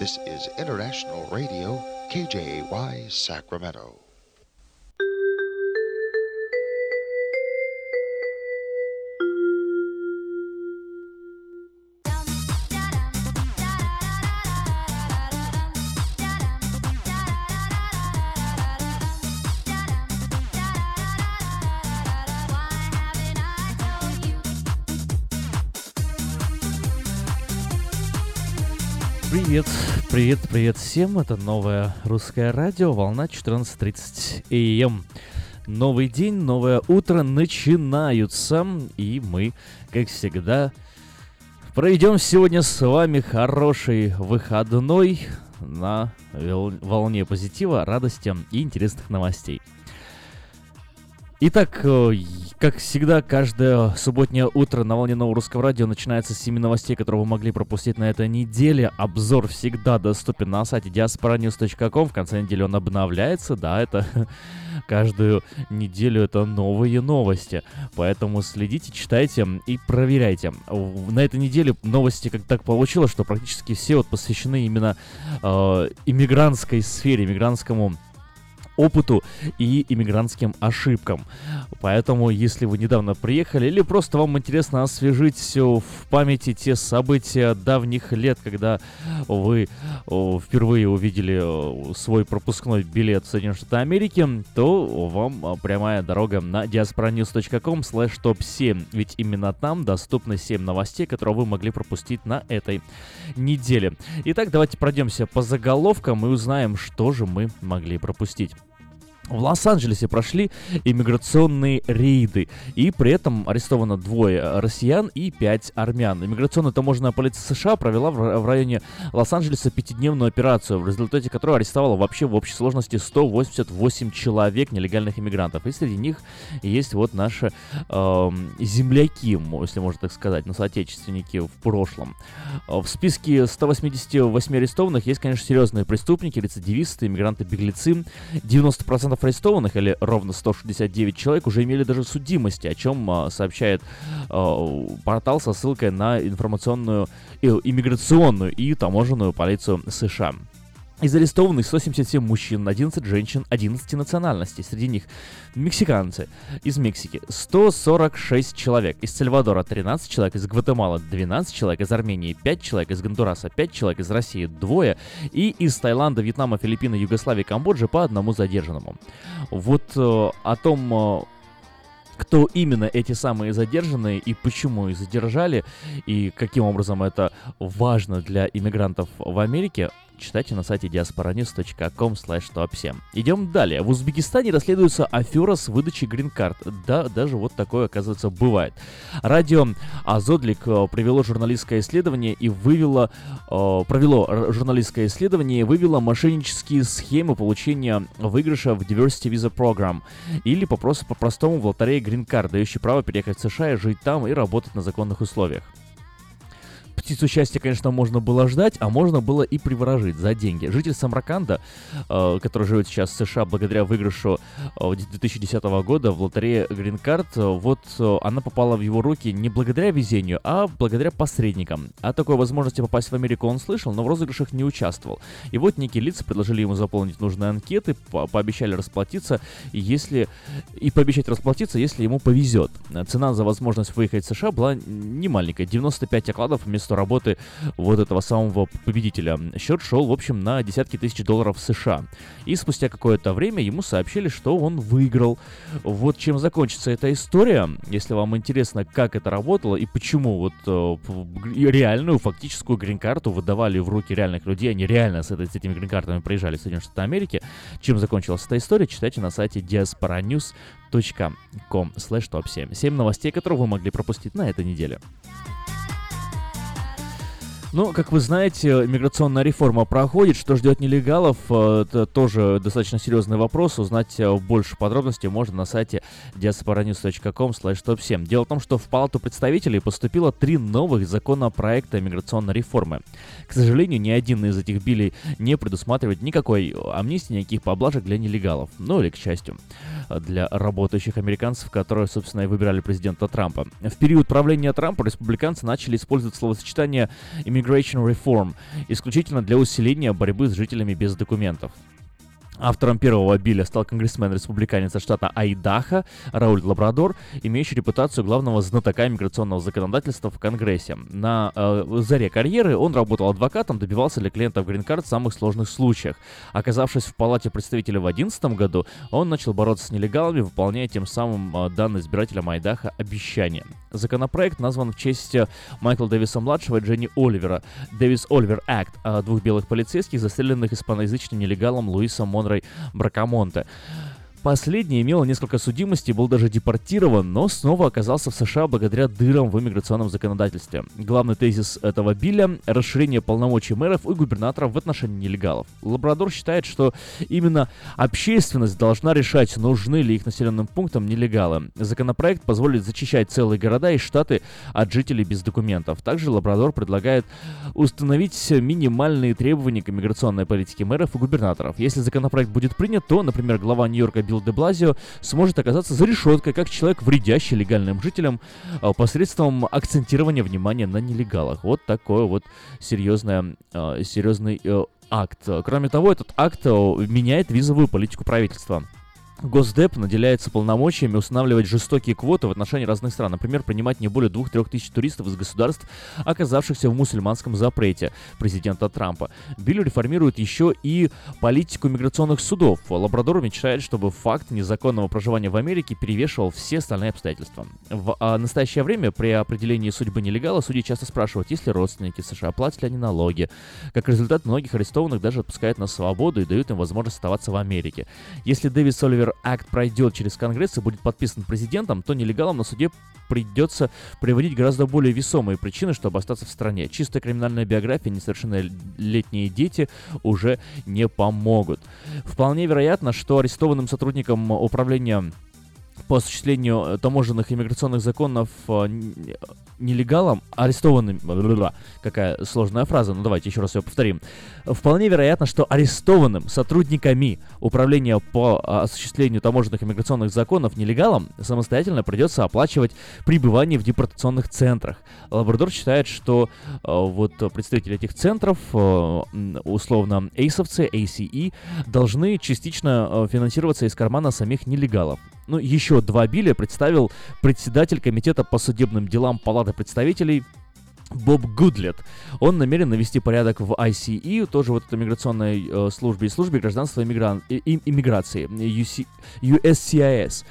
This is International Radio, KJY Sacramento. Привет, привет всем. Это новое русское радио, волна 14.30 АМ. Новый день, новое утро начинаются, и мы, как всегда, проведем сегодня с вами хороший выходной на волне позитива, радости и интересных новостей. Итак, э, как всегда, каждое субботнее утро на волне нового русского радио начинается с 7 новостей, которые вы могли пропустить на этой неделе. Обзор всегда доступен на сайте diasporanews.com. В конце недели он обновляется. Да, это каждую неделю это новые новости. Поэтому следите, читайте и проверяйте. На этой неделе новости как так получилось, что практически все вот посвящены именно э, иммигрантской сфере, иммигрантскому опыту и иммигрантским ошибкам. Поэтому, если вы недавно приехали или просто вам интересно освежить все в памяти те события давних лет, когда вы впервые увидели свой пропускной билет в Соединенные Штаты Америки, то вам прямая дорога на diasporanews.com slash top 7, ведь именно там доступны 7 новостей, которые вы могли пропустить на этой неделе. Итак, давайте пройдемся по заголовкам и узнаем, что же мы могли пропустить. В Лос-Анджелесе прошли иммиграционные рейды, и при этом арестовано двое россиян и пять армян. Иммиграционная таможенная полиция США провела в районе Лос-Анджелеса пятидневную операцию, в результате которой арестовала вообще в общей сложности 188 человек нелегальных иммигрантов. И среди них есть вот наши э, земляки, если можно так сказать, ну, соотечественники в прошлом. В списке 188 арестованных есть, конечно, серьезные преступники, рецидивисты, иммигранты-беглецы. 90% арестованных, или ровно 169 человек, уже имели даже судимости, о чем а, сообщает а, портал со ссылкой на информационную, иммиграционную и таможенную полицию США. Из арестованных 177 мужчин, 11 женщин, 11 национальностей. Среди них мексиканцы из Мексики 146 человек, из Сальвадора 13 человек, из Гватемалы 12 человек, из Армении 5 человек, из Гондураса 5 человек, из России двое и из Таиланда, Вьетнама, Филиппины, Югославии, Камбоджи по одному задержанному. Вот э, о том, э, кто именно эти самые задержанные и почему их задержали, и каким образом это важно для иммигрантов в Америке, читайте на сайте diasporanews.com top7. Идем далее. В Узбекистане расследуется афера с выдачей грин-карт. Да, даже вот такое, оказывается, бывает. Радио Азодлик э, провело журналистское исследование и вывело, э, провело журналистское исследование и вывело мошеннические схемы получения выигрыша в Diversity Visa Program или по-простому в лотерее грин-карт, дающий право переехать в США и жить там и работать на законных условиях птицу счастья, конечно, можно было ждать, а можно было и приворожить за деньги. Житель Самраканда, э, который живет сейчас в США благодаря выигрышу э, 2010 года в лотерее Green Card, э, вот э, она попала в его руки не благодаря везению, а благодаря посредникам. О такой возможности попасть в Америку он слышал, но в розыгрышах не участвовал. И вот некие лица предложили ему заполнить нужные анкеты, по пообещали расплатиться, если и пообещать расплатиться, если ему повезет. Цена за возможность выехать в США была не маленькая, 95 окладов вместо работы вот этого самого победителя. Счет шел, в общем, на десятки тысяч долларов США. И спустя какое-то время ему сообщили, что он выиграл. Вот чем закончится эта история. Если вам интересно, как это работало и почему вот э, реальную, фактическую грин-карту выдавали в руки реальных людей, они реально с, с этими грин-картами приезжали в Соединенные Штаты Америки. Чем закончилась эта история, читайте на сайте diasporanews.com slash top 7. 7 новостей, которые вы могли пропустить на этой неделе. Ну, как вы знаете, миграционная реформа проходит. Что ждет нелегалов, э, это тоже достаточно серьезный вопрос. Узнать э, больше подробностей можно на сайте diasporanews.com top 7 Дело в том, что в Палату представителей поступило три новых законопроекта миграционной реформы. К сожалению, ни один из этих билей не предусматривает никакой амнистии, никаких поблажек для нелегалов. Ну или к счастью для работающих американцев, которые, собственно, и выбирали президента Трампа. В период правления Трампа республиканцы начали использовать словосочетание Immigration Reform, исключительно для усиления борьбы с жителями без документов. Автором первого биля стал конгрессмен-республиканец штата Айдаха Рауль Лабрадор, имеющий репутацию главного знатока миграционного законодательства в Конгрессе. На э, заре карьеры он работал адвокатом, добивался для клиентов грин-карт в самых сложных случаях. Оказавшись в Палате представителей в 2011 году, он начал бороться с нелегалами, выполняя тем самым э, данное избирателям Айдаха обещание. Законопроект назван в честь э, Майкла Дэвиса-младшего и Дженни Оливера. Дэвис Оливер Акт о двух белых полицейских, застреленных испаноязычным нелегалом Луисом Монро Александрой Бракамонте. Последний имел несколько судимостей, был даже депортирован, но снова оказался в США благодаря дырам в иммиграционном законодательстве. Главный тезис этого билля – расширение полномочий мэров и губернаторов в отношении нелегалов. Лабрадор считает, что именно общественность должна решать, нужны ли их населенным пунктам нелегалы. Законопроект позволит зачищать целые города и штаты от жителей без документов. Также Лабрадор предлагает установить минимальные требования к иммиграционной политике мэров и губернаторов. Если законопроект будет принят, то, например, глава Нью-Йорка Билл де Блазио сможет оказаться за решеткой, как человек, вредящий легальным жителям а, посредством акцентирования внимания на нелегалах. Вот такой вот серьезный, а, серьезный э, акт. Кроме того, этот акт э, меняет визовую политику правительства. Госдеп наделяется полномочиями устанавливать жестокие квоты в отношении разных стран, например, принимать не более 2-3 тысяч туристов из государств, оказавшихся в мусульманском запрете президента Трампа. Билл реформирует еще и политику миграционных судов. Лабрадор мечтает, чтобы факт незаконного проживания в Америке перевешивал все остальные обстоятельства. В а, настоящее время при определении судьбы нелегала судьи часто спрашивают, есть ли родственники США, платят ли они налоги. Как результат, многих арестованных даже отпускают на свободу и дают им возможность оставаться в Америке. Если Дэвид Соливер акт пройдет через Конгресс и будет подписан президентом, то нелегалам на суде придется приводить гораздо более весомые причины, чтобы остаться в стране. Чистая криминальная биография, несовершеннолетние дети уже не помогут. Вполне вероятно, что арестованным сотрудникам управления по осуществлению э, таможенных иммиграционных законов э, нелегалам, арестованным... Какая сложная фраза, ну давайте еще раз ее повторим. Вполне вероятно, что арестованным сотрудниками Управления по э, осуществлению таможенных иммиграционных законов нелегалам самостоятельно придется оплачивать пребывание в депортационных центрах. Лабрадор считает, что э, вот представители этих центров, условно эйсовцы, ACE, должны частично финансироваться из кармана самих нелегалов. Ну, еще два биля представил председатель комитета по судебным делам Палаты представителей Боб Гудлет. Он намерен навести порядок в ICE, тоже вот этой миграционной э, службе, и службе гражданства иммигран... и, иммиграции, UC... USCIS.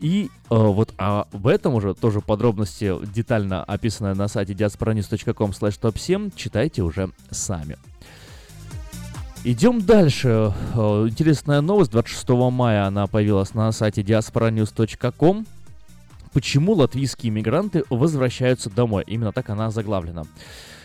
И э, вот а в этом уже тоже подробности детально описаны на сайте diasporanews.com slash top 7, читайте уже сами. Идем дальше. Э, интересная новость. 26 мая она появилась на сайте diasporanews.com. Почему латвийские мигранты возвращаются домой? Именно так она заглавлена.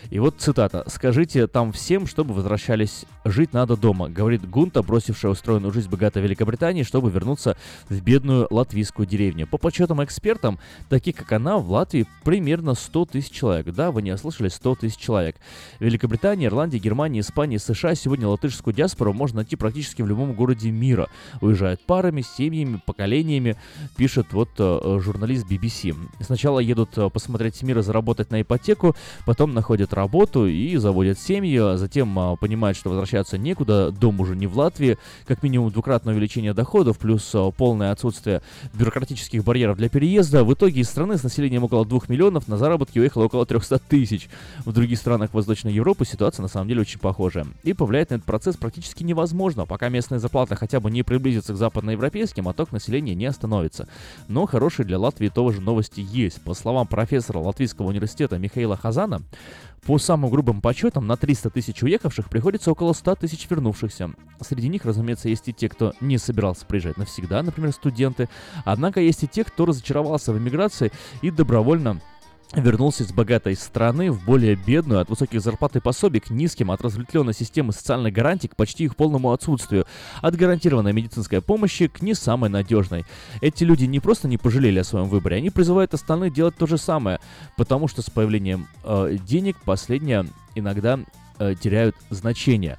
И вот цитата. «Скажите там всем, чтобы возвращались. Жить надо дома», говорит Гунта, бросившая устроенную жизнь богатой Великобритании, чтобы вернуться в бедную латвийскую деревню. По подсчетам экспертам, таких как она, в Латвии примерно 100 тысяч человек. Да, вы не ослышали, 100 тысяч человек. В Великобритании, Ирландии, Германии, Испании, США сегодня латышскую диаспору можно найти практически в любом городе мира. Уезжают парами, семьями, поколениями, пишет вот э, журналист BBC. Сначала едут э, посмотреть мир и заработать на ипотеку, потом находят работу и заводят семьи, а затем а, понимают, что возвращаться некуда, дом уже не в Латвии, как минимум двукратное увеличение доходов, плюс а, полное отсутствие бюрократических барьеров для переезда. В итоге из страны с населением около 2 миллионов на заработки уехало около 300 тысяч. В других странах Восточной Европы ситуация на самом деле очень похожая. И повлиять на этот процесс практически невозможно, пока местная зарплата хотя бы не приблизится к западноевропейским, отток населения не остановится. Но хорошие для Латвии тоже новости есть. По словам профессора Латвийского университета Михаила Хазана, по самым грубым подсчетам, на 300 тысяч уехавших приходится около 100 тысяч вернувшихся. Среди них, разумеется, есть и те, кто не собирался приезжать навсегда, например, студенты. Однако есть и те, кто разочаровался в эмиграции и добровольно вернулся из богатой страны в более бедную, от высоких зарплат и пособий к низким, от разветвленной системы социальной гарантии к почти их полному отсутствию, от гарантированной медицинской помощи к не самой надежной. Эти люди не просто не пожалели о своем выборе, они призывают остальных делать то же самое, потому что с появлением э, денег последние иногда э, теряют значение.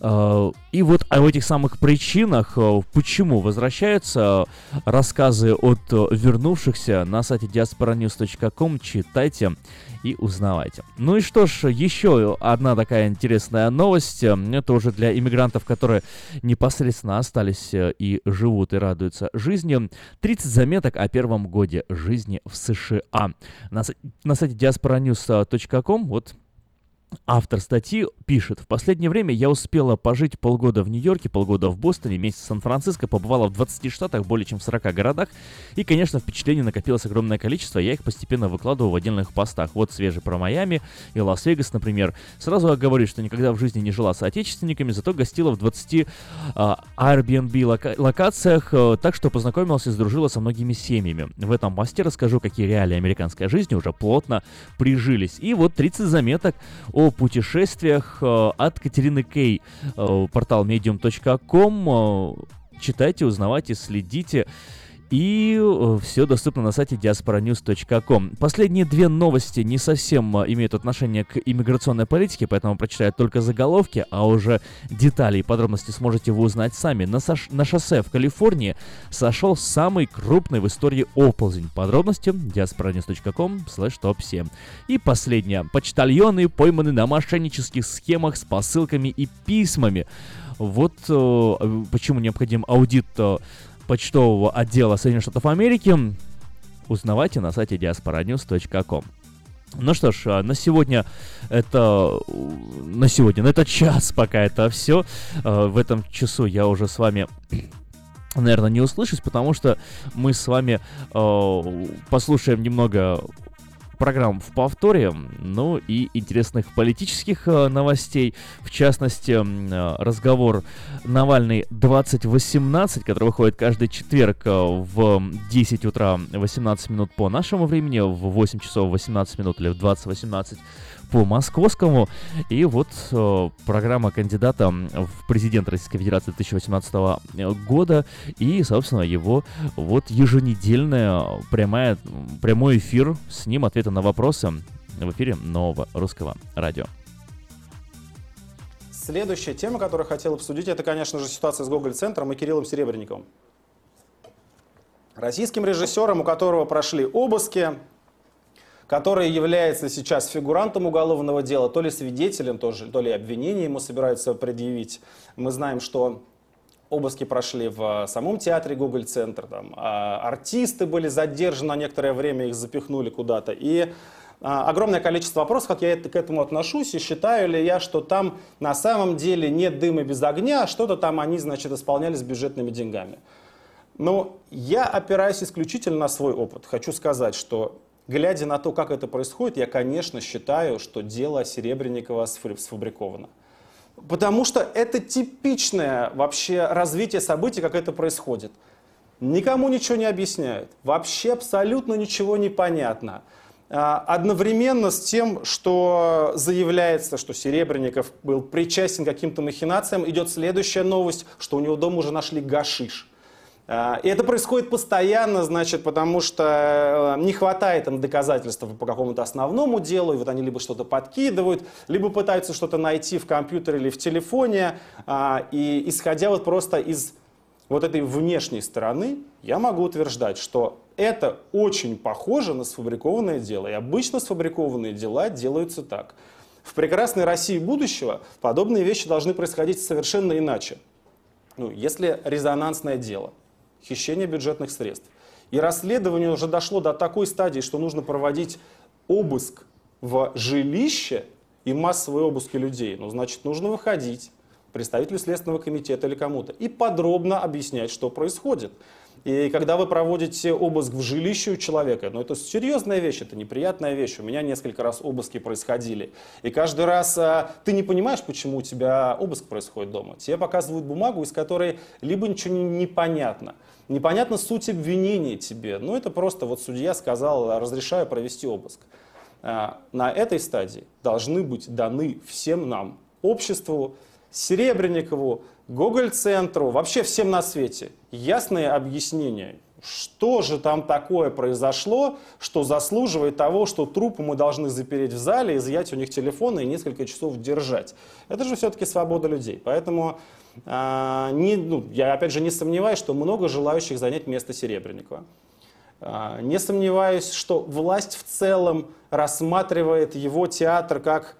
Э, и вот о этих самых причинах, э, почему возвращаются рассказы от вернувшихся на сайте diasporanews.com, читайте и узнавайте. Ну и что ж, еще одна такая интересная новость. Это уже для иммигрантов, которые непосредственно остались и живут и радуются жизни. 30 заметок о первом годе жизни в США. На, на сайте diasporanews.com вот Автор статьи пишет, в последнее время я успела пожить полгода в Нью-Йорке, полгода в Бостоне, месяц в Сан-Франциско, побывала в 20 штатах, более чем в 40 городах, и, конечно, впечатлений накопилось огромное количество, я их постепенно выкладываю в отдельных постах. Вот свежий про Майами и Лас-Вегас, например. Сразу говорю, что никогда в жизни не жила с отечественниками, зато гостила в 20 а, Airbnb лока- локациях, а, так что познакомилась и сдружила со многими семьями. В этом посте расскажу, какие реалии американской жизни уже плотно прижились. И вот 30 заметок о путешествиях э, от Катерины Кей, э, портал medium.com. Э, читайте, узнавайте, следите. И э, все доступно на сайте diasporanews.com. Последние две новости не совсем э, имеют отношение к иммиграционной политике, поэтому прочитаю только заголовки, а уже детали и подробности сможете вы узнать сами. На, сош... на шоссе в Калифорнии сошел самый крупный в истории оползень. Подробности diasporanews.com slash top 7. И последнее. Почтальоны пойманы на мошеннических схемах с посылками и письмами. Вот э, почему необходим аудит э, почтового отдела Соединенных Штатов Америки узнавайте на сайте diasporanews.com. Ну что ж, а, на сегодня это... На сегодня, на этот час пока это все. А, в этом часу я уже с вами наверное, не услышусь, потому что мы с вами э, послушаем немного программ в повторе, ну и интересных политических э, новостей, в частности, э, разговор Навальный 2018, который выходит каждый четверг э, в 10 утра 18 минут по нашему времени, в 8 часов 18 минут или в 2018 по московскому. И вот э, программа кандидата в президент Российской Федерации 2018 года и, собственно, его вот еженедельная прямая, прямой эфир с ним, ответы на вопросы в эфире нового русского радио. Следующая тема, которую я хотел обсудить, это, конечно же, ситуация с Гоголь-центром и Кириллом Серебренниковым. Российским режиссером, у которого прошли обыски, который является сейчас фигурантом уголовного дела, то ли свидетелем, то, то ли обвинение ему собираются предъявить. Мы знаем, что обыски прошли в самом театре Гоголь-центр, там, а артисты были задержаны на некоторое время, их запихнули куда-то. И а, огромное количество вопросов, как я к этому отношусь, и считаю ли я, что там на самом деле нет дыма без огня, а что-то там они, значит, исполняли с бюджетными деньгами. Но я опираюсь исключительно на свой опыт. Хочу сказать, что глядя на то, как это происходит, я, конечно, считаю, что дело Серебренникова сфабриковано. Потому что это типичное вообще развитие событий, как это происходит. Никому ничего не объясняют. Вообще абсолютно ничего не понятно. А, одновременно с тем, что заявляется, что Серебренников был причастен к каким-то махинациям, идет следующая новость, что у него дома уже нашли гашиш. А, и это происходит постоянно, значит, потому что э, не хватает им доказательств по какому-то основному делу, и вот они либо что-то подкидывают, либо пытаются что-то найти в компьютере или в телефоне, а, и исходя вот просто из вот этой внешней стороны, я могу утверждать, что это очень похоже на сфабрикованное дело. И обычно сфабрикованные дела делаются так. В прекрасной России будущего подобные вещи должны происходить совершенно иначе. Ну, если резонансное дело – хищения бюджетных средств. И расследование уже дошло до такой стадии, что нужно проводить обыск в жилище и массовые обыски людей. Ну, значит, нужно выходить, представителю Следственного комитета или кому-то, и подробно объяснять, что происходит. И когда вы проводите обыск в жилище у человека, ну это серьезная вещь, это неприятная вещь. У меня несколько раз обыски происходили. И каждый раз а, ты не понимаешь, почему у тебя обыск происходит дома. Тебе показывают бумагу, из которой либо ничего не, не понятно, непонятна суть обвинения тебе. Ну это просто вот судья сказал, разрешаю провести обыск. А, на этой стадии должны быть даны всем нам, обществу, Серебренникову, Гоголь-центру, вообще всем на свете ясные объяснения. Что же там такое произошло, что заслуживает того, что трупы мы должны запереть в зале, изъять у них телефоны и несколько часов держать? Это же все-таки свобода людей. Поэтому а, не, ну, я опять же не сомневаюсь, что много желающих занять место Серебренникова. А, не сомневаюсь, что власть в целом рассматривает его театр как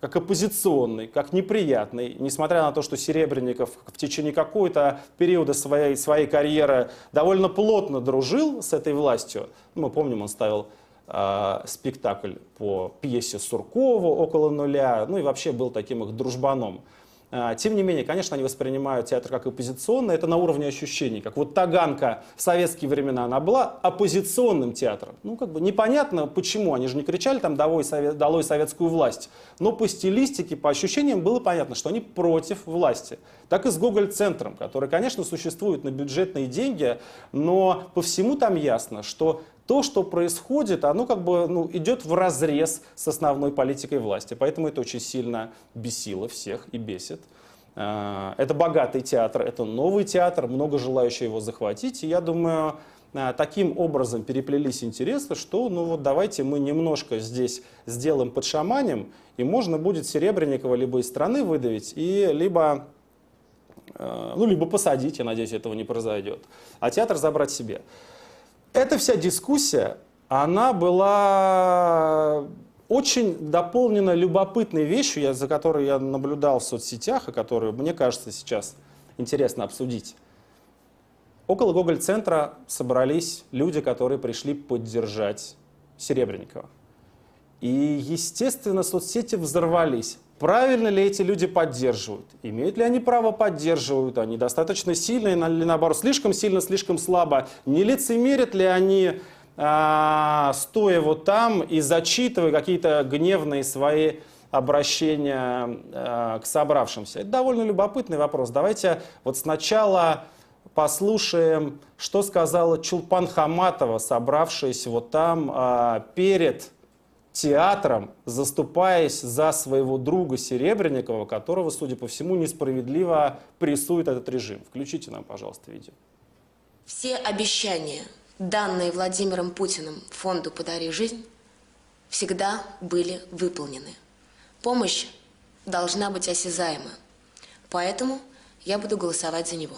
как оппозиционный, как неприятный, несмотря на то, что Серебренников в течение какого-то периода своей, своей карьеры довольно плотно дружил с этой властью. Ну, мы помним, он ставил э, спектакль по пьесе Суркова «Около нуля», ну и вообще был таким их дружбаном. А, тем не менее, конечно, они воспринимают театр как оппозиционный, это на уровне ощущений. Как вот Таганка в советские времена, она была оппозиционным театром. Ну, как бы непонятно почему, они же не кричали там «долой, совет, долой советскую власть», но по стилистике, по ощущениям было понятно, что они против власти. Так и с Гоголь-центром, который, конечно, существует на бюджетные деньги, но по всему там ясно, что то, что происходит, оно как бы ну, идет в разрез с основной политикой власти. Поэтому это очень сильно бесило всех и бесит. А, это богатый театр, это новый театр, много желающих его захватить. И я думаю, а, таким образом переплелись интересы, что ну вот давайте мы немножко здесь сделаем под шаманем, и можно будет Серебренникова либо из страны выдавить, и либо, а, ну, либо посадить, я надеюсь, этого не произойдет, а театр забрать себе эта вся дискуссия, она была очень дополнена любопытной вещью, за которой я наблюдал в соцсетях, и которую, мне кажется, сейчас интересно обсудить. Около Гоголь-центра собрались люди, которые пришли поддержать Серебренникова. И, естественно, соцсети взорвались. Правильно ли эти люди поддерживают? Имеют ли они право поддерживают? Они достаточно сильно или наоборот слишком сильно, слишком слабо? Не лицемерят ли они, а, стоя вот там и зачитывая какие-то гневные свои обращения а, к собравшимся? Это довольно любопытный вопрос. Давайте вот сначала послушаем, что сказала Чулпан Хаматова, собравшаяся вот там а, перед театром, заступаясь за своего друга Серебренникова, которого, судя по всему, несправедливо прессует этот режим. Включите нам, пожалуйста, видео. Все обещания, данные Владимиром Путиным фонду «Подари жизнь», всегда были выполнены. Помощь должна быть осязаема. Поэтому я буду голосовать за него.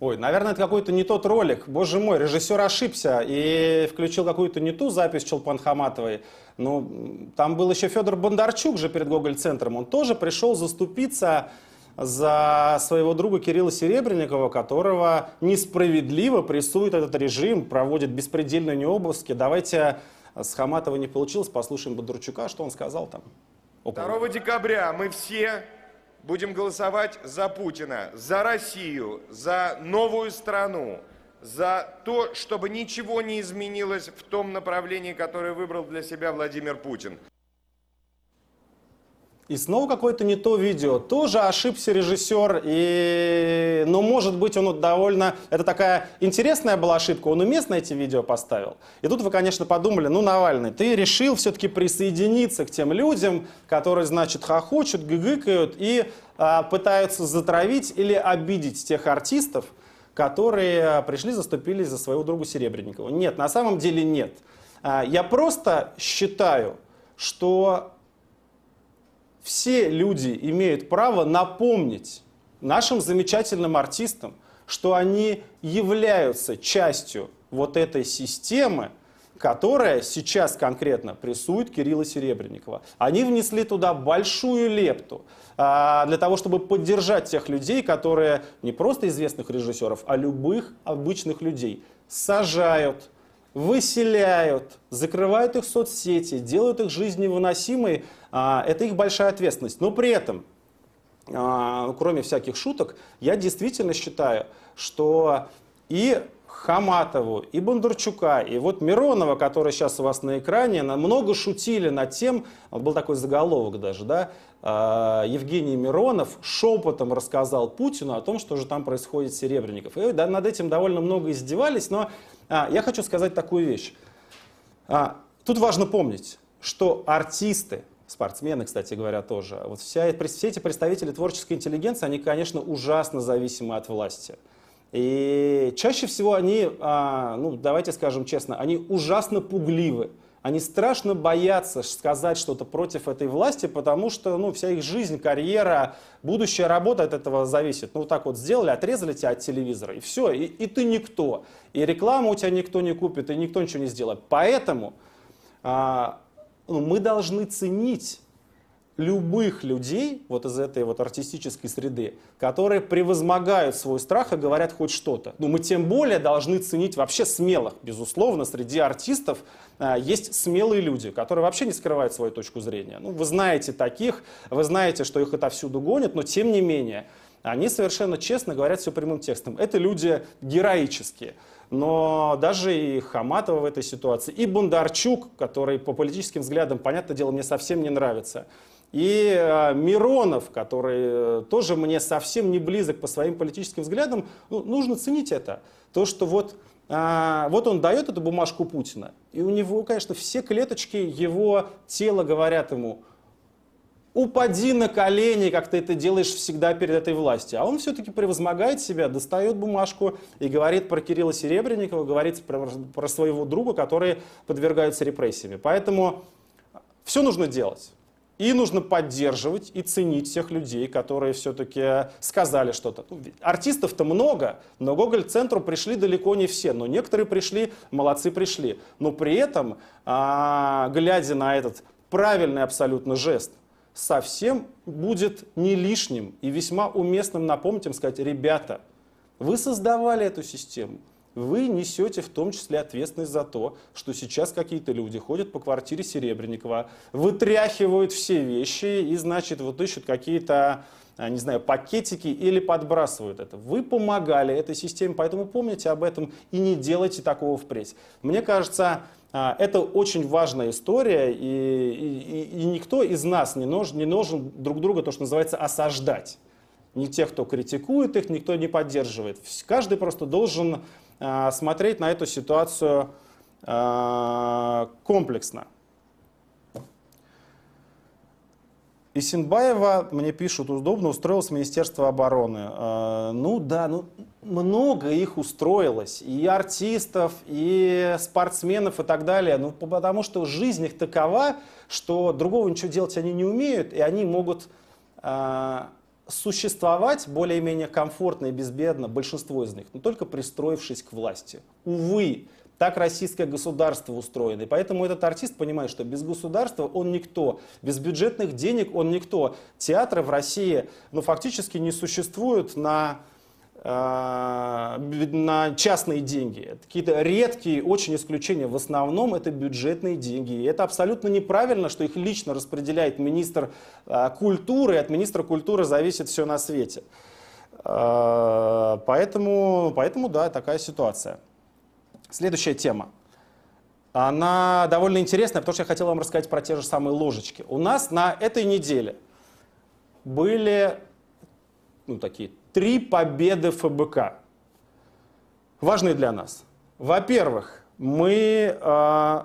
Ой, наверное, это какой-то не тот ролик. Боже мой, режиссер ошибся и включил какую-то не ту запись Челпан Хаматовой. Ну, там был еще Федор Бондарчук же перед Гоголь-центром. Он тоже пришел заступиться за своего друга Кирилла Серебренникова, которого несправедливо прессует этот режим, проводит беспредельные необыски. Давайте с Хаматовой не получилось, послушаем Бондарчука, что он сказал там. 2 декабря мы все будем голосовать за Путина, за Россию, за новую страну, за то, чтобы ничего не изменилось в том направлении, которое выбрал для себя Владимир Путин. И снова какое-то не то видео. Тоже ошибся режиссер, и... но может быть он довольно... Это такая интересная была ошибка, он уместно эти видео поставил. И тут вы, конечно, подумали, ну, Навальный, ты решил все-таки присоединиться к тем людям, которые, значит, хохочут, гыгыкают и а, пытаются затравить или обидеть тех артистов, которые пришли, заступились за своего друга Серебренникова. Нет, на самом деле нет. А, я просто считаю, что все люди имеют право напомнить нашим замечательным артистам, что они являются частью вот этой системы, которая сейчас конкретно прессует Кирилла Серебренникова. Они внесли туда большую лепту а, для того, чтобы поддержать тех людей, которые не просто известных режиссеров, а любых обычных людей сажают, выселяют, закрывают их соцсети, делают их жизнь невыносимой, а, это их большая ответственность. Но при этом, а, кроме всяких шуток, я действительно считаю, что и Хаматову, и Бондарчука, и вот Миронова, который сейчас у вас на экране, много шутили над тем, был такой заголовок даже, да, а, Евгений Миронов шепотом рассказал Путину о том, что же там происходит с Серебренников. И да, над этим довольно много издевались, но а, я хочу сказать такую вещь. А, тут важно помнить, что артисты, спортсмены, кстати говоря, тоже, вот вся, все эти представители творческой интеллигенции, они, конечно, ужасно зависимы от власти. И чаще всего они, а, ну давайте скажем честно, они ужасно пугливы. Они страшно боятся сказать что-то против этой власти, потому что ну, вся их жизнь, карьера, будущая работа от этого зависит. Ну, вот так вот сделали, отрезали тебя от телевизора, и все, и, и ты никто. И рекламу у тебя никто не купит, и никто ничего не сделает. Поэтому а, ну, мы должны ценить любых людей вот из этой вот артистической среды, которые превозмогают свой страх и говорят хоть что-то. Ну, мы тем более должны ценить вообще смелых. Безусловно, среди артистов а, есть смелые люди, которые вообще не скрывают свою точку зрения. Ну, вы знаете таких, вы знаете, что их отовсюду гонят, но тем не менее, они совершенно честно говорят все прямым текстом. Это люди героические. Но даже и Хаматова в этой ситуации, и Бондарчук, который по политическим взглядам, понятное дело, мне совсем не нравится, и э, Миронов, который э, тоже мне совсем не близок по своим политическим взглядам, ну, нужно ценить это. То, что вот, э, вот он дает эту бумажку Путина, и у него, конечно, все клеточки его тела говорят ему, упади на колени, как ты это делаешь всегда перед этой властью. А он все-таки превозмогает себя, достает бумажку и говорит про Кирилла Серебренникова, говорит про, про своего друга, которые подвергаются репрессиями. Поэтому все нужно делать. И нужно поддерживать и ценить всех людей, которые все-таки сказали что-то. Ну, артистов-то много, но Гоголь-центру пришли далеко не все. Но некоторые пришли, молодцы пришли. Но при этом, а, глядя на этот правильный абсолютно жест, совсем будет не лишним и весьма уместным напомнить им, сказать, ребята, вы создавали эту систему, вы несете в том числе ответственность за то, что сейчас какие-то люди ходят по квартире Серебренникова, вытряхивают все вещи и, значит, вот ищут какие-то а, не знаю, пакетики или подбрасывают это. Вы помогали этой системе, поэтому помните об этом и не делайте такого впредь. Мне кажется, а, это очень важная история, и, и, и никто из нас не нужен, не нужен друг друга, то, что называется, осаждать. Ни тех, кто критикует их, никто не поддерживает. Каждый просто должен смотреть на эту ситуацию э, комплексно. Исенбаева, мне пишут, удобно устроилось Министерство обороны. Э, ну да, ну много их устроилось. И артистов, и спортсменов, и так далее. Ну потому что жизнь их такова, что другого ничего делать они не умеют, и они могут существовать более-менее комфортно и безбедно большинство из них, но только пристроившись к власти. Увы, так российское государство устроено. И поэтому этот артист понимает, что без государства он никто, без бюджетных денег он никто. Театры в России ну, фактически не существуют на на частные деньги. Какие-то редкие очень исключения. В основном это бюджетные деньги. И это абсолютно неправильно, что их лично распределяет министр э, культуры. И от министра культуры зависит все на свете. Э, поэтому, поэтому да, такая ситуация. Следующая тема. Она довольно интересная, потому что я хотел вам рассказать про те же самые ложечки. У нас на этой неделе были ну, такие три победы ФБК, важные для нас. Во-первых, мы э,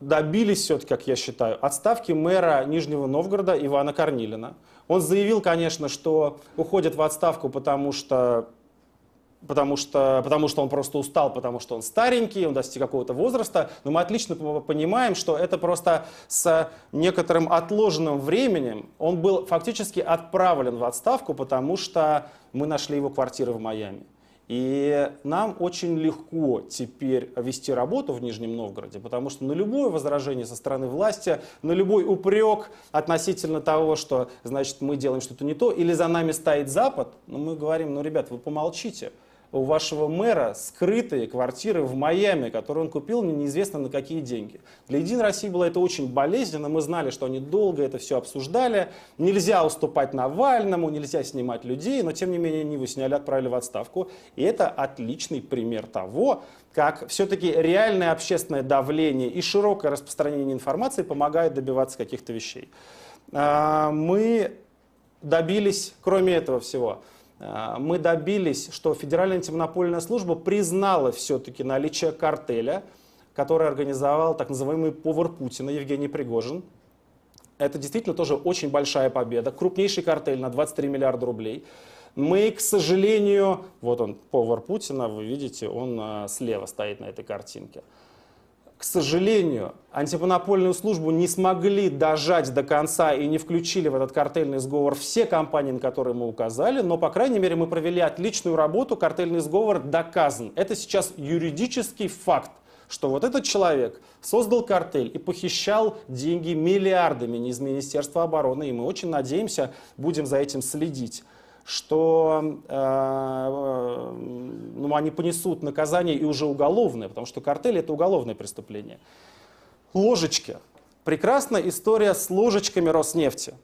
добились все-таки, как я считаю, отставки мэра Нижнего Новгорода Ивана Корнилина. Он заявил, конечно, что уходит в отставку, потому что потому что, потому что он просто устал, потому что он старенький, он достиг какого-то возраста, но мы отлично понимаем, что это просто с некоторым отложенным временем он был фактически отправлен в отставку, потому что мы нашли его квартиры в Майами. И нам очень легко теперь вести работу в Нижнем Новгороде, потому что на любое возражение со стороны власти, на любой упрек относительно того, что значит мы делаем что-то не то, или за нами стоит Запад, ну, мы говорим, ну, ребят, вы помолчите у вашего мэра скрытые квартиры в Майами, которые он купил неизвестно на какие деньги. Для Единой России было это очень болезненно, мы знали, что они долго это все обсуждали. Нельзя уступать Навальному, нельзя снимать людей, но тем не менее они его сняли, отправили в отставку. И это отличный пример того, как все-таки реальное общественное давление и широкое распространение информации помогает добиваться каких-то вещей. А, мы добились, кроме этого всего, мы добились, что Федеральная антимонопольная служба признала все-таки наличие картеля, который организовал так называемый повар Путина Евгений Пригожин. Это действительно тоже очень большая победа, крупнейший картель на 23 миллиарда рублей. Мы, к сожалению, вот он, повар Путина, вы видите, он а, слева стоит на этой картинке. К сожалению, антимонопольную службу не смогли дожать до конца и не включили в этот картельный сговор все компании, на которые мы указали, но, по крайней мере, мы провели отличную работу, картельный сговор доказан. Это сейчас юридический факт что вот этот человек создал картель и похищал деньги миллиардами не из Министерства обороны, и мы очень надеемся, будем за этим следить что э, ну, они понесут наказание и уже уголовное, потому что картель это уголовное преступление. Ложечки. Прекрасная история с ложечками Роснефти.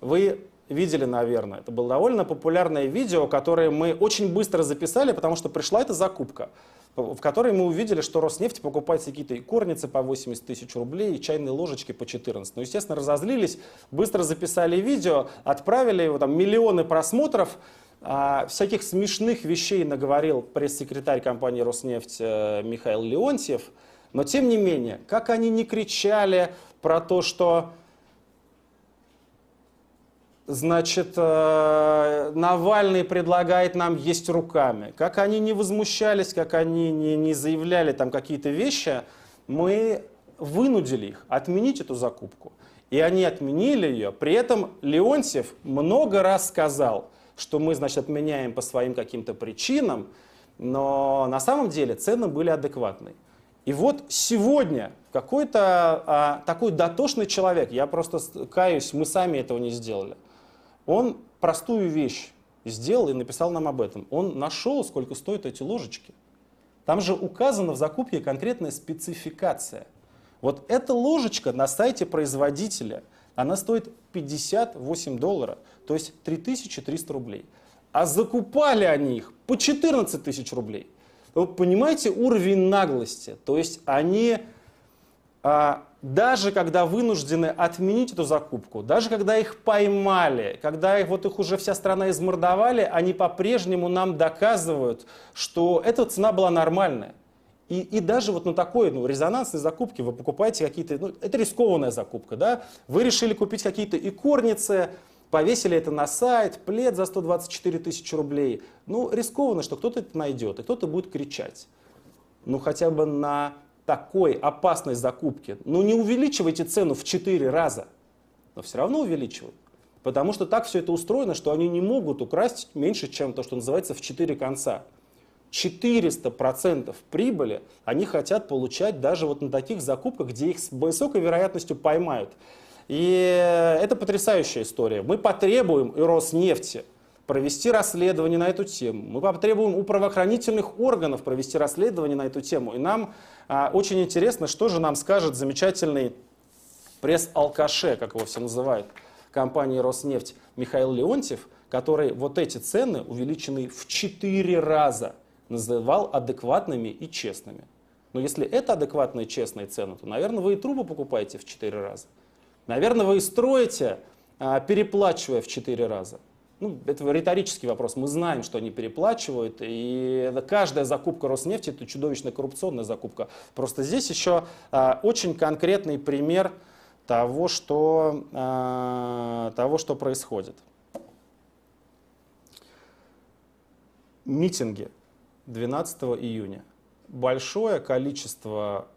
Вы видели, наверное. Это было довольно популярное видео, которое мы очень быстро записали, потому что пришла эта закупка в которой мы увидели, что Роснефть покупает какие-то и корницы по 80 тысяч рублей, и чайные ложечки по 14. Ну, естественно, разозлились, быстро записали видео, отправили его, там миллионы просмотров, а, всяких смешных вещей наговорил пресс-секретарь компании «Роснефть» э, Михаил Леонтьев. Но, тем не менее, как они не кричали про то, что Значит, э, Навальный предлагает нам есть руками. Как они не возмущались, как они не, не заявляли там какие-то вещи, мы вынудили их отменить эту закупку. И они отменили ее. При этом Леонтьев много раз сказал, что мы, значит, отменяем по своим каким-то причинам, но на самом деле цены были адекватные. И вот сегодня какой-то а, такой дотошный человек, я просто каюсь, мы сами этого не сделали, он простую вещь сделал и написал нам об этом. Он нашел, сколько стоят эти ложечки. Там же указана в закупке конкретная спецификация. Вот эта ложечка на сайте производителя, она стоит 58 долларов, то есть 3300 рублей. А закупали они их по 14 тысяч рублей. Вы понимаете уровень наглости? То есть они даже когда вынуждены отменить эту закупку, даже когда их поймали, когда их, вот их уже вся страна измордовали, они по-прежнему нам доказывают, что эта цена была нормальная. И, и даже вот на такой ну, резонансной закупке вы покупаете какие-то, ну, это рискованная закупка, да, вы решили купить какие-то икорницы, повесили это на сайт, плед за 124 тысячи рублей. Ну, рискованно, что кто-то это найдет, и кто-то будет кричать. Ну, хотя бы на такой опасной закупки, ну не увеличивайте цену в 4 раза, но все равно увеличивают. Потому что так все это устроено, что они не могут украсть меньше, чем то, что называется в 4 конца. 400% прибыли они хотят получать даже вот на таких закупках, где их с высокой вероятностью поймают. И это потрясающая история. Мы потребуем и Роснефти – провести расследование на эту тему. Мы потребуем у правоохранительных органов провести расследование на эту тему. И нам очень интересно, что же нам скажет замечательный пресс-алкаше, как его все называют, компании «Роснефть» Михаил Леонтьев, который вот эти цены, увеличенные в 4 раза, называл адекватными и честными. Но если это адекватные честные цены, то, наверное, вы и трубы покупаете в 4 раза. Наверное, вы и строите, а, переплачивая в 4 раза. Ну, это риторический вопрос. Мы знаем, что они переплачивают, и каждая закупка Роснефти – это чудовищная коррупционная закупка. Просто здесь еще а, очень конкретный пример того, что, а, того, что происходит. Митинги 12 июня. Большое количество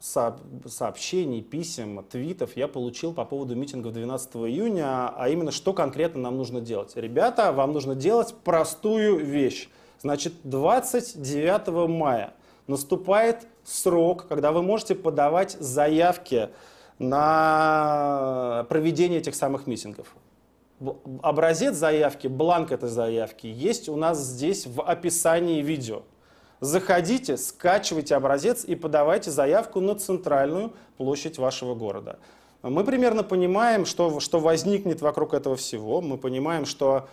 сообщений, писем, твитов я получил по поводу митинга 12 июня, а именно, что конкретно нам нужно делать. Ребята, вам нужно делать простую вещь. Значит, 29 мая наступает срок, когда вы можете подавать заявки на проведение этих самых митингов. Образец заявки, бланк этой заявки есть у нас здесь в описании видео. Заходите, скачивайте образец и подавайте заявку на центральную площадь вашего города. Мы примерно понимаем, что, что возникнет вокруг этого всего. Мы понимаем, что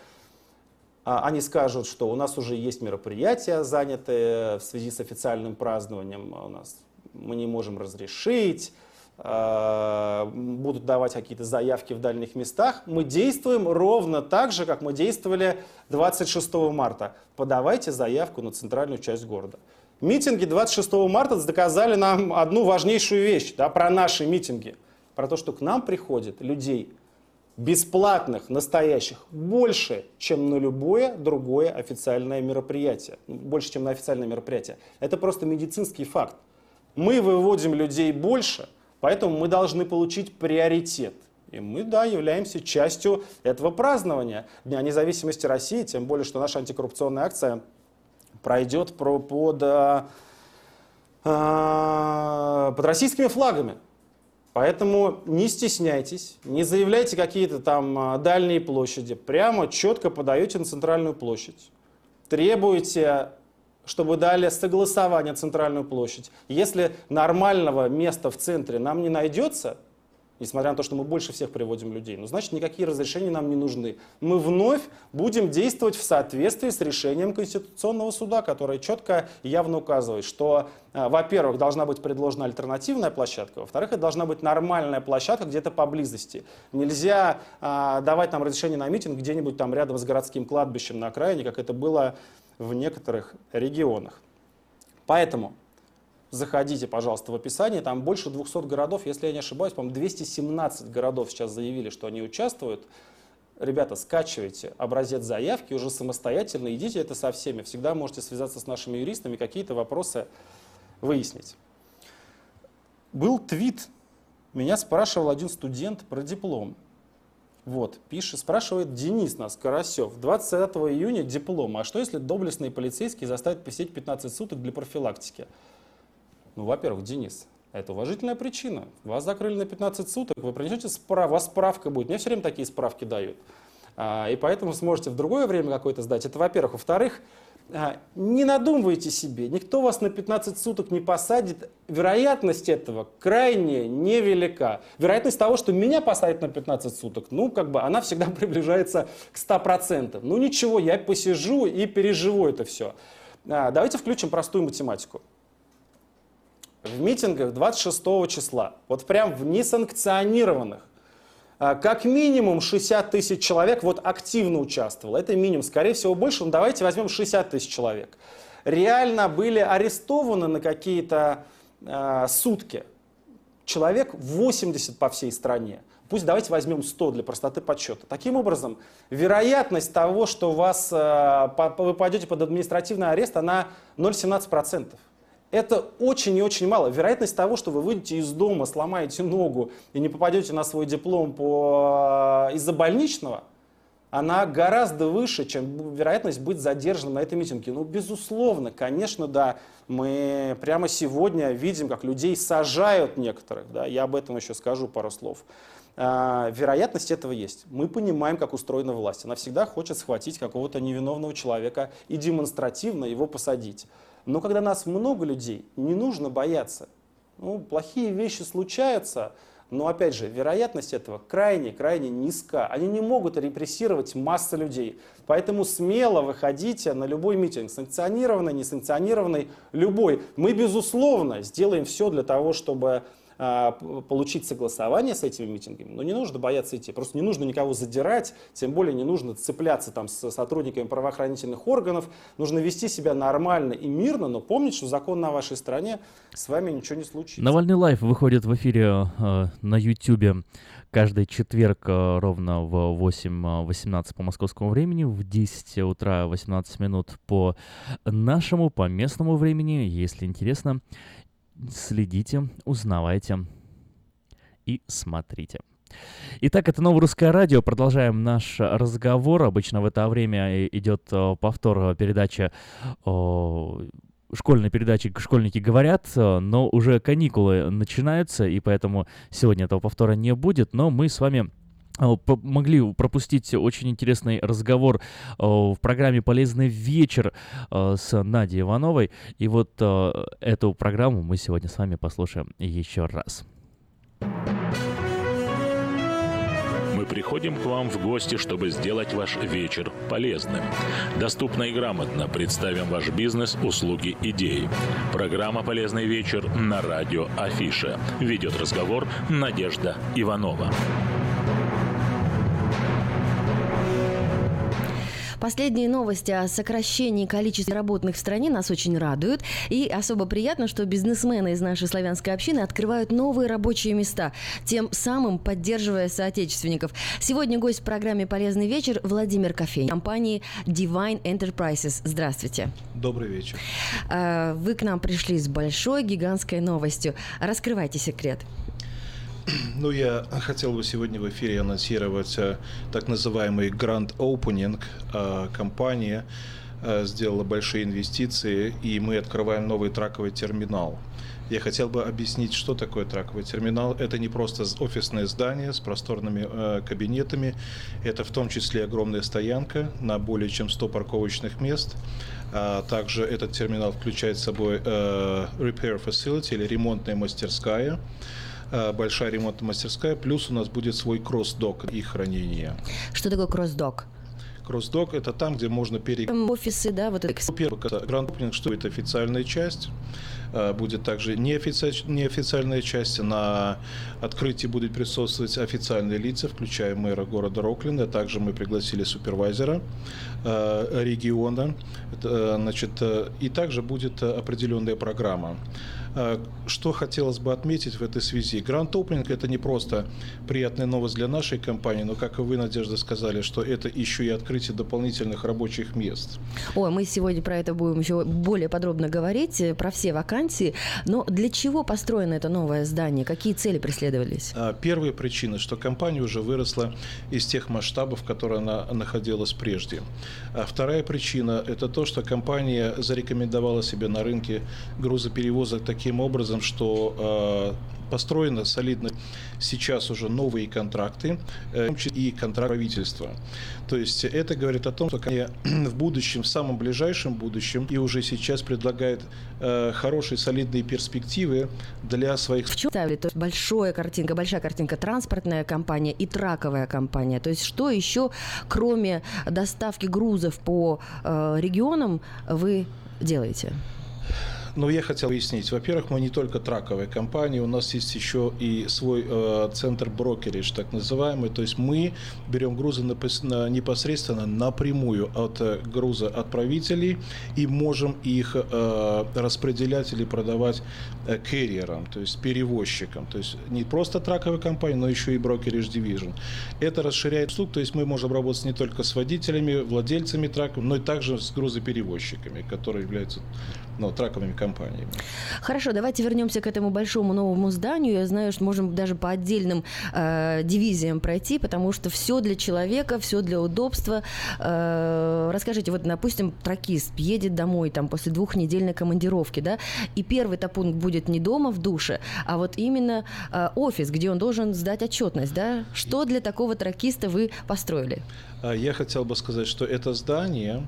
а, они скажут, что у нас уже есть мероприятия, занятые в связи с официальным празднованием. У нас мы не можем разрешить, будут давать какие-то заявки в дальних местах, мы действуем ровно так же, как мы действовали 26 марта. Подавайте заявку на центральную часть города. Митинги 26 марта доказали нам одну важнейшую вещь да, про наши митинги. Про то, что к нам приходит людей бесплатных, настоящих, больше, чем на любое другое официальное мероприятие. Ну, больше, чем на официальное мероприятие. Это просто медицинский факт. Мы выводим людей больше, поэтому мы должны получить приоритет. И мы, да, являемся частью этого празднования Дня независимости России, тем более, что наша антикоррупционная акция пройдет под, а, а, под российскими флагами. Поэтому не стесняйтесь, не заявляйте какие-то там а, дальние площади, прямо четко подаете на центральную площадь. Требуете, чтобы дали согласование центральную площадь. Если нормального места в центре нам не найдется, несмотря на то, что мы больше всех приводим людей. Ну, значит, никакие разрешения нам не нужны. Мы вновь будем действовать в соответствии с решением Конституционного суда, которое четко и явно указывает, что, э, во-первых, должна быть предложена альтернативная площадка, во-вторых, это должна быть нормальная площадка где-то поблизости. Нельзя а, давать нам разрешение на митинг где-нибудь там рядом с городским кладбищем на окраине, как это было в некоторых регионах. Поэтому Заходите, пожалуйста, в описание. Там больше 200 городов, если я не ошибаюсь, по-моему, 217 городов сейчас заявили, что они участвуют. Ребята, скачивайте образец заявки уже самостоятельно, идите это со всеми. Всегда можете связаться с нашими юристами, какие-то вопросы выяснить. Был твит, меня спрашивал один студент про диплом. Вот, пишет, спрашивает Денис нас, Карасев, 29 июня диплом. А что если доблестные полицейские заставят посидеть 15 суток для профилактики? Ну, во-первых, Денис, это уважительная причина. Вас закрыли на 15 суток, вы принесете справку, у вас справка будет. Мне все время такие справки дают. А, и поэтому сможете в другое время какое-то сдать. Это во-первых. Во-вторых, не надумывайте себе, никто вас на 15 суток не посадит. Вероятность этого крайне невелика. Вероятность того, что меня посадят на 15 суток, ну, как бы, она всегда приближается к 100%. Ну, ничего, я посижу и переживу это все. А, давайте включим простую математику в митингах 26 числа, вот прям в несанкционированных, а, как минимум 60 тысяч человек вот активно участвовало. Это минимум, скорее всего больше, но давайте возьмем 60 тысяч человек. Реально были арестованы на какие-то э, сутки человек 80 по всей стране. Пусть давайте возьмем 100 для простоты подсчета. Таким образом, вероятность того, что вас, э, вы пойдете под административный арест, она 0,17%. Это очень и очень мало. Вероятность того, что вы выйдете из дома, сломаете ногу и не попадете на свой диплом по... из-за больничного, она гораздо выше, чем вероятность быть задержанным на этом митинге. Ну, безусловно, конечно, да, мы прямо сегодня видим, как людей сажают некоторых, да, я об этом еще скажу пару слов. А, вероятность этого есть. Мы понимаем, как устроена власть. Она всегда хочет схватить какого-то невиновного человека и демонстративно его посадить. Но когда нас много людей, не нужно бояться. Ну, плохие вещи случаются, но опять же, вероятность этого крайне-крайне низка. Они не могут репрессировать массы людей. Поэтому смело выходите на любой митинг, санкционированный, несанкционированный, любой. Мы, безусловно, сделаем все для того, чтобы получить согласование с этими митингами, но не нужно бояться идти. Просто не нужно никого задирать, тем более не нужно цепляться там с сотрудниками правоохранительных органов. Нужно вести себя нормально и мирно, но помнить, что закон на вашей стороне, с вами ничего не случится. Навальный лайф выходит в эфире э, на YouTube каждый четверг э, ровно в 8.18 э, по московскому времени, в 10 утра 18 минут по нашему, по местному времени, если интересно следите, узнавайте и смотрите. Итак, это новое русское радио. Продолжаем наш разговор. Обычно в это время идет э, повтор передачи школьной передачи «Школьники говорят», но уже каникулы начинаются, и поэтому сегодня этого повтора не будет, но мы с вами Э, могли пропустить очень интересный разговор э, в программе «Полезный вечер» э, с Надей Ивановой. И вот эту программу мы сегодня с вами послушаем еще раз. Мы приходим к вам в гости, чтобы сделать ваш вечер полезным. Доступно и грамотно представим ваш бизнес, услуги, идеи. Программа «Полезный вечер» на радио Афиша. Ведет разговор Надежда Иванова. Последние новости о сокращении количества работных в стране нас очень радуют. И особо приятно, что бизнесмены из нашей славянской общины открывают новые рабочие места, тем самым поддерживая соотечественников. Сегодня гость в программе «Полезный вечер» Владимир Кофей, компании Divine Enterprises. Здравствуйте. Добрый вечер. А, вы к нам пришли с большой гигантской новостью. Раскрывайте секрет. Ну, я хотел бы сегодня в эфире анонсировать э, так называемый Grand Opening. Э, компания э, сделала большие инвестиции, и мы открываем новый траковый терминал. Я хотел бы объяснить, что такое траковый терминал. Это не просто офисное здание с просторными э, кабинетами, это в том числе огромная стоянка на более чем 100 парковочных мест. А также этот терминал включает в собой э, repair facility или ремонтная мастерская. Э, большая ремонтная мастерская, плюс у нас будет свой кросс-док и хранение. Что такое кросс-док? Кросс-док – это там, где можно перейти. Офисы, да, вот это. Первый гранд что это официальная часть. Э, будет также неофициальная часть. На открытии будут присутствовать официальные лица, включая мэра города Рокленда. Также мы пригласили супервайзера региона. Значит, и также будет определенная программа. Что хотелось бы отметить в этой связи? Гранд Opening – это не просто приятная новость для нашей компании, но, как и вы, Надежда, сказали, что это еще и открытие дополнительных рабочих мест. Ой, мы сегодня про это будем еще более подробно говорить, э, про все вакансии. Но для чего построено это новое здание? Какие цели преследовались? Первая причина, что компания уже выросла из тех масштабов, которые она находилась прежде. А вторая причина – это то, что компания зарекомендовала себя на рынке грузоперевозок таким образом, что построены солидно сейчас уже новые контракты э, и контракт правительства. То есть это говорит о том, что в будущем, в самом ближайшем будущем и уже сейчас предлагает э, хорошие солидные перспективы для своих... В чем ставили? То есть большая картинка, большая картинка, транспортная компания и траковая компания. То есть что еще, кроме доставки грузов по э, регионам, вы делаете? Но я хотел выяснить. Во-первых, мы не только траковая компания, у нас есть еще и свой э, центр брокеридж, так называемый. То есть мы берем грузы на, непосредственно напрямую от э, груза отправителей и можем их э, распределять или продавать э, керриерам, то есть перевозчикам. То есть не просто траковая компания, но еще и брокеридж division. Это расширяет услуг, то есть мы можем работать не только с водителями, владельцами траков, но и также с грузоперевозчиками, которые являются ну, траковыми компаниями. Хорошо, давайте вернемся к этому большому новому зданию. Я знаю, что можем даже по отдельным э, дивизиям пройти, потому что все для человека, все для удобства. Э, расскажите, вот, допустим, тракист едет домой там после двухнедельной командировки, да, и первый-то пункт будет не дома в душе, а вот именно э, офис, где он должен сдать отчетность, да. Что для такого тракиста вы построили? А, я хотел бы сказать, что это здание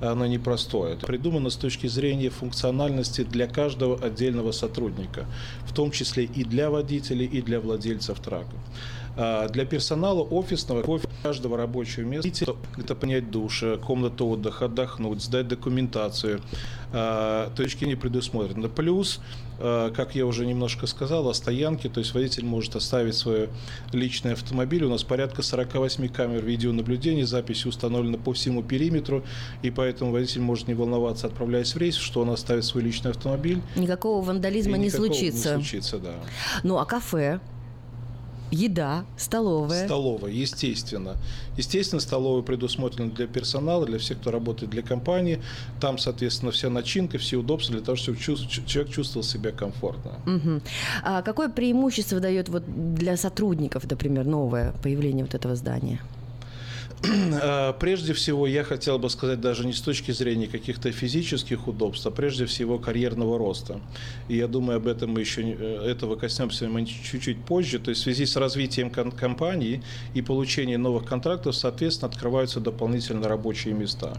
оно непростое. Это придумано с точки зрения функциональности для каждого отдельного сотрудника, в том числе и для водителей, и для владельцев трака. А, для персонала офисного кофе каждого рабочего места это понять душ, комнату отдыха, отдохнуть, сдать документацию. А, точки не предусмотрены. Плюс, а, как я уже немножко сказал, о стоянке, то есть водитель может оставить свой личный автомобиль. У нас порядка 48 камер видеонаблюдения, записи установлены по всему периметру, и поэтому водитель может не волноваться, отправляясь в рейс, что он оставит свой личный автомобиль. Никакого вандализма не случится. Не случится, да. Ну а кафе? Еда, столовая. Столовая, естественно. Естественно, столовая предусмотрена для персонала, для всех, кто работает для компании. Там, соответственно, вся начинка, все удобства для того, чтобы человек чувствовал себя комфортно. Угу. А какое преимущество дает вот для сотрудников, например, новое появление вот этого здания? Э, прежде всего, я хотел бы сказать даже не с точки зрения каких-то физических удобств, а прежде всего карьерного роста. И я думаю, об этом мы еще э, этого коснемся мы чуть-чуть позже. То есть в связи с развитием компании и получением новых контрактов, соответственно, открываются дополнительные рабочие места.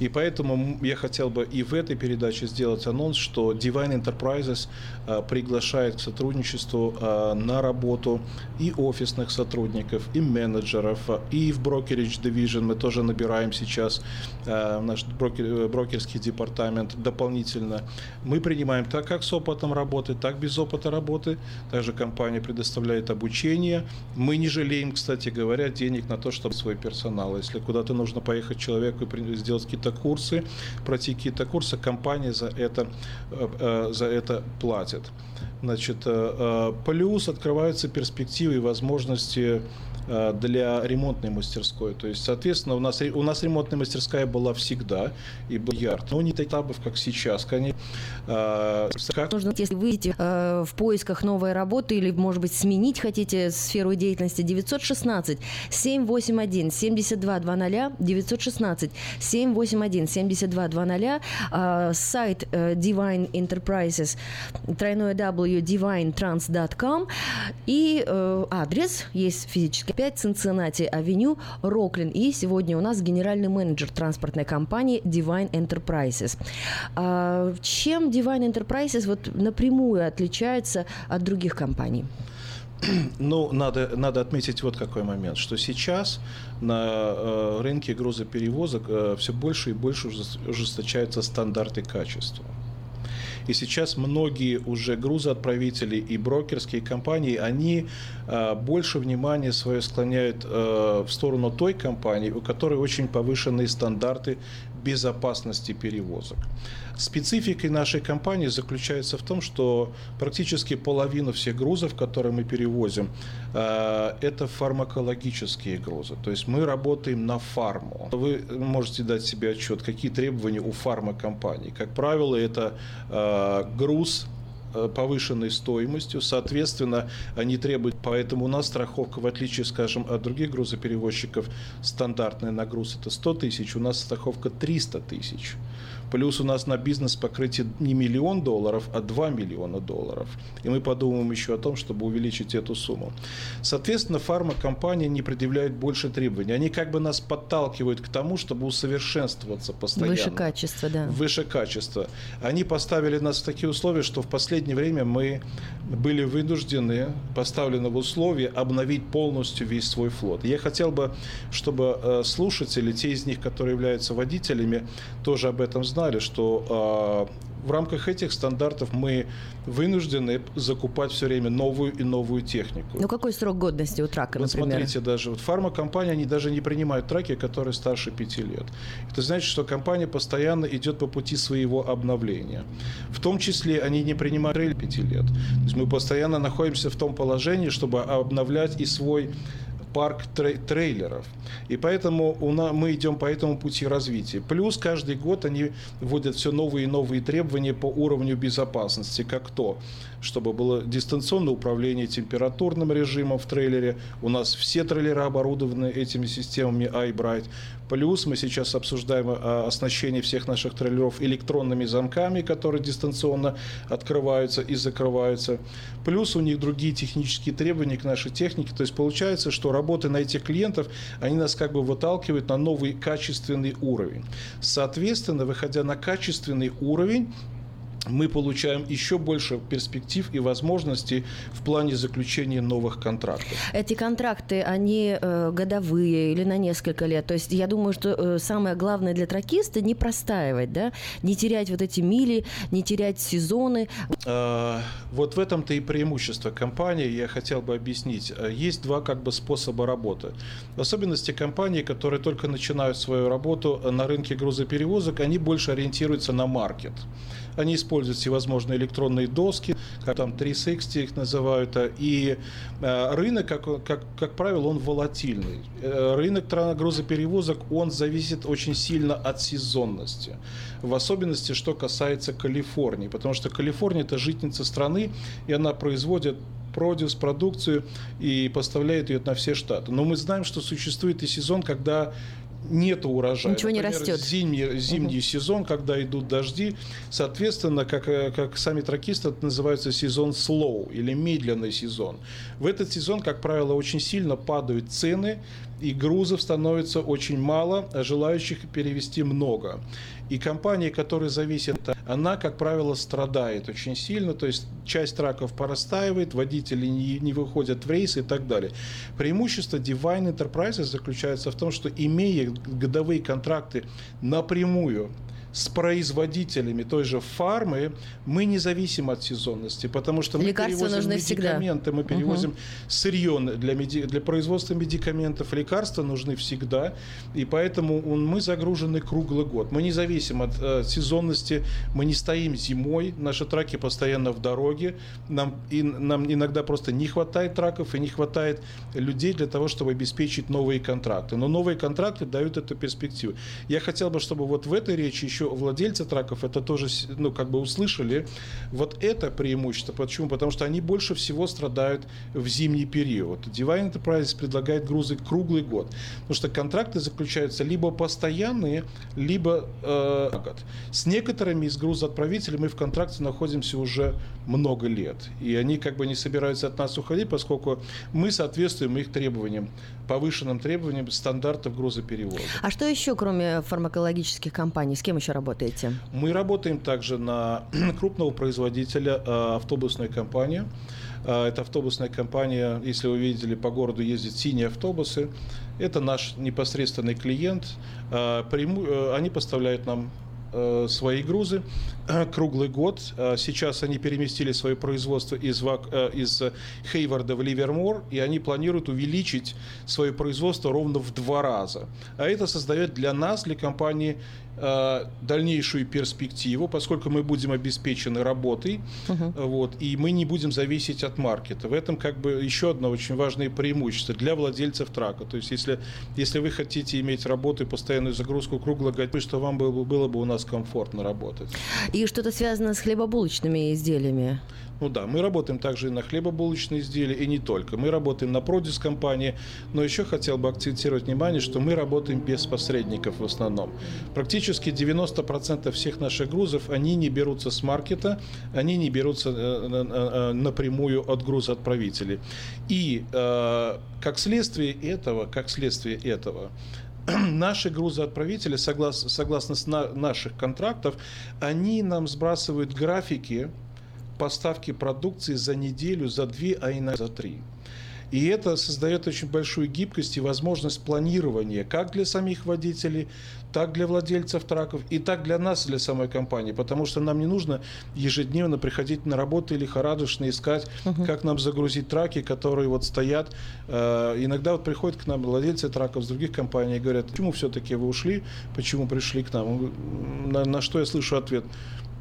И поэтому я хотел бы и в этой передаче сделать анонс, что Divine Enterprises э, приглашает к сотрудничеству на работу и офисных сотрудников, и менеджеров, и в брокеридж Beach Division, мы тоже набираем сейчас э, наш брокер, брокерский департамент дополнительно. Мы принимаем так, как с опытом работы, так без опыта работы. Также компания предоставляет обучение. Мы не жалеем, кстати говоря, денег на то, чтобы свой персонал. Если куда-то нужно поехать человеку и сделать какие-то курсы, пройти какие-то курсы, компания за это, э, э, за это платит. Значит, э, плюс открываются перспективы и возможности для ремонтной мастерской. То есть, соответственно, у нас, у нас ремонтная мастерская была всегда и был ярд. Но не этапов, как сейчас, конечно. Как... Нужно, если выйдете э, в поисках новой работы или, может быть, сменить хотите сферу деятельности, 916 781 7220 916 781 7220 э, сайт э, Divine Enterprises тройное W divinetrans.com и э, адрес есть физически 5 Цинциннати Авеню, Роклин. И сегодня у нас генеральный менеджер транспортной компании Divine Enterprises. А, чем Divine Enterprises вот напрямую отличается от других компаний? Ну, надо, надо отметить вот какой момент, что сейчас на э, рынке грузоперевозок э, все больше и больше ужесточаются стандарты качества. И сейчас многие уже грузоотправители и брокерские компании, они э, больше внимания свое склоняют э, в сторону той компании, у которой очень повышенные стандарты безопасности перевозок. Спецификой нашей компании заключается в том, что практически половину всех грузов, которые мы перевозим, э, это фармакологические грузы. То есть мы работаем на фарму. Вы можете дать себе отчет, какие требования у фармакомпаний. Как правило, это э, груз повышенной стоимостью, соответственно, они требуют, поэтому у нас страховка, в отличие, скажем, от других грузоперевозчиков, стандартная нагруз это 100 тысяч, у нас страховка 300 тысяч. Плюс у нас на бизнес покрытие не миллион долларов, а 2 миллиона долларов. И мы подумаем еще о том, чтобы увеличить эту сумму. Соответственно, фармакомпании не предъявляют больше требований. Они как бы нас подталкивают к тому, чтобы усовершенствоваться постоянно. Выше качество, да. Выше качество. Они поставили нас в такие условия, что в последнее время мы были вынуждены, поставлены в условия, обновить полностью весь свой флот. Я хотел бы, чтобы э, слушатели, те из них, которые являются водителями, тоже об этом знали знали, что э, в рамках этих стандартов мы вынуждены закупать все время новую и новую технику. Ну какой срок годности у трака, вот например? Смотрите, даже вот фармакомпания, они даже не принимают траки, которые старше 5 лет. Это значит, что компания постоянно идет по пути своего обновления. В том числе они не принимают трейль 5 лет. То есть мы постоянно находимся в том положении, чтобы обновлять и свой парк трейлеров. И поэтому у нас, мы идем по этому пути развития. Плюс каждый год они вводят все новые и новые требования по уровню безопасности, как то, чтобы было дистанционное управление температурным режимом в трейлере. У нас все трейлеры оборудованы этими системами iBright. Плюс мы сейчас обсуждаем а, оснащение всех наших трейлеров электронными замками, которые дистанционно открываются и закрываются. Плюс у них другие технические требования к нашей технике. То есть получается, что работы на этих клиентов, они нас как бы выталкивают на новый качественный уровень. Соответственно, выходя на качественный уровень, мы получаем еще больше перспектив и возможностей в плане заключения новых контрактов. Эти контракты, они э, годовые или на несколько лет? То есть я думаю, что э, самое главное для тракиста не простаивать, да? не терять вот эти мили, не терять сезоны. Э, вот в этом-то и преимущество компании, я хотел бы объяснить. Э, есть два как бы способа работы. В особенности компании, которые только начинают свою работу на рынке грузоперевозок, они больше ориентируются на маркет. Они используют всевозможные электронные доски, как там 360 их называют. И э, рынок, как, как, как правило, он волатильный. Э, рынок грузоперевозок, он зависит очень сильно от сезонности. В особенности, что касается Калифорнии. Потому что Калифорния – это житница страны, и она производит продюс, продукцию и поставляет ее на все штаты. Но мы знаем, что существует и сезон, когда нет урожая. Ничего не Например, растет. Зимний, зимний угу. сезон, когда идут дожди, соответственно, как, э, как сами тракисты, это называется сезон slow или медленный сезон. В этот сезон, как правило, очень сильно падают цены, и грузов становится очень мало, а желающих перевести много. И компания, которая зависит, она, как правило, страдает очень сильно, то есть часть траков порастаивает, водители не, не выходят в рейс и так далее. Преимущество Divine Enterprises заключается в том, что имея годовые контракты напрямую с производителями той же фармы мы не зависим от сезонности, потому что мы Лекарства перевозим нужны всегда. медикаменты, мы перевозим сырье для, меди- для производства медикаментов, лекарства нужны всегда, и поэтому он- мы загружены круглый год. Мы не зависим от э, сезонности, мы не стоим зимой, наши траки постоянно в дороге, нам, и, нам иногда просто не хватает траков и не хватает людей для того, чтобы обеспечить новые контракты. Но новые контракты дают эту перспективу. Я хотел бы, чтобы вот в этой речи еще владельцы траков это тоже, ну, как бы услышали вот это преимущество. Почему? Потому что они больше всего страдают в зимний период. Divine Enterprises предлагает грузы круглый год. Потому что контракты заключаются либо постоянные, либо э, год. С некоторыми из грузоотправителей мы в контракте находимся уже много лет. И они как бы не собираются от нас уходить, поскольку мы соответствуем их требованиям, повышенным требованиям стандартов грузоперевоза. А что еще, кроме фармакологических компаний? С кем еще работаете? Мы работаем также на крупного производителя э, автобусной компании. Э, Это автобусная компания, если вы видели, по городу ездят синие автобусы. Это наш непосредственный клиент. Э, Они поставляют нам свои грузы круглый год. Э, Сейчас они переместили свое производство из, э, из Хейварда в Ливермор, и они планируют увеличить свое производство ровно в два раза. А это создает для нас, для компании, э, дальнейшую перспективу, поскольку мы будем обеспечены работой, вот, и мы не будем зависеть от маркета. В этом как бы еще одно очень важное преимущество для владельцев трака. То есть если, если вы хотите иметь работу и постоянную загрузку круглогодично, что вам было, бы- было бы у нас комфортно работать. И что-то связано с хлебобулочными изделиями? Ну да, мы работаем также и на хлебобулочные изделия, и не только. Мы работаем на продюс компании, но еще хотел бы акцентировать внимание, что мы работаем без посредников в основном. Практически 90% всех наших грузов, они не берутся с маркета, они не берутся э, э, э, напрямую от грузоотправителей. И как следствие этого, как следствие этого, наши грузоотправители, согласно, согласно на- наших контрактов, они нам сбрасывают графики поставки продукции за неделю, за две, а иногда за три. И это создает очень большую гибкость и возможность планирования как для самих водителей, так для владельцев траков и так для нас, для самой компании. Потому что нам не нужно ежедневно приходить на работу и лихорадочно искать, как нам загрузить траки, которые вот стоят. Э, Иногда вот приходят к нам владельцы траков с других компаний и говорят, почему все-таки вы ушли, почему пришли к нам. На, на что я слышу ответ.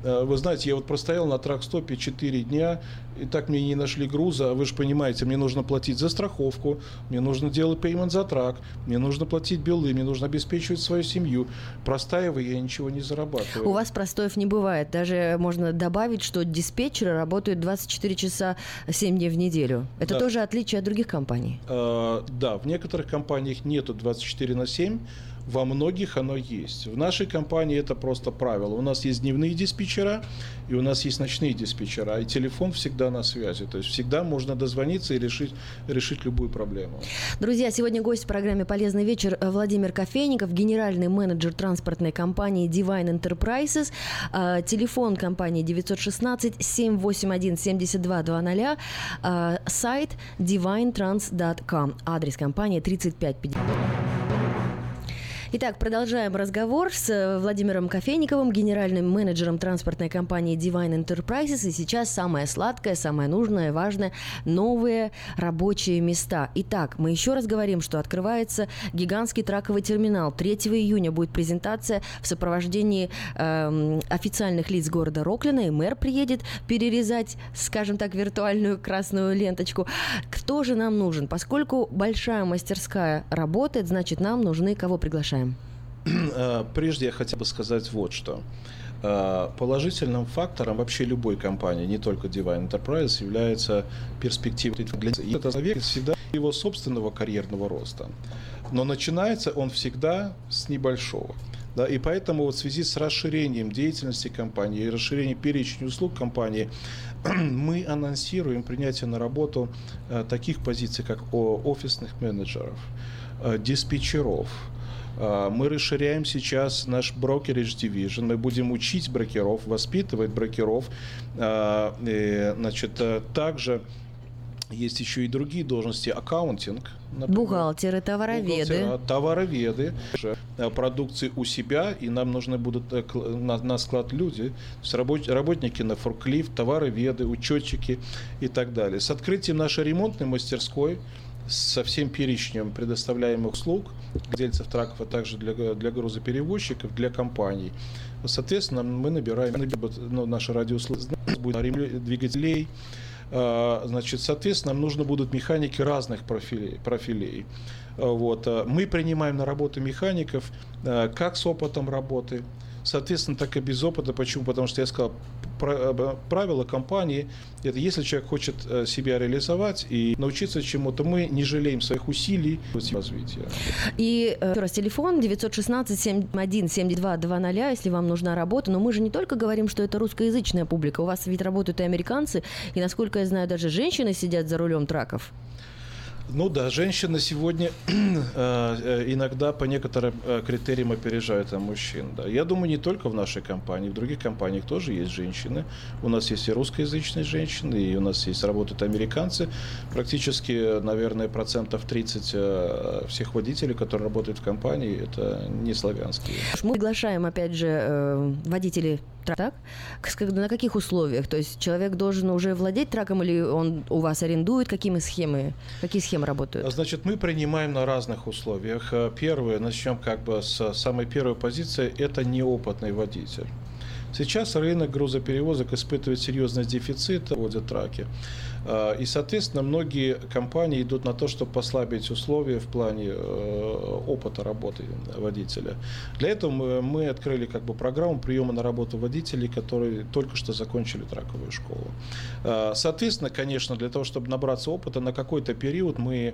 Э, Вы знаете, я вот простоял на трак-стопе 4 дня, и так мне не нашли груза. Вы же понимаете, мне нужно платить за страховку, мне нужно делать пеймент за трак, мне нужно платить билы, мне нужно обеспечивать свою семью. Простаивая, я ничего не зарабатываю. У вас простоев не бывает. Даже можно добавить, что диспетчеры работают 24 часа 7 дней в неделю. Это Да. тоже отличие от других компаний. Э, Да, в некоторых компаниях нету 24 на 7, во многих оно есть. В нашей компании это просто правило. У нас есть дневные диспетчера, и у нас есть ночные диспетчера, и телефон всегда на связи. То есть всегда можно дозвониться и решить, решить любую проблему. Друзья, сегодня гость в программе «Полезный вечер» Владимир Кофейников, генеральный менеджер транспортной компании Divine Enterprises. А, Телефон компании 916-781-7200. А, Сайт divinetrans.com. Адрес компании 3550. Итак, продолжаем разговор с э, Владимиром Кофейниковым, генеральным менеджером транспортной компании Divine Enterprises. И сейчас самое сладкое, самое нужное, важное – новые рабочие места. Итак, мы еще раз говорим, что открывается гигантский траковый терминал. 3 июня будет презентация в сопровождении эм, официальных лиц города Роклина, и мэр приедет перерезать, скажем так, виртуальную красную ленточку. Кто же нам нужен? Поскольку большая мастерская работает, значит, нам нужны кого приглашаем? Э, Прежде я хотел бы сказать вот что. Э, Положительным фактором вообще любой компании, не только Divine Enterprise, является перспектива для и это зависит всегда его собственного карьерного роста. Но начинается он всегда с небольшого. Да, и поэтому вот в связи с расширением деятельности компании и расширением перечня услуг компании мы анонсируем принятие на работу э, таких позиций, как офисных менеджеров, диспетчеров, мы расширяем сейчас наш брокеридж division. Мы будем учить брокеров, воспитывать брокеров. А, значит, э, также есть еще и другие должности, аккаунтинг. Например. Бухгалтеры, товароведы. Бухгалтера, товароведы, э, продукции у себя, и нам нужны будут э, на, на склад люди, работники на форклифт, товароведы, учетчики и так далее. С открытием нашей ремонтной мастерской со всем перечнем предоставляемых услуг дельцев траков, а также для, для грузоперевозчиков, для компаний. Соответственно, мы набираем, ну, наши радиослужбы будет двигателей, а, значит, соответственно, нам нужно будут механики разных профилей. профилей. А, вот. А, мы принимаем на работу механиков как с опытом работы, соответственно, так и без опыта. Почему? Потому что я сказал, правило компании – это если человек хочет э, себя реализовать и научиться чему-то, мы не жалеем своих усилий развития. И э, еще раз, телефон 916-71-72-00, если вам нужна работа. Но мы же не только говорим, что это русскоязычная публика. У вас ведь работают и американцы, и, насколько я знаю, даже женщины сидят за рулем траков. Ну да, женщины сегодня э, э, иногда по некоторым э, критериям опережают мужчин. Да. Я думаю, не только в нашей компании, в других компаниях тоже есть женщины. У нас есть и русскоязычные женщины, и у нас есть работают американцы. Практически, наверное, процентов 30 всех водителей, которые работают в компании, это не славянские. Мы приглашаем, опять же, водителей так? На каких условиях? То есть человек должен уже владеть траком или он у вас арендует? Какими схемы? Какие схемы работают? Значит, мы принимаем на разных условиях. Первое, начнем как бы с самой первой позиции, это неопытный водитель. Сейчас рынок грузоперевозок испытывает серьезный дефицит, водят траки. А, и, соответственно, многие компании идут на то, чтобы послабить условия в плане э, опыта работы водителя. Для этого мы открыли как бы программу приема на работу водителей, которые только что закончили траковую школу. А, соответственно, конечно, для того, чтобы набраться опыта, на какой-то период мы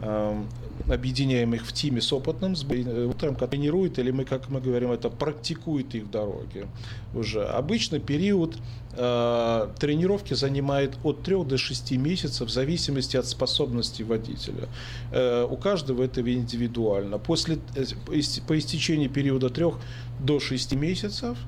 э, объединяем их в тиме с опытным, с утром, тренирует, или мы, как мы говорим, это практикует их в дороге уже. Обычно период э, тренировки занимает от 3 до 6 месяцев в зависимости от способности водителя. Э, у каждого это индивидуально. После, э, по истечении периода 3 до 6 месяцев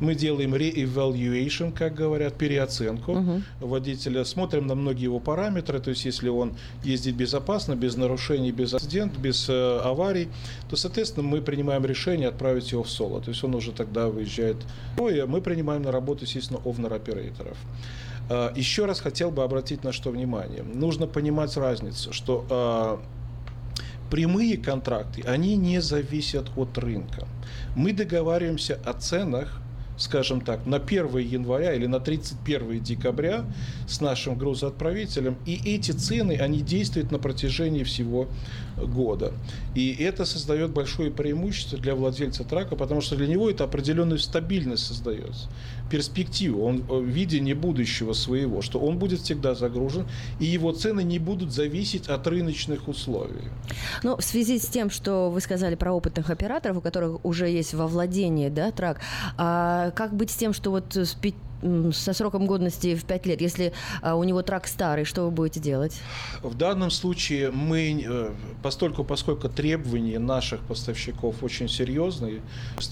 мы делаем re-evaluation, как говорят, переоценку угу. водителя, смотрим на многие его параметры, то есть если он ездит безопасно, без нарушений, без акцидентов, без э, аварий, то, соответственно, мы принимаем решение отправить его в соло, то есть он уже тогда выезжает. Ну и мы принимаем на работу, естественно, овнер-операторов. Э, еще раз хотел бы обратить на что внимание. Нужно понимать разницу, что э, прямые контракты, они не зависят от рынка. Мы договариваемся о ценах, скажем так, на 1 января или на 31 декабря с нашим грузоотправителем. И эти цены, они действуют на протяжении всего года. И это создает большое преимущество для владельца трака, потому что для него это определенную стабильность создается перспективу, он э, видение будущего своего, что он будет всегда загружен, и его цены не будут зависеть от рыночных условий. Ну, в связи с тем, что вы сказали про опытных операторов, у которых уже есть во владении да, трак, а как быть с тем, что вот с со сроком годности в 5 лет, если а, у него трак старый, что вы будете делать? В данном случае мы, э, постольку, поскольку требования наших поставщиков очень серьезные,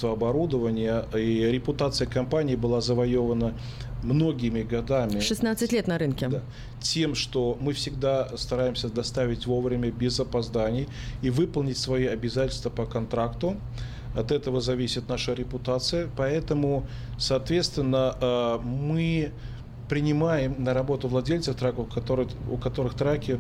оборудования и репутация компании была завоевана многими годами. 16 лет на рынке. Да, тем, что мы всегда стараемся доставить вовремя, без опозданий и выполнить свои обязательства по контракту. От этого зависит наша репутация. Поэтому, соответственно, э, мы принимаем на работу владельцев траков, которые, у которых траки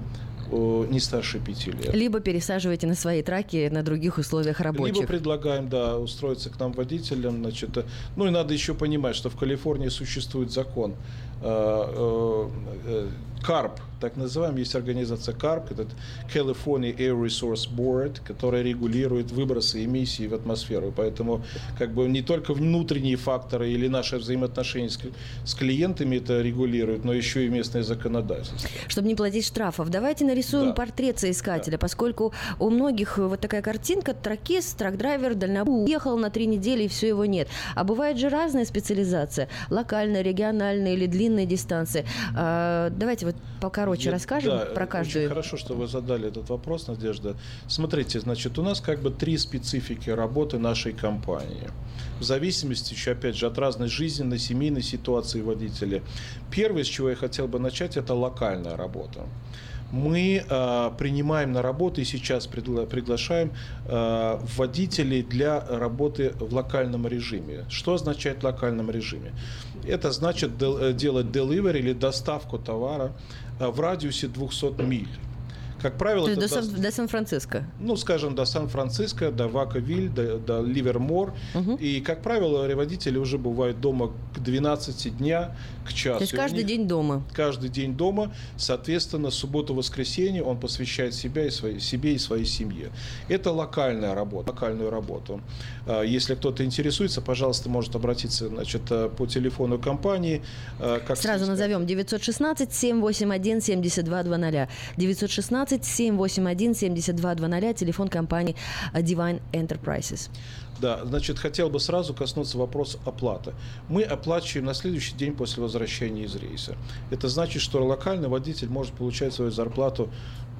не старше пяти лет. Либо пересаживаете на свои траки на других условиях рабочих. Либо предлагаем, да, устроиться к нам водителям. Значит, ну и надо еще понимать, что в Калифорнии существует закон. Э, э, КАРП, так называемый, есть организация КАРП, это California Air Resource Board, которая регулирует выбросы эмиссий в атмосферу. Поэтому как бы не только внутренние факторы или наши взаимоотношения с, с клиентами это регулируют, но еще и местное законодательство. Чтобы не платить штрафов, давайте нарисуем да. портрет соискателя, да. поскольку у многих вот такая картинка, тракист, трак-драйвер, дальнобой, уехал на три недели и все его нет. А бывает же разная специализация, локальная, региональная или длинная дистанция. А, давайте вот пока покороче Я- расскажем да, про каждую. Очень хорошо, что вы задали этот вопрос, Надежда. Смотрите, значит, у нас как бы три специфики работы нашей компании. В зависимости еще, опять же, от разной жизненной, семейной ситуации водителя. Первое, с чего я хотел бы начать, это локальная работа. Мы э, принимаем на работу и сейчас пригла- приглашаем э, водителей для работы в локальном режиме. Что означает в локальном режиме? Это значит дел- э, делать delivery или доставку товара в радиусе 200 миль. Как правило, То есть до, Сан- до Сан-Франциско. ну, скажем, до Сан-Франциско, до Ваковиль, до, до Ливермор. И, как правило, водители уже бывают дома к 12 дня, к часу. То есть каждый них день дома. Каждый день дома, соответственно, субботу-воскресенье он посвящает себя и своей, себе и своей семье. Это локальная работа, локальную работу. А, Если кто-то интересуется, пожалуйста, может обратиться значит, э, по телефону компании. э, Как Сразу сказать, назовем 916-781-7220. 916-781-7220, телефон компании Divine Enterprises. Да, значит, хотел бы сразу коснуться вопроса оплаты. Мы оплачиваем на следующий день после возвращения из рейса. Это значит, что локальный водитель может получать свою зарплату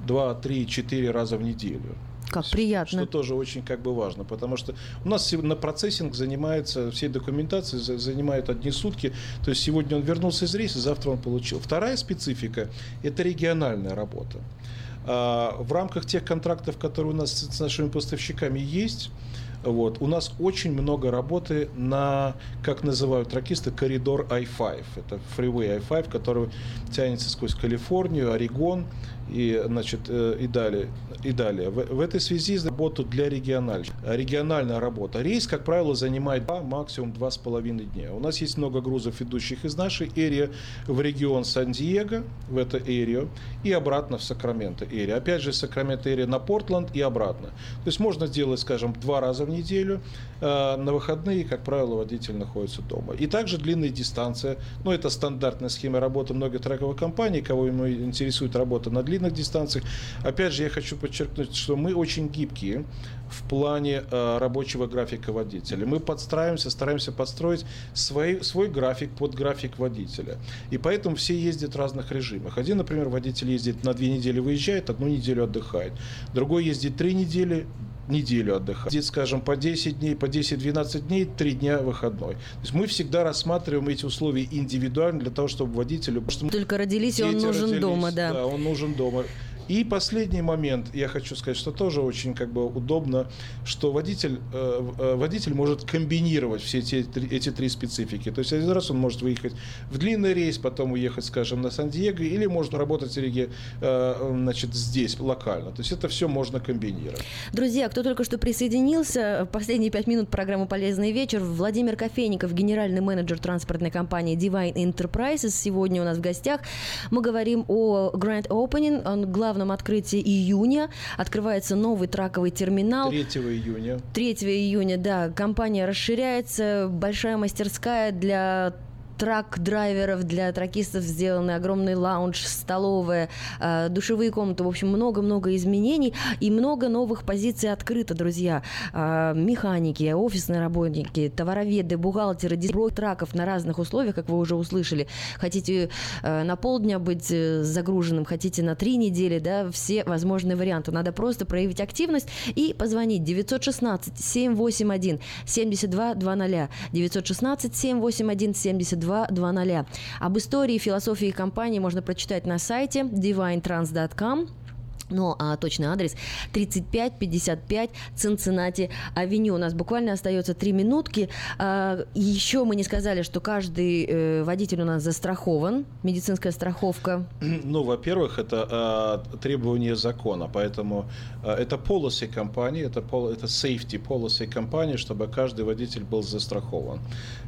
2, 3, 4 раза в неделю. Как Что приятно. тоже очень как бы важно, потому что у нас на процессинг занимается, всей документацией за- занимает одни сутки, то есть сегодня он вернулся из рейса, завтра он получил. Вторая специфика – это региональная работа. А, В рамках тех контрактов, которые у нас с нашими поставщиками есть, вот, у нас очень много работы на, как называют тракисты, коридор I-5. Это фривей I-5, который тянется сквозь Калифорнию, Орегон и, значит, э, и далее. И далее. В, в этой связи работу для региональных. Региональная работа. Рейс, как правило, занимает два, максимум два с половиной дня. У нас есть много грузов, идущих из нашей эрии в регион Сан-Диего, в это эрию, и обратно в Сакраменто эрия. Опять же, Сакраменто эрия на Портланд и обратно. То есть можно сделать, скажем, два раза в неделю. Э, На выходные, как правило, водитель находится дома. И также длинная дистанция. Ну, это стандартная схема работы многих трековых компаний, кого ему интересует работа на длинных дистанциях. Опять же, я хочу подчеркнуть, что мы очень гибкие в плане э, рабочего графика водителя. Мы подстраиваемся, стараемся подстроить свой, свой график под график водителя. И поэтому все ездят в разных режимах. Один, например, водитель ездит на две недели выезжает, одну неделю отдыхает. Другой ездит три недели, неделю отдыхает. Ездит, скажем, по 10 дней, по 10-12 дней, 3 дня выходной. То есть мы всегда рассматриваем эти условия индивидуально для того, чтобы водителю... потому что Только родились, и он нужен родились, дома, да. Да, он нужен дома. И последний момент, я хочу сказать, что тоже очень как бы удобно, что водитель, э, э, водитель может комбинировать все эти, эти три специфики. То есть один раз он может выехать в длинный рейс, потом уехать, скажем, на Сан-Диего, или может работать в реге- э, значит, здесь, локально. То есть это все можно комбинировать. Друзья, кто только что присоединился, последние пять минут программы «Полезный вечер». Владимир Кофейников, генеральный менеджер транспортной компании Divine Enterprises. Сегодня у нас в гостях. Мы говорим о Grand Opening, о главном открытии июня. Открывается новый траковый терминал. 3 июня. 3 июня, да, компания расширяется, большая мастерская для трак-драйверов, для тракистов сделаны огромный лаунж, столовая, э, душевые комнаты, в общем, много-много изменений и много новых позиций открыто, друзья. Э, механики, офисные работники, товароведы, бухгалтеры, дисброй траков на разных условиях, как вы уже услышали. Хотите э, на полдня быть загруженным, хотите на три недели, да, все возможные варианты. Надо просто проявить активность и позвонить 916 781 72 00 916 781 72 00. Об истории и философии компании можно прочитать на сайте divinetrans.com. Ну, а точный адрес 3555 Цинциннати Авеню. У нас буквально остается три минутки. А, еще мы не сказали, что каждый э, водитель у нас застрахован. Медицинская страховка. Ну, во-первых, это э, требование закона, поэтому э, это policy компании, это, пол- это safety policy компании, чтобы каждый водитель был застрахован.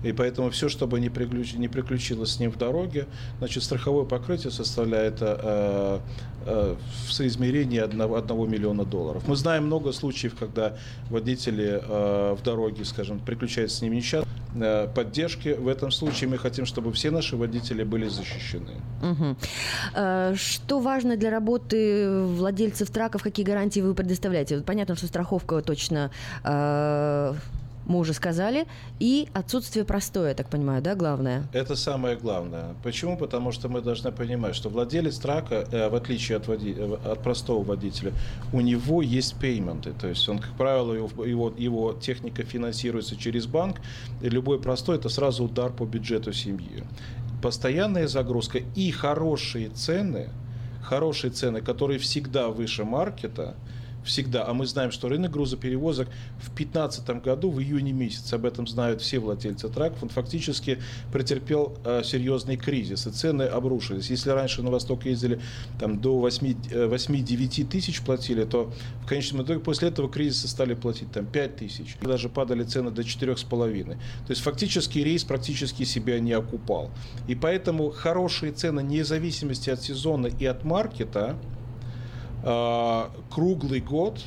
И поэтому все, чтобы не, приключ- не приключилось с ним в дороге, значит, страховое покрытие составляет в соизмерении 1, 1 миллиона долларов. Мы знаем много случаев, когда водители э, в дороге, скажем, приключаются с ними несчастье, э, поддержки. В этом случае мы хотим, чтобы все наши водители были защищены. Э, Что важно для работы владельцев траков? Какие гарантии вы предоставляете? Понятно, что страховка точно э, мы уже сказали, и отсутствие простоя, так понимаю, да, главное? Это самое главное. Почему? Потому что мы должны понимать, что владелец трака, э, в отличие от, води... Э, от простого водителя, у него есть пейменты. То есть он, как правило, его, его, его техника финансируется через банк, и любой простой – это сразу удар по бюджету семьи. Постоянная загрузка и хорошие цены, хорошие цены, которые всегда выше маркета – всегда. А мы знаем, что рынок грузоперевозок в 2015 году, в июне месяце, об этом знают все владельцы траков, он фактически претерпел э, серьезный кризис, и цены обрушились. Если раньше на восток ездили там, до 8-9 э, тысяч платили, то в конечном итоге после этого кризиса стали платить там, 5 тысяч. Даже падали цены до 4,5. То есть фактически рейс практически себя не окупал. И поэтому хорошие цены, вне зависимости от сезона и от маркета, круглый год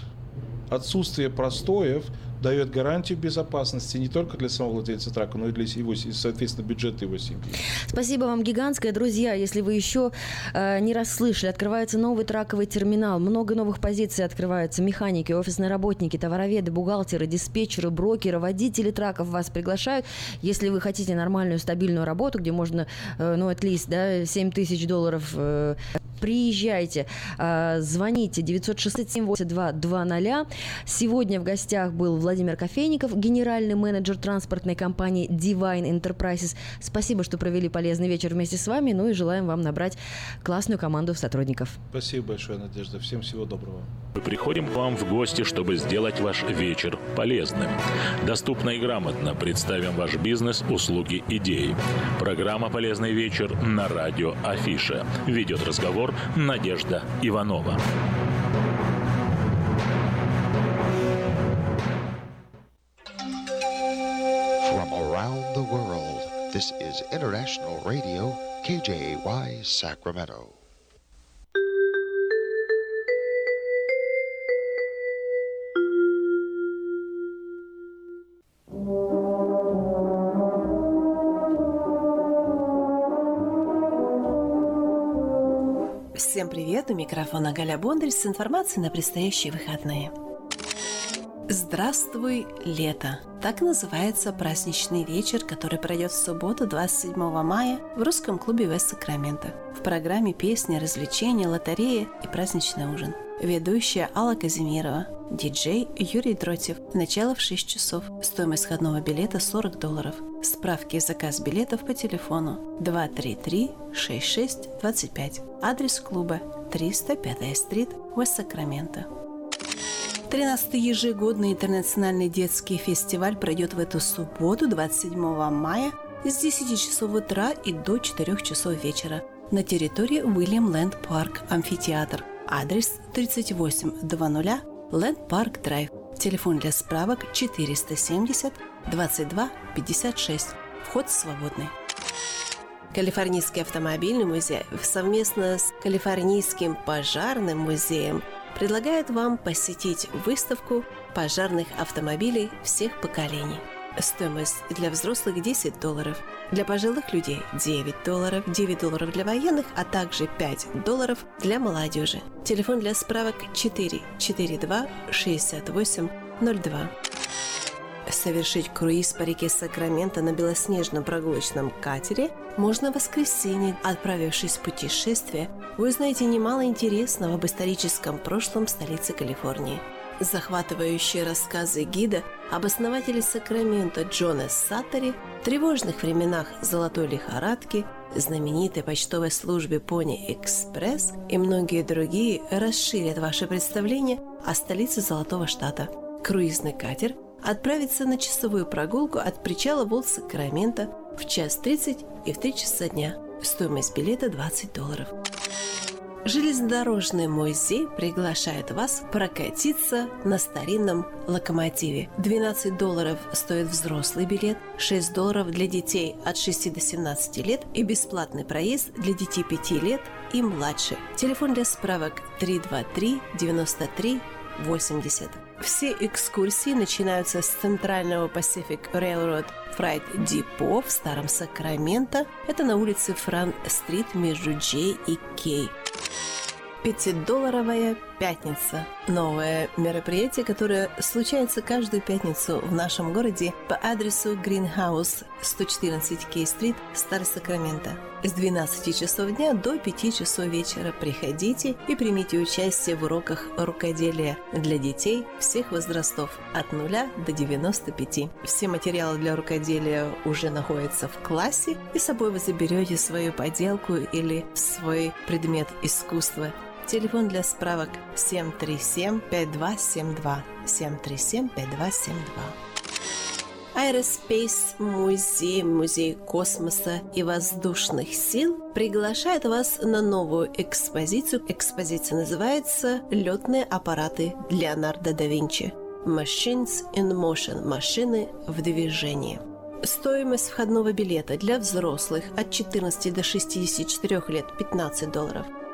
отсутствие простоев дает гарантию безопасности не только для самого владельца трака, но и для его, соответственно, бюджета его семьи. Спасибо вам гигантское, друзья. Если вы еще э, не расслышали, открывается новый траковый терминал, много новых позиций открывается. Механики, офисные работники, товароведы, бухгалтеры, диспетчеры, брокеры, водители траков вас приглашают. Если вы хотите нормальную, стабильную работу, где можно, э, ну, at least, да, 7 тысяч долларов э, приезжайте, а, звоните 967-8220. Сегодня в гостях был Владимир Кофейников, генеральный менеджер транспортной компании Divine Enterprises. Спасибо, что провели полезный вечер вместе с вами, ну и желаем вам набрать классную команду сотрудников. Спасибо большое, Надежда. Всем всего доброго. Мы приходим к вам в гости, чтобы сделать ваш вечер полезным. Доступно и грамотно представим ваш бизнес, услуги, идеи. Программа «Полезный вечер» на радио Афиша. Ведет разговор Надежда Иванова. From around the world, this is International Radio, KJY Sacramento. Всем привет! У микрофона Галя Бондарь с информацией на предстоящие выходные. Здравствуй, лето! Так называется праздничный вечер, который пройдет в субботу 27 мая в русском клубе Вест Сакраменто. В программе песни, развлечения, лотереи и праздничный ужин. Ведущая Алла Казимирова, диджей Юрий Дротев. Начало в 6 часов. Стоимость входного билета 40 долларов. Справки и заказ билетов по телефону 233-6625. Адрес клуба 305 стрит, Уэст Сакраменто. 13-й ежегодный интернациональный детский фестиваль пройдет в эту субботу, 27 мая, с 10 часов утра и до 4 часов вечера на территории William Land Park, амфитеатр. Адрес 3800 Land Park Drive. Телефон для справок 470 22 56. Вход свободный. Калифорнийский автомобильный музей совместно с Калифорнийским пожарным музеем предлагает вам посетить выставку пожарных автомобилей всех поколений. Стоимость для взрослых 10 долларов, для пожилых людей 9 долларов, 9 долларов для военных, а также 5 долларов для молодежи. Телефон для справок 4 42 68 02. Совершить круиз по реке Сакраменто на белоснежном прогулочном катере можно в воскресенье. Отправившись в путешествие, вы узнаете немало интересного об историческом прошлом столицы Калифорнии. Захватывающие рассказы гида об основателе Сакрамента Джона Саттери, тревожных временах золотой лихорадки, знаменитой почтовой службе Пони Экспресс и многие другие расширят ваше представление о столице Золотого Штата. Круизный катер отправится на часовую прогулку от причала Волт Сакрамента в час 30 и в 3 часа дня. Стоимость билета 20 долларов. Железнодорожный музей приглашает вас прокатиться на старинном локомотиве. 12 долларов стоит взрослый билет, 6 долларов для детей от 6 до 17 лет и бесплатный проезд для детей 5 лет и младше. Телефон для справок 323 93 80. Все экскурсии начинаются с центрального Pacific Railroad Freight Depot в Старом Сакраменто. Это на улице Фран-стрит между Джей и Кей. 5-долларовая пятница. Новое мероприятие, которое случается каждую пятницу в нашем городе по адресу Greenhouse 114 Кей-стрит, Стар Сакраменто. С 12 часов дня до 5 часов вечера приходите и примите участие в уроках рукоделия для детей всех возрастов от 0 до 95. Все материалы для рукоделия уже находятся в классе, и с собой вы заберете свою поделку или свой предмет искусства Телефон для справок 737-5272. 737-5272. Aerospace музей, музей космоса и воздушных сил приглашает вас на новую экспозицию. Экспозиция называется «Летные аппараты Леонардо да Винчи». Machines in Motion – машины в движении. Стоимость входного билета для взрослых от 14 до 64 лет – 15 долларов –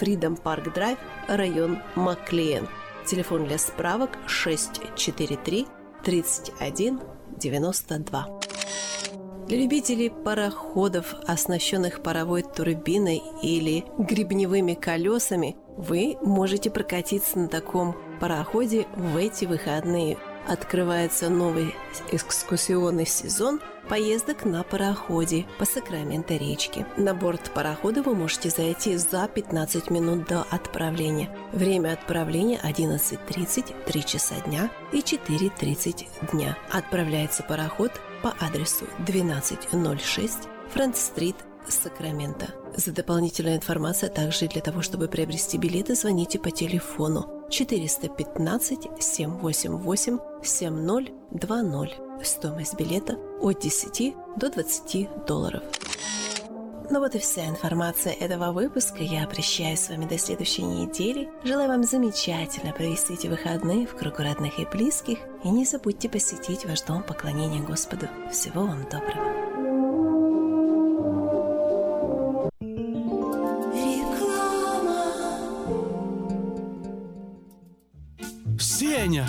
Freedom Park Drive, район Маклиен. Телефон для справок 643 31 92. Для любителей пароходов, оснащенных паровой турбиной или гребневыми колесами, вы можете прокатиться на таком пароходе в эти выходные. Открывается новый экскурсионный сезон – поездок на пароходе по Сакраменто речке. На борт парохода вы можете зайти за 15 минут до отправления. Время отправления 11.30, 3 часа дня и 4.30 дня. Отправляется пароход по адресу 1206 Франц-стрит, Сакраменто. За дополнительной информацией, а также для того, чтобы приобрести билеты, звоните по телефону 415 788 7020. Стоимость билета от 10 до 20 долларов. Ну вот и вся информация этого выпуска. Я прощаюсь с вами до следующей недели. Желаю вам замечательно провести эти выходные в кругу родных и близких. И не забудьте посетить ваш дом поклонения Господу. Всего вам доброго. Сеня,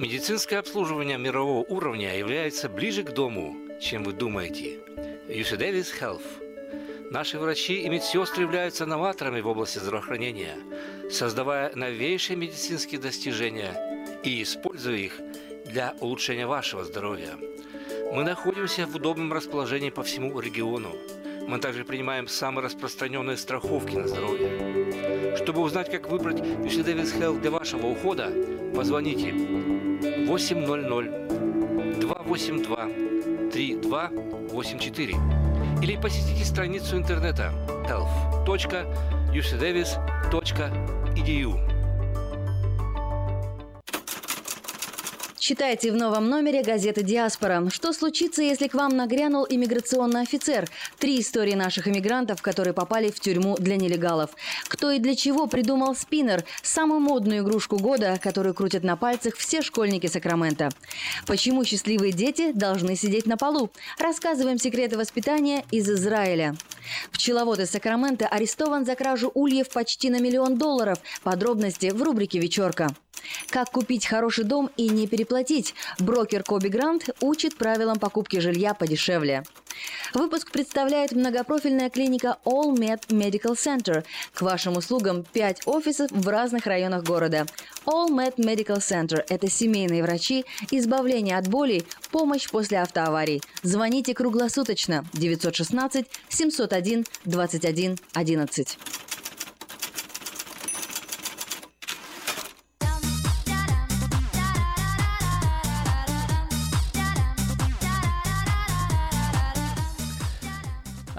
Медицинское обслуживание мирового уровня является ближе к дому, чем вы думаете. UC Davis Health. Наши врачи и медсестры являются новаторами в области здравоохранения, создавая новейшие медицинские достижения и используя их для улучшения вашего здоровья. Мы находимся в удобном расположении по всему региону. Мы также принимаем самые распространенные страховки на здоровье. Чтобы узнать, как выбрать UC Davis Health для вашего ухода, позвоните 800 282 3284 или посетите страницу интернета health.ucdavis.edu. Читайте в новом номере газеты «Диаспора». Что случится, если к вам нагрянул иммиграционный офицер? Три истории наших иммигрантов, которые попали в тюрьму для нелегалов. Кто и для чего придумал спиннер – самую модную игрушку года, которую крутят на пальцах все школьники Сакрамента. Почему счастливые дети должны сидеть на полу? Рассказываем секреты воспитания из Израиля. Пчеловод из Сакрамента арестован за кражу ульев почти на миллион долларов. Подробности в рубрике «Вечерка». Как купить хороший дом и не переплатить? Брокер Коби Грант учит правилам покупки жилья подешевле. Выпуск представляет многопрофильная клиника All Med Medical Center. К вашим услугам 5 офисов в разных районах города. All Med Medical Center – это семейные врачи, избавление от болей, помощь после автоаварий. Звоните круглосуточно 916 701 21 11.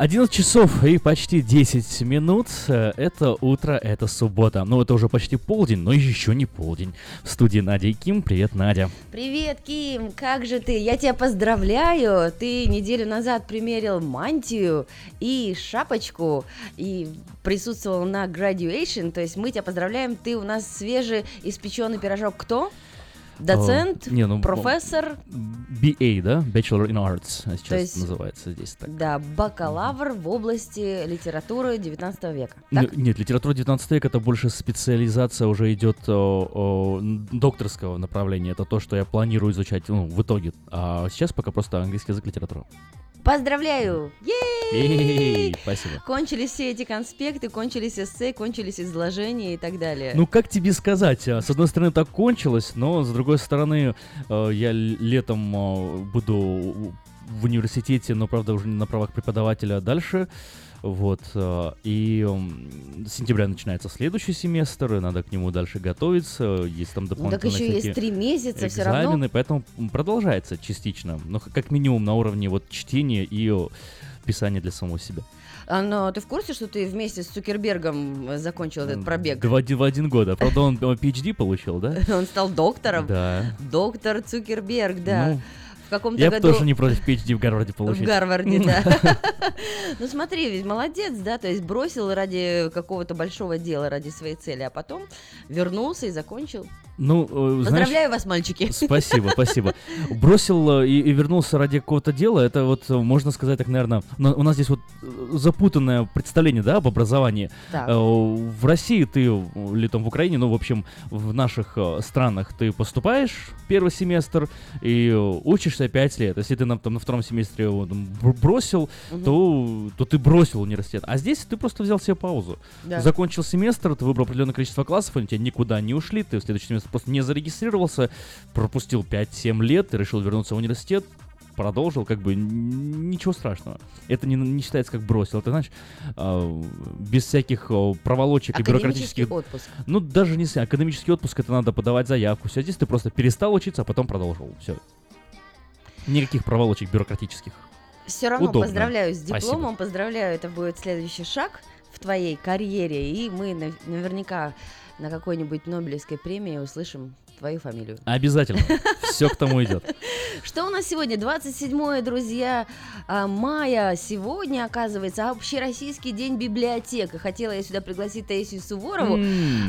11 часов и почти 10 минут. Э, это утро, это суббота. Ну, это уже почти полдень, но еще не полдень. В студии Надя и Ким. Привет, Надя. Привет, Ким. Как же ты? Я тебя поздравляю. Ты неделю назад примерил мантию и шапочку и присутствовал на graduation. То есть мы тебя поздравляем. Ты у нас свежий испеченный пирожок. Кто? Доцент, не, ну, профессор. BA, да? Bachelor in Arts а сейчас То есть, называется здесь так. Да, бакалавр в области литературы 19 века. Так? Нет, литература 19 века это больше специализация уже идет о, о, докторского направления. Это то, что я планирую изучать ну, в итоге. А сейчас пока просто английский язык, литература. Поздравляю! Ей! Спасибо. Кончились все эти конспекты, кончились эссе, кончились изложения и так далее. Ну, как тебе сказать? а, С одной стороны, так кончилось, но с другой стороны, э, я летом э, буду в университете, но, правда, уже не на правах преподавателя дальше. Вот. э, И с сентября начинается следующий семестр, и надо к нему дальше готовиться. Есть там Ну, так дополнительные еще есть три месяца, все равно. экзамены, поэтому продолжается частично. Но как минимум на уровне вот чтения и писания для самого себя. А, но ты в курсе, что ты вместе с Цукербергом э, закончил этот пробег? В один, в один год. А правда, он PhD получил, да? Он стал доктором. Да. Доктор Цукерберг, да. Ну, каком-то Я году... тоже не против PhD в Гарварде получить. В Гарварде, да. Ну смотри, ведь молодец, да, то есть бросил ради какого-то большого дела, ради своей цели, а потом вернулся и закончил. Ну, э, знаешь, Поздравляю вас, мальчики. Спасибо, спасибо. Бросил э, и, и вернулся ради какого-то дела. Это вот, э, можно сказать так, наверное, на- у нас здесь вот запутанное представление, да, об образовании. Так. В России ты, или там в Украине, ну, в общем, в наших странах ты поступаешь первый семестр и учишься 5 лет. Если ты на, там, на втором семестре его там бр- бросил, Мгм. то, то ты бросил университет. А здесь ты просто взял себе паузу. Да. Закончил семестр, ты выбрал определенное количество классов, они тебя никуда не ушли, ты в следующий семестр просто не зарегистрировался, пропустил 5-7 лет, ты решил вернуться в университет, продолжил, как бы ничего страшного. Это не, не считается как бросил. Это, знаешь, а, без всяких проволочек и бюрократических... отпуск. Ну, даже не академический отпуск, это надо подавать заявку. Все, здесь ты просто перестал учиться, а потом продолжил. Все. Никаких проволочек бюрократических. Все равно Удобно. поздравляю с Спасибо. дипломом, поздравляю, это будет следующий шаг в твоей карьере, и мы нав- наверняка на какой-нибудь Нобелевской премии услышим твою фамилию. Обязательно. Все к тому идет. Что у нас сегодня? 27 друзья, а, мая. Сегодня, оказывается, общероссийский день библиотек. И хотела я сюда пригласить Таисию Суворову,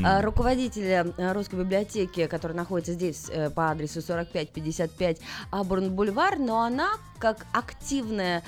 а, руководителя а, русской библиотеки, которая находится здесь э, по адресу 4555 Абурн-Бульвар, но она как активная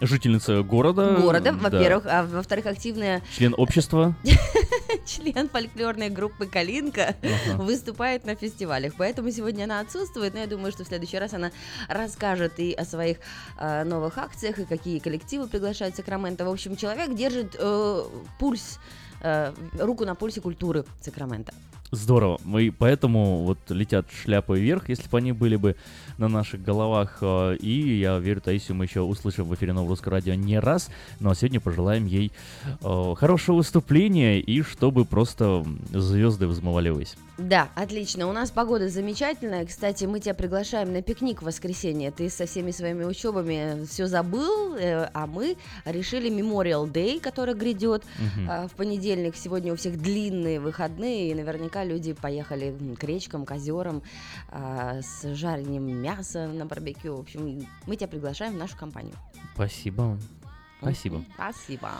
Жительница города. города, да. во-первых, а во-вторых, активная Член общества. член фольклорной группы «Калинка» Ага. выступает на фестивалях. Поэтому сегодня она отсутствует, но я думаю, что в следующий раз она расскажет и о своих э, новых акциях, и какие коллективы приглашают Сакраменто. В общем, человек держит э, пульс, э, руку на пульсе культуры Сакрамента. Здорово. Мы поэтому вот летят шляпы вверх, если бы они были бы на наших головах. э, И я верю, Таисию мы еще услышим в эфире Нового Русского Радио не раз. Ну а сегодня пожелаем ей э, хорошего выступления и чтобы просто звезды взмывали ввысь. Да, отлично. У нас погода замечательная. Кстати, мы тебя приглашаем на пикник в воскресенье. Ты со всеми своими учебами все забыл, э, а мы решили Memorial Day, который грядет э, в понедельник. Сегодня у всех длинные выходные, и наверняка люди поехали к речкам, к озерам с жарением мяса на барбекю. В общем, мы тебя приглашаем в нашу компанию. Спасибо. Спасибо. Спасибо.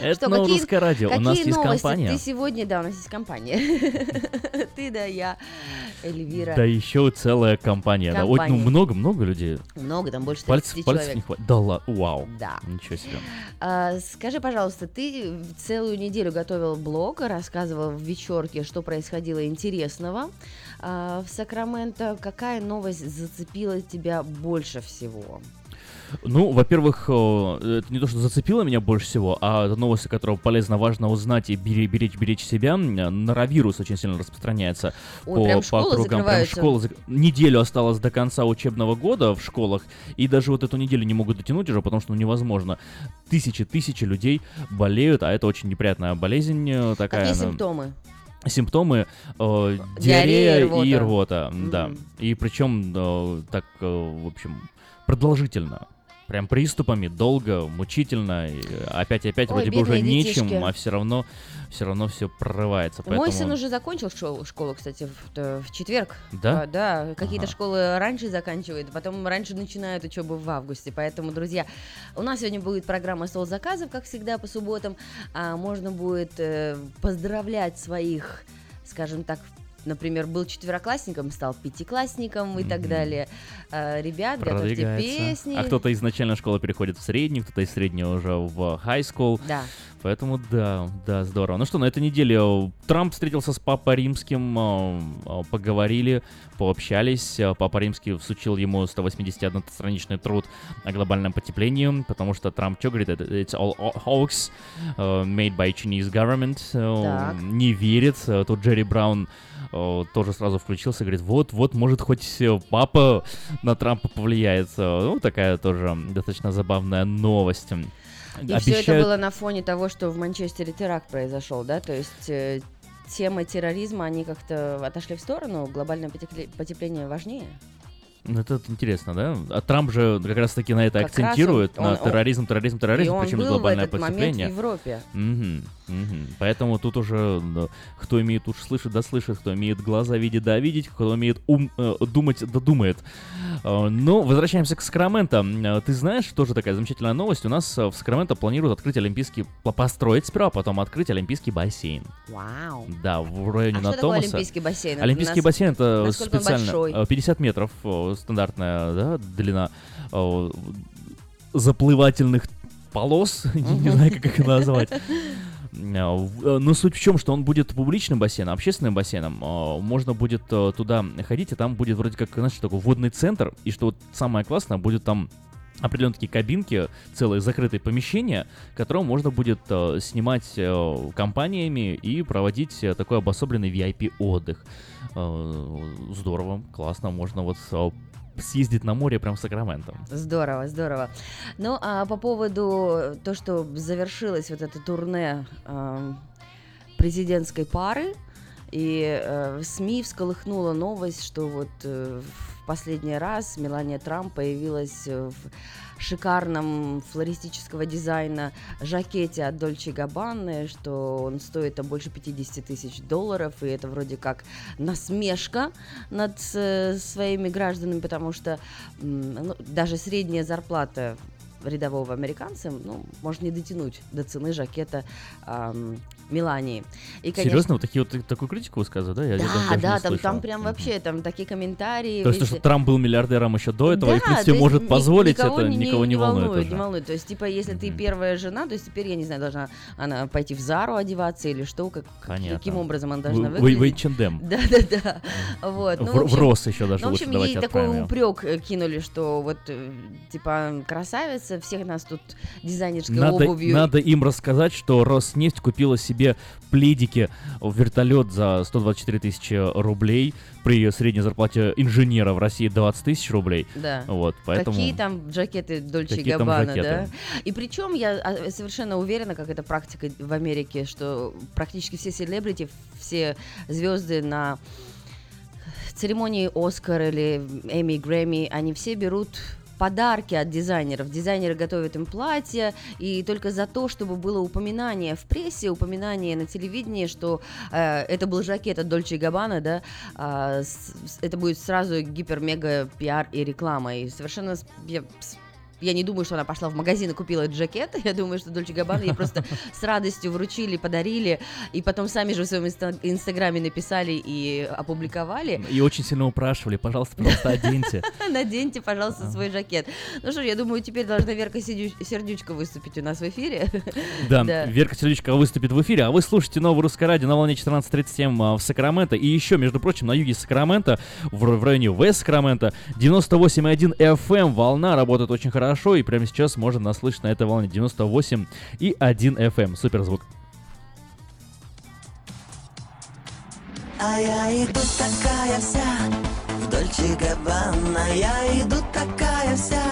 Это Что, какие- русское радио. У какие нас есть новости? компания. Ты сегодня, да, у нас есть компания. Ты, да, я, Эльвира. Да еще целая компания. да. Ну много-много людей. Много, там больше Пальцев, 30 пальцев человек. не хватит. Да ладно, вау. Да. Ничего себе. А, скажи, пожалуйста, ты целую неделю готовил блог, рассказывал в вечерке, что происходило интересного в Сакраменто. Какая новость зацепила тебя больше всего? Ну, во-первых, это не то, что зацепило меня больше всего, а это новости, которые полезно, важно узнать и беречь, беречь себя. Норовирус очень сильно распространяется Ой, по, прям по школы округам. Прям школы зак- Неделю осталось до конца учебного года в школах, и даже вот эту неделю не могут дотянуть уже, потому что ну, невозможно. Тысячи-тысячи людей болеют, а это очень неприятная болезнь э, такая. Какие она- симптомы? Симптомы э, Диарея, диарея и рвота. рвота, да. И причем э, так, э, в общем, продолжительно. Прям приступами, долго, мучительно. и опять и опять Ой, вроде бы уже бедные нечем, детишки. а все равно, все равно все прорывается. Мой поэтому- сын уже закончил школу, школу кстати, в, в четверг. Да? А, да, какие-то Ага. школы раньше заканчивают, потом раньше начинают учебу в августе. Поэтому, друзья, у нас сегодня будет программа «Стол заказов», как всегда, по субботам. А, можно будет э, поздравлять своих, скажем так, например, был четвероклассником, стал пятиклассником и так далее. А, ребят, готовьте песни. А кто-то из начальной школы переходит в среднюю, кто-то из средней уже в high school. Да. Поэтому да, да, здорово. Ну что, на этой неделе э, Трамп встретился с Папой Римским, э, э, поговорили, пообщались. Папа Римский всучил ему 181-страничный труд о глобальном потеплении, потому что Трамп что говорит? Это It's all hoax made by Chinese government. Так. Не верит. Тут Джерри Браун тоже сразу включился, говорит, вот, вот, может, хоть э, папа на Трампа повлияет. Э, Ну, такая тоже достаточно забавная новость. И все это было на фоне того, что в Манчестере теракт произошел, да? То есть э, темы терроризма, они как-то отошли в сторону, глобальное потепле- потепление важнее. Ну, это интересно, да? А Трамп же как раз-таки на это Как акцентирует, он- на он- терроризм, терроризм, терроризм, и он причем в глобальное этот в потепление. Европе. Мгм, мгм. Поэтому тут уже да, кто имеет уши слышать, да слышит, кто имеет глаза видеть, да видеть, кто имеет ум э, думать, да думает. Э, ну, возвращаемся к Сакраменто. Э, Ты знаешь, тоже такая замечательная новость. У нас э, в Сакраменто планируют открыть олимпийский, по- построить сперва, а потом открыть олимпийский бассейн. Вау. Да, в районе А что на такое Томаса. олимпийский бассейн? Олимпийский нас- бассейн это насколько специально большой? э, 50 метров стандартная да, длина э, заплывательных полос, не знаю, как их назвать. В- э, Но суть в чем, что он будет публичным бассейном, общественным бассейном. Э, Можно будет э, туда ходить, и там будет вроде как, знаешь, такой водный центр. И что вот самое классное, будет там определенные такие кабинки, целые закрытые помещения, которые можно будет э, снимать компаниями и проводить такой обособленный VIP-отдых. Здорово, классно, можно вот съездить на море прям в Сакраменто. Здорово, здорово. Ну, а по поводу то, что завершилось вот это турне эм, президентской пары, и э, в СМИ всколыхнула новость, что вот э, в последний раз Мелания Трамп появилась э, в шикарном флористического дизайна жакете от Дольче Габбаны, что он стоит там больше 50 тысяч долларов, и это вроде как насмешка над э, своими гражданами, потому что ну, даже средняя зарплата рядового американца, ну, может не дотянуть до цены жакета ам, Мелании. И, конечно, Серьезно, вот такие вот такую критику высказывают, да? Я да, даже не да, там, слышал. там прям вообще там такие комментарии. То есть, то, везде. что Трамп был миллиардером еще до этого, и, в Да, принципе, то есть может ни- позволить никого это, не, никого не, волнует. волнует, уже. не волнует. То есть, типа, если ты первая жена, то есть теперь, я не знаю, должна она пойти в Зару одеваться или что, как, Понятно. каким образом она должна В- в- выглядеть. в H&M. Да, да, да. Вот. ну, В- в Рос еще даже ну, в лучше общем, давайте ей такой отправим упрек э, кинули, что вот, э, типа, красавица, заниматься, всех нас тут дизайнерской Надо, обувью. надо им рассказать, что Роснефть купила себе пледики в вертолет за 124 тысячи рублей при средней зарплате инженера в России 20 тысяч рублей. Да. Вот, поэтому... Какие там жакеты Дольче Габбана, да? И причем я а, совершенно уверена, как это практика в Америке, что практически все селебрити, все звезды на церемонии Оскар или Эми Грэмми, они все берут подарки от дизайнеров. Дизайнеры готовят им платья, и только за то, чтобы было упоминание в прессе, упоминание на телевидении, что э, это был жакет от Дольче Габбана, да, с- это будет сразу гипер-мега пиар и реклама. И совершенно я не думаю, что она пошла в магазин и купила этот жакет. Я думаю, что Дольче Габбана ей просто с радостью вручили, подарили, и потом сами же в своем инста- инстаграме написали и опубликовали. И очень сильно упрашивали, пожалуйста, пожалуйста, оденьте. Наденьте, пожалуйста, свой жакет. Ну что ж, я думаю, теперь должна Верка Сердючка выступить у нас в эфире. Да, Верка Сердючка выступит в эфире, а вы слушаете новое русское радио на волне 14.37 а, в Сакраменто. И еще, между прочим, на юге Сакрамента, в, в районе Вест Сакрамента, 98.1 FM волна работает очень хорошо, и прямо сейчас можно нас слышать на этой волне 98.1 FM. Супер звук. А я иду такая вся в Дольче Габбана Я иду такая вся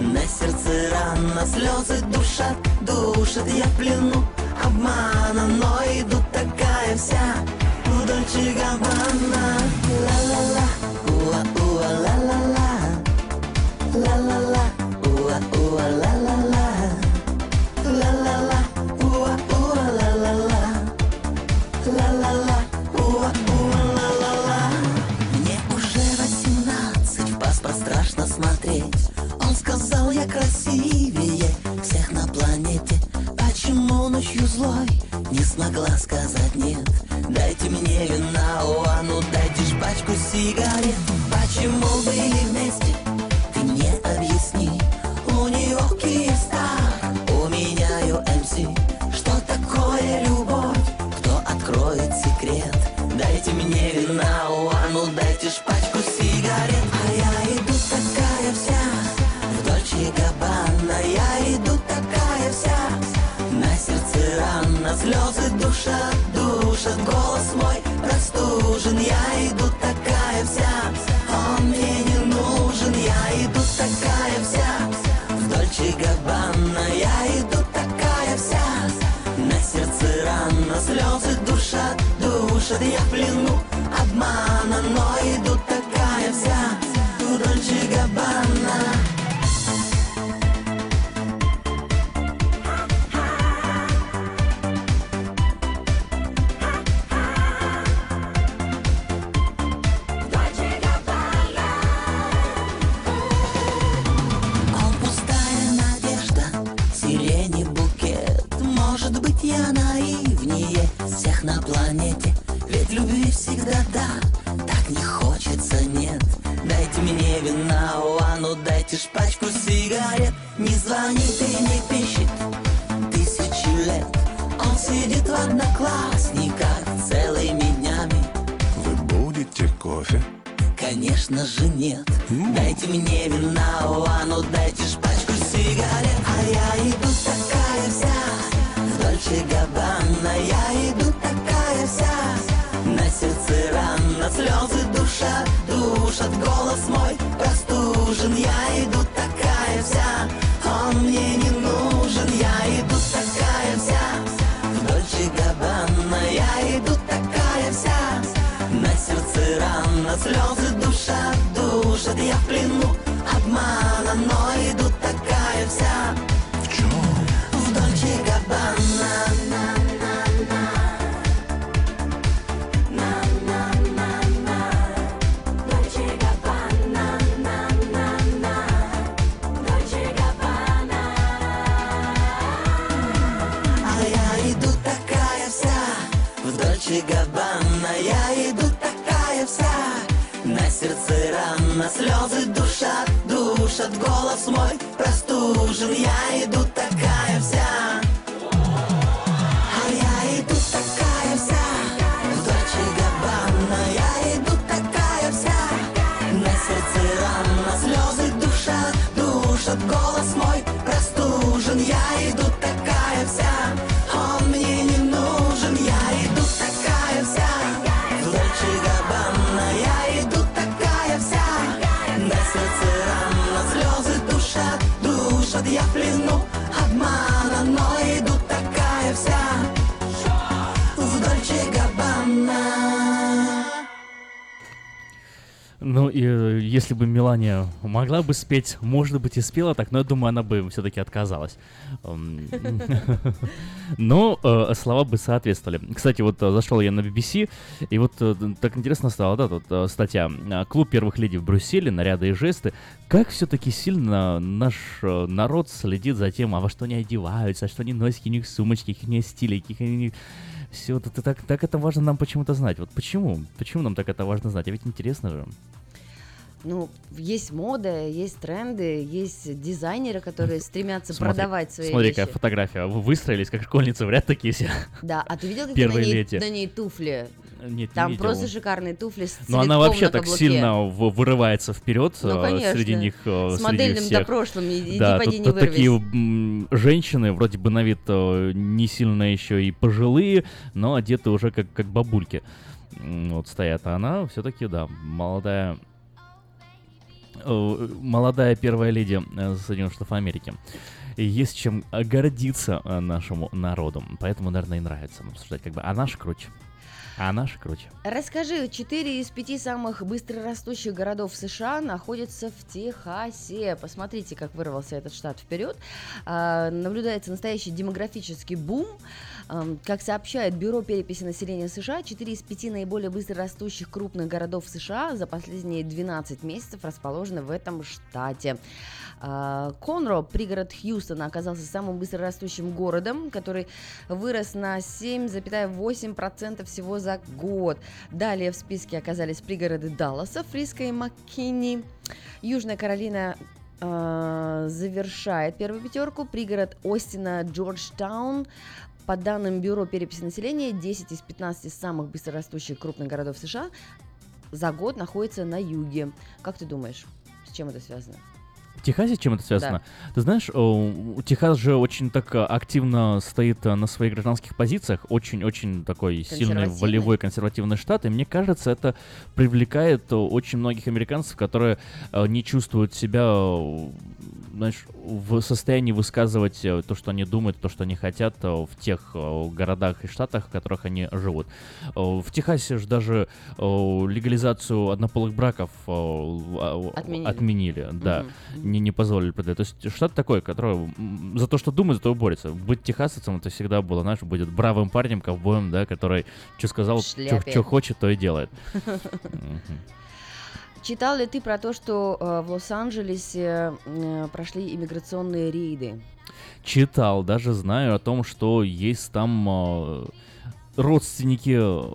на сердце рана Слезы душат, душат. Я плену обмана Но иду такая вся в Дольче Габбана Ла-ла-ла, уа-уа, ла-ла-ла. Ла-ла-ла, смотреть. Он сказал, я красивее всех на планете. Почему ночью злой? Не смогла сказать нет. Дайте мне вина, о, а ну дайте ж Почему были вместе, ты мне объясни У него Киевстар, у меня UMC Что такое любовь? Кто откроет секрет? Дайте мне вина, а ну дайте ж пачку сигарет. А я иду такая вся в Дольче Габбана. Я иду такая вся на сердце рана Слезы душат, душат. Голос мой простужен. Я иду такая вся Он мне не нужен. Я иду такая вся в Дольче Габбана Я иду такая вся. На сердце рана Слезы душат, душат. Я в плену обмана Но иду такая вся на планете. Ведь любви всегда да, так не хочется нет. Дайте мне вина, а ну дайте ж пачку сигарет. Не звонит и не пищит. Тысячи лет Он сидит в одноклассниках целыми днями. Вы будете кофе? Конечно же нет. Дайте мне вина, а ну дайте ж пачку сигарет. А я иду такая Дольче Габбана. Я иду такая вся. На сердце рана Слезы душат, душат Голос мой простужен. Я иду такая вся Он мне не нужен. Я иду такая вся. В Дольче Габбана. Я иду такая вся. На сердце рана Слезы душат, душат. Я в плену обмана Но в Дольче Габбана Я иду такая вся. На сердце рана Слезы душат, душат Голос мой. Простужен Я иду такая Ну, и э, если бы Мелания могла бы спеть, может быть, и спела так, но я думаю, она бы все-таки отказалась. Но э, слова бы соответствовали. Кстати, вот э, зашел я на BBC, и вот так интересно стало, да, тут статья э, «Клуб первых леди в Брюсселе. Наряды и жесты». Как все-таки сильно наш народ следит за тем, а во что они одеваются, а что они носят, какие у них сумочки, какие у них стили, какие у них... Все, это так, так это важно нам почему-то знать. Вот почему? Почему нам так это важно знать? А ведь интересно же. Ну, есть мода, есть тренды, есть дизайнеры, которые стремятся Смотри- продавать свои Смотри, вещи. какая фотография. Вы выстроились, как школьницы, в ряд такие все. Да, а ты видел, какие на ней, лети. на ней туфли? Нет, не Там видел. просто шикарные туфли с Но она вообще так каблуке. сильно вырывается вперед Ну, э, конечно. среди них. э, С среди модельным всех. до прошлым, иди да, поди, тут, не тут такие женщины, вроде бы на вид э, не сильно еще и пожилые, но одеты уже как, как бабульки. Вот стоят. А она все-таки, да, молодая молодая первая леди э, Соединенных Штатов Америки. И есть чем э, гордиться э, нашему народу. Поэтому, наверное, и нравится обсуждать. Как бы, а наш круче. А наш круче. Расскажи, четыре из пяти самых быстрорастущих городов США находятся в Техасе. Посмотрите, как вырвался этот штат вперед. А, наблюдается настоящий демографический бум. Как сообщает Бюро переписи населения США, 4 из 5 наиболее быстрорастущих крупных городов США за последние 12 месяцев расположены в этом штате. А, Конро, пригород Хьюстона, оказался самым быстрорастущим городом, который вырос на 7,8% всего за год. Далее в списке оказались пригороды Далласа, Фриско и Маккини. Южная Каролина а, завершает первую пятерку. Пригород Остина, Джорджтаун. По данным Бюро переписи населения, 10 из 15 самых быстрорастущих крупных городов США за год находятся на юге. Как ты думаешь, с чем это связано? В Техасе чем это связано? Ты знаешь, о, Техас же очень так э, активно стоит э, на своих гражданских позициях, очень-очень такой сильный волевой консервативный штат, и мне кажется, это привлекает э, очень многих американцев, которые э, не чувствуют себя, э, знаешь, в состоянии высказывать э, то, что они думают, то, что они хотят э, в тех э, городах и штатах, в которых они живут. Э, В Техасе же даже э, легализацию однополых браков э, а, Отменили. отменили, да Мгм. Не, не позволили продать. То есть штат такой, который м, за то, что думает, за то и борется. Быть техасцем это всегда было, знаешь, будет бравым парнем, ковбоем, да, который что сказал, что хочет, то и делает. Читал ли ты про то, что э, в Лос-Анджелесе э, прошли иммиграционные рейды? Читал, даже знаю о том, что есть там э, родственники э,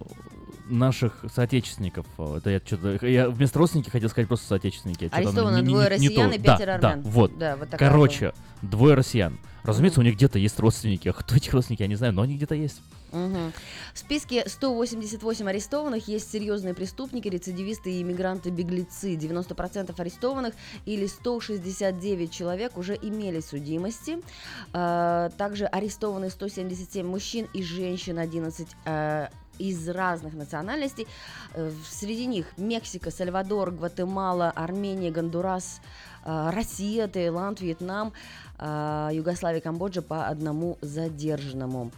наших соотечественников. Э, Это я что-то... Я вместо родственники хотел сказать просто соотечественники. Арестовано не- не- двое не- не россиян то. и Да, пятеро да, армян. вот. Да, вот Короче, двое россиян. Разумеется, у них где-то есть родственники. А кто этих родственники, я не знаю, но они где-то есть. Мгм. В списке 188 арестованных есть серьезные преступники, рецидивисты и иммигранты-беглецы. 90% арестованных или 169 человек уже имели судимости. А, Также арестованы 177 мужчин и женщин, 11 а, из разных национальностей. Э, Среди них Мексика, Сальвадор, Гватемала, Армения, Гондурас, а, Россия, Таиланд, Вьетнам, а, Югославия, Камбоджа по одному задержанному.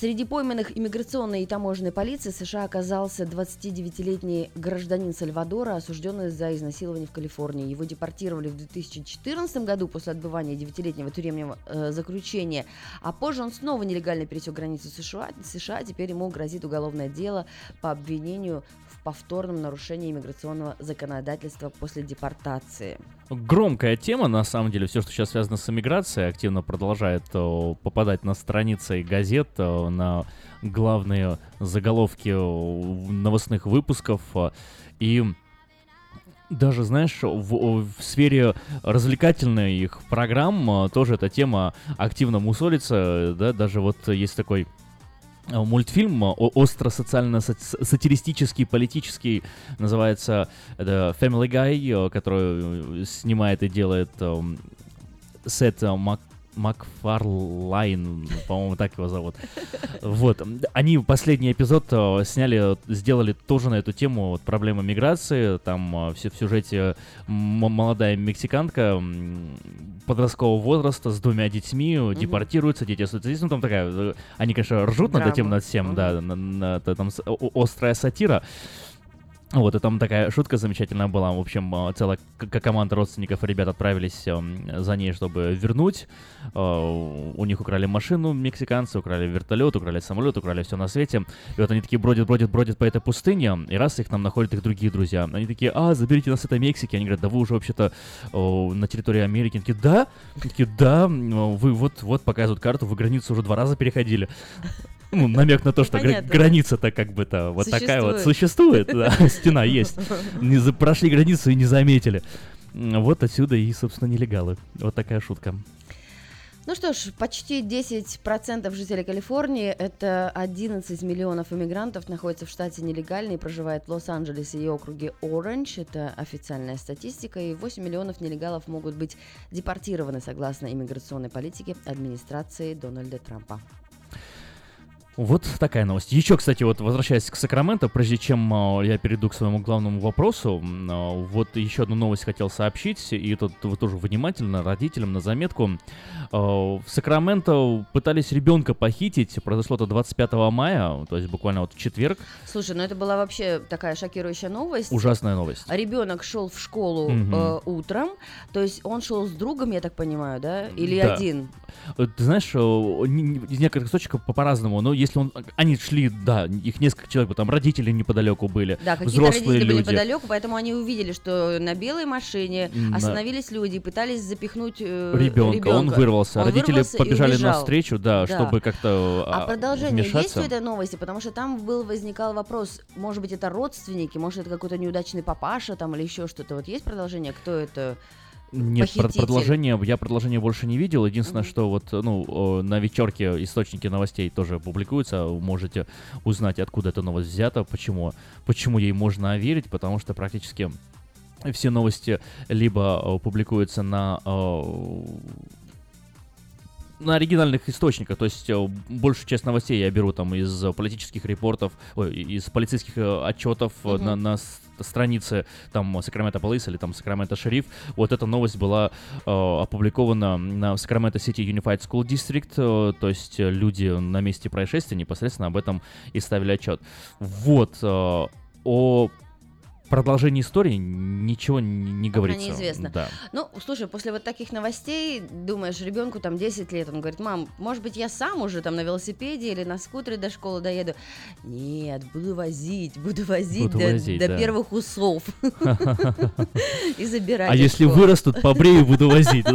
Среди пойманных иммиграционной и таможенной полиции США оказался 29-летний гражданин Сальвадора, осужденный за изнасилование в Калифорнии. Его депортировали в 2014 году после отбывания 9-летнего тюремного э, заключения, а позже он снова нелегально пересек границу США. США. Теперь ему грозит уголовное дело по обвинению повторном нарушении иммиграционного законодательства после депортации. Громкая тема, на самом деле, все, что сейчас связано с эмиграцией, активно продолжает о, попадать на страницы газет, о, на главные заголовки о, новостных выпусков. И даже, знаешь, в, в сфере их программ тоже эта тема активно мусолится, да, даже вот есть такой э, мультфильм о- остро социально сати- сатиристический политический называется это Family Guy э, который э, снимает и делает эм, Сет э, Мак Макфарлайн, по-моему, так его зовут. Вот. Они последний эпизод э, сняли, сделали тоже на эту тему вот, проблемы миграции. Там э, все в сюжете молодая мексиканка подросткового возраста с двумя детьми депортируются, дети остаются здесь. Ну, там такая... Они, конечно, ржут над этим, Драма. над всем, да, на- на- это там острая сатира. Вот, и там такая шутка замечательная была. В общем, э, целая команда родственников ребят отправились эм, за ней, чтобы вернуть. Э, У них украли машину мексиканцы, украли вертолет, украли самолет, украли все на свете. И вот они такие бродят, бродят, бродят по этой пустыне, и раз их нам находят их другие друзья. Они такие, а, заберите нас с этой Мексики. Они говорят, да вы уже вообще-то на территории Америки. Они такие, да? Они такие, да, вы вот, вот показывают карту, вы границу уже два раза переходили. Ну, намек на то, что гра- граница-то как бы-то вот такая вот Существует. существует, да, стена есть. Не за- прошли границу и не заметили. Вот отсюда и, собственно, нелегалы. Вот такая шутка. Ну что ж, почти 10% жителей Калифорнии, это 11 миллионов иммигрантов, находятся в штате нелегально и проживают в Лос-Анджелесе и округе Оранж. Это официальная статистика. И 8 миллионов нелегалов могут быть депортированы согласно иммиграционной политике администрации Дональда Трампа. Вот такая новость. Еще, кстати, вот возвращаясь к Сакраменто, прежде чем а, я перейду к своему главному вопросу, а, вот еще одну новость хотел сообщить, и тут вы тоже внимательно, родителям на заметку. А, В Сакраменто пытались ребенка похитить, произошло это 25 мая, то есть буквально вот в четверг. Слушай, ну это была вообще такая шокирующая новость. Ужасная новость. Ребенок шел в школу Мгм. э, утром, то есть он шел с другом, я так понимаю, да? Или Да. один? Э, Ты знаешь, э, из некоторых источников по- по-разному, но если он... Они шли, да, их несколько человек, там родители неподалеку были, Да, какие-то взрослые родители были люди. неподалеку, поэтому они увидели, что на белой машине да. остановились люди и пытались запихнуть э, Ребенка, он вырвался. Он Родители вырвался побежали навстречу, да, Да. чтобы как-то А а, продолжение есть вмешаться. у этой новости? Потому что там был возникал вопрос, может быть, это родственники, может, это какой-то неудачный папаша там или еще что-то. Вот есть продолжение? Кто это? Нет, похититель? продолжение, я продолжение больше не видел. Единственное, что вот, ну, на вечерке источники новостей тоже публикуются. Вы Можете узнать, откуда эта новость взята, почему, почему ей можно верить, потому что практически все новости либо публикуются на на оригинальных источниках, то есть большую часть новостей я беру там из политических репортов, ой, из полицейских э, отчетов Мгм. на, на странице там Сакраменто Police или там Сакраменто Шериф. Вот эта новость была э, опубликована на Сакраменто City Unified School District, э, то есть э, люди на месте происшествия непосредственно об этом и ставили отчет. Вот э, о продолжении истории ничего не, не говорится. неизвестно. Да. Ну, слушай, после вот таких новостей, думаешь, ребенку там 10 лет, он говорит, мам, может быть, я сам уже там на велосипеде или на скутере до школы доеду? Нет, буду возить, буду возить Буду до, возить, до да. первых усов. И забирать. А если вырастут, побрею, буду возить.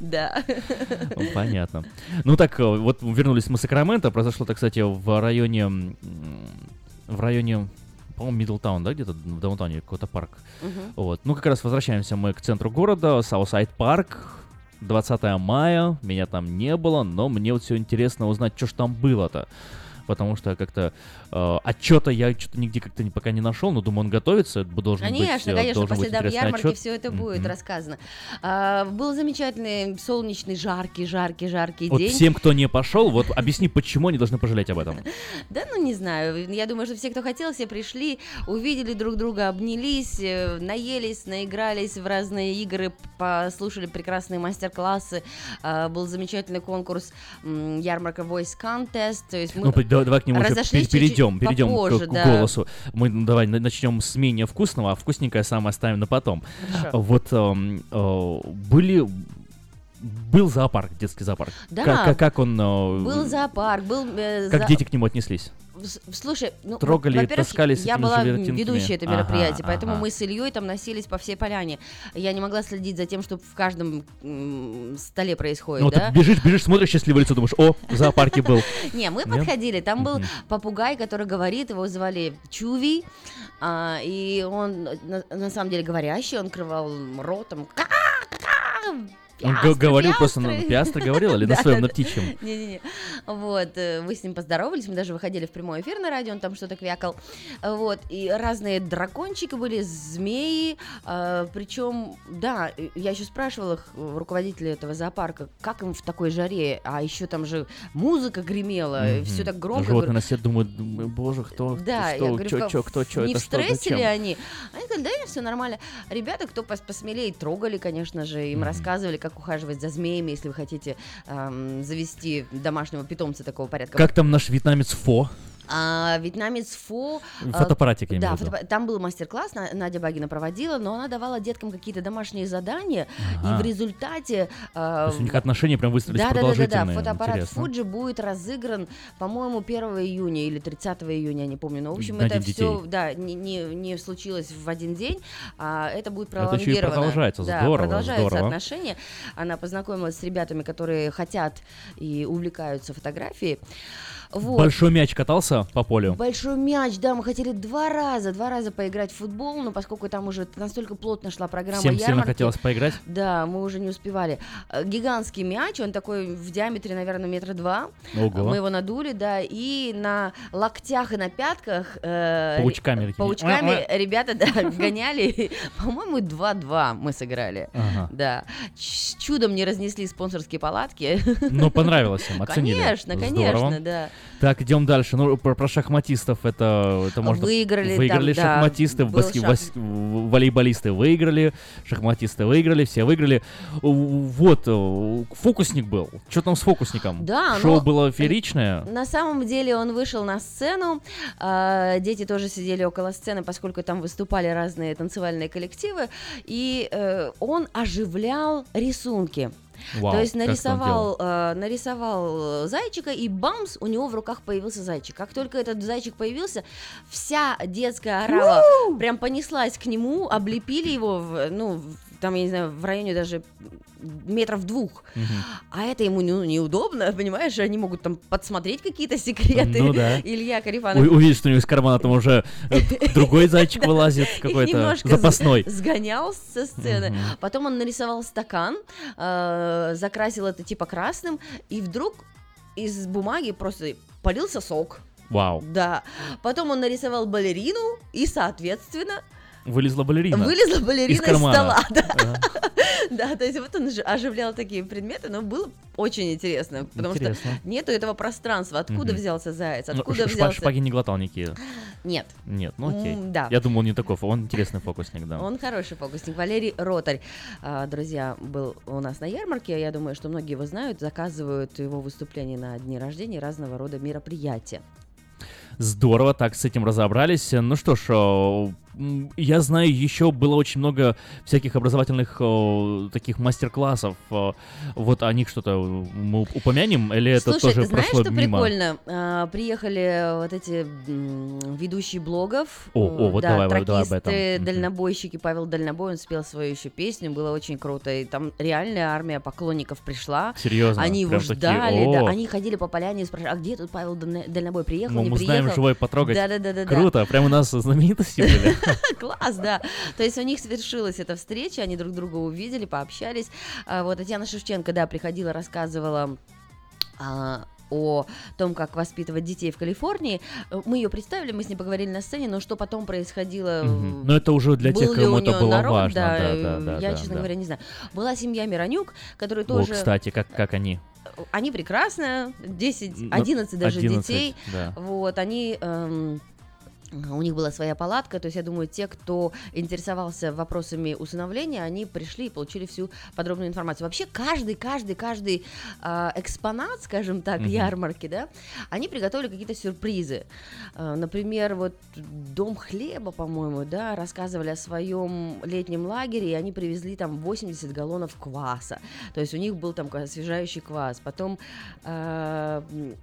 да? Ну, Понятно. Ну так, э, вот вернулись мы в Сакраменто. Произошло это, кстати, в районе... В районе по-моему, Midtown, да, где-то в downtown е какой-то парк. Мгм. Вот. Ну, как раз возвращаемся мы к центру города, Southside Park. 20 мая, меня там не было, но мне вот все интересно узнать, что ж там было-то. Потому что как-то э, отчета я что-то нигде как-то пока не нашел, но думаю, он готовится, это должен быть, Конечно, э, конечно, должен по быть следам ярмарки отчет. все это будет Мгм. рассказано. А, был замечательный солнечный, жаркий, жаркий, жаркий Вот день. всем, кто не пошел, вот объясни, почему они должны пожалеть об этом. Да, ну не знаю. Я думаю, что все, кто хотел, все пришли, увидели друг друга, обнялись, э, наелись, наигрались в разные игры, послушали прекрасные мастер-классы. А, Был замечательный конкурс ярмарка Voice Contest. То есть мы Ну, пой- давай, к нему разошлись пер- чуть-чуть перейдем, перейдем попозже, к, к да. голосу. Мы ну, давай на- начнем с менее вкусного, а вкусненькое самое оставим на потом. Хорошо. Вот эм, э, были был зоопарк, детский зоопарк. Да. Как, как, как он, э, Был зоопарк, был... э, как за- дети к нему отнеслись? Слушай, ну, Трогали, во-первых, таскали с я была ведущей это Ага, мероприятие, поэтому ага. мы с Ильей там носились по всей поляне. Я не могла следить за тем, что в каждом м, столе происходит, Ну, да? ты бежишь, бежишь, смотришь счастливое лицо, думаешь, о, в зоопарке был. Не, мы подходили, там был попугай, который говорит, его звали Чуви, а, и он на самом деле говорящий, он крывал ротом, «Ка-ка-ка!» Он «Пиастры, г- говорил просто, на пиастры». пиастры говорил или на своем, на птичьем? Не-не-не. Вот, э, вы с ним поздоровались, мы даже выходили в прямой эфир на радио, он там что-то квякал. Вот, и разные дракончики были, змеи, э, причем, да, э, я еще спрашивала их, э, руководителя этого зоопарка, как им в такой жаре, а еще там же музыка гремела, все так громко. Животные на свет думают, «Думаю, боже, кто, да, я что, говорю, чё, «Как- чё, кто, чё, не в что, стрессе зачем?» ли они? Они сказали, да, все нормально. Ребята, кто пос- посмелее, трогали, конечно же, им рассказывали, как ухаживать за змеями, если вы хотите эм, завести домашнего питомца такого порядка. Как там наш вьетнамец Фо? А, вьетнамец Фо... э, Фотоаппаратик, я Да, в виду. фотоаппа- там был мастер-класс, На- Надя Багина проводила, но она давала деткам какие-то домашние задания, Ага. и в результате... э, То есть у них отношения прям выстроились да, да, да, да, да. продолжительные. Фотоаппарат Интересно. Фуджи будет разыгран, по-моему, 1 июня или 30 июня, я не помню. Но, в общем, На это все, да, не, не, не случилось в один день, а это будет Это еще и пролонгировано. продолжается. Да, Здорово, продолжаются здорово. отношения. Она познакомилась с ребятами, которые хотят и увлекаются фотографией. Вот. Большой мяч катался по полю? Большой мяч, да, мы хотели два раза, два раза поиграть в футбол, но поскольку там уже настолько плотно шла программа Всем сильно ярмарки, хотелось поиграть? Да, мы уже не успевали. Э, Гигантский мяч, он такой в диаметре, наверное, метра два. Ого. Мы его надули, да, и на локтях и на пятках э, Паучками такими. паучками ребята да, гоняли. По-моему, 2-2 мы сыграли. Ага. Да. Чудом не разнесли спонсорские палатки. Ну, понравилось им, оценили. Конечно, Здорово. конечно, да. Так, идем дальше. Ну, про, про шахматистов это, это можно... Выиграли Выиграли там, да, шахматисты, был баски- шах- бас- волейболисты выиграли, шахматисты выиграли, все выиграли. Вот, э, фокусник был. Что там с фокусником? Да, Шоу но- было фееричное. На самом деле он вышел на сцену, а, дети тоже сидели около сцены, поскольку там выступали разные танцевальные коллективы, и э, он оживлял рисунки. Вау, То есть он нарисовал, э, нарисовал э, зайчика, и бамс, у него в руках появился зайчик. Как только этот зайчик появился, вся детская орава прям понеслась к нему, облепили его, в, ну, там, я не знаю, в районе даже метров двух. А это ему ну, неудобно, понимаешь? Они могут там подсмотреть какие-то секреты. Ну да. Илья Карифанов. У- Увидишь, что у него из кармана там уже э, другой зайчик вылазит, какой-то запасной. сгонял со сцены. Потом он нарисовал стакан, э, закрасил это типа красным, и вдруг из бумаги просто полился сок. Вау. Да. Потом он нарисовал балерину, и, соответственно, Вылезла балерина. вылезла балерина из из, стола. Да. Ага. Да, то есть вот он оживлял такие предметы, но было очень интересно, потому Интересно. что нету этого пространства. Откуда Мгм. взялся заяц? Ну, Откуда шпа- взялся... Шпаги не глотал никакие. Нет. Нет, ну окей. М, да. Я думал, он не такой, он интересный фокусник, да. Он хороший фокусник. Валерий Ротарь, а, друзья, был у нас на ярмарке. Я думаю, что многие его знают, заказывают его выступления на дни рождения разного рода мероприятия. Здорово, так с этим разобрались. Ну что ж, я знаю, еще было очень много всяких образовательных э, таких мастер-классов. Э, Вот о них что-то мы упомянем, или это Слушай, тоже ты знаешь, прошло что мимо? прикольно? А, приехали вот эти м, ведущие блогов. О, э, о, вот да, давай, давай, давай об этом. тракисты, дальнобойщики. Павел Дальнобой, он спел свою еще песню, было очень круто. И там реальная армия поклонников пришла. Серьезно? Они его Прям такие, ждали, да. «О». Они ходили по поляне и спрашивали, а где тут Павел Дально- Дальнобой приехал, Ну, не мы приехал? знаем живой потрогать. Да-да-да-да. Круто, прям у нас знаменитости были. Класс, да. То есть у них свершилась эта встреча, они друг друга увидели, пообщались. А, Вот Татьяна Шевченко, да, приходила, рассказывала а, о том, как воспитывать детей в Калифорнии. Мы ее представили, мы с ней поговорили на сцене, но что потом происходило... Мгм. Но это уже для тех, кому это было народ, важно. Да, Да, э, да, да, я, да, честно да. говоря, не знаю. Была семья Миронюк, которая О, тоже... кстати, как, как они? Они прекрасно, 10, Ну, 11 даже 11, детей. да. Вот, они... эм, у них была своя палатка, то есть я думаю, те, кто интересовался вопросами усыновления, они пришли и получили всю подробную информацию. Вообще каждый, каждый, каждый а, экспонат, скажем так, Мгм. ярмарки, да, они приготовили какие-то сюрпризы. А, например, вот Дом хлеба, по-моему, да, рассказывали о своем летнем лагере, и они привезли там 80 галлонов кваса. То есть у них был там освежающий квас. Потом м,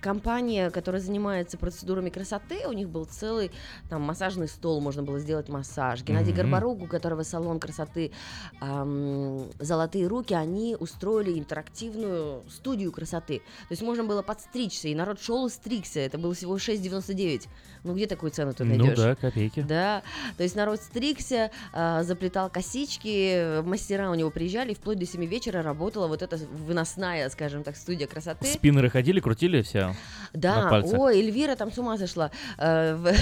компания, которая занимается процедурами красоты, у них был целый там массажный стол, можно было сделать массаж. Геннадий Мгм. Горбарук, у которого салон красоты ам, «Золотые руки», они устроили интерактивную студию красоты. То есть можно было подстричься, и народ шел и стригся. Это было всего 6,99. Ну где такую цену ты Ну найдешь? да, копейки. Да, то есть народ стригся, а, заплетал косички, мастера у него приезжали, и вплоть до 7 вечера работала вот эта выносная, скажем так, студия красоты. Спиннеры ходили, крутили все Да, пальцах. ой, Эльвира там с ума сошла. Э, В,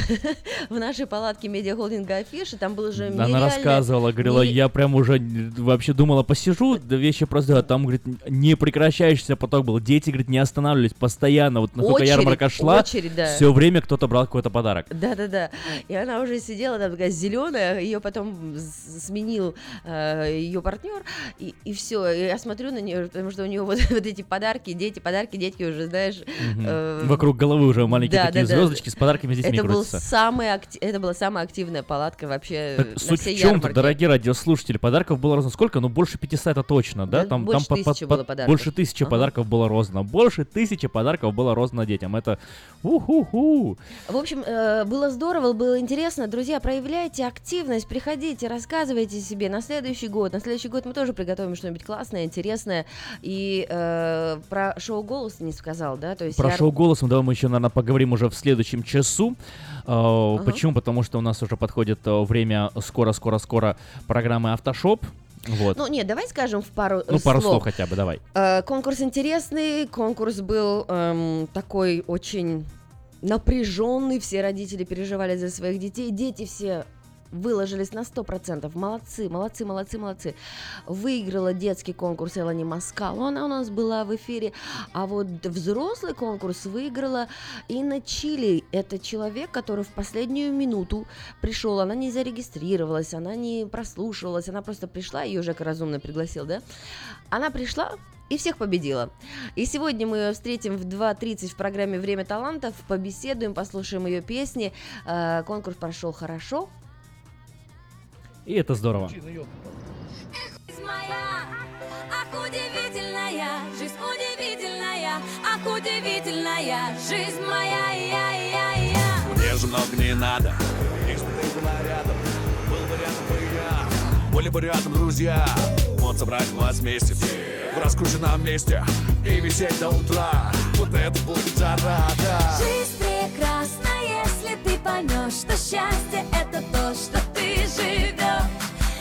в нашей палатке медиахолдинга Афиши там было же Она нереально- рассказывала, говорила, нере- я прям уже вообще думала, посижу, да вещи просто, а там, говорит, не прекращающийся поток был. Дети, говорит, не останавливались постоянно. Вот насколько Очередь, ярмарка шла, очередь, да. все время кто-то брал какой-то подарок. Да, да, да. И она уже сидела там такая зеленая, ее потом сменил ее партнер, и, и все. И я смотрю на нее, потому что у нее вот, вот эти подарки, дети, подарки, детки уже, знаешь. Э, Вокруг головы уже маленькие да, такие да, да. звездочки с подарками с детьми это, был самый акти- это была самая активная палатка вообще Так на суть всей в чем-то, дорогие радиослушатели, подарков было разно сколько? Ну, больше 500 это точно, да? Да, больше по- по- тысячи по- было подарков. Больше тысячи Ага. подарков было роздано. Больше тысячи подарков было роздано детям. Это уху-ху. В общем, э, было здорово, было интересно. Друзья, проявляйте активность, приходите, рассказывайте себе на следующий год. На следующий год мы тоже приготовим что-нибудь классное, интересное. И э, про шоу «Голос» не сказал, да? То есть Про шоу голосом давай мы еще, наверное, поговорим уже в следующем часу. Э, Ага. Почему? Потому что у нас уже подходит э, время скоро-скоро-скоро программы Автошоп. Вот. Ну, нет, давай скажем в пару Ну, э, пару слов. слов хотя бы, давай. Э, конкурс интересный, конкурс был эм, такой очень напряженный, все родители переживали за своих детей, дети все выложились на 100%, молодцы, молодцы, молодцы, молодцы. Выиграла детский конкурс Элани Маскал, она у нас была в эфире, а вот взрослый конкурс выиграла Инна Чили. Это человек, который в последнюю минуту пришел, она не зарегистрировалась, она не прослушивалась, она просто пришла, ее Жека разумно пригласил, да? Она пришла, и всех победила. И сегодня мы ее встретим в 2.30 в программе «Время талантов», побеседуем, послушаем ее песни. Э, Конкурс прошел хорошо. И это здорово. Жизнь моя, ах, удивительная, жизнь удивительная, ах, удивительная, жизнь моя, я, я, я. Мне же много не надо. Бы ты была рядом Был бы рядом бы я Были бы рядом друзья. Вот собрать вас вместе. В раскрученном месте. И висеть до утра. Вот это будет жара, да. Жизнь прекрасна, если ты поймешь, что счастье это то, что ты живешь.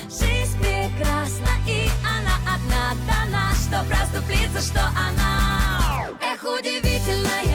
Жизнь прекрасна, и она одна дана, что проступлится, что она. Эх, удивительная,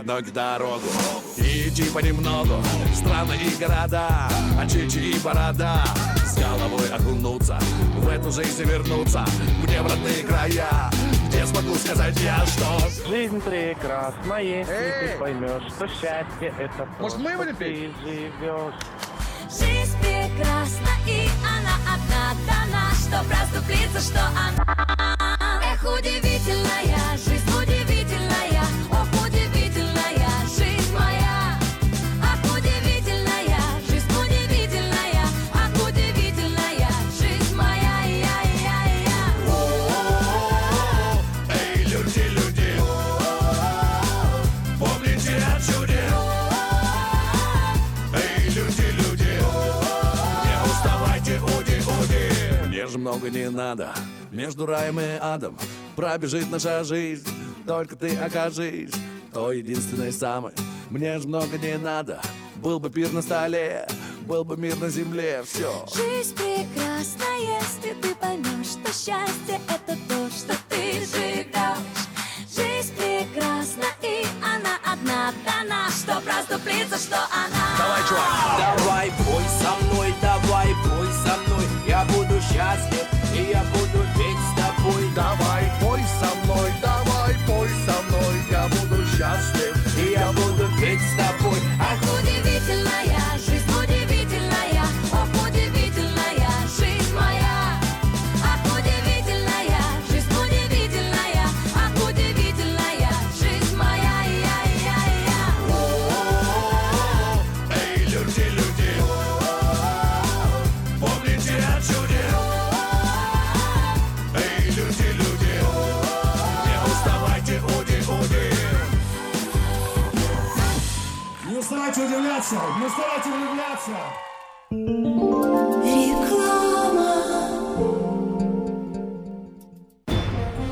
уди Мне под ноги дорогу И идти понемногу Страны и города Очечи и борода С головой окунуться В эту жизнь вернуться Мне в родные края Где смогу сказать я, что Жизнь прекрасна, если ты поймешь, что счастье это то, Может, мы будем ты живешь. Жизнь прекрасна, и она одна дана, что проступлится, что она. Много не надо Между раем и адом Пробежит наша жизнь Только ты окажись То единственной самой Мне же много не надо Был бы пир на столе Был бы мир на земле Все Жизнь прекрасна, если ты поймешь, что счастье это то, что ты живешь. Жизнь прекрасна, и она одна дана, что проступлится, что она. Давай, чувак! Давай, пой со мной, давай, пой со мной Я буду счастлив, и я буду петь с тобой. Давай, удивляться, не старайтесь влюбляться.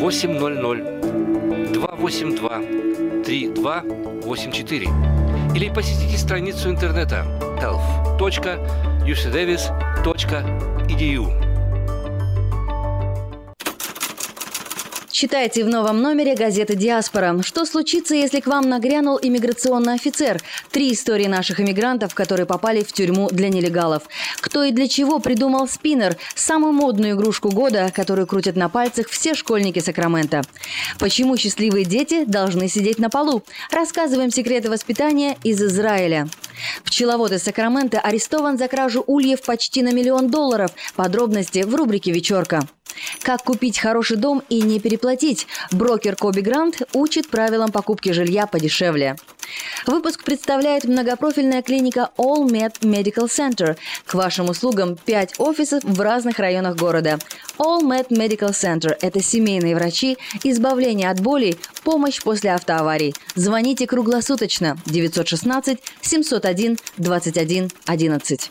800 282 3284 или посетите страницу интернета health.ucdavis.edu. Читайте в новом номере газеты «Диаспора». Что случится, если к вам нагрянул иммиграционный офицер? Три истории наших иммигрантов, которые попали в тюрьму для нелегалов. Кто и для чего придумал спиннер – самую модную игрушку года, которую крутят на пальцах все школьники Сакрамента. Почему счастливые дети должны сидеть на полу? Рассказываем секреты воспитания из Израиля. Пчеловод из Сакрамента арестован за кражу ульев почти на миллион долларов. Подробности в рубрике «Вечерка». Как купить хороший дом и не переплатить? Брокер Коби Грант учит правилам покупки жилья подешевле. Выпуск представляет многопрофильная клиника All Med Medical Center. К вашим услугам 5 офисов в разных районах города. All Med Medical Center – это семейные врачи, избавление от болей, помощь после автоаварий. Звоните круглосуточно 916 701 21 11.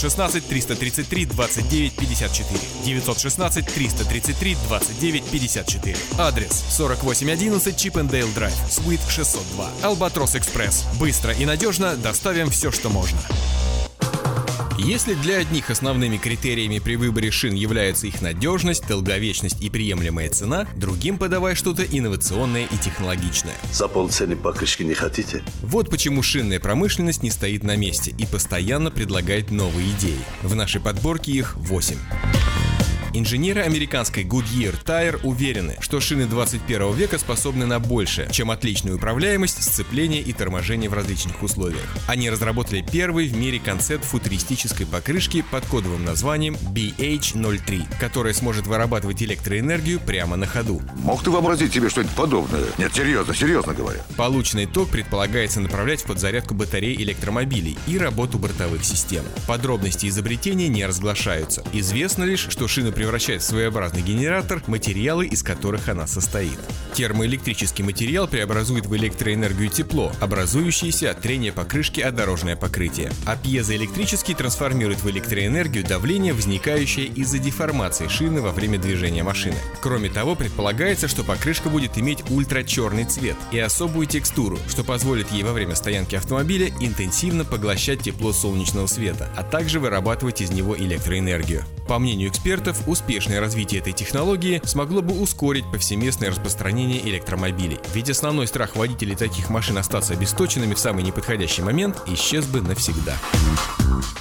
916 333 29 54. 916 333 29 54. Адрес 4811 Чипендейл Драйв, Суит 602. Албатрос Экспресс. Быстро и надежно доставим все, что можно. Если для одних основными критериями при выборе шин являются их надежность, долговечность и приемлемая цена, другим подавай что-то инновационное и технологичное. За полцены покрышки не хотите? Вот почему шинная промышленность не стоит на месте и постоянно предлагает новые идеи. В нашей подборке их 8. Инженеры американской Goodyear Tire уверены, что шины 21 века способны на большее, чем отличную управляемость, сцепление и торможение в различных условиях. Они разработали первый в мире концепт футуристической покрышки под кодовым названием BH03, которая сможет вырабатывать электроэнергию прямо на ходу. Мог ты вообразить себе что-нибудь подобное? Нет, серьезно, серьезно говоря. Полученный ток предполагается направлять в подзарядку батарей электромобилей и работу бортовых систем. Подробности изобретения не разглашаются. Известно лишь, что шины превращает в своеобразный генератор материалы, из которых она состоит. Термоэлектрический материал преобразует в электроэнергию тепло, образующееся от трения покрышки о дорожное покрытие. А пьезоэлектрический трансформирует в электроэнергию давление, возникающее из-за деформации шины во время движения машины. Кроме того, предполагается, что покрышка будет иметь ультрачерный цвет и особую текстуру, что позволит ей во время стоянки автомобиля интенсивно поглощать тепло солнечного света, а также вырабатывать из него электроэнергию. По мнению экспертов, успешное развитие этой технологии смогло бы ускорить повсеместное распространение электромобилей. Ведь основной страх водителей таких машин остаться обесточенными в самый неподходящий момент исчез бы навсегда.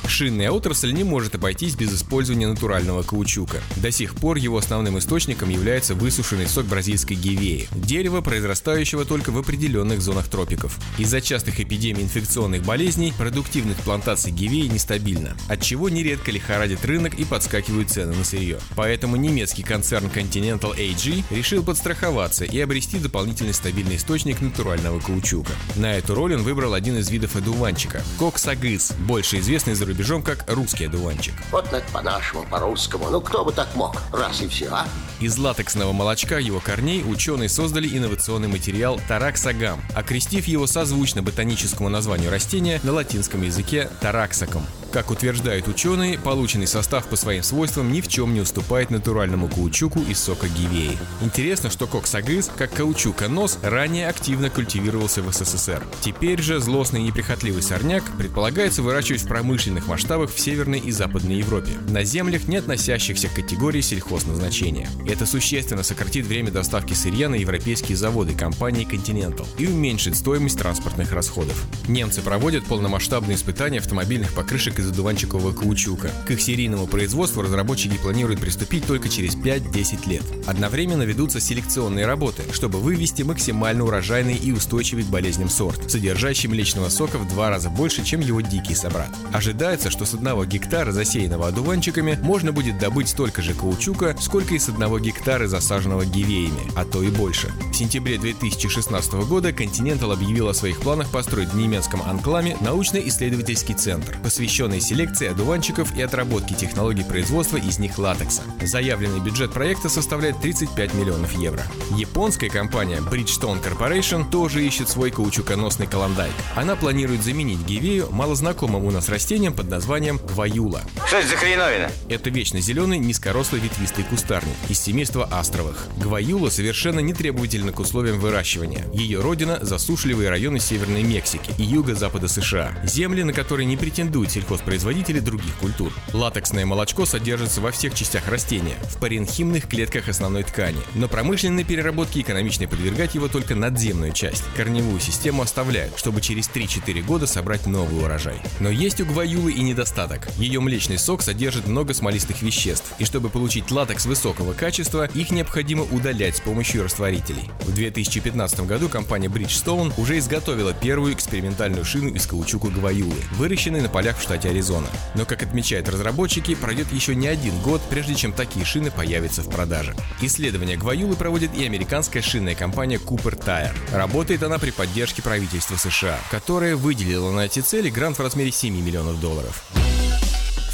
Шинная отрасль не может обойтись без использования натурального каучука. До сих пор его основным источником является высушенный сок бразильской гивеи, дерева, произрастающего только в определенных зонах тропиков. Из-за частых эпидемий инфекционных болезней продуктивность плантаций гивеи нестабильна, отчего нередко лихорадит рынок и подскакивают цены на сырье. Поэтому немецкий концерн Continental AG решил подстраховаться и обрести дополнительный стабильный источник натурального каучука. На эту роль он выбрал один из видов одуванчика – коксагыз, больше известный за рубежом как русский одуванчик. Вот так по-нашему, по-русскому. Ну кто бы так мог? Раз и все, а? Из латексного молочка его корней ученые создали инновационный материал тараксагам, окрестив его созвучно ботаническому названию растения на латинском языке тараксаком. Как утверждают ученые, полученный состав по своим свойствам ни в чем не уступает натуральному каучуку из сока гивеи. Интересно, что коксагыз, как каучуконос, ранее активно культивировался в СССР. Теперь же злостный и неприхотливый сорняк предполагается выращивать в промышленных масштабах в Северной и Западной Европе, на землях, не относящихся к категории сельхозназначения. Это существенно сократит время доставки сырья на европейские заводы компании Continental и уменьшит стоимость транспортных расходов. Немцы проводят полномасштабные испытания автомобильных покрышек из одуванчикового каучука. К их серийному производству разработчики планируют приступить только через 5-10 лет. Одновременно ведутся селекционные работы, чтобы вывести максимально урожайный и устойчивый к болезням сорт, содержащий млечного сока в два раза больше, чем его дикий собрат. Ожидается, что с одного гектара, засеянного одуванчиками, можно будет добыть столько же каучука, сколько и с одного гектара, засаженного гивеями, а то и больше. В сентябре 2016 года Continental объявил о своих планах построить в немецком Анкламе научно-исследовательский центр, посвященный современной селекции одуванчиков и отработки технологий производства из них латекса. Заявленный бюджет проекта составляет 35 миллионов евро. Японская компания Bridgestone Corporation тоже ищет свой каучуконосный колондайк. Она планирует заменить гивею малознакомым у нас растением под названием гваюла. Что это за хреновина? Это вечно зеленый низкорослый ветвистый кустарник из семейства астровых. Гваюла совершенно не требовательна к условиям выращивания. Ее родина – засушливые районы Северной Мексики и юго-запада США. Земли, на которые не претендуют сельхоз производители других культур. Латексное молочко содержится во всех частях растения, в паренхимных клетках основной ткани, но промышленной переработке экономичнее подвергать его только надземную часть. Корневую систему оставляют, чтобы через 3-4 года собрать новый урожай. Но есть у гваюлы и недостаток. Ее млечный сок содержит много смолистых веществ, и чтобы получить латекс высокого качества, их необходимо удалять с помощью растворителей. В 2015 году компания Bridgestone уже изготовила первую экспериментальную шину из каучука гваюлы, выращенной на полях в штате Аризона. Но, как отмечают разработчики, пройдет еще не один год, прежде чем такие шины появятся в продаже. Исследования гваюлы проводит и американская шинная компания Cooper Tire. Работает она при поддержке правительства США, которое выделило на эти цели грант в размере 7 миллионов долларов.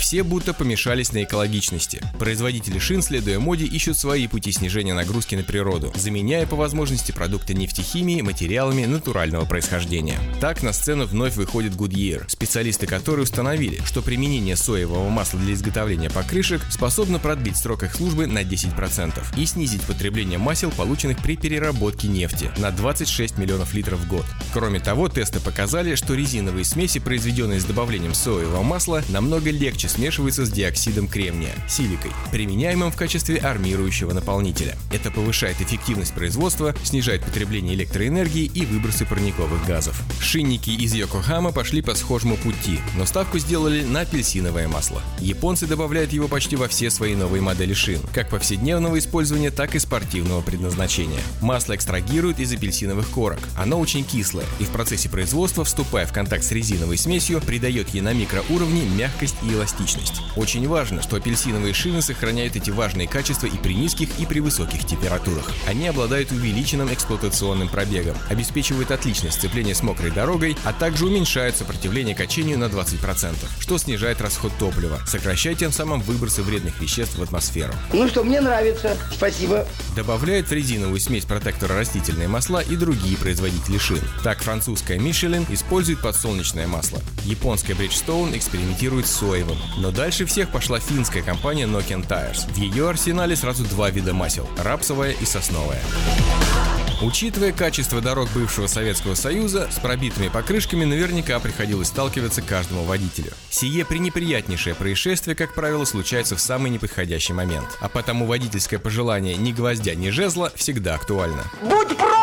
Все будто помешались на экологичности. Производители шин, следуя моде, ищут свои пути снижения нагрузки на природу, заменяя по возможности продукты нефтехимии материалами натурального происхождения. Так на сцену вновь выходит Goodyear, специалисты которые установили, что применение соевого масла для изготовления покрышек способно продлить срок их службы на 10% и снизить потребление масел, полученных при переработке нефти, на 26 миллионов литров в год. Кроме того, тесты показали, что резиновые смеси, произведенные с добавлением соевого масла, намного легче смешивается с диоксидом кремния, силикой, применяемым в качестве армирующего наполнителя. Это повышает эффективность производства, снижает потребление электроэнергии и выбросы парниковых газов. Шинники из Йокохама пошли по схожему пути, но ставку сделали на апельсиновое масло. Японцы добавляют его почти во все свои новые модели шин, как повседневного использования, так и спортивного предназначения. Масло экстрагируют из апельсиновых корок. Оно очень кислое и в процессе производства, вступая в контакт с резиновой смесью, придает ей на микроуровне мягкость и эластичность эластичность. Очень важно, что апельсиновые шины сохраняют эти важные качества и при низких, и при высоких температурах. Они обладают увеличенным эксплуатационным пробегом, обеспечивают отличное сцепление с мокрой дорогой, а также уменьшают сопротивление качению на 20%, что снижает расход топлива, сокращая тем самым выбросы вредных веществ в атмосферу. Ну что, мне нравится. Спасибо. Добавляют в резиновую смесь протектора растительные масла и другие производители шин. Так, французская Michelin использует подсолнечное масло. Японская Bridgestone экспериментирует с соевым. Но дальше всех пошла финская компания Nokian Tires. В ее арсенале сразу два вида масел – рапсовое и сосновое. Учитывая качество дорог бывшего Советского Союза, с пробитыми покрышками наверняка приходилось сталкиваться каждому водителю. Сие пренеприятнейшее происшествие, как правило, случается в самый неподходящий момент. А потому водительское пожелание ни гвоздя, ни жезла всегда актуально. Будь проклят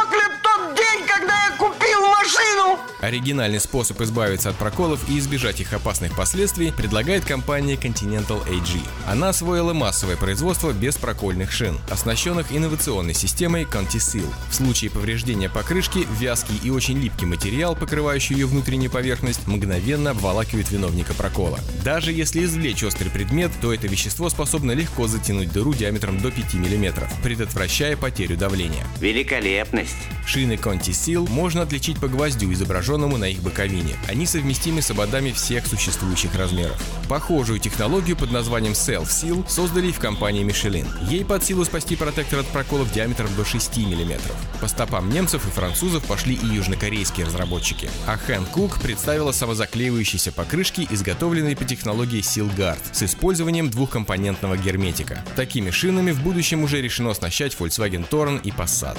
Оригинальный способ избавиться от проколов и избежать их опасных последствий предлагает компания Continental AG. Она освоила массовое производство беспрокольных шин, оснащенных инновационной системой ContiSeal. В случае повреждения покрышки, вязкий и очень липкий материал, покрывающий ее внутреннюю поверхность, мгновенно обволакивает виновника прокола. Даже если извлечь острый предмет, то это вещество способно легко затянуть дыру диаметром до 5 мм, предотвращая потерю давления. Великолепность. Шины ContiSeal можно отличить по гвоздю, изображенному на их боковине. Они совместимы с ободами всех существующих размеров. Похожую технологию под названием Self Seal создали в компании Michelin. Ей под силу спасти протектор от проколов диаметром до 6 мм. По стопам немцев и французов пошли и южнокорейские разработчики. А Хэн Кук представила самозаклеивающиеся покрышки, изготовленные по технологии Sealguard с использованием двухкомпонентного герметика. Такими шинами в будущем уже решено оснащать Volkswagen Touran и Passat.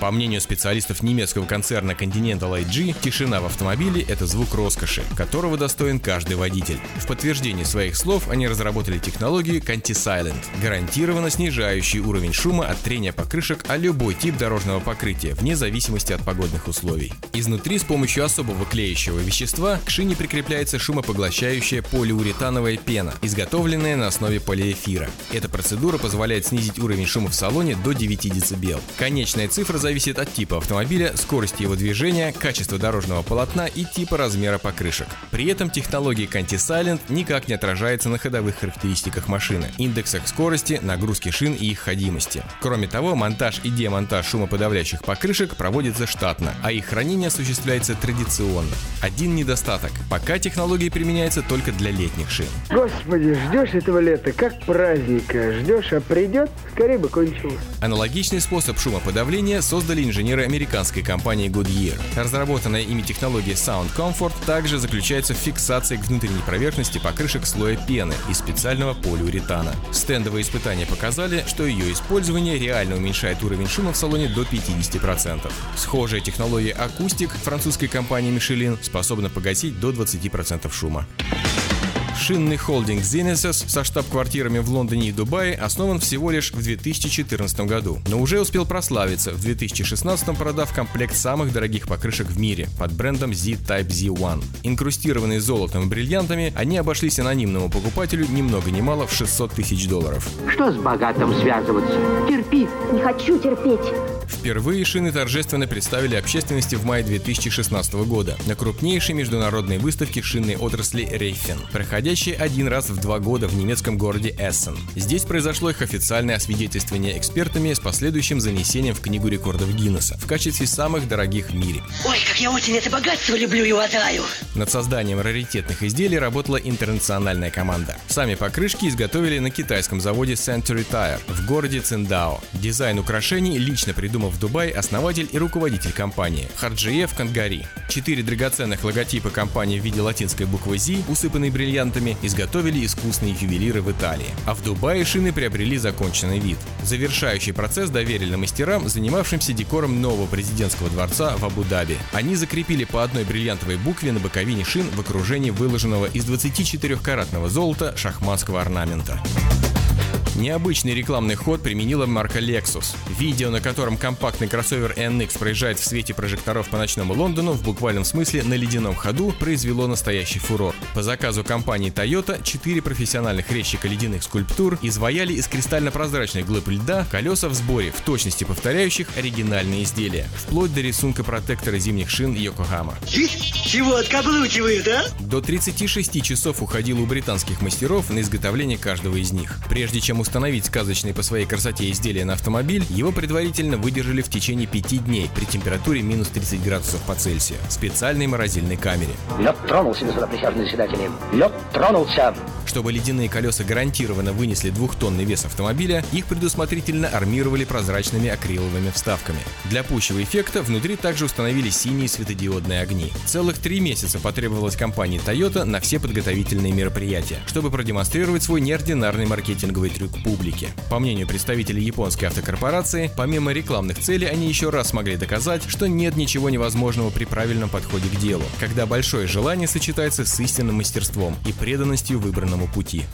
По мнению специалистов немецкого концерна Continental AG, тишина в автомобиле – это звук роскоши, которого достоин каждый водитель. В подтверждение своих слов они разработали технологию Conti-Silent, гарантированно снижающий уровень шума от трения покрышек о любой тип дорожного покрытия, вне зависимости от погодных условий. Изнутри с помощью особого клеящего вещества к шине прикрепляется шумопоглощающая полиуретановая пена, изготовленная на основе полиэфира. Эта процедура позволяет снизить уровень шума в салоне до 9 дБ. Конечная цифра зависит от типа автомобиля, скорости его движения, качества дорожного полотна и типа размера покрышек. При этом технология Conti-Silent никак не отражается на ходовых характеристиках машины, индексах скорости, нагрузки шин и их ходимости. Кроме того, монтаж и демонтаж шумоподавляющих покрышек проводится штатно, а их хранение осуществляется традиционно. Один недостаток – пока технология применяется только для летних шин. Господи, ждешь этого лета, как праздника. Ждешь, а придет, скорее бы кончилось. Аналогичный способ шумоподавления создали инженеры американской компании Goodyear. Разработанная ими технология Sound Comfort также заключается в фиксации к внутренней поверхности покрышек слоя пены из специального полиуретана. Стендовые испытания показали, что ее использование реально уменьшает уровень шума в салоне до 50%. Схожая технология акустик французской компании Michelin способна погасить до 20% шума. Шинный холдинг Genesis со штаб-квартирами в Лондоне и Дубае основан всего лишь в 2014 году, но уже успел прославиться в 2016 продав комплект самых дорогих покрышек в мире под брендом Z-Type Z1. Инкрустированные золотом и бриллиантами, они обошлись анонимному покупателю ни много ни мало в 600 тысяч долларов. Что с богатым связываться? Терпи. Не хочу терпеть. Впервые шины торжественно представили общественности в мае 2016 года на крупнейшей международной выставке шинной отрасли Рейфен, проходящей один раз в два года в немецком городе Эссен. Здесь произошло их официальное освидетельствование экспертами с последующим занесением в Книгу рекордов Гиннесса в качестве самых дорогих в мире. Ой, как я очень это богатство люблю и уважаю. Над созданием раритетных изделий работала интернациональная команда. Сами покрышки изготовили на китайском заводе Century Tire в городе Циндао. Дизайн украшений лично придумал в Дубае основатель и руководитель компании Харджиев Кангари. Четыре драгоценных логотипа компании в виде латинской буквы Z, усыпанной бриллиантами, изготовили искусные ювелиры в Италии. А в Дубае шины приобрели законченный вид. Завершающий процесс доверили мастерам, занимавшимся декором нового президентского дворца в Абу-Даби. Они закрепили по одной бриллиантовой букве на боковине шин в окружении выложенного из 24-каратного золота шахматского орнамента. Необычный рекламный ход применила марка Lexus. Видео, на котором компактный кроссовер NX проезжает в свете прожекторов по ночному Лондону, в буквальном смысле на ледяном ходу, произвело настоящий фурор. По заказу компании Toyota четыре профессиональных резчика ледяных скульптур изваяли из кристально-прозрачных глыб льда колеса в сборе, в точности повторяющих оригинальные изделия, вплоть до рисунка протектора зимних шин Йокохама. Чего откаблучивают, а? До 36 часов уходило у британских мастеров на изготовление каждого из них. Прежде чем установить сказочные по своей красоте изделия на автомобиль, его предварительно выдержали в течение пяти дней при температуре минус 30 градусов по Цельсию в специальной морозильной камере. Лед тронулся, господа присяжные заседатели. Лед тронулся. Чтобы ледяные колеса гарантированно вынесли двухтонный вес автомобиля, их предусмотрительно армировали прозрачными акриловыми вставками. Для пущего эффекта внутри также установили синие светодиодные огни. Целых три месяца потребовалось компании Toyota на все подготовительные мероприятия, чтобы продемонстрировать свой неординарный маркетинговый трюк публике. По мнению представителей японской автокорпорации, помимо рекламных целей, они еще раз смогли доказать, что нет ничего невозможного при правильном подходе к делу, когда большое желание сочетается с истинным мастерством и преданностью выбранному пути.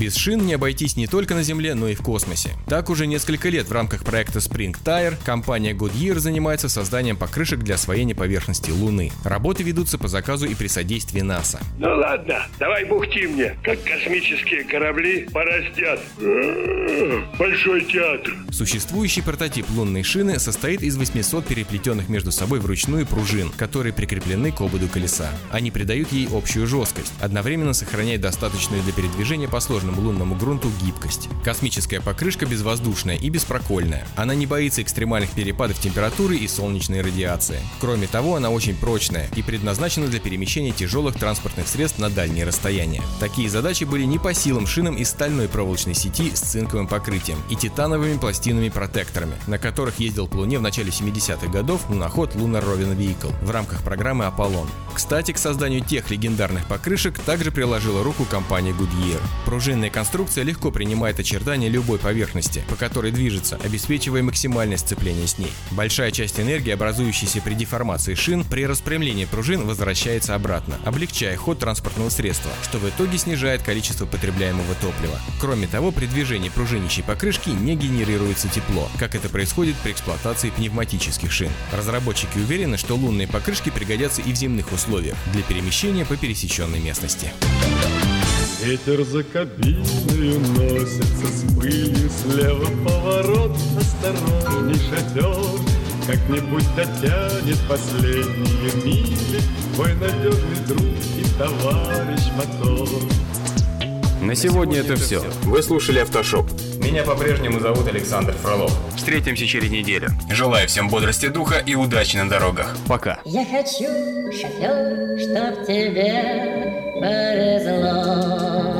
Без шин не обойтись не только на Земле, но и в космосе. Так уже несколько лет в рамках проекта Spring Tire компания Goodyear занимается созданием покрышек для освоения поверхности Луны. Работы ведутся по заказу и при содействии НАСА. Ну ладно, давай бухти мне, как космические корабли пораздят. Большой театр. Существующий прототип лунной шины состоит из 800 переплетенных между собой вручную пружин, которые прикреплены к ободу колеса. Они придают ей общую жесткость, одновременно сохраняя достаточную для передвижения по сложному лунному грунту гибкость. Космическая покрышка безвоздушная и беспрокольная. Она не боится экстремальных перепадов температуры и солнечной радиации. Кроме того, она очень прочная и предназначена для перемещения тяжелых транспортных средств на дальние расстояния. Такие задачи были не по силам шинам из стальной проволочной сети с цинковым покрытием и титановыми пластинами-протекторами, на которых ездил к Луне в начале 70-х годов луноход Lunar Roving Vehicle в рамках программы «Аполлон». Кстати, к созданию тех легендарных покрышек также приложила руку компания Goodyear. Пружинная конструкция легко принимает очертания любой поверхности, по которой движется, обеспечивая максимальное сцепление с ней. Большая часть энергии, образующейся при деформации шин, при распрямлении пружин возвращается обратно, облегчая ход транспортного средства, что в итоге снижает количество потребляемого топлива. Кроме того, при движении пружинищей покрышки не генерируется тепло, как это происходит при эксплуатации пневматических шин. Разработчики уверены, что лунные покрышки пригодятся и в земных условиях для перемещения по пересеченной местности. Ветер за кабиной уносится с пылью Слева поворот, осторожней шофер Как-нибудь дотянет последние мили Твой надежный друг и товарищ мотор На сегодня это все. Вы слушали «Автошоп». Меня по-прежнему зовут Александр Фролов. Встретимся через неделю. Желаю всем бодрости духа и удачи на дорогах. Пока. Я хочу, шофер, чтоб тебе повезло.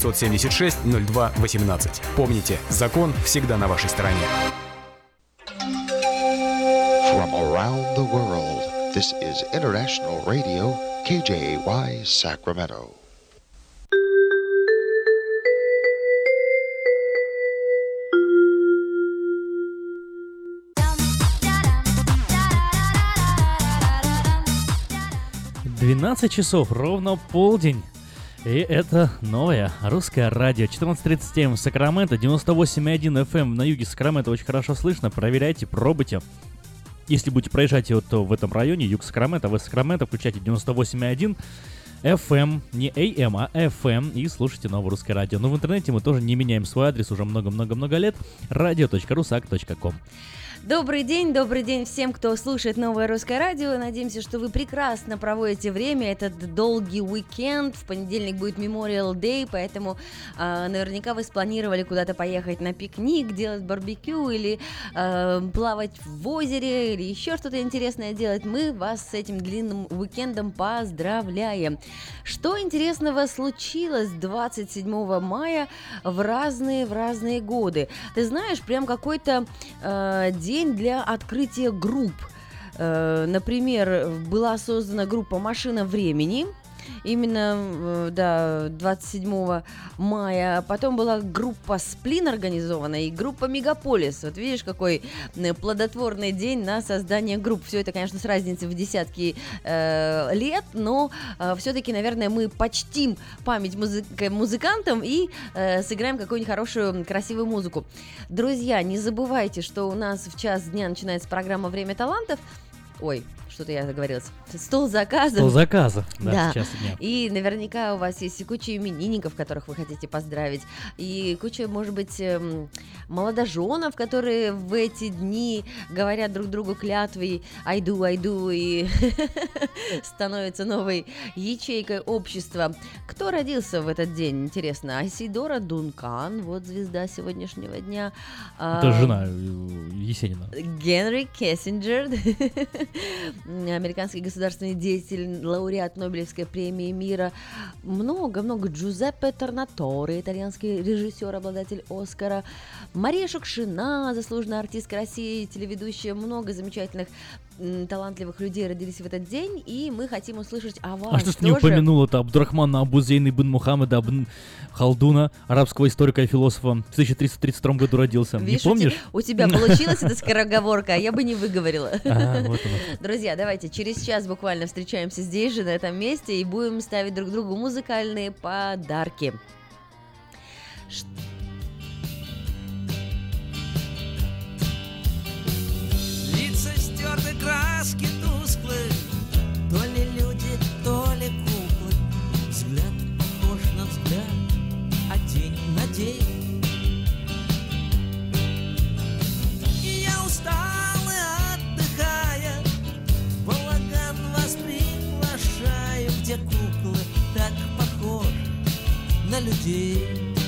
576 02 18. Помните, закон всегда на вашей стороне. From around the world, this is International Radio, KJY Sacramento. — 12 часов, ровно полдень. И это новое русское радио. 14.37 в Сакраменто, 98.1 FM на юге Сакрамента. Очень хорошо слышно. Проверяйте, пробуйте. Если будете проезжать вот в этом районе, юг Сакрамента, вы Сакраменто, включайте 98.1 FM, не AM, а FM, и слушайте новое русское радио. Но в интернете мы тоже не меняем свой адрес уже много-много-много лет. radio.rusak.com Добрый день, добрый день всем, кто слушает Новое Русское Радио. Надеемся, что вы прекрасно проводите время, этот долгий уикенд. В понедельник будет Memorial Day, поэтому э, наверняка вы спланировали куда-то поехать на пикник, делать барбекю или э, плавать в озере или еще что-то интересное делать. Мы вас с этим длинным уикендом поздравляем. Что интересного случилось 27 мая в разные, в разные годы? Ты знаешь, прям какой-то э, день для открытия групп. Э, например, была создана группа «Машина времени», Именно, э, да, 27 мая. Потом была группа «Сплин» организована и группа «Мегаполис». Вот видишь, какой э, плодотворный день на создание групп. Все это, конечно, с разницей в десятки э, лет, но э, все-таки, наверное, мы почтим память музык- музыкантам и э, сыграем какую-нибудь хорошую, красивую музыку. Друзья, не забывайте, что у нас в час дня начинается программа «Время талантов». Ой, что-то я заговорилась. Стол заказов. Стол заказов, да, да. сейчас дня. И наверняка у вас есть и куча именинников, которых вы хотите поздравить, и куча, может быть, эм, молодоженов, которые в эти дни говорят друг другу клятвы «айду, айду» и становятся новой ячейкой общества. Кто родился в этот день, интересно? Айсидора Дункан, вот звезда сегодняшнего дня. Это А, жена э, Есенина. Генри Кессинджер, американский государственный деятель, лауреат Нобелевской премии мира. Много-много. Джузеппе Торнаторе, итальянский режиссер, обладатель Оскара. Мария Шукшина, заслуженная артистка России, телеведущая. Много замечательных талантливых людей родились в этот день, и мы хотим услышать о вас А что ж ты не тоже. упомянула-то Абдурахмана Абузейн ибн Мухаммеда Абн Халдуна, арабского историка и философа, в 1332 году родился. Видишь, не у тебя- помнишь? У тебя получилась эта скороговорка, а я бы не выговорила. А, вот. Друзья, давайте через час буквально встречаемся здесь же, на этом месте, и будем ставить друг другу музыкальные подарки. Ш- краски тусклые, То ли люди, то ли куклы. Взгляд похож на взгляд, а день на день. Я устал отдыхая, балаган вас приглашаю, Где куклы так похожи на людей.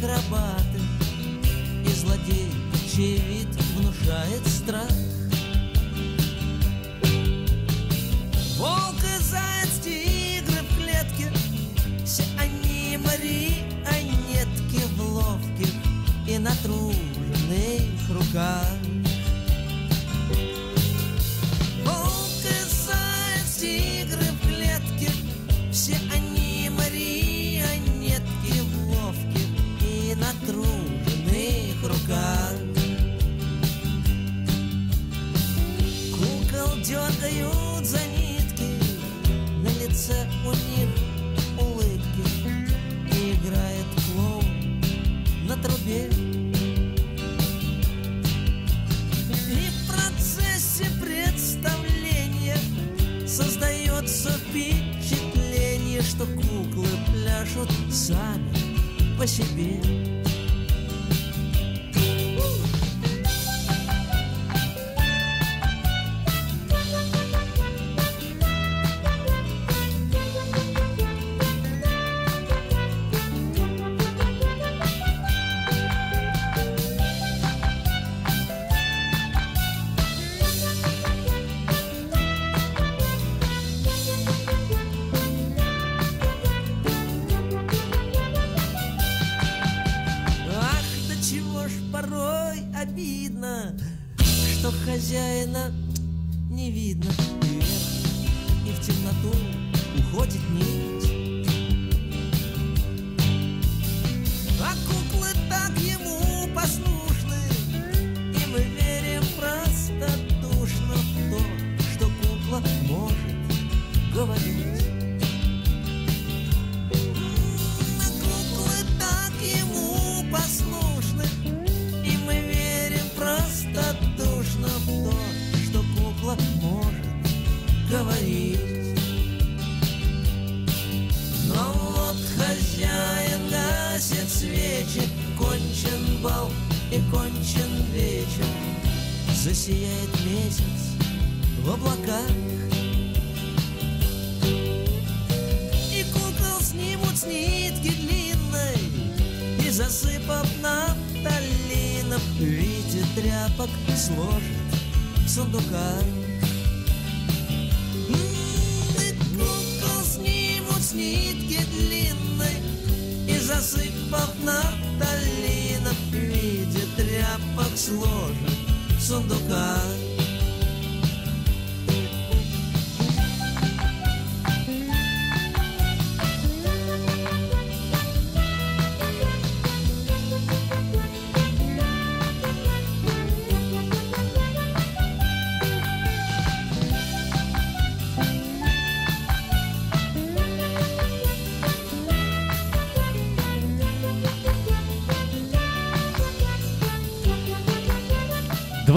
Акробаты, И злодей, чей вид внушает страх. Волк и заяц, тигры в клетке, Все они марионетки в ловких и натруженных руках. Руках. Кукол дергают за нитки, на лице у них улыбки, и играет клоун на трубе. И в процессе представления создается впечатление, что куклы пляшут сами по себе.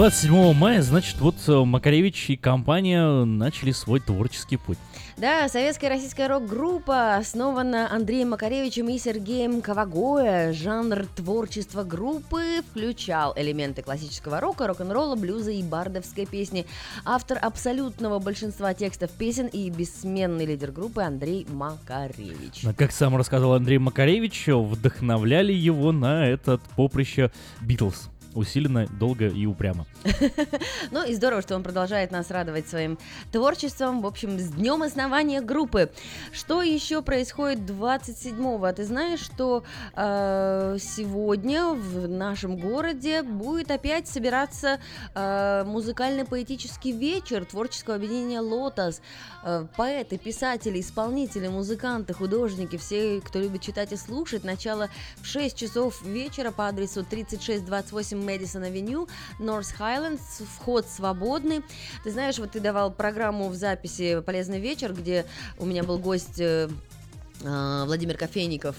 27 мая, значит, вот э, Макаревич и компания начали свой творческий путь. Да, советская российская рок-группа основана Андреем Макаревичем и Сергеем Кавагоя. Жанр творчества группы включал элементы классического рока, рок-н-ролла, блюза и бардовской песни. Автор абсолютного большинства текстов песен и бессменный лидер группы Андрей Макаревич. Но, Как сам рассказал Андрей Макаревич, вдохновляли его на этот поприще Битлз. Усиленно, долго и упрямо. Ну и здорово, что он продолжает нас радовать своим творчеством. В общем, с днем основания группы. Что еще происходит 27-го? Ты знаешь, что э, сегодня в нашем городе будет опять собираться э, музыкально-поэтический вечер творческого объединения «Лотос». Э, поэты, писатели, исполнители, музыканты, художники, все, кто любит читать и слушать. Начало в 6 часов вечера по адресу 3628 Мэдисон Авеню, Норс Хайлендс. Вход свободный. Ты знаешь, вот ты давал программу в записи «Полезный вечер», где у меня был гость э, Владимир Кофейников,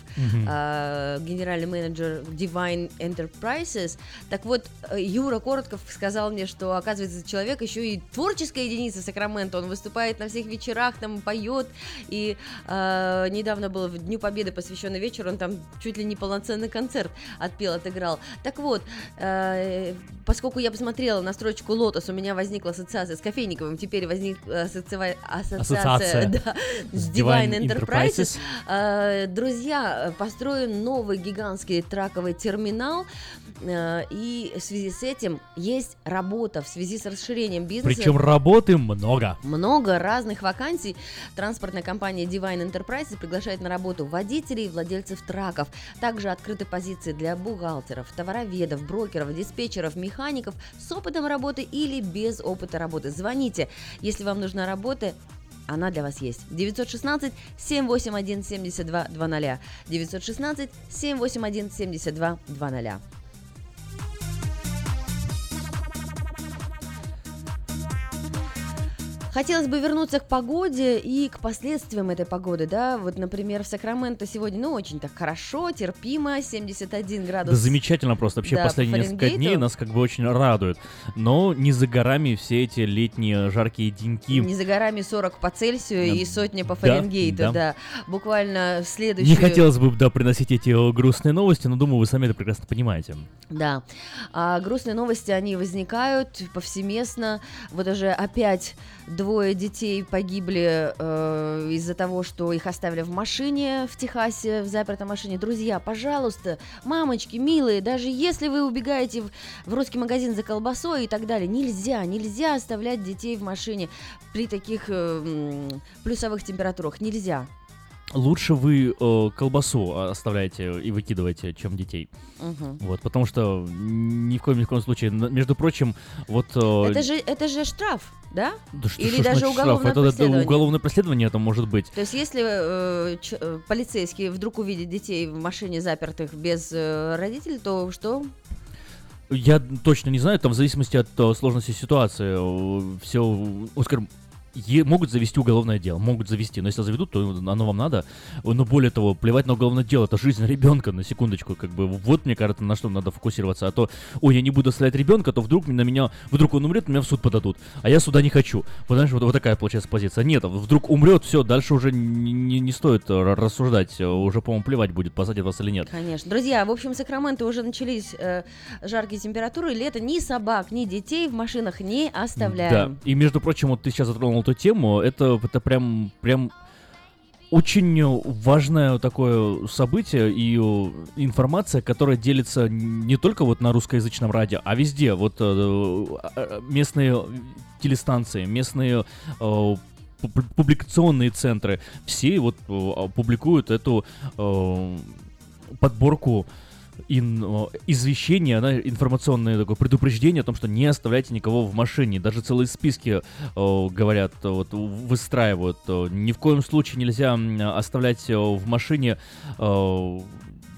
а, генеральный менеджер Divine Enterprises. Так вот, э, Юра Коротков сказал мне, что, оказывается, человек еще и творческая единица Сакраменто. Он выступает на всех вечерах, там поет. И а, недавно был в Дню Победы посвященный вечер, он там чуть ли не полноценный концерт отпел, отыграл. Так вот, э, поскольку я посмотрела на строчку «Лотос», у меня возникла ассоциация с Кофейниковым, теперь возникла ассоция, ассоциация, Ассоциация да, с с Divine Divine Enterprises. Enterprises. Э, Друзья, построен новый гигантский траковый терминал, э, и в связи с этим есть работа в связи с расширением бизнеса. Причем работы много. Много разных вакансий. Транспортная компания Divine Enterprises приглашает на работу водителей и владельцев траков. Также открыты позиции для бухгалтеров, товароведов, брокеров, диспетчеров, механиков с опытом работы или без опыта работы. Звоните, если вам нужна работа. Она для вас есть. 916 781 72 00. 916 781 72 00. Хотелось бы вернуться к погоде и к последствиям этой погоды, да, вот, например, в Сакраменто сегодня, ну, очень так хорошо, терпимо, 71 градус. Да замечательно просто. Вообще Да, по последние несколько дней нас как бы очень радуют. Но не за горами все эти летние жаркие деньки. Не за горами 40 по Цельсию и сотня по Фаренгейту, да. да. Буквально в следующую... Не хотелось бы, да, приносить эти грустные новости, но думаю, вы сами это прекрасно понимаете. Да. А грустные новости, они возникают повсеместно. Вот уже опять двое детей погибли э, из-за того, что их оставили в машине в Техасе, в запертой машине. Друзья, пожалуйста, мамочки, милые, даже если вы убегаете в, в русский магазин за колбасой и так далее, нельзя, нельзя оставлять детей в машине при таких э, плюсовых температурах. Нельзя. Лучше вы э, колбасу оставляете и выкидываете, чем детей. Мгм. Вот, потому что ни в коем, ни в коем случае, между прочим, вот... э, Это же, это же штраф, да? да что- Или что даже значит штраф? уголовное это, преследование. уголовное преследование это может быть. То есть, если э, ч- э, полицейские вдруг увидят детей в машине запертых без э, родителей, то что? Я точно не знаю, там в зависимости от э, сложности ситуации, все, скажем, е- могут завести уголовное дело, могут завести, но если заведут, то оно вам надо. Но более того, плевать на уголовное дело, это жизнь ребенка, на секундочку, как бы, вот мне кажется, на что надо фокусироваться, а то, ой, я не буду оставлять ребенка, то вдруг на меня, вдруг он умрет, меня в суд подадут, а я суда не хочу. Вот, знаешь, вот, вот такая получается позиция. Нет, вдруг умрет, все, дальше уже не, не, не стоит э, рассуждать, уже, по-моему, плевать будет, посадят вас или нет. Конечно. Друзья, в общем, в Сакраменто уже начались э, жаркие температуры, лето ни собак, ни детей в машинах не оставляем. Да, и между прочим, вот ты сейчас затронул эту тему, это, это прям, прям очень важное такое событие и э, информация, которая делится не только вот на русскоязычном радио, а везде. Вот э, э, местные телестанции, местные публикационные центры, все вот публикуют эту подборку ин, извещение, да, информационное такое предупреждение о том, что не оставляйте никого в машине. Даже целые списки э, говорят, вот, выстраивают. Ни в коем случае нельзя оставлять в машине э,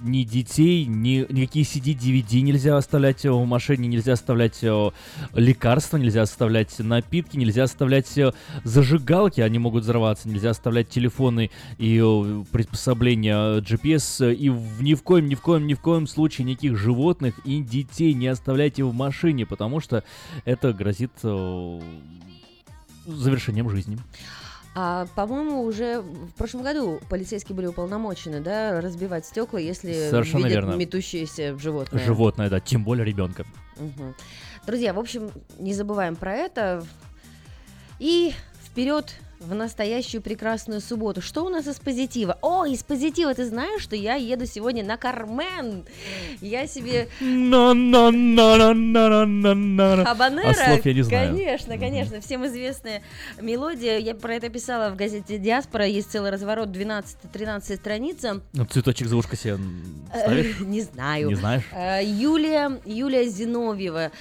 ни детей, ни, никакие CD-DVD нельзя оставлять в машине, нельзя оставлять э, лекарства, нельзя оставлять напитки, нельзя оставлять э, зажигалки, они могут взорваться, нельзя оставлять телефоны и э, приспособления GPS, и ни в коем, ни в коем, ни в коем случае никаких животных и детей не оставляйте в машине, потому что это грозит э, завершением жизни. А, по-моему, уже в прошлом году полицейские были уполномочены, да, разбивать стекла, если Совершенно видят верно. метущееся животное. Животное, да, тем более ребенка. Угу. Друзья, в общем, не забываем про это. И вперед в настоящую прекрасную субботу. Что у нас из позитива? О, из позитива ты знаешь, что я еду сегодня на Кармен. Я себе... Хабанера? А слов я не знаю. Конечно, конечно. Всем известная мелодия. Я про это писала в газете «Диаспора». Есть целый разворот, 12-13 страница. Ну, цветочек за ушко себе ставишь? Не знаю. Не знаешь? Юлия, Юлия Зиновьева,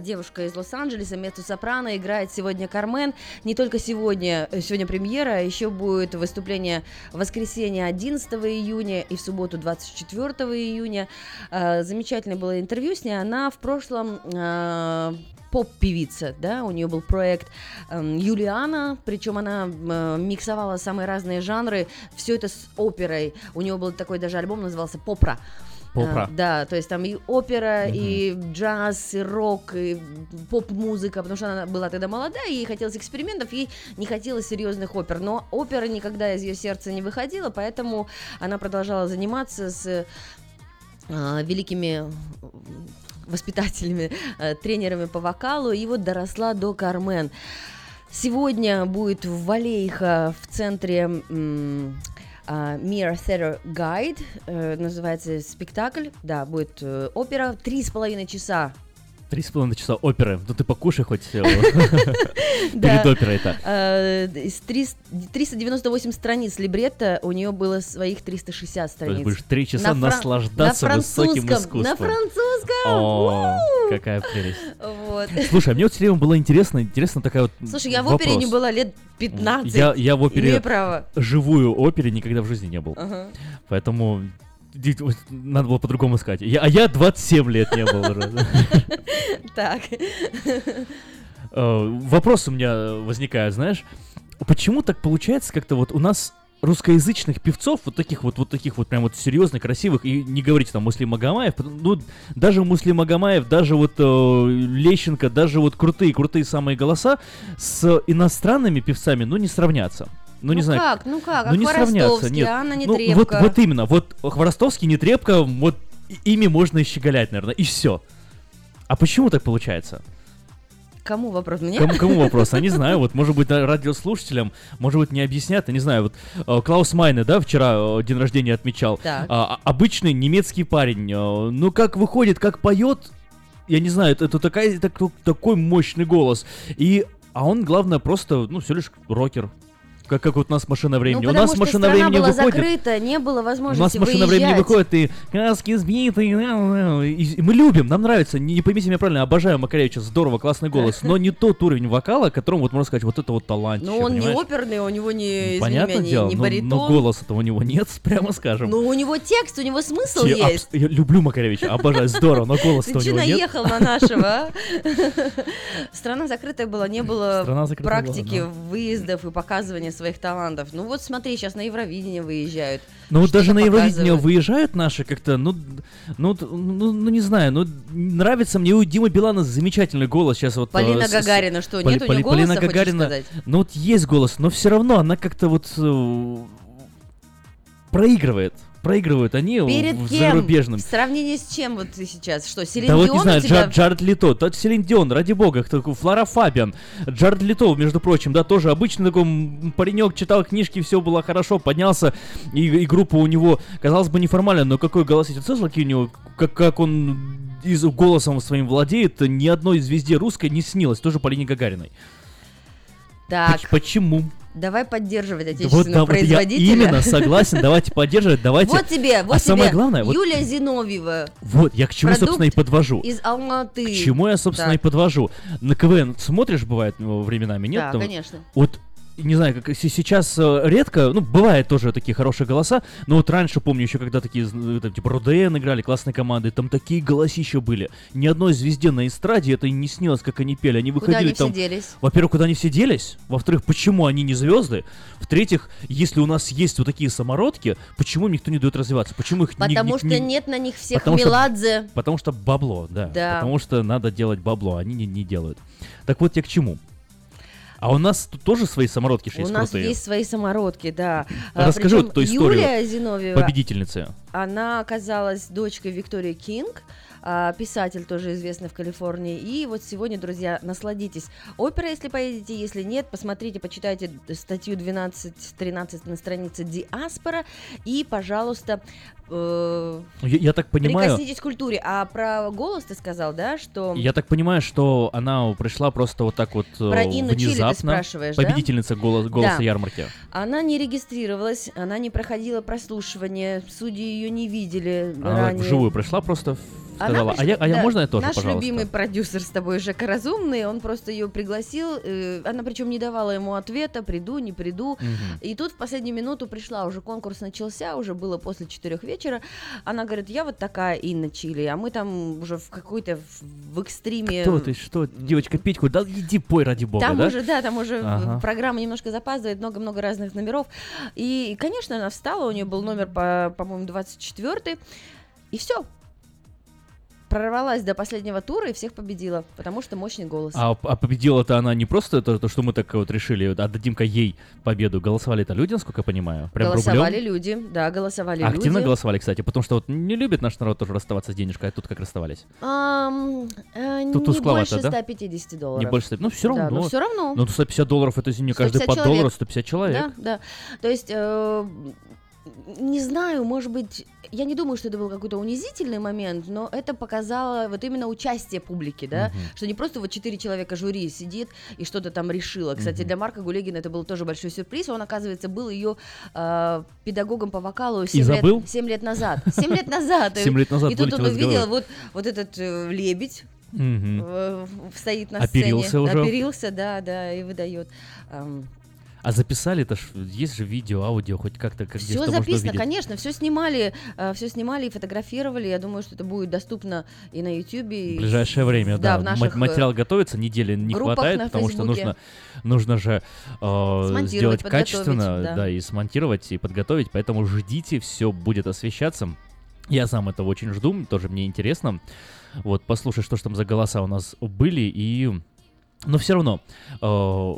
девушка из Лос-Анджелеса, меццо-сопрано, играет сегодня Кармен. Не только сегодня, сегодня премьера, еще будет выступление в воскресенье 11 июня и в субботу 24 июня. Замечательное было интервью с ней. Она в прошлом поп-певица, да, у нее был проект э, Юлиана, причем она э, миксовала самые разные жанры, все это с оперой. У нее был такой даже альбом, назывался Попра. Попра. А, да, то есть там и опера, Мгм. и джаз, и рок, и поп-музыка, потому что она была тогда молодая, ей хотелось экспериментов, ей не хотелось серьезных опер. Но опера никогда из ее сердца не выходила, поэтому она продолжала заниматься с а, великими воспитателями, э, тренерами по вокалу, и вот доросла до Кармен. Сегодня будет в Валейха в центре м, а, Mirror Theater Guide, э, называется спектакль, да, будет э, опера, три с половиной часа Три с половиной часа оперы. Ну ты покушай хоть э, перед оперой-то. Э, Из 300 398 страниц либретто, у нее было своих 360 То есть страниц. будешь три часа наслаждаться на высоким французском, На искусством. французском! Какая прелесть. Вот. Слушай, а мне вот все время было интересно, интересно такая вот Слушай, я в опере не была лет 15. Я, я в опере, Имею право. живую опере никогда в жизни не был. Поэтому надо было по-другому сказать. Я, а я 27 лет не был уже. Так. Э, Вопрос у меня возникает, знаешь, почему так получается как-то вот у нас русскоязычных певцов, вот таких вот, вот таких вот прям вот серьезных, красивых, и не говорите там Муслим Магомаев, ну, даже Муслим Магомаев, даже вот э, Лещенко, даже вот крутые, крутые самые голоса с иностранными певцами, ну, не сравнятся. Ну, не Ну знаю. как, ну как, а ну, не сравнятся, нет. Анна Ну, вот, вот именно, вот Хворостовский, Нетребко, вот и- ими можно щеголять, наверное, и все. А почему так получается? Кому вопрос? Мне? Кому, кому вопрос? Я не знаю, вот, может быть, радиослушателям, может быть, не объяснят, я не знаю, вот, э, Клаус Майне, да, вчера э, день рождения отмечал, Так. А, а- обычный немецкий парень, э, ну, как выходит, как поет, я не знаю, это, это такая, так- такой мощный голос, и, а он, главное, просто, ну, всего лишь рокер, Как, как вот у нас машина времени. Ну, у нас машина времени была выходит. закрыта, не было У возможности нас машина выезжать. времени выходит, и краски мяу-мяу. и, мы любим, нам нравится, не, не поймите меня правильно, обожаю Макаревича, здорово, классный голос, но не тот уровень вокала, которым вот можно сказать, вот это вот талант. Ну, он не оперный, у него не, извини Понятное меня, не, дело, не но, баритон. но голоса-то у него нет, прямо скажем. Ну, у него текст, у него смысл Те- абс- есть. Я люблю Макаревича, обожаю, здорово, но голоса Ты у него нет. наехал на нашего, а? Страна закрытая была, не было практики выездов и показывания своих талантов. Ну вот смотри, сейчас на Евровидение выезжают. Ну вот даже на Евровидение выезжают наши как-то, ну, ну, ну, ну, не знаю, ну нравится мне у Димы Билана замечательный голос сейчас вот. Полина э, Гагарина, что, Поли- нет у неё Поли- голоса, Полина Гагарина, сказать? ну вот есть голос, но все равно она как-то вот э, проигрывает, проигрывают они Перед в кем? зарубежным. В сравнении с чем вот ты сейчас? Что, Селин Да вот Дион не у знаю, тебя? Джар- Джаред Лито, тот Селин Дион, ради бога, такой, Флора Фабиан, Джаред Лито, между прочим, да, тоже обычный такой паренек, читал книжки, все было хорошо, поднялся, и, и группа у него, казалось бы, неформальная, но какой голос эти цеслки у него, как, как он из, голосом своим владеет, ни одной звезде русской не снилось, тоже Полине Гагариной. Так, Поч- Почему? давай поддерживать Вот, отечественного да, вот я производителя. именно согласен, давайте поддерживать, давайте. Вот тебе, вот а тебе самое главное, вот, Юлия Зиновьева. вот я к чему, собственно, и подвожу. Из Алматы. К чему я, собственно, Так. и подвожу. На КВН смотришь, бывает, ну, временами, нет? Да, Там конечно. Вот не знаю, как се- сейчас э, редко, ну, бывает тоже такие хорошие голоса, но вот раньше, помню, еще когда такие, зн- там, типа, РУДН играли, классные команды, там такие голосища были. Ни одной звезде на эстраде это и не снилось, как они пели. Они Куда выходили они все там... делись? Во-первых, куда они все делись? Во-вторых, почему они не звезды? В-третьих, если у нас есть вот такие самородки, почему им никто не дает развиваться? Почему их не- Потому не- что не- нет на них всех Потому что- Меладзе. Потому что бабло, да. Да. Потому что надо делать бабло, а они не, не делают. Так вот я к чему. А у нас тут тоже свои самородки же У есть нас крутые. есть свои самородки, да. А, Расскажи причем вот ту историю Юлия Зиновьева, победительницы. она оказалась дочкой Виктории Кинг, а, писатель тоже известный в Калифорнии. И вот сегодня, друзья, насладитесь. Опера, если поедете, если нет, посмотрите, почитайте статью 12-13 на странице Диаспора. И, пожалуйста, э, Я, я так понимаю, прикоснитесь к культуре. А про голос ты сказал, да, что... я так понимаю, что она пришла просто вот так вот э, Про Инну Чили ты внезапно. спрашиваешь, да? победительница голос, голоса Да. ярмарки. Она не регистрировалась, она не проходила прослушивание, судьи ее не видели Она ранее. вживую пришла просто, ф- Она сказала, а, я, а я да, можно я тоже, Наш пожалуйста? любимый продюсер с тобой, Жека Разумный, он просто ее пригласил, э, она причем не давала ему ответа, приду, не приду. Мгм. И тут в последнюю минуту пришла, уже конкурс начался, уже было после четырех вечера. Она говорит, я вот такая Инна Чили, а мы там уже в какой-то в, экстриме... Кто ты, что, девочка петь хоть? Да иди пой ради бога, Там да? уже, да, там уже Ага. программа немножко запаздывает, много-много разных номеров. И, конечно, она встала, у нее был номер, по, по-моему, 24 и все. Прорвалась до последнего тура и всех победила, потому что мощный голос. А, а победила-то она не просто то, то, что мы так вот решили, отдадим-ка ей победу. Голосовали-то люди, насколько я понимаю? Прям голосовали рублем? люди, да, голосовали Активно люди. голосовали, кстати, потому что вот не любит наш народ тоже расставаться с денежкой, а тут как расставались. Ам, э, Тут не больше да? 150 долларов. Не больше, ста- ну все равно. Да, но все равно. Ну, 150 долларов, это, извини, каждый 150 по доллару 150 человек. Да, да. То есть, э, не знаю, может быть, я не думаю, что это был какой-то унизительный момент, но это показало вот именно участие публики, да, Мгм. что не просто вот четыре человека жюри сидит и что-то там решило. Кстати, Мгм. для Марка Гулегина это был тоже большой сюрприз. Он, оказывается, был ее э, педагогом по вокалу 7 забыл? лет, 7 лет назад. 7 лет назад. Семь лет назад И тут он увидел вот, вот этот э, лебедь, э, стоит на Оперился сцене. уже. Оперился, да, да, и выдает. Эм, А записали это ж, есть же видео, аудио, хоть как-то, как Все записано, конечно, все снимали, все снимали и фотографировали. Я думаю, что это будет доступно и на YouTube. В ближайшее время, да. в Ма- наших, э, материал готовится, недели не хватает, потому что Фейсбуке. нужно, нужно же э, сделать качественно, да. да. и смонтировать, и подготовить, поэтому ждите, все будет освещаться. Я сам этого очень жду, тоже мне интересно. Вот, послушай, что ж там за голоса у нас были, и... Но все равно, э,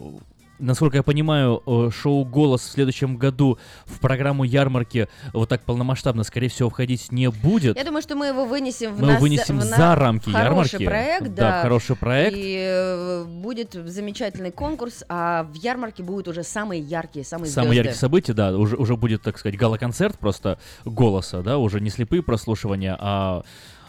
насколько я понимаю, э, шоу «Голос» в следующем году в программу ярмарки вот так полномасштабно, скорее всего, входить не будет. Я думаю, что мы его вынесем в Мы нас- его вынесем в за рамки хороший ярмарки. проект, Да, да. хороший проект. И э, будет замечательный конкурс, а в ярмарке будут уже самые яркие, самые Самые звезды. яркие события, да, уже, уже будет, так сказать, гала-концерт просто голоса, да, уже не слепые прослушивания, а,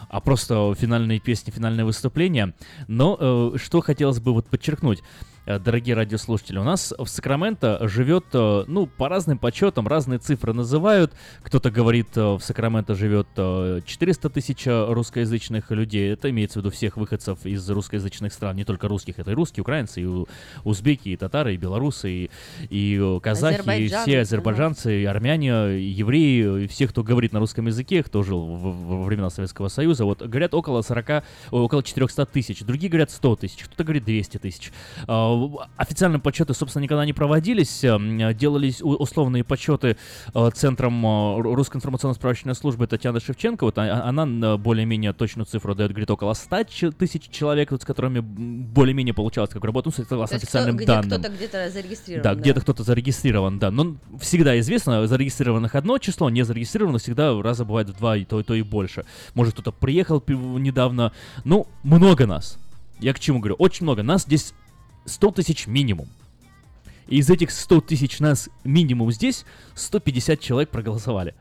а просто финальные песни, финальное выступление. Но э, что хотелось бы вот подчеркнуть. Э, дорогие радиослушатели. У нас в Сакраменто живет, э, ну, по разным подсчетам, разные цифры называют. Кто-то говорит, э, в Сакраменто живет э, 400 тысяч русскоязычных людей. Это имеется в виду всех выходцев из русскоязычных стран, не только русских. Это и русские, украинцы, и узбеки, и татары, и белорусы, и, и казахи, и все азербайджанцы, и армяне, и евреи, и все, кто говорит на русском языке, кто жил во времена Советского Союза, вот говорят около 40, о, около 400 тысяч, другие говорят 100 тысяч, кто-то говорит 200 тысяч. А, Официальные подсчеты, собственно, никогда не проводились, эм, делались условные подсчеты э, Центром э, Ру- Русской информационно-справочной службы Татьяны Шевченко, вот а- она э, более-менее точную цифру дает, говорит, около 100 ч- тысяч человек, вот, с которыми более-менее получалось как работать, ну, согласно кто- официальным где данным. кто-то где-то зарегистрирован. Да, где-то кто-то зарегистрирован, да. Но всегда известно, зарегистрированных одно число, не зарегистрированных всегда раза бывает в два, и то, и то и больше. Может, кто-то приехал недавно. Ну, много нас. Я к чему говорю? Очень много. Нас здесь 100 тысяч минимум. И из этих 100 тысяч нас минимум здесь 150 человек проголосовали.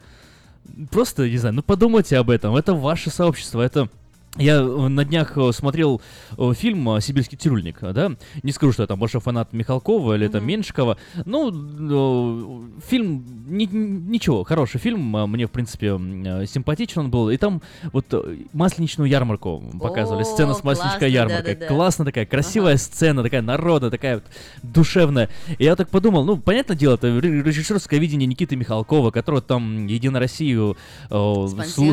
Просто, не знаю, ну подумайте об этом. Это ваше сообщество, это... Я э, на днях э, смотрел э, фильм «Сибирский цирюльник», да? Не скажу, что я там больше фанат Михалкова или там Меньшикова. Ну, фильм, ни- ничего, хороший фильм. Мне, в принципе, симпатичен он был. И там вот масленичную ярмарку показывали. О, Сцена с масленичной ярмаркой. да-да-да. Классно такая, красивая сцена, такая народная, такая вот душевная. И я так подумал, ну, понятное дело, это ре- режиссерское видение Никиты Михалкова, который там Единая Россию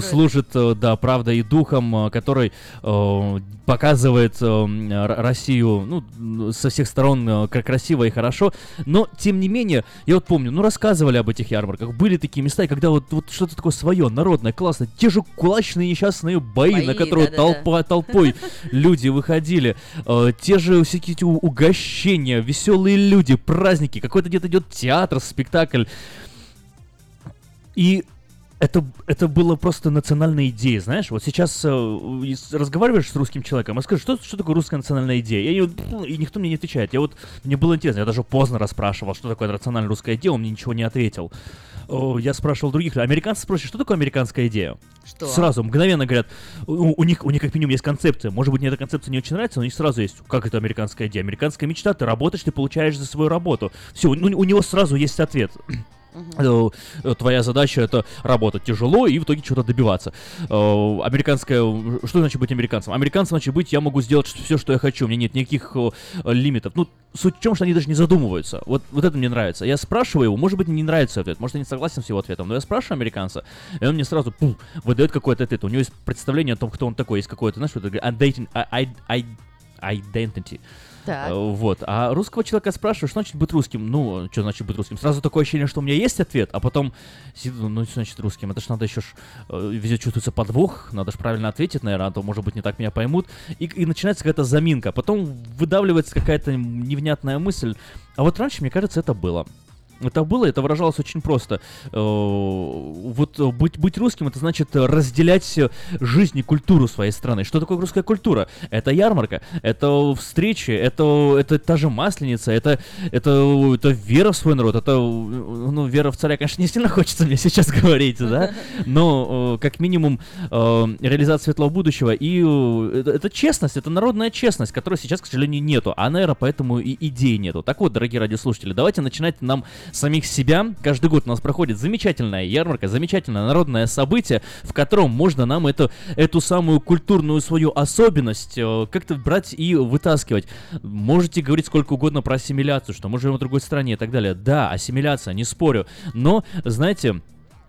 служит, да, правдой и духом, э, который э, показывает э, Россию, ну, со всех сторон э, красиво и хорошо. Но, тем не менее, я вот помню, ну, рассказывали об этих ярмарках. Были такие места, и когда вот, вот что-то такое свое, народное, классное. Те же кулачные несчастные бои, Бои, на которые да-да-да. толпа, толпой люди выходили. Э, те же всякие эти угощения, веселые люди, праздники. Какой-то где-то идет театр, спектакль. И это, это было просто национальная идея, знаешь? Вот сейчас э, разговариваешь с русским человеком, а скажи, что, что такое русская национальная идея? Я ну, и никто мне не отвечает. Я вот, мне было интересно, я даже поздно расспрашивал, что такое национальная русская идея, он мне ничего не ответил. О, Я спрашивал других, американцы спросят, что такое американская идея? Что? Сразу, мгновенно говорят, у, у них, у них как минимум есть концепция. Может быть, мне эта концепция не очень нравится, но у них сразу есть, как это американская идея? Американская мечта, ты работаешь, ты получаешь за свою работу. Все, у, у него сразу есть ответ. Э, э, Твоя задача это работать тяжело и в итоге чего-то добиваться. Э, Американская... Что значит быть американцем? Американцем значит быть, я могу сделать все, что я хочу. У меня нет никаких лимитов. Ну, суть в том, что они даже не задумываются. Вот, вот это мне нравится. Я спрашиваю его, может быть, мне не нравится ответ, может, я не согласен с его ответом, но я спрашиваю американца, и он мне сразу пух, выдает какой-то ответ. У него есть представление о том, кто он такой, есть какое-то, знаешь, что это identity. Identity. Так. Э, Вот. А русского человека спрашиваешь, что значит быть русским? Ну, что значит быть русским? Сразу такое ощущение, что у меня есть ответ, а потом сиду, ну, что значит русским? Это ж надо еще ж, э, везде чувствуется подвох, надо же правильно ответить, наверное, а то, может быть, не так меня поймут. И, и начинается какая-то заминка. Потом выдавливается какая-то невнятная мысль. А вот раньше, мне кажется, это было. Это было, это выражалось очень просто. Э, Вот э, быть, быть русским, это значит э, разделять жизнь и культуру своей страны. Что такое русская культура? Это ярмарка, это встречи, это, это та же масленица, это, это, это вера в свой народ, это, ну, вера в царя, конечно, не сильно хочется мне сейчас говорить, да, но как минимум реализация светлого будущего, и это, это честность, это народная честность, которой сейчас, к сожалению, нету, а, наверное, поэтому и идей нету. Так вот, дорогие радиослушатели, давайте начинать нам самих себя. Каждый год у нас проходит замечательная ярмарка, замечательное народное событие, в котором можно нам эту, эту самую культурную свою особенность э, как-то брать и вытаскивать. Можете говорить сколько угодно про ассимиляцию, что мы живем в другой стране и так далее. Да, ассимиляция, не спорю. Но, знаете,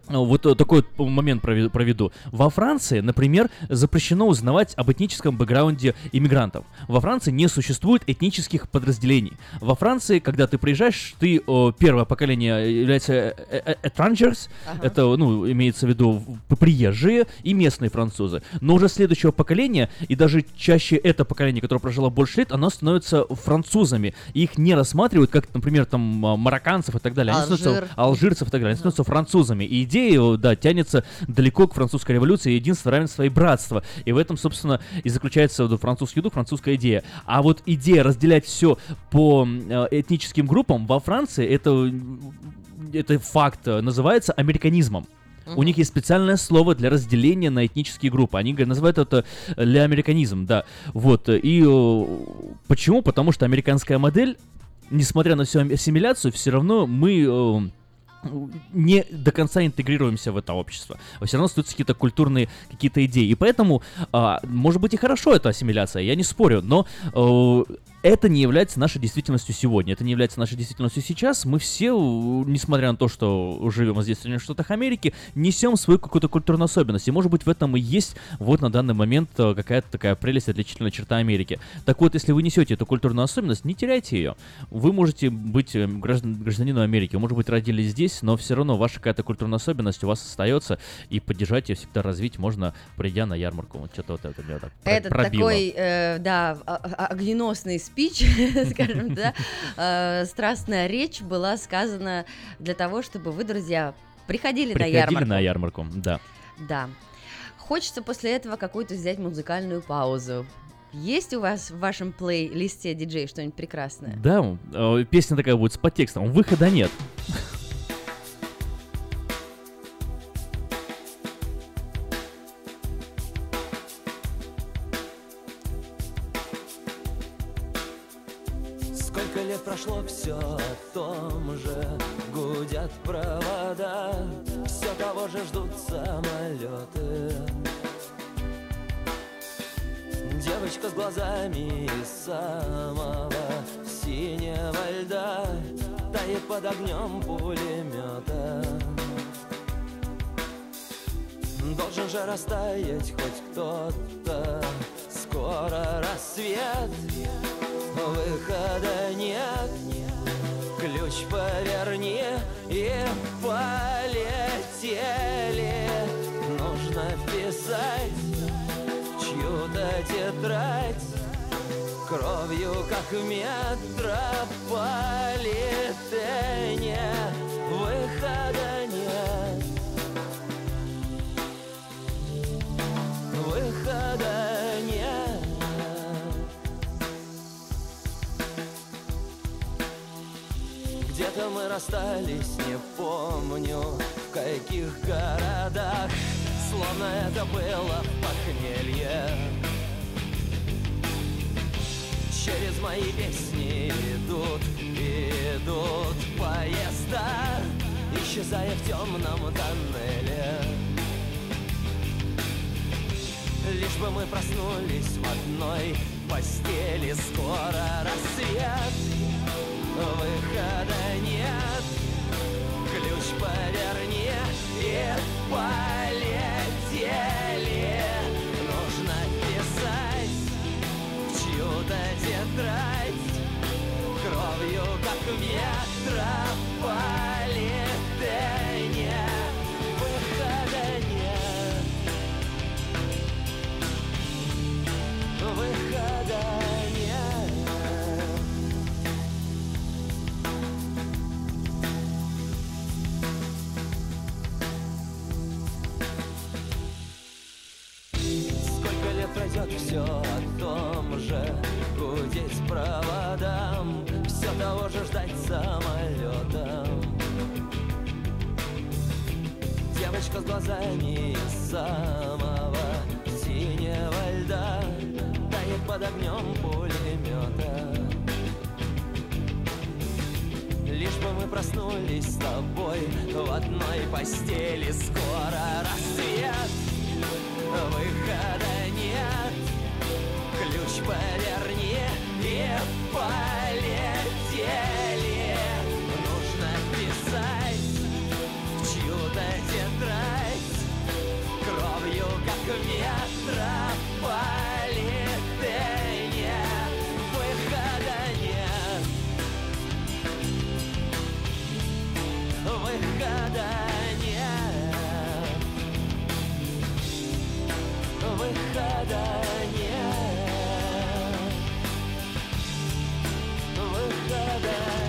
Вот э, такой вот момент прове- проведу. Во Франции, например, запрещено узнавать об этническом бэкграунде иммигрантов. Во Франции не существует этнических подразделений. Во Франции, когда ты приезжаешь, ты о, первое поколение является э, э, э, etrangers, Ага. это, ну, имеется в виду приезжие и местные французы. Но уже следующего поколения, и даже чаще это поколение, которое прожило больше лет, оно становится французами. И их не рассматривают как, например, там, марокканцев и так далее. Они становятся Алжир. алжирцев и так далее. Они становятся французами. И идея, э, да, тянется далеко к французской революции, единство, равенство и братство. И в этом, собственно, и заключается вот, французский дух, французская идея. А вот идея разделять все по э, этническим группам во Франции, это, это факт, э, называется американизмом. У них есть специальное слово для разделения на этнические группы. Они называют это леамериканизм, да. Вот. И э, почему? Потому что американская модель, несмотря на всю ассимиляцию, все равно мы э, не до конца интегрируемся в это общество. Все равно остаются какие-то культурные какие-то идеи. И поэтому, а, может быть и хорошо эта ассимиляция, я не спорю, но э, это не является нашей действительностью сегодня, это не является нашей действительностью сейчас. Мы все, несмотря на то, что живем здесь, в Соединенных Штатах Америки, несем свою какую-то культурную особенность. И может быть в этом и есть вот на данный момент э, какая-то такая прелесть, отличительная черта Америки. Так вот, если вы несете эту культурную особенность, не теряйте ее. Вы можете быть э, граждан, гражданином Америки, вы, может быть, родились здесь, но все равно ваша какая-то культурная особенность у вас остается, и поддержать ее всегда развить можно, придя на ярмарку. Вот что-то вот это меня так Этот пробило. такой, э, да, а- а- огненосный спич, скажем, да, э, страстная речь была сказана для того, чтобы вы, друзья, приходили, на Приходили ярмарку. на ярмарку, да. Да. Хочется после этого какую-то взять музыкальную паузу. Есть у вас в вашем плейлисте диджей что-нибудь прекрасное? Да, э, песня такая будет с подтекстом, выхода нет. Прошло, все о том же. Гудят провода Все того же ждут самолеты Девочка с глазами из самого синего льда Тает под огнем пулемета Должен же растаять хоть кто-то Скоро рассвет Выхода нет. Ключ поверни и полетели. Нужно вписать в чью-то тетрадь Кровью, как метрополитене Где-то мы расстались, не помню В каких городах. Словно это было похмелье. Через мои песни идут, идут поезда Исчезая в темном тоннеле. Лишь бы мы проснулись в одной постели Скоро рассвет Выхода нет. Ключ поверни и полетели. Нужно писать в чью-то тетрадь Кровью, как в метрополитене Пройдет все о том же. Гудеть проводам Все того же ждать самолетом Девочка с глазами самого синего льда Тает под огнем пулемета Лишь бы мы проснулись с тобой В одной постели. Скоро рассвет. Выхода Ключ поверни и полетели. Нужно писать в чью-то Кровью, как в метрополитене. Выхода нет. Выхода нет together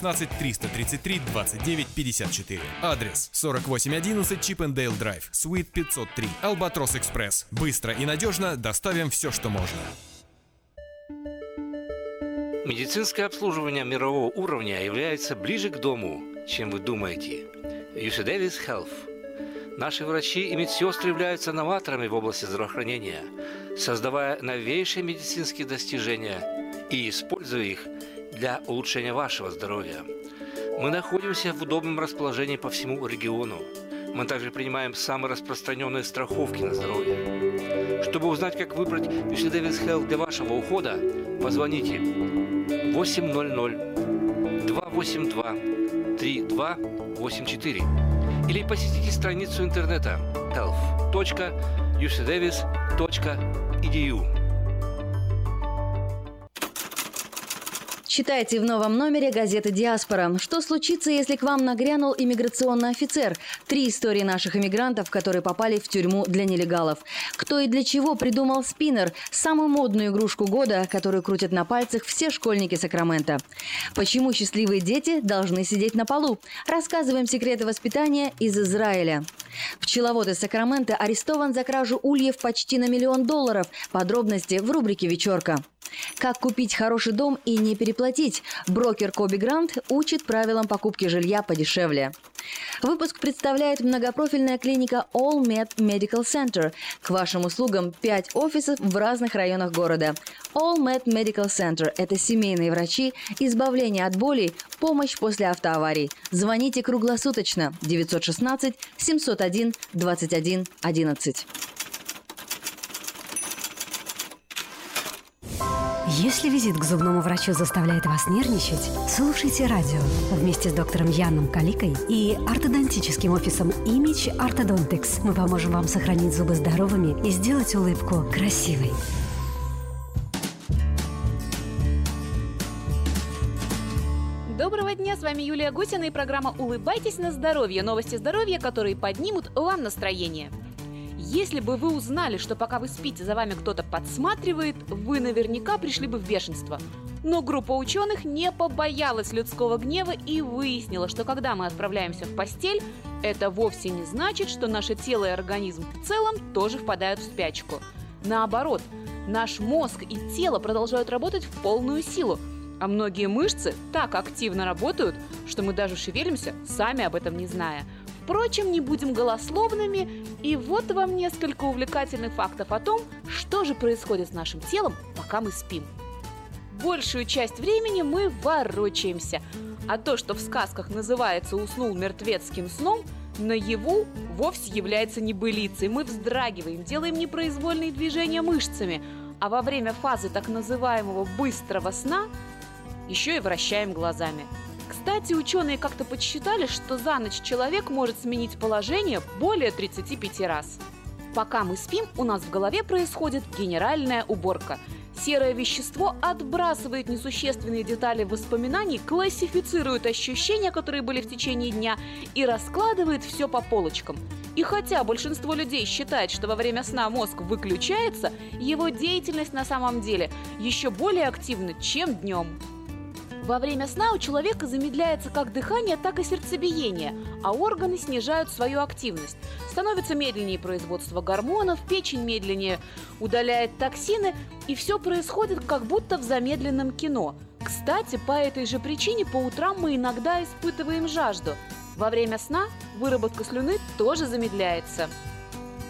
333 29 54. Адрес 4811 Чипендейл Драйв, Суит 503. Албатрос Экспресс. Быстро и надежно доставим все, что можно. Медицинское обслуживание мирового уровня является ближе к дому, чем вы думаете. UC Davis Health. Наши врачи и медсестры являются новаторами в области здравоохранения, создавая новейшие медицинские достижения и используя их для улучшения вашего здоровья. Мы находимся в удобном расположении по всему региону. Мы также принимаем самые распространенные страховки на здоровье. Чтобы узнать, как выбрать UC Davis Health для вашего ухода, позвоните 800 282 3284 или посетите страницу интернета health.ucdavis.edu. Читайте в новом номере газеты «Диаспора». Что случится, если к вам нагрянул иммиграционный офицер? Три истории наших иммигрантов, которые попали в тюрьму для нелегалов. Кто и для чего придумал спиннер – самую модную игрушку года, которую крутят на пальцах все школьники Сакрамента. Почему счастливые дети должны сидеть на полу? Рассказываем секреты воспитания из Израиля. Пчеловод из Сакрамента арестован за кражу ульев почти на миллион долларов. Подробности в рубрике «Вечерка». Как купить хороший дом и не переплатить? Брокер Коби Грант учит правилам покупки жилья подешевле. Выпуск представляет многопрофильная клиника All Med Medical Center. К вашим услугам 5 офисов в разных районах города. All Med Medical Center – это семейные врачи, избавление от болей, помощь после автоаварий. Звоните круглосуточно 916 701 21 11. Если визит к зубному врачу заставляет вас нервничать, слушайте радио вместе с доктором Яном Каликой и ортодонтическим офисом Image Orthodontics. Мы поможем вам сохранить зубы здоровыми и сделать улыбку красивой. Доброго дня, с вами Юлия Гусина и программа «Улыбайтесь на здоровье». Новости здоровья, которые поднимут вам настроение. Если бы вы узнали, что пока вы спите, за вами кто-то подсматривает, вы наверняка пришли бы в бешенство. Но группа ученых не побоялась людского гнева и выяснила, что когда мы отправляемся в постель, это вовсе не значит, что наше тело и организм в целом тоже впадают в спячку. Наоборот, наш мозг и тело продолжают работать в полную силу, а многие мышцы так активно работают, что мы даже шевелимся, сами об этом не зная – Впрочем, не будем голословными, и вот вам несколько увлекательных фактов о том, что же происходит с нашим телом, пока мы спим. Большую часть времени мы ворочаемся, а то, что в сказках называется «уснул мертвецким сном», наяву вовсе является небылицей. Мы вздрагиваем, делаем непроизвольные движения мышцами, а во время фазы так называемого быстрого сна еще и вращаем глазами. Кстати, ученые как-то подсчитали, что за ночь человек может сменить положение более 35 раз. Пока мы спим, у нас в голове происходит генеральная уборка. Серое вещество отбрасывает несущественные детали воспоминаний, классифицирует ощущения, которые были в течение дня, и раскладывает все по полочкам. И хотя большинство людей считает, что во время сна мозг выключается, его деятельность на самом деле еще более активна, чем днем. Во время сна у человека замедляется как дыхание, так и сердцебиение, а органы снижают свою активность. Становится медленнее производство гормонов, печень медленнее удаляет токсины, и все происходит как будто в замедленном кино. Кстати, по этой же причине по утрам мы иногда испытываем жажду. Во время сна выработка слюны тоже замедляется.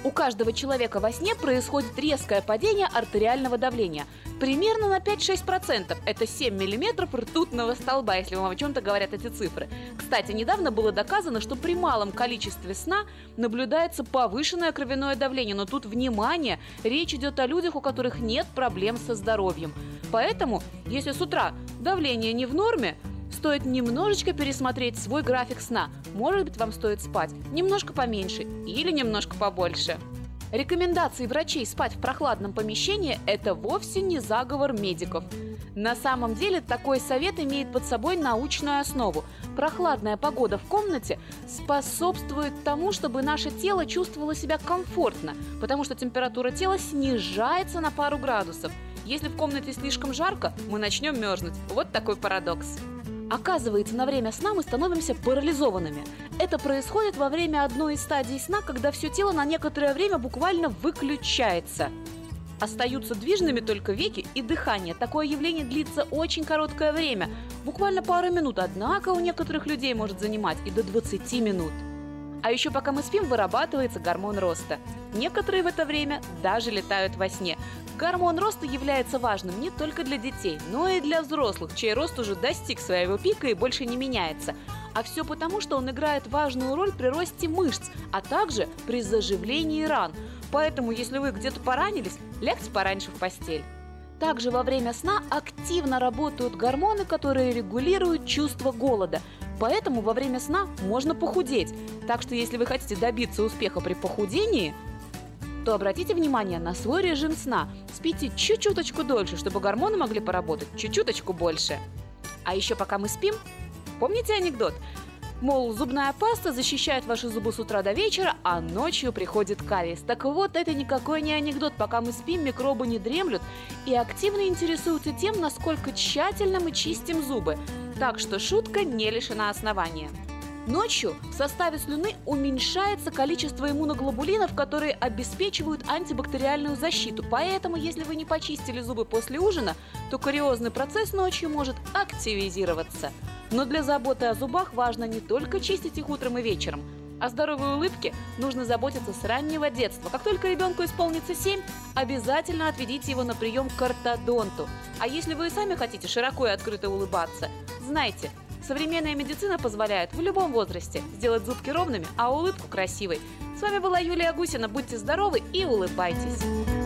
У каждого человека во сне происходит резкое падение артериального давления. Примерно на 5-6%. Это 7 мм ртутного столба, если вам о чем-то говорят эти цифры. Кстати, недавно было доказано, что при малом количестве сна наблюдается повышенное кровяное давление. Но тут, внимание, речь идет о людях, у которых нет проблем со здоровьем. Поэтому, если с утра давление не в норме, стоит немножечко пересмотреть свой график сна. Может быть, вам стоит спать немножко поменьше или немножко побольше. Рекомендации врачей спать в прохладном помещении – это вовсе не заговор медиков. На самом деле такой совет имеет под собой научную основу. Прохладная погода в комнате способствует тому, чтобы наше тело чувствовало себя комфортно, потому что температура тела снижается на пару градусов. Если в комнате слишком жарко, мы начнем мерзнуть. Вот такой парадокс. Оказывается, на время сна мы становимся парализованными. Это происходит во время одной из стадий сна, когда все тело на некоторое время буквально выключается. Остаются движными только веки и дыхание. Такое явление длится очень короткое время, буквально пару минут, однако у некоторых людей может занимать и до 20 минут. А еще пока мы спим, вырабатывается гормон роста. Некоторые в это время даже летают во сне. Гормон роста является важным не только для детей, но и для взрослых, чей рост уже достиг своего пика и больше не меняется. А все потому, что он играет важную роль при росте мышц, а также при заживлении ран. Поэтому, если вы где-то поранились, лягте пораньше в постель. Также во время сна активно работают гормоны, которые регулируют чувство голода. Поэтому во время сна можно похудеть. Так что если вы хотите добиться успеха при похудении, то обратите внимание на свой режим сна. Спите чуть-чуточку дольше, чтобы гормоны могли поработать чуть-чуточку больше. А еще пока мы спим, помните анекдот? Мол, зубная паста защищает ваши зубы с утра до вечера, а ночью приходит кариес. Так вот, это никакой не анекдот. Пока мы спим, микробы не дремлют и активно интересуются тем, насколько тщательно мы чистим зубы. Так что шутка не лишена основания. Ночью в составе слюны уменьшается количество иммуноглобулинов, которые обеспечивают антибактериальную защиту. Поэтому, если вы не почистили зубы после ужина, то кариозный процесс ночью может активизироваться. Но для заботы о зубах важно не только чистить их утром и вечером. О здоровой улыбке нужно заботиться с раннего детства. Как только ребенку исполнится 7, обязательно отведите его на прием к ортодонту. А если вы и сами хотите широко и открыто улыбаться, знайте, Современная медицина позволяет в любом возрасте сделать зубки ровными, а улыбку красивой. С вами была Юлия Гусина. Будьте здоровы и улыбайтесь.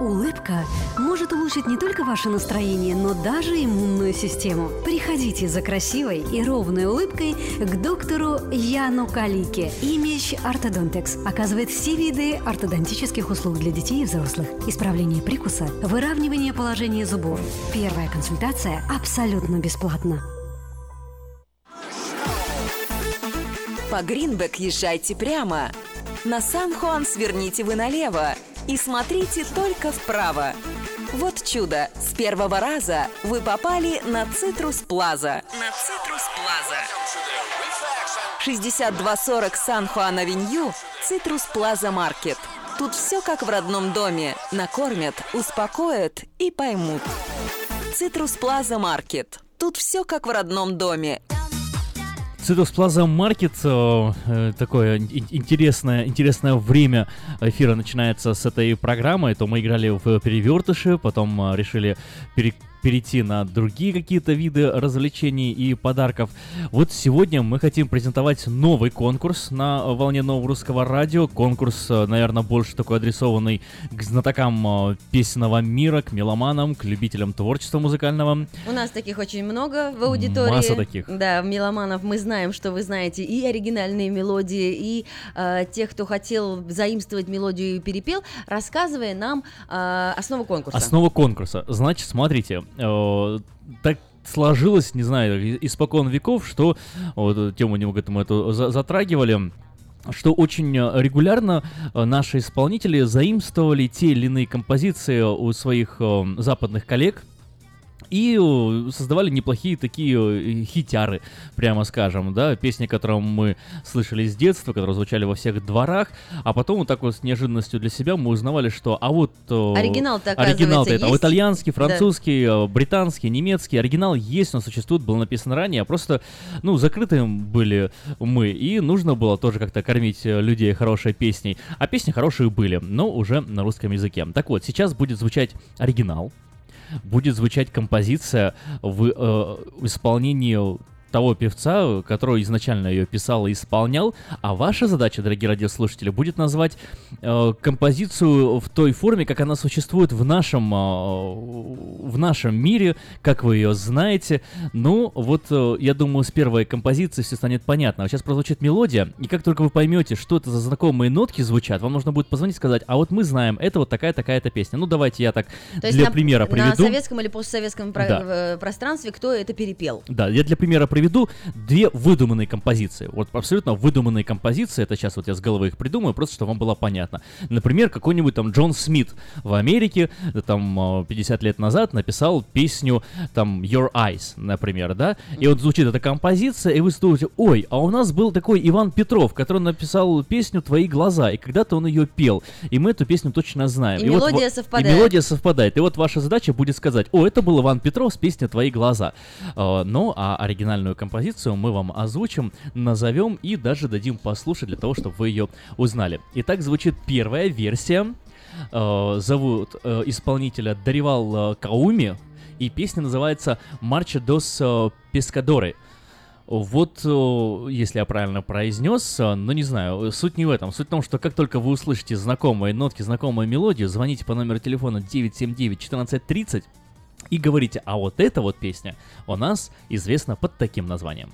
Улыбка может улучшить не только ваше настроение, но даже иммунную систему. Приходите за красивой и ровной улыбкой к доктору Яну Калике. Имидж Ортодонтекс оказывает все виды ортодонтических услуг для детей и взрослых. Исправление прикуса, выравнивание положения зубов. Первая консультация абсолютно бесплатна. По Гринбек езжайте прямо. На San Juan сверните вы налево и смотрите только вправо. Вот чудо! С первого раза вы попали на Citrus Plaza. На Citrus Plaza. 6240 San Juan Avenue, Citrus Plaza Market. Тут все как в родном доме. Накормят, успокоят и поймут. Citrus Plaza Market. Тут все как в родном доме. Citrus Plaza Market, э, э, такое ин- интересное, интересное время эфира начинается с этой программы. То мы играли в перевертыши, потом э, решили пере- перейти на другие какие-то виды развлечений и подарков. Вот сегодня мы хотим презентовать новый конкурс на волне нового русского радио. Конкурс, э, наверное, больше такой адресованный к знатокам э, песенного мира, к меломанам, к любителям творчества музыкального. У нас таких очень много в аудитории. Масса таких. Да, меломанов мы знаем, что вы знаете и оригинальные мелодии, и э, тех, кто хотел заимствовать мелодию и перепел, рассказывая нам э, основу конкурса. Основа конкурса. Значит, смотрите, так сложилось, не знаю, испокон веков, что вот тему немного мы эту за- затрагивали что очень э, регулярно э, наши исполнители заимствовали те или иные композиции у своих э, западных коллег, и э, создавали неплохие такие э, хитяры, прямо скажем, да, песни, которые мы слышали с детства, которые звучали во всех дворах, а потом вот так вот с неожиданностью для себя мы узнавали, что а вот... э, Оригинал-то, Оригинал-то оказывается, это есть? итальянский, Да. французский, э, британский, немецкий. Оригинал есть, он существует, был написан ранее, а просто, ну, закрыты были мы, и нужно было тоже как-то кормить людей хорошей песней. А песни хорошие были, но уже на русском языке. Так вот, сейчас будет звучать оригинал, будет звучать композиция в, э, исполнении того певца, который изначально ее писал и исполнял, а ваша задача, дорогие радиослушатели, будет назвать э, композицию в той форме, как она существует в нашем, э, в нашем мире, как вы ее знаете. Ну, вот э, я думаю, с первой композиции все станет понятно. Сейчас прозвучит мелодия, и как только вы поймете, что это за знакомые нотки звучат, вам нужно будет позвонить и сказать, а вот мы знаем, это вот такая-такая-то песня. Ну, давайте я так То для на, примера на приведу. советском или постсоветском Да. э, пространстве кто это перепел? Да, я для примера приведу две выдуманные композиции. Вот абсолютно выдуманные композиции, это сейчас вот я с головы их придумаю, просто чтобы вам было понятно. Например, какой-нибудь там Джон Смит в Америке, э, там э, 50 лет назад написал песню там Your Eyes, например, да? И вот звучит эта композиция, и вы думаете, ой, а у нас был такой Иван Петров, который написал песню «Твои глаза», и когда-то он ее пел, и мы эту песню точно знаем. И вот мелодия во- совпадает. И мелодия совпадает. И вот ваша задача будет сказать, о, это был Иван Петров с песней «Твои глаза». Э, Ну, а оригинальную композицию мы вам озвучим, назовем и даже дадим послушать для того, чтобы вы ее узнали. Итак, звучит первая версия. Э, Зовут э, исполнителя Даривал э, Кауми, и песня называется «Марча дос э, Пескадоры». Вот, э, если я правильно произнес, э, ну не знаю, суть не в этом. Суть в том, что как только вы услышите знакомые нотки, знакомую мелодию, звоните по номеру телефона 979-1430 и говорите, а вот эта вот песня у нас известна под таким названием.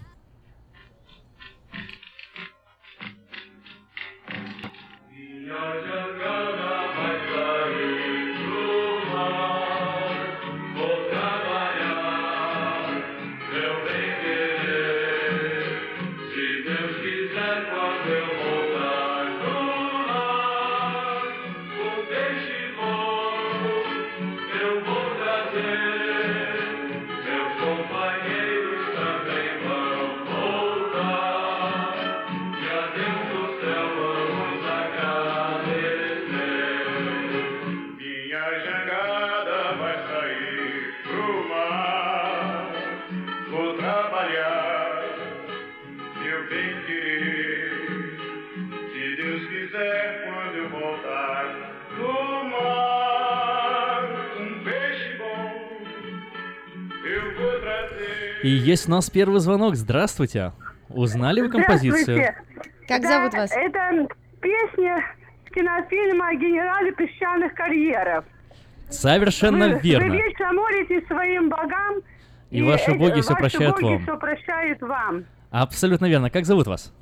И есть у нас первый звонок. Здравствуйте. Узнали вы композицию? Здравствуйте. Как Да, зовут вас? Это песня кинофильма о генерале песчаных карьеров. Совершенно вы, верно. Вы вечно молитесь своим богам, И ваши эти- боги ваши прощают боги вам. всё прощают вам. Абсолютно верно. Как зовут вас?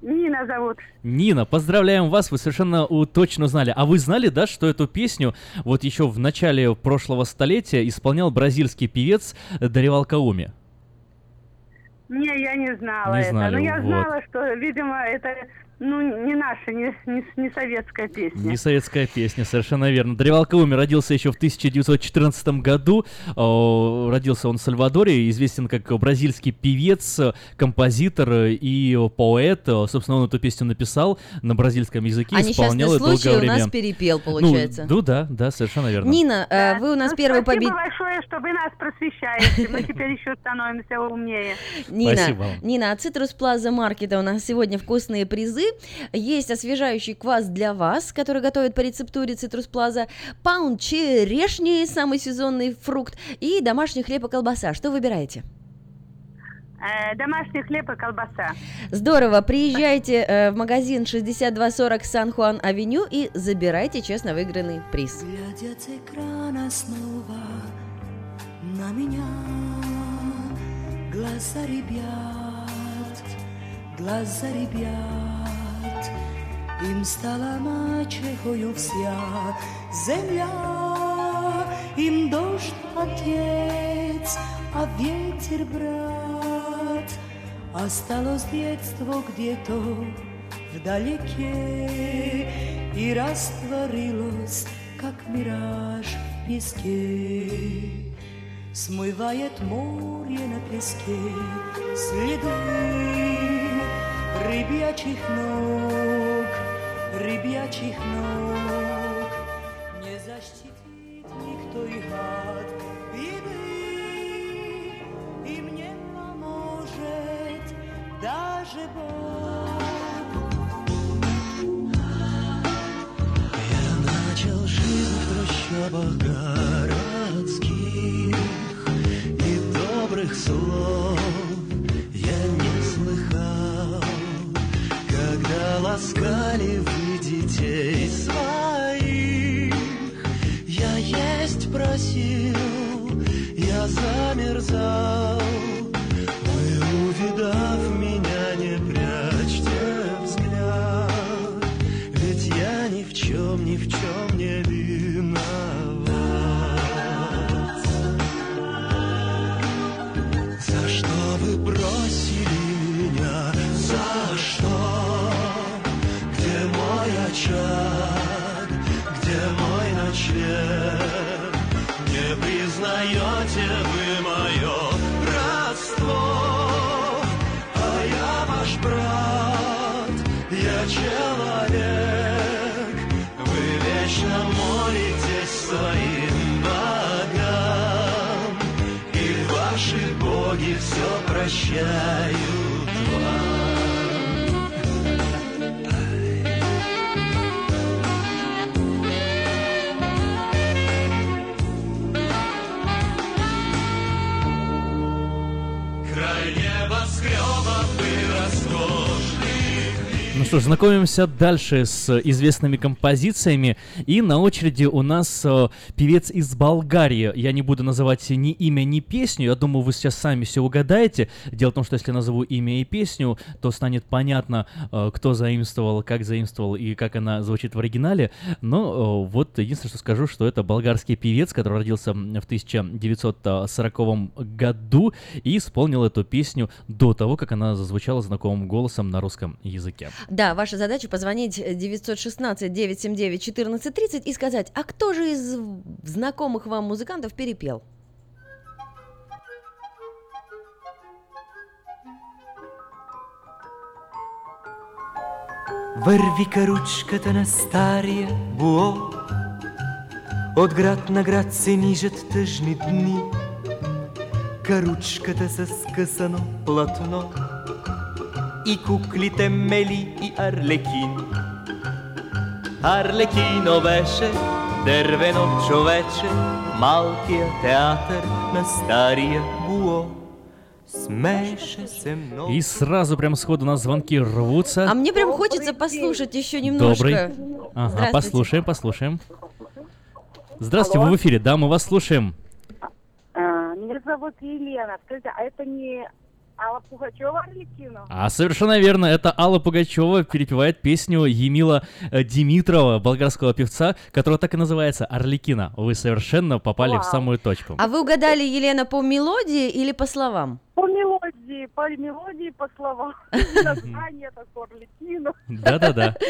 Нина зовут. Нина, поздравляем вас, вы совершенно точно знали. А вы знали, да, что эту песню вот еще в начале прошлого столетия исполнял бразильский певец Даривал Кауми? Не, я не знала Не это. знали, Но я вот. знала, что, видимо, это ну, не наша, не, не, не советская песня. Не советская песня, совершенно верно. Даривал Кауми родился еще в 1914 году. Родился он в Сальвадоре, известен как бразильский певец, композитор и поэт. Собственно, он эту песню написал на бразильском языке, А исполнял ее долгое случай у время. нас перепел, Ну, получается. Ну, да, да, совершенно верно. Нина, э, вы у нас Ну, первый спасибо побед... большое, что вы нас просвещаете. Мы теперь еще становимся умнее. Нина, Спасибо. Нина, от Citrus Plaza Market у нас сегодня вкусные призы. Есть освежающий квас для вас, который готовят по рецептуре Plaza, паунд черешни, самый сезонный фрукт, и домашний хлеб и колбаса. Что выбираете? Э, домашний хлеб и колбаса. Здорово, приезжайте э, в магазин 6240 Сан-Хуан-Авеню и забирайте честно выигранный приз. Глядя с экрана снова на меня Глаза ребят, глаза ребят Им стала мачехою вся земля Им дождь отец, а ветер брат Осталось детство где-то вдалеке И растворилось, как мираж в песке Смывает море на песке следы рыбьячих ног, рыбьячих ног. Не защитит никто и от беды, и мне поможет даже Бог. Я начал жизнь в трущобах городских И добрых слов я не слыхал Когда ласкали вы детей своих. Я есть просил, я замерзал что ж, знакомимся дальше с известными композициями. И на очереди у нас э, певец из Болгарии. Я не буду называть ни имя, ни песню. Я думаю, вы сейчас сами все угадаете. Дело в том, что если я назову имя и песню, то станет понятно, э, кто заимствовал, как заимствовал и как она звучит в оригинале. Но э, вот единственное, что скажу, что это болгарский певец, который родился в 1940 году и исполнил эту песню до того, как она зазвучала знакомым голосом на русском языке. Да, ваша задача позвонить 916-979-1430 и сказать, а кто же из знакомых вам музыкантов перепел? Върви каручката на стария буо. От град на град се нижат тъжни дни. Каручката с скъсано платно И куклите Мели и Арлекин Арлекино беше дървено човече Малкия театър на стария буо Смееше се много И сразу прям сходу у нас звонки рвутся. А мне прям хочется послушать еще немножко. Добрый. Ага, послушаем, послушаем. Здравствуйте, Алло. вы в эфире. Да, мы вас слушаем. А, Меня зовут Елена. Скажите, а это не Алла Пугачева Арлекино? А совершенно верно, это Алла Пугачева перепевает песню Емила э, Димитрова, болгарского певца, которая так и называется «Орликина». Вы совершенно попали в Вау. самую точку. А вы угадали, Елена, по мелодии или по словам? По мелодии, по мелодии, по словам. Название такое Арлекино. Да-да-да.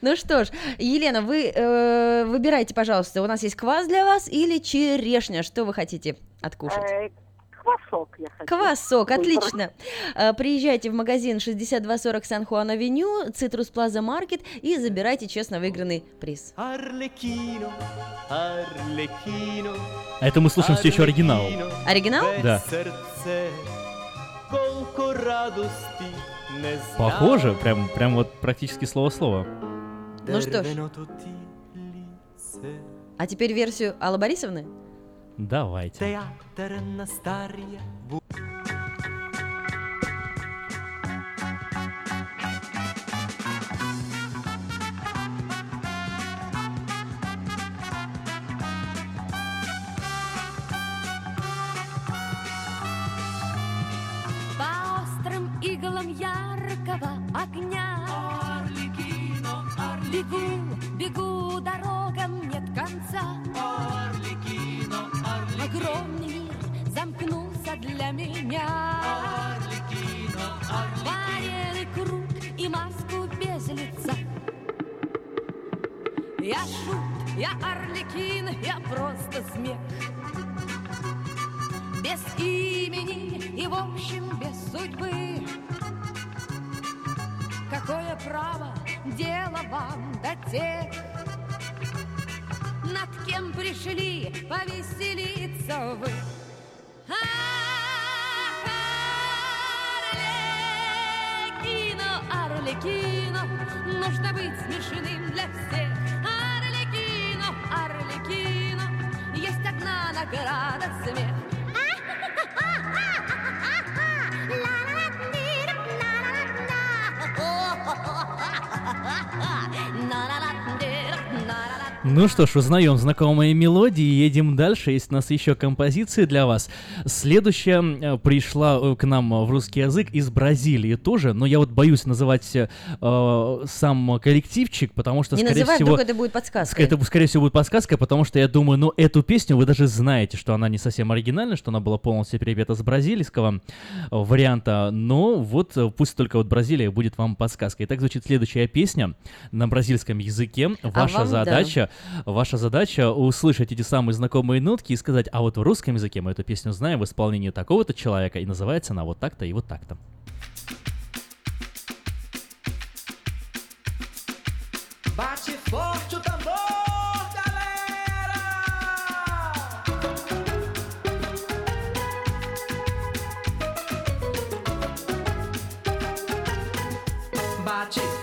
Ну что ж, Елена, вы э, выбирайте, пожалуйста, у нас есть квас для вас или черешня, что вы хотите откушать? Квасок я хочу. Квасок, отлично. Э, Приезжайте в магазин 6240 Сан-Хуан-Авеню, Цитрус Плаза Маркет и забирайте честно выигранный приз. Арлекино, Арлекино. А это мы слушаем все еще оригинал. Оригинал? Да. Похоже, прям, прям вот практически слово-слово. Ну что ж. А теперь версию Аллы Борисовны? Давайте. Театър на острым иглам яркого огня. Орликино, Бегу, бегу, дорогам нет конца. Орликино, Огромный мир замкнулся для меня. Орликино, Варенный круг и маску без лица. Я шут, я Орликин, я просто смех. Без имени и, в общем, без судьбы. Какое право дело вам до тех, над кем пришли повеселиться вы? Арлекино, Арлекино, нужно быть смешным для всех. Арлекино, Арлекино, есть одна награда смех. Ну что ж, узнаем знакомые мелодии и едем дальше. Есть у нас еще композиции для вас. Следующая э, пришла э, к нам в русский язык из Бразилии тоже, но я вот боюсь называть э, сам коллективчик, потому что, Не скорее называй, всего... вдруг это будет подсказка. Это, скорее всего, будет подсказка, потому что я думаю, ну, эту песню вы даже знаете, что она не совсем оригинальная, что она была полностью перепета с бразильского варианта, но вот э, пусть только вот Бразилия будет вам подсказкой. Итак, звучит следующая песня на бразильском языке. Ваша вам, да. задача, ваша задача услышать эти самые знакомые нотки и сказать, а вот в русском языке мы эту песню знаем в исполнении такого-то человека, и называется она вот так-то и вот так-то. Bate forte o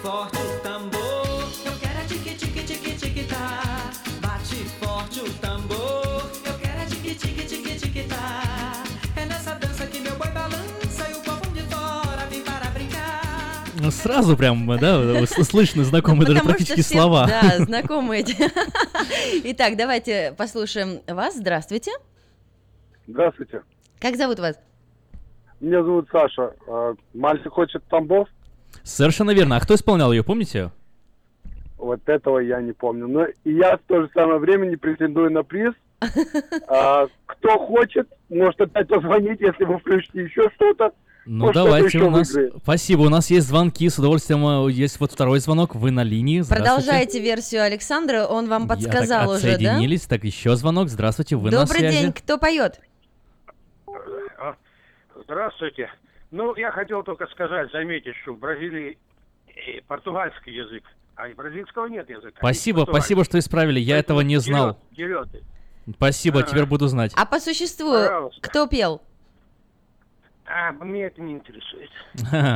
forte o tambor, eu quero é tique tique tique tique tá. Bate forte o tambor, eu quero é tique tique tique tique tá. É nessa dança que meu boi balança e o povão de fora vem para brincar. Ну, Сразу прям, да, с- слышны знакомые даже Потому что практически все, слова. Да, знакомые. Итак, давайте послушаем вас. Здравствуйте. Здравствуйте. Как зовут вас? Меня зовут Саша. А, Мальчик хочет Тамбов. Совершенно верно. А кто исполнял ее, помните? Вот этого я не помню. Но и я в то же самое время не претендую на приз. А, кто хочет, может опять позвонить, если вы включите еще что-то. Ну Может, давайте у нас. выиграет. Спасибо, у нас есть звонки, с удовольствием э, есть вот второй звонок, вы на линии. Продолжайте версию Александра, он вам Я так подсказал уже, да? отсоединились, так еще звонок. Здравствуйте, вы на Добрый связи. день, кто поет? А, Здравствуйте. Ну, я хотел только сказать, заметить, что в Бразилии э, португальский язык, а и бразильского нет языка. Спасибо, спасибо, что исправили. Я этого не знал. Вперед. Спасибо, теперь буду знать. А по существу, Пожалуйста. кто пел? А, мне это не интересует.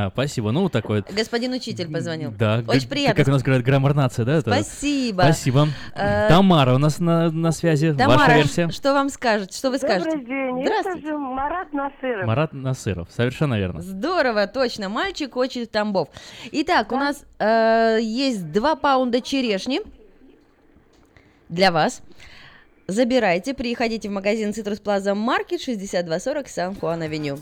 Спасибо, ну такой. Господин учитель позвонил. Да, Очень приятно. Как у нас говорят, граммар нации, да? Спасибо. Спасибо. Э, Тамара у нас на, на связи. Ваша Тамара, версия. что вам скажет? Что вы скажете? Добрый день. Это же Марат Насыров. Марат Насыров. Совершенно верно. Здорово, точно. Мальчик хочет Тамбов. Итак, у нас э, есть 2 паунда черешни для вас. забирайте, приходите в магазин Citrus Plaza Market 6240 Сан-Хуан-Авеню.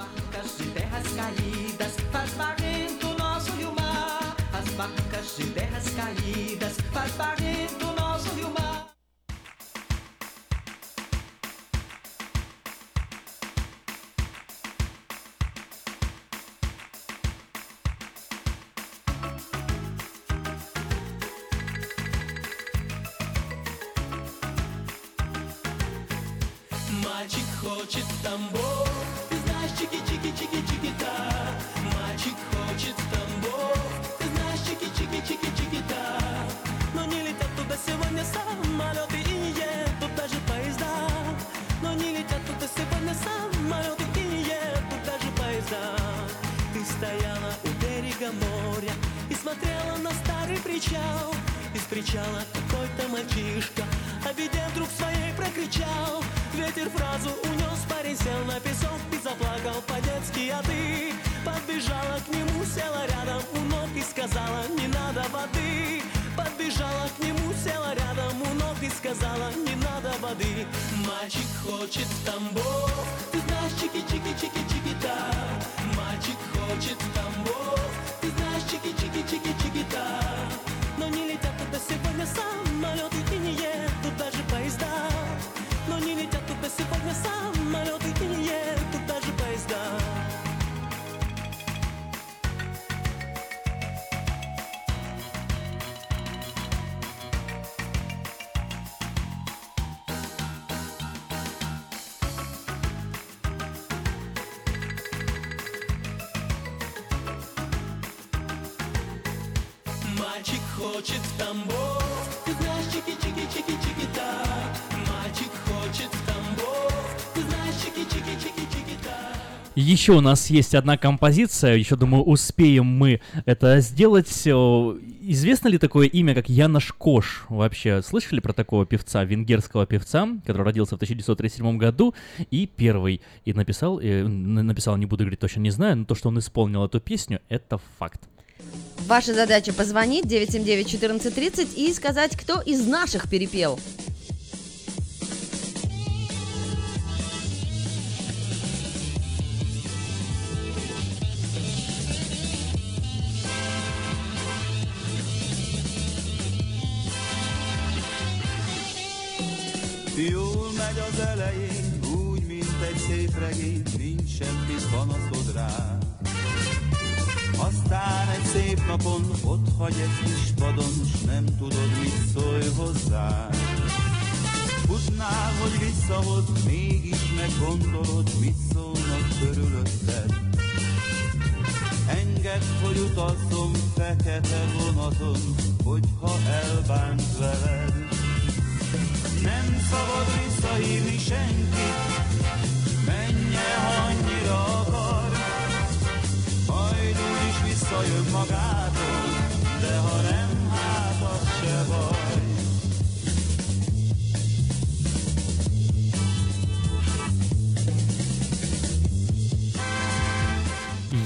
barcas de terras caídas faz barrento nosso rio mar. As barcas de terras caídas faz barrento nosso rio mar. Мальчик хочет в Тамбов смотрела на старый причал. Из причала какой-то мальчишка о беде вдруг своей прокричал. Ветер фразу унес, парень сел на песок И заплакал по-детски, а ты Подбежала к нему, села рядом у ног И сказала, не надо воды Подбежала к нему, села рядом у ног И сказала, не надо воды Мальчик хочет в Тамбов Ты знаешь, чики-чики-чики-чики-та. Мальчик хочет в Тамбов Ты знаешь, чики-чики-чики-чики-та Но не летят туда сегодня самолеты И не едут даже поезда. Но не летят туда сегодня самолеты И не едут хочет в Тамбов Ты знаешь, чики-чики-чики-чики-та Мальчик хочет в Тамбов Ты знаешь, чики-чики-чики-чики-та Еще у нас есть одна композиция, еще думаю, успеем мы это сделать. О, Известно ли такое имя, как Янош Кош? Вообще, слышали про такого певца, венгерского певца, который родился в 1937 году и первый и написал, э, н- написал, не буду говорить, точно не знаю, но то, что он исполнил эту песню, это факт. Ваша задача позвонить 979-1430 и сказать, кто из наших перепел. Jól megy az elején, úgy, mint egy szép regény, nincs semmi panaszod egy szép napon ott hagy egy kis padon, s nem tudod, mit szólj hozzá. Tudnál, hogy visszahoz, mégis meggondolod, mit szólnak körülötted. Engedd, hogy utazzon fekete vonaton, hogyha elbánt veled. Nem szabad visszahívni senkit, úgyis visszajön magától, de ha nem, hát az se baj.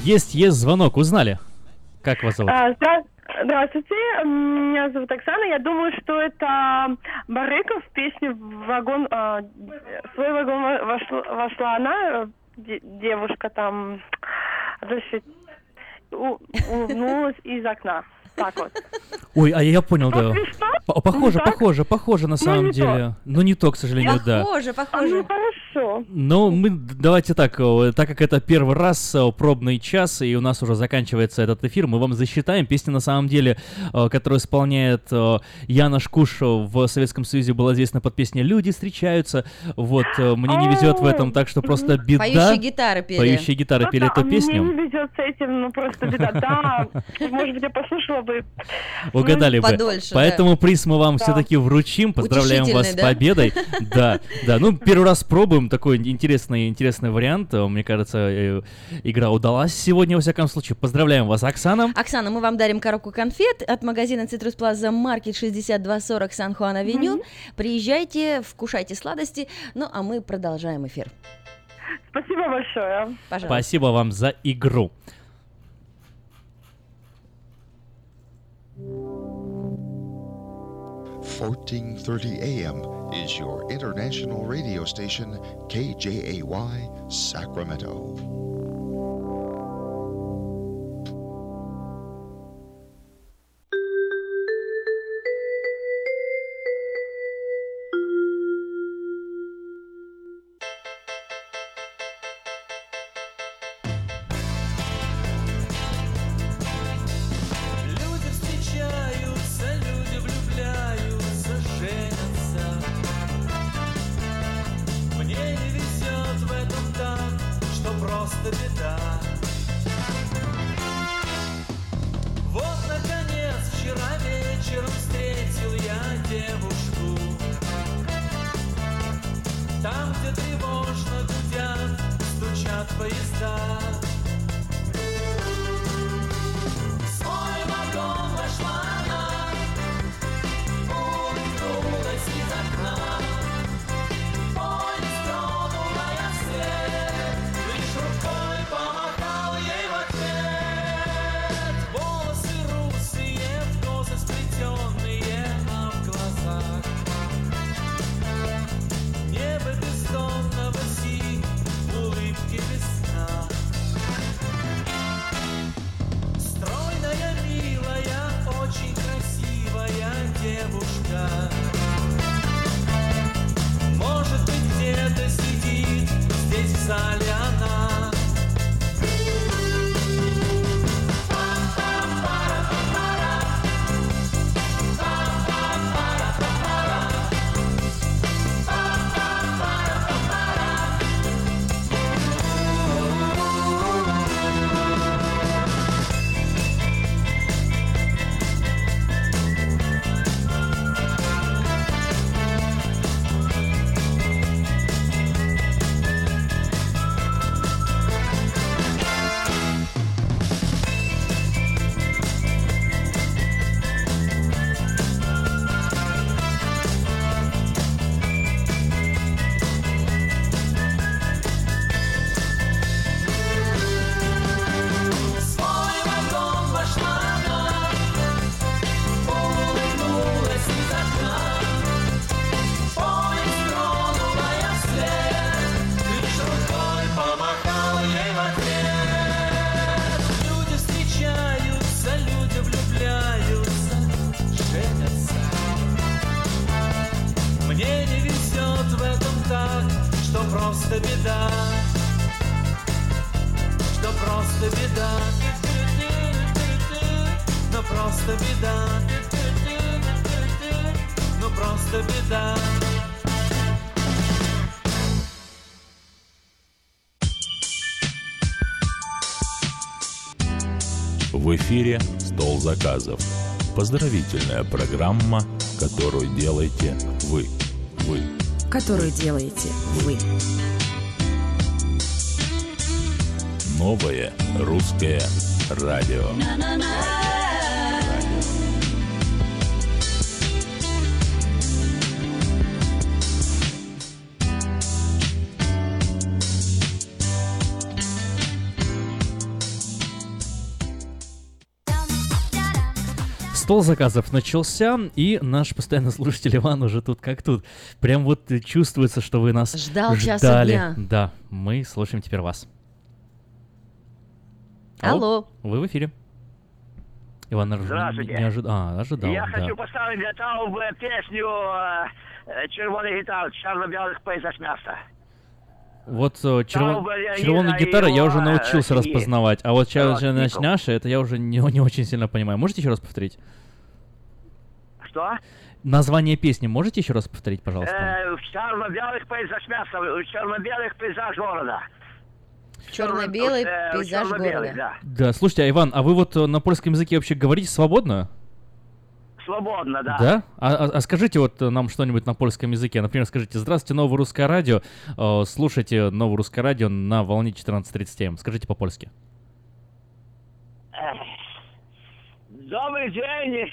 Есть, есть звонок, узнали? Как вас зовут? А, здра- Здравствуйте, меня зовут Оксана. Я думаю, что это Барыков в песне «Вагон». а, в свой вагон во- вошла, вошла она, э, де- девушка там, значит, у- улыбнулась из окна. Так вот. Ой, а я понял, да. П- Похоже, похоже, похоже на самом не деле. Но не то, к сожалению, да. Похоже, А, похоже. ну хорошо. Ну, мы давайте так, о, так как это первый раз о, пробный час, и у нас уже заканчивается этот эфир, мы вам засчитаем. Песня, на самом деле, о, которую исполняет Яна Шкуш в Советском Союзе, была известна под песней «Люди встречаются». Вот, э, мне не везет в этом, так что просто беда. Поющие гитары пели. Поющие гитары Ну пели да, эту Мне песню. не везет с этим, ну просто беда. Да, может быть, я послушала бы. Угадали бы. подольше, Поэтому приз мы вам Да. все-таки вручим. Поздравляем вас с да? победой. Да, да. Ну, первый раз пробуем. Такой интересный, интересный вариант. Мне кажется, э, игра удалась сегодня, во всяком случае. Поздравляем вас, Оксана. Оксана, мы вам дарим коробку конфет от магазина Citrus Plaza Market 6240 Сан-Хуан-Авеню. Приезжайте, вкушайте сладости. Ну, а мы продолжаем эфир. Спасибо большое. Пожалуйста. Спасибо вам за игру. 1430 AM is your international radio station, KJAY Sacramento. Эфире «Стол заказов». Поздравительная программа, которую делаете вы. Вы. которую делаете вы. Новое русское радио. Стол заказов начался, и наш постоянный слушатель Иван уже тут как тут. Прям вот чувствуется, что вы нас Ждал часа ждали. дня. Да, мы слушаем теперь вас. Алло. Вы в эфире. Иван ожи- Здравствуйте. не ожидал. А, ожидал, Я да. хочу поставить для того э, песню э, «Червоный гитар» черно-белых пейзаж мяса. Вот э, а гитара я уже научился распознавать, а вот Никол. няша, это я уже не, не очень сильно понимаю. Можете еще раз повторить? Что? Название песни можете еще раз повторить, пожалуйста? Э, в черно-белых пейзаж мяса, в черно-белых пейзаж города. Черно-белый Э, пейзаж города. да. Слушайте, а Иван, а вы вот на польском языке вообще говорите свободно? свободно, да. Да? А, а, а скажите вот э, нам что-нибудь на польском языке. Например, скажите «Здравствуйте, Новое Русское Радио». Э, слушайте Новое Русское Радио на волне 14.30 М. Эм. Скажите по-польски. Добрый день.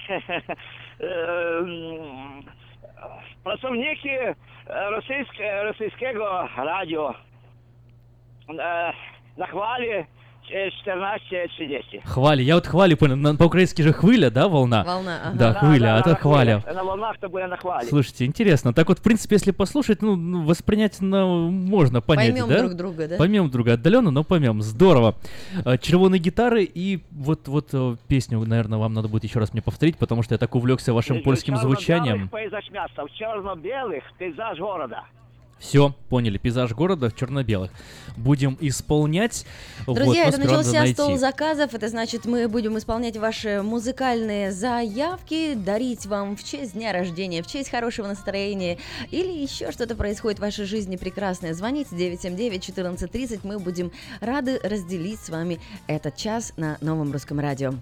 Pracowniki российского rosyjskiego radio na chwali 14-60. Хвалі. Я от хвалі понял. По-украински же хвиля, да, волна? Волна, ага. Да, да хвиля, а то хваля. На волнах то были на хвале. Слушайте, интересно. Так вот, в принципе, если послушать, ну, ну воспринять ну, можно, понять, поймем да? Поймем друг друга, да? Поймем друга отдаленно, но поймем. Здорово. Э, Червоные гитары и вот, вот э, песню, наверное, вам надо будет еще раз мне повторить, потому что я так увлекся вашим польским звучанием. пейзаж мяса. Все, поняли. Пейзаж города в черно-белых. Будем исполнять. Вот, Друзья, но это начался стол заказов. Это значит, мы будем исполнять ваши музыкальные заявки, дарить вам в честь дня рождения, в честь хорошего настроения или еще что-то происходит в вашей жизни прекрасное. Звоните 979-1430. Мы будем рады разделить с вами этот час на новом русском радио.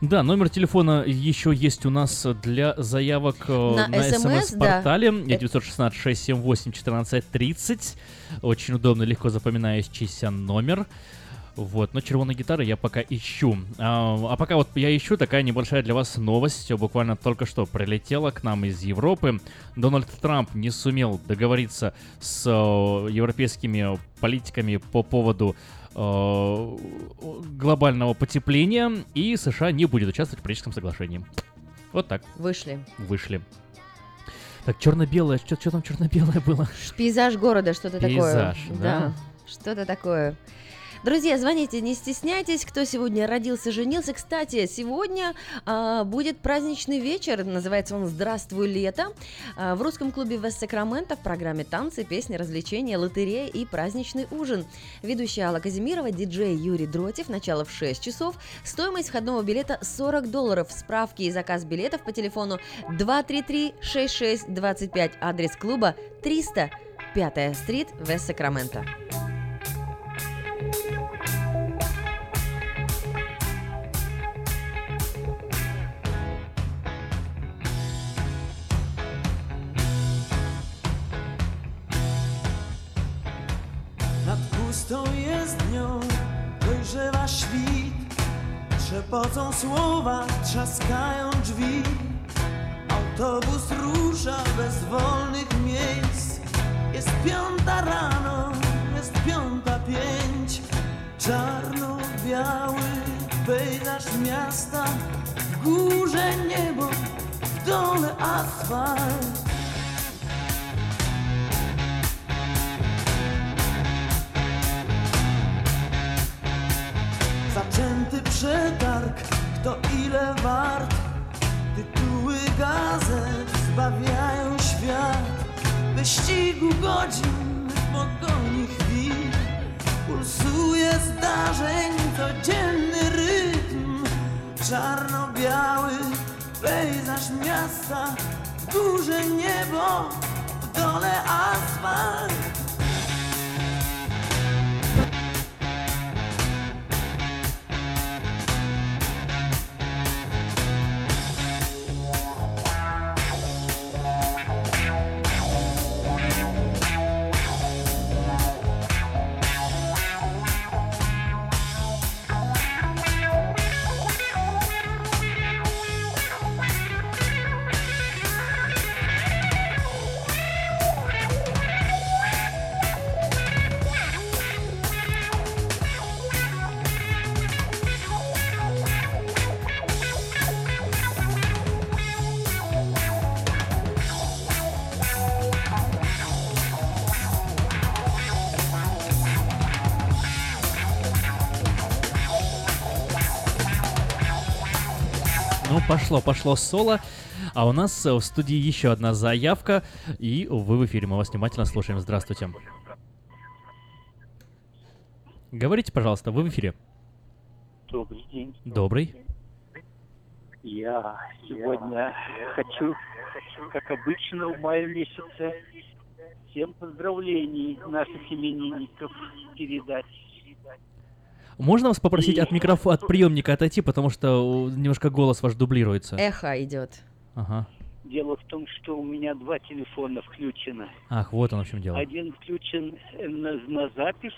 Да, номер телефона еще есть у нас для заявок э, На смс-портале. да. 916-678-1430. Очень удобно, легко запоминающийся номер. Вот, но червоной гитары я пока ищу. А, а пока вот я ищу, такая небольшая для вас новость. Буквально только что прилетела к нам из Европы. Дональд Трамп не сумел договориться с э, европейскими политиками по поводу э, глобального потепления, и США не будет участвовать в Парижском соглашении. Вот так. Вышли. Вышли. Так, черно-белое, что, что там черно-белое было? Пейзаж города, что-то такое. Пейзаж, да? что-то такое. Друзья, звоните, не стесняйтесь, кто сегодня родился, женился. Кстати, сегодня а, будет праздничный вечер, называется он «Здравствуй, лето». А, в русском клубе Вест Сакраменто в программе танцы, песни, развлечения, лотерея и праздничный ужин. Ведущая Алла Казимирова, диджей Юрий Дротев, начало в 6 часов. Стоимость входного билета 40 долларов. Справки и заказ билетов по телефону 233-6625. Адрес клуба 300 5 стрит, Вест Сакраменто. Pustą jezdnią dojrzewa świt Trzepocą słowa, trzaskają drzwi. Autobus rusza bez wolnych miejsc. Jest piąta rano, jest piąta pięć. Czarno-biały pejzaż miasta W górze niebo, w dole asfalt przetarg, kto ile wart. Tytuły gazet zbawiają świat. Wyścigu godzin, w pogoni chwil. Pulsuje zdarzeń codzienny rytm. Czarno-biały pejzaż miasta. W górze niebo, w dole asfalt пошло, пошло соло. А у нас э, в студии еще одна заявка. И вы в эфире, мы вас внимательно слушаем. Здравствуйте. Говорите, пожалуйста, вы в эфире. Добрый день. Добрый. Я сегодня хочу, как обычно, в мае месяце всем поздравлений наших именинников передать. Можно вас попросить от микрофона, от приемника отойти, потому что э, немножко голос ваш дублируется. Эхо идет. Ага. Дело в том, что у меня два телефона включено. Ах, вот оно в чем дело. Один включен э, на, на запись,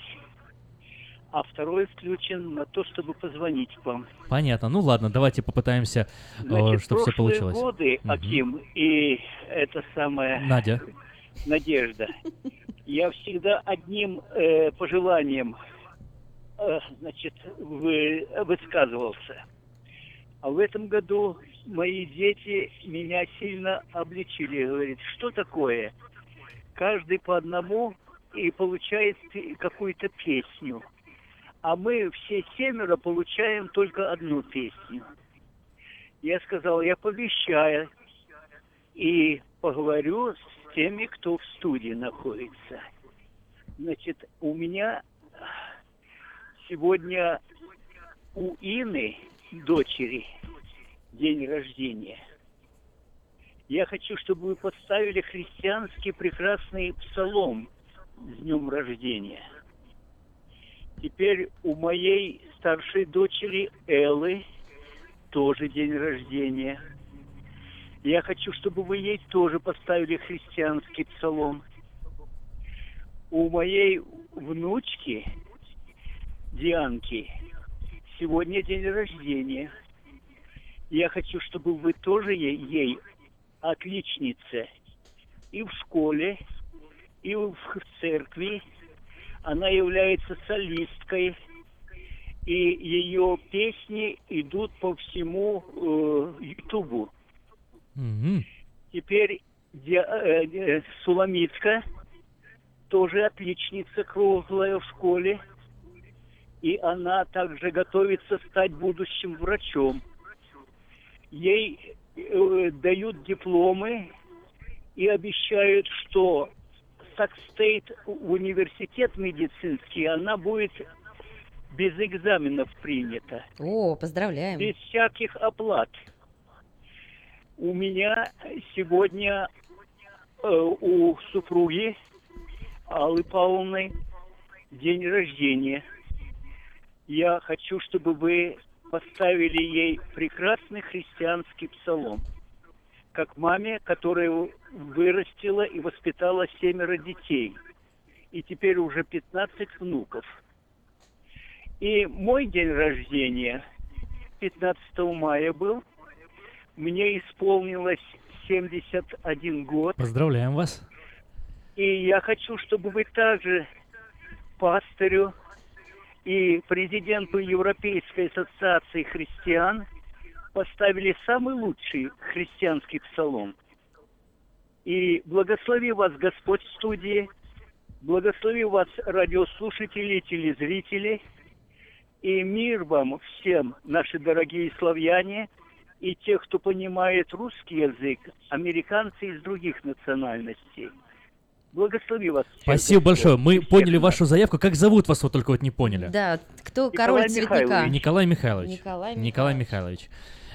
а второй включен на то, чтобы позвонить к вам. Понятно. Ну ладно, давайте попытаемся, Значит, чтобы все прошлые получилось. годы. Аким, и это самое... Надя. Надежда. Я всегда одним э, пожеланием э, значит, вы, высказывался. А в этом году мои дети меня сильно обличили. Говорит, что такое? Каждый по одному и получает какую-то песню. А мы все семеро получаем только одну песню. Я сказал, я пообещаю и поговорю с теми, кто в студии находится. Значит, у меня сегодня у Ины, дочери, день рождения. Я хочу, чтобы вы поставили христианский прекрасный псалом с днем рождения. Теперь у моей старшей дочери Эллы тоже день рождения. Я хочу, чтобы вы ей тоже поставили христианский псалом. У моей внучки Дианки сегодня день рождения. Я хочу, чтобы вы тоже ей, отличница и в школе, и в церкви. Она является солисткой, и ее песни идут по всему э, Ютубу. Мгм. Теперь Ди- э, э, Суламитка тоже отличница круглая в школе. И она также готовится стать будущим врачом. Ей э, дают дипломы и обещают, что Сакстейт университет медицинский, она будет без экзаменов принята. О, поздравляем. Без всяких оплат. У меня сегодня э, у супруги Аллы Павловны день рождения. Я хочу, чтобы вы поставили ей прекрасный христианский псалом. Как маме, которая вырастила и воспитала семеро детей. И теперь уже 15 внуков. И мой день рождения 15 мая был. Мне исполнилось 71 год. Поздравляем вас. И я хочу, чтобы вы также пастырю и президенту Европейской ассоциации христиан поставили самый лучший христианский псалом. И благослови вас Господь в студии, благослови вас радиослушатели телезрители, и мир вам всем, наши дорогие славяне, и те, кто понимает русский язык, американцы из других национальностей. Благослови вас. Спасибо большое. Мы поняли вашу заявку. Как зовут вас, вот только вот не поняли? Да, кто Николай король цветника? Михайлович. Николай Михайлович. Николай Николай Михайлович.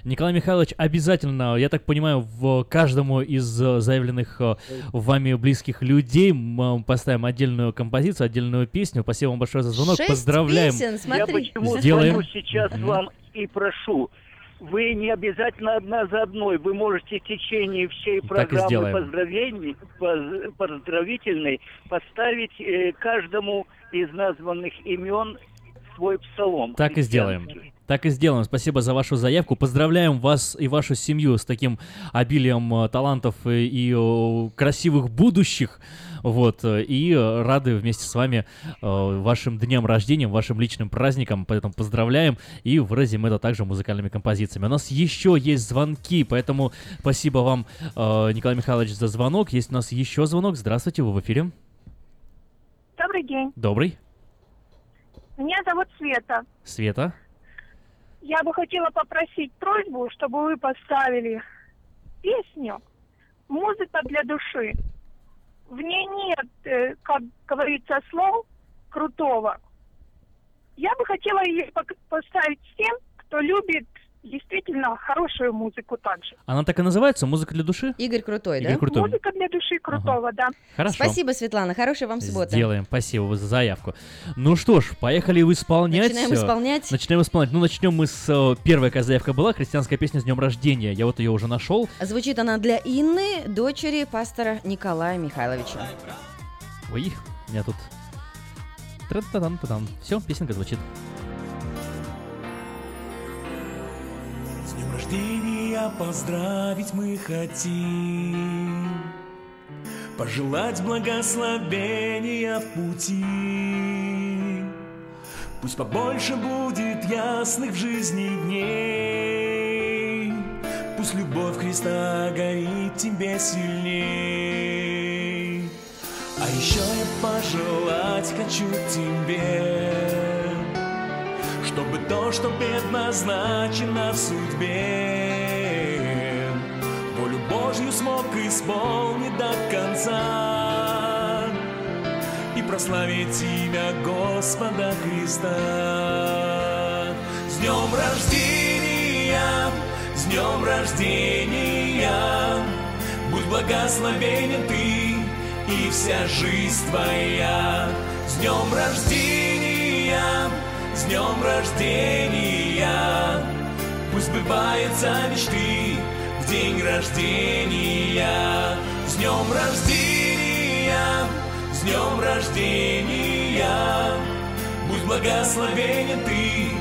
Николай Михайлович, обязательно, я так понимаю, в каждому из э, заявленных э, вами близких людей мы поставим отдельную композицию, отдельную песню. Спасибо вам большое за звонок. Шесть Поздравляем. песен, Я почему Сделаем. звоню сейчас Мгм. вам и прошу. Вы не обязательно одна за одной. Вы можете в течение всей программы поздравлений, поз- поздравительной поставить э, каждому из названных имен свой псалом. Так и сделаем. Так и сделаем. Спасибо за вашу заявку. Поздравляем вас и вашу семью с таким обилием э, талантов и, и, э, красивых будущих. Вот. э, И э, рады вместе с вами э, вашим днем рождения, вашим личным праздником. Поэтому поздравляем и выразим это также музыкальными композициями. У нас еще есть звонки, поэтому спасибо вам, Николай Михайлович, за звонок. Есть у нас еще звонок. Здравствуйте, вы в эфире. Добрый день. Добрый. Меня зовут Света. Света. Я бы хотела попросить просьбу, чтобы вы поставили песню «Музыка для души». В ней нет, э, как говорится, слов крутого. Я бы хотела ее поставить всем, кто любит действительно хорошую музыку также. Она так и называется? Музыка для души? Игорь Крутой, Игорь да? Крутой. Музыка для души крутого, да. Хорошо. Спасибо, Светлана. Хорошей вам субботы. Сделаем, спасибо за заявку. Ну что ж, поехали в исполнять. Начинаем Э, исполнять. Начинаем исполнять. Ну, начнем мы с э, первой, какая заявка была, христианская песня с днем рождения. Я вот ее уже нашел. Звучит она для Инны, дочери пастора Николая Михайловича. Ой, у меня тут... Все, песенка звучит. Рождения поздравить мы хотим, Пожелать благословения в пути. Пусть побольше будет ясных в жизни дней. Пусть любовь Христа горит тебе сильней. А еще я пожелать хочу тебе Чтобы то, что предназначено в судьбе Волю Божью смог исполнить до конца И прославить имя Господа Христа. С днем рождения, с днем рождения. Будь благословенен ты и вся жизнь твоя. С днем рождения, с днем рождения. Пусть сбываются мечты в день рождения. С днем рождения, с днем рождения. Будь благословенен ты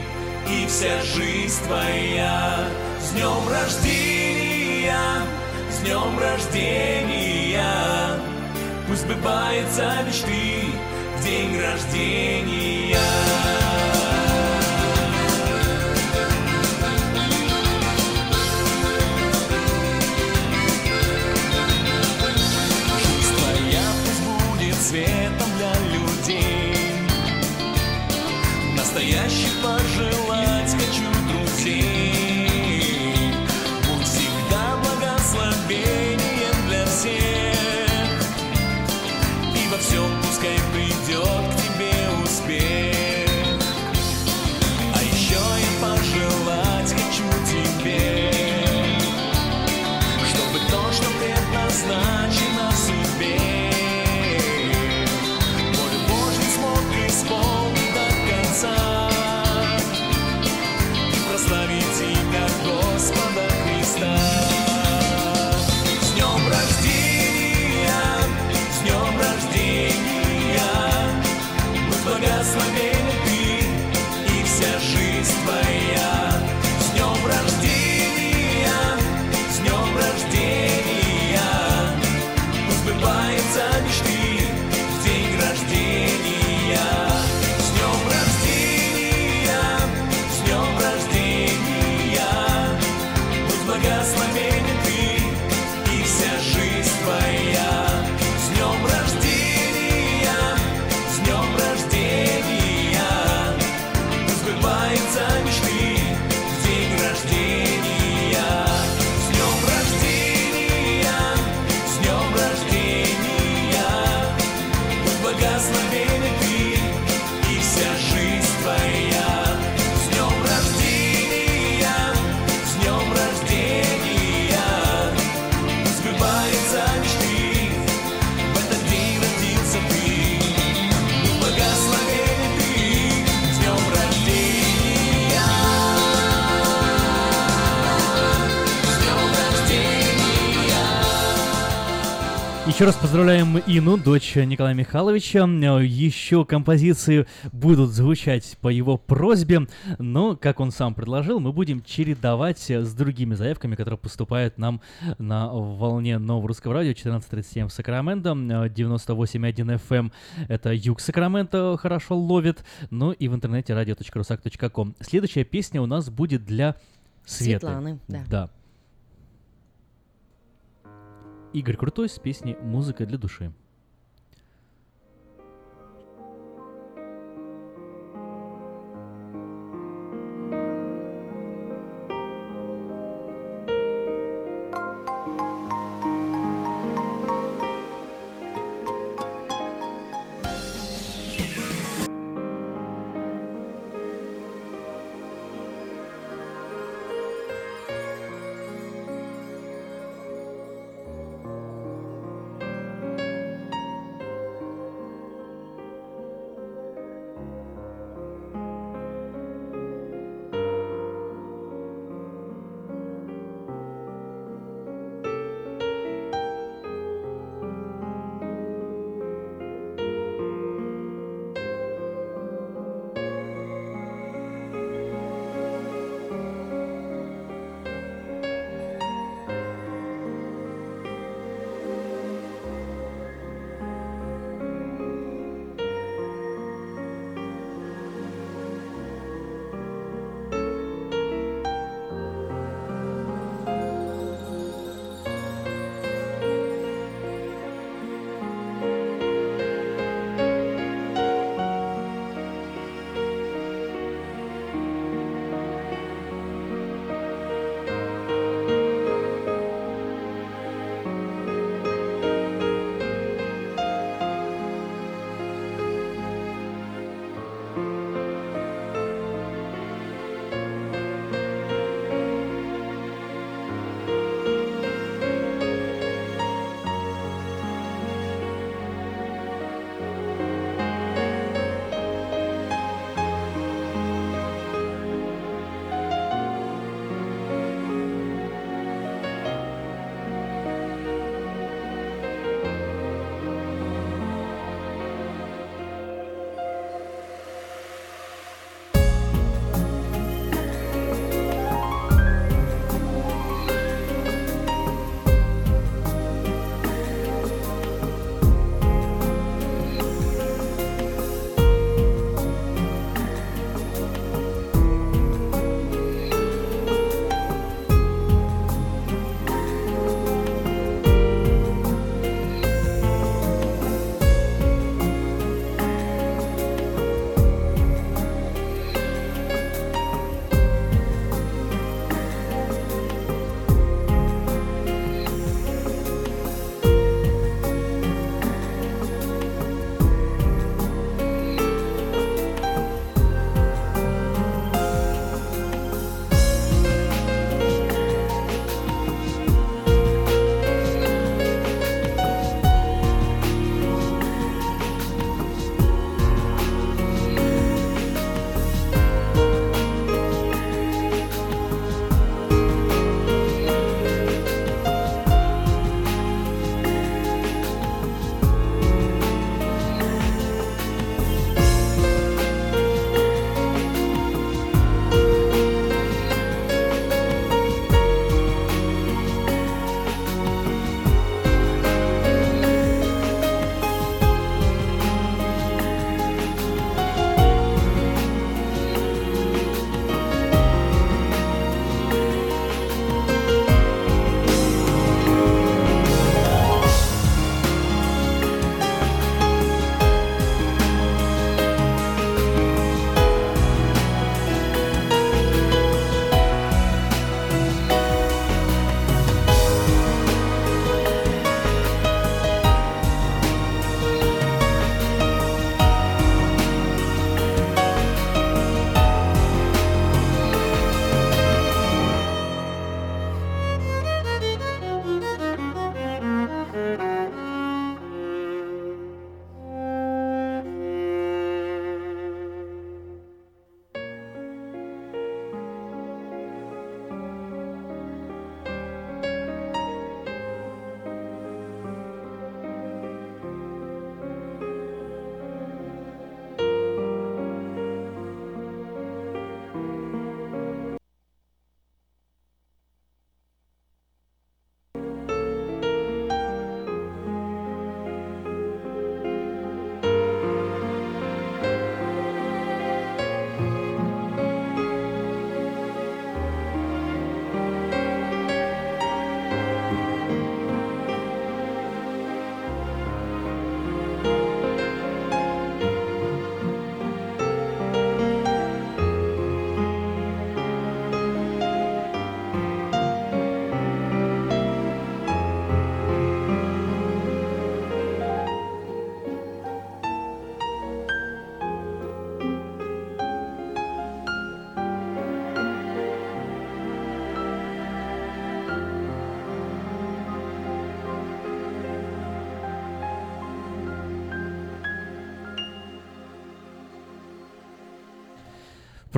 и вся жизнь твоя. С днем рождения, с днем рождения. Пусть сбываются мечты в день рождения светом для людей. Настоящих пожелать хочу поздравляем Ину, дочь Николая Михайловича. Еще композиции будут звучать по его просьбе, но, как он сам предложил, мы будем чередовать с другими заявками, которые поступают нам на волне нового русского радио 14.37 в Сакраменто, э, 98.1 FM это юг Сакраменто хорошо ловит, ну и в интернете radio.rusak.com. Следующая песня у нас будет для Светы. Светланы, да. Да. Игорь Крутой с песней «Музыка для души».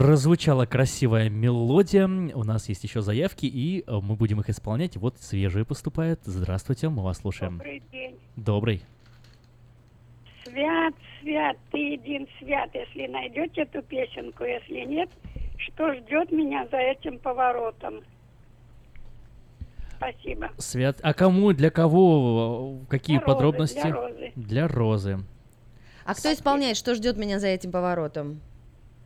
Прозвучала красивая мелодия. У нас есть еще заявки, и э, мы будем их исполнять. Вот свежие поступают. Здравствуйте, мы вас слушаем. Добрый день. Добрый. Свят, свят, ты един свят. Если найдете эту песенку, если нет, что ждет меня за этим поворотом? Спасибо. Свят. А кому, для кого, э, какие Для Розы, подробности? для Розы. Для Розы. А кто исполняет, что ждет меня за этим поворотом?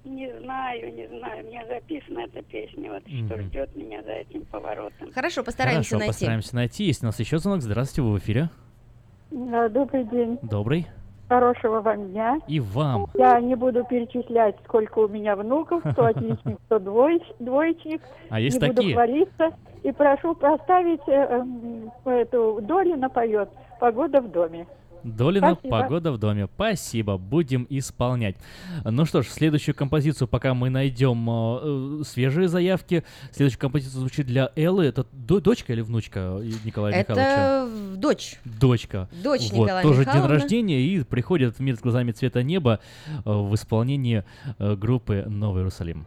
Не знаю, не знаю. У меня записана эта песня. Вот что Мгм. ждет меня за этим поворотом. Хорошо, постараемся Хорошо, найти. постараемся найти. Есть у нас еще звонок. Здравствуйте, вы в эфире. Да, Добрый день. Добрый. Хорошего вам дня. И вам. Я не буду перечислять, сколько у меня внуков, кто отличник, кто двоеч- двоечник. А есть не буду такие? хвалиться. И прошу поставить э, эм, эту Долина поет «Погода в доме». Долина, Спасибо. погода в доме. Спасибо, будем исполнять. Ну что ж, следующую композицию, пока мы найдем э, э, свежие заявки. Следующая композиция звучит для Эллы. Это до- дочка или внучка Николая Михайловича? Это в- дочь. Дочка. Дочь вот, Николая тоже день Михайловна. рождения и приходит «Мир с глазами цвета неба» э, в исполнении э, группы «Новый Иерусалим».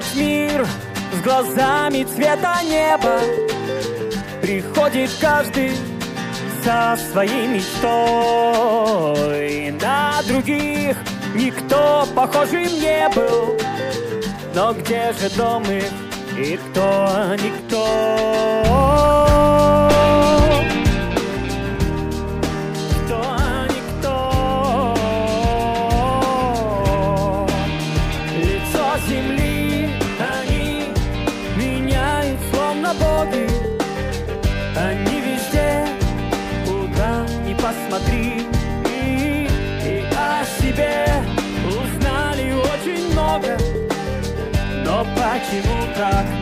В мир с глазами цвета неба. Приходит каждый со своей мечтой. На других никто похожим не был. Но где же дом их и кто никто? Почему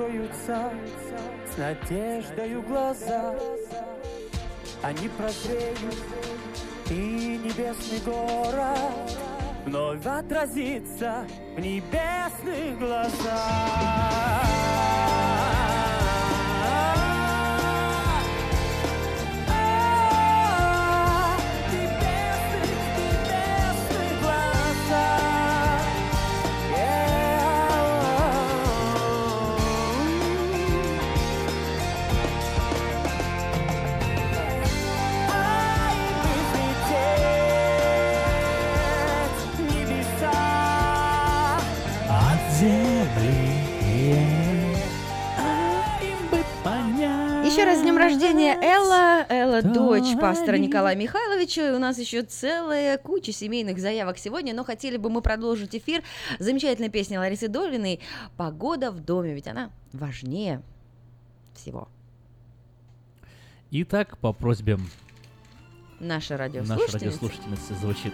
Откроются с надеждою глаза. Они прозреют, и небесный город вновь отразится в небесных глазах. Дочь пастора Николая Михайловича. И у нас еще целая куча семейных заявок сегодня, но хотели бы мы продолжить эфир. Замечательная песня Ларисы Долиной «Погода в доме», ведь она важнее всего. Итак, по просьбе Наша нашей радиослушательница. радиослушательницы звучит.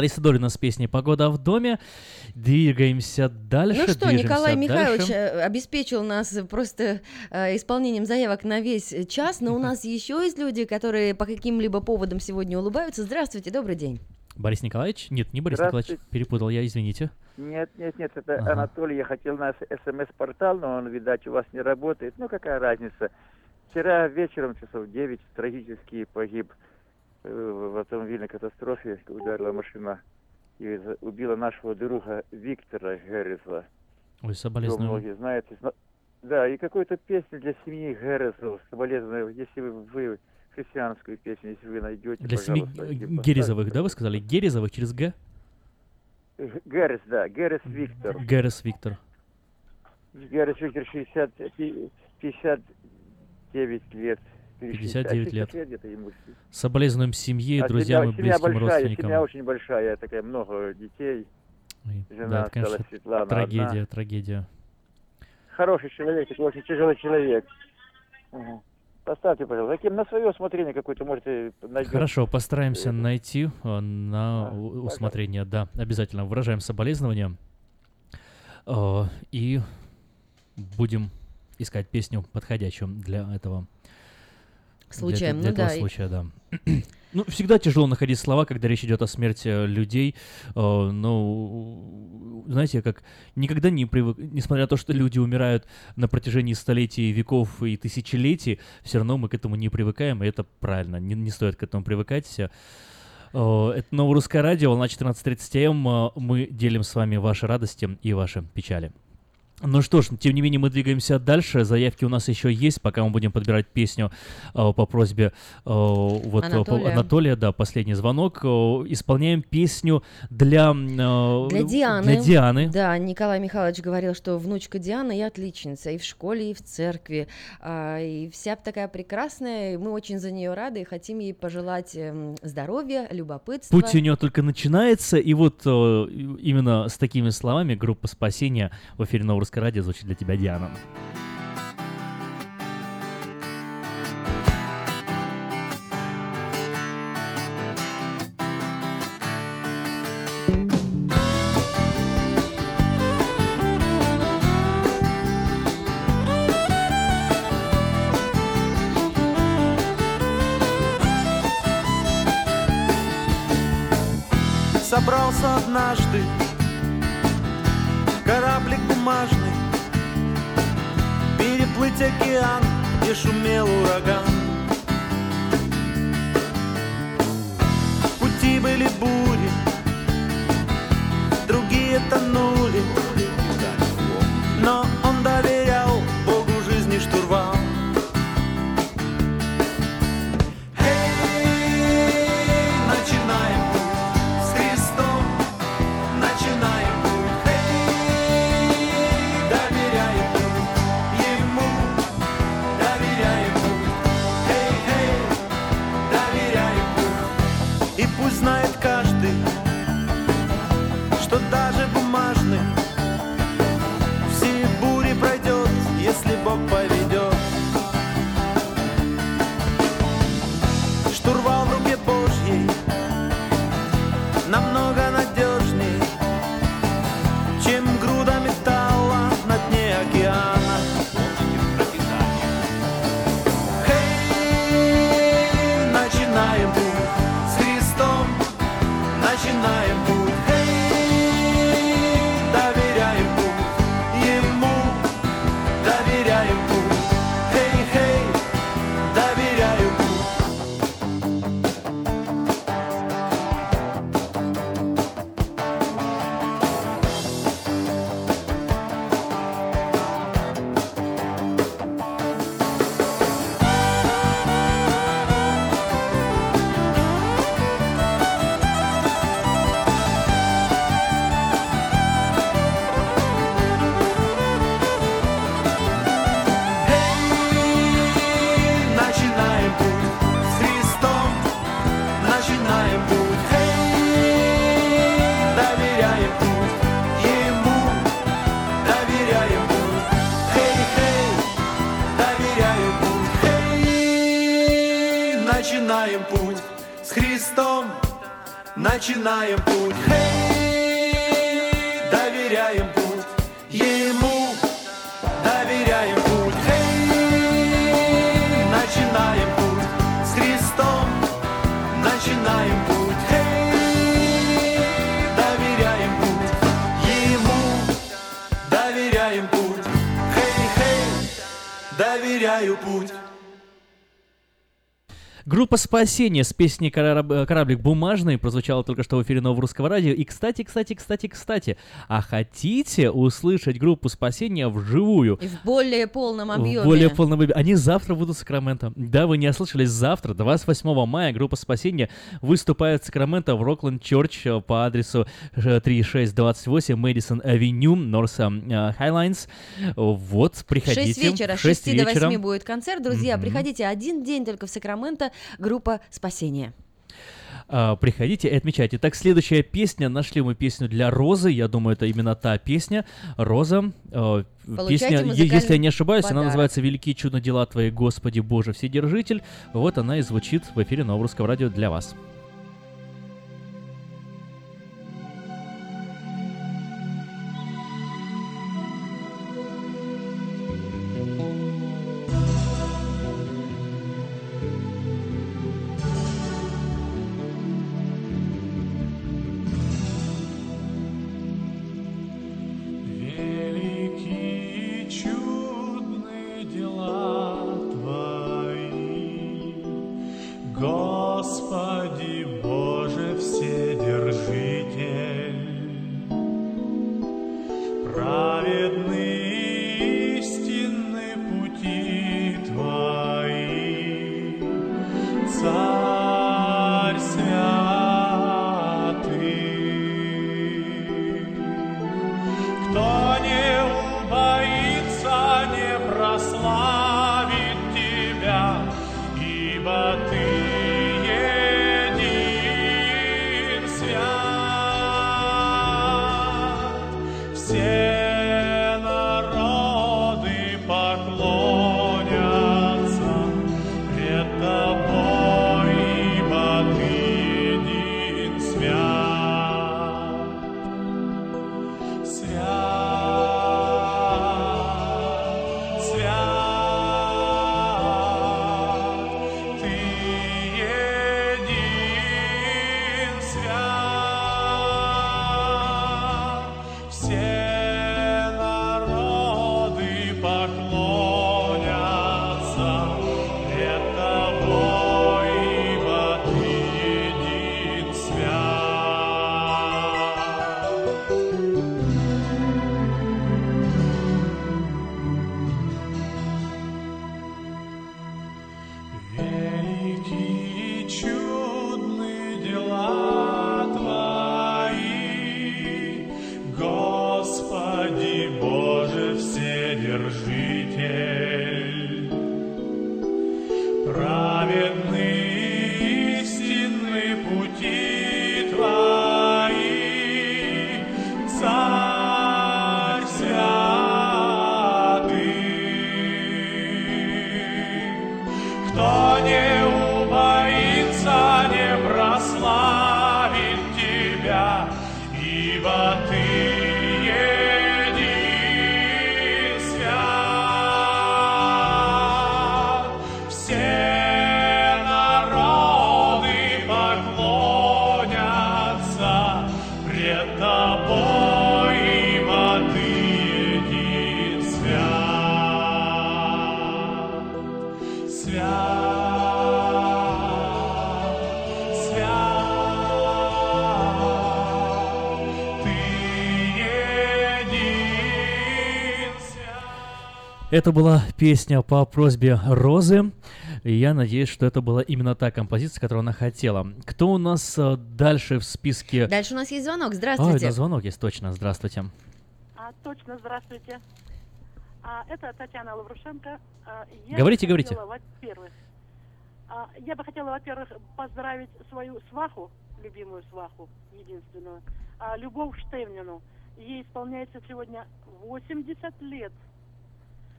Лариса Долина с песней «Погода в доме». Двигаемся дальше. Ну что, Николай дальше. Михайлович э, обеспечил нас просто э, исполнением заявок на весь час, но у нас еще есть люди, которые по каким-либо поводам сегодня улыбаются. Здравствуйте, добрый день. Борис Николаевич? Нет, не Борис Николаевич. Перепутал я, извините. Нет, нет, нет, это Ага. Анатолий. Я хотел на смс-портал, но он, видать, у вас не работает. Ну, какая разница. Вчера вечером, часов 9, трагически погиб э, в автомобильной катастрофе, ударила машина и убила нашего друга Виктора Герриза. Ой, соболезную. многие знают. Да, и какую-то песню для семьи Герризов, соболезную, если вы, вы христианскую песню, если вы найдете, Для семи пожалуйста, и Г- поставьте. Герезовых, да, вы сказали? Герезовых через Г? Г- Геррис, да, Геррис Виктор. Герес Виктор. Геррис Виктор 60, пи- 59 лет. Или 59 лет. 60 где-то ему. Соболезнуем семье, А друзьям семья, и семья близким большая, родственникам. семья очень большая, такая много детей. Ой, Жена да, это, конечно, Светлана трагедия, одна. трагедия. Хороший человек, очень тяжелый человек. Мгм. Поставьте, пожалуйста. Каким на свое усмотрение какое-то можете найти. Хорошо, постараемся найти э, на у- усмотрение, да, обязательно выражаем соболезнования Э, и будем искать песню подходящую для этого для Случая, этой- для ну этого да, случая, да. Ну, всегда тяжело находить слова, когда речь идет о смерти э, людей. Э, Но, знаете, как никогда не привык... Несмотря на то, что люди умирают на протяжении столетий, веков и тысячелетий, все равно мы к этому не привыкаем, и это правильно. Не, не стоит к этому привыкать. Э, Это Новорусское радио, волна 14.30 М. Э, Мы делим с вами ваши радости и ваши печали. Ну что ж, тем не менее мы двигаемся дальше. Заявки у нас еще есть, пока мы будем подбирать песню э, по просьбе э, вот э, по- Анатолия. Анатолия, да, последний звонок. Э, исполняем песню для э, Для Дианы. Для Дианы. Да, Николай Михайлович говорил, что внучка Диана и отличница и в школе, и в церкви. а, И вся такая прекрасная. и Мы очень за нее рады и хотим ей пожелать эм, здоровья, любопытства. Путь у нее только начинается, и вот э, именно с такими словами группа «Спасение» в эфире Радио звучит для тебя, Диана. Собрался однажды кораблик бумажный Переплыть океан, где шумел ураган. Пути были бури, Группа «Спасение» с песней «Кораб- э, «Кораблик бумажный» прозвучала только что в эфире Нового Русского Радио. И, кстати, кстати, кстати, кстати, а хотите услышать группу «Спасение» вживую? И в более полном объеме. В более полном объеме. Они завтра будут в Сакраменто. Да, вы не ослышались, завтра, 28 мая, группа «Спасение» выступает в Сакраменто в Rockland Church э, по адресу э, 3628 Madison Avenue, North Highlands. Вот, приходите. 6 вечера, с 6 6 до 8 вечера. будет концерт. Друзья, Мгм. приходите один день только в Сакраменто. Группа «Спасение». А, приходите и отмечайте. Так, следующая песня. Нашли мы песню для Розы. Я думаю, это именно та песня. Роза. Получайте песня, если я не ошибаюсь, она подарок. называется «Великие чудо дела Твои, Господи Боже Вседержитель». Вот она и звучит в эфире Нового Русского Радио для вас. Это была песня по просьбе Розы. И я надеюсь, что это была именно та композиция, которую она хотела. Кто у нас э, дальше в списке? Дальше у нас есть звонок. Ой, Здравствуйте. на звонок есть точно. Здравствуйте. А, точно, здравствуйте. А, это Татьяна Лаврушенко. А, я Говорите, бы говорите. хотела, Во-первых, а, я бы хотела, во-первых, поздравить свою сваху, любимую сваху, единственную, а, Любовь Штевнину. Ей исполняется сегодня 80 лет.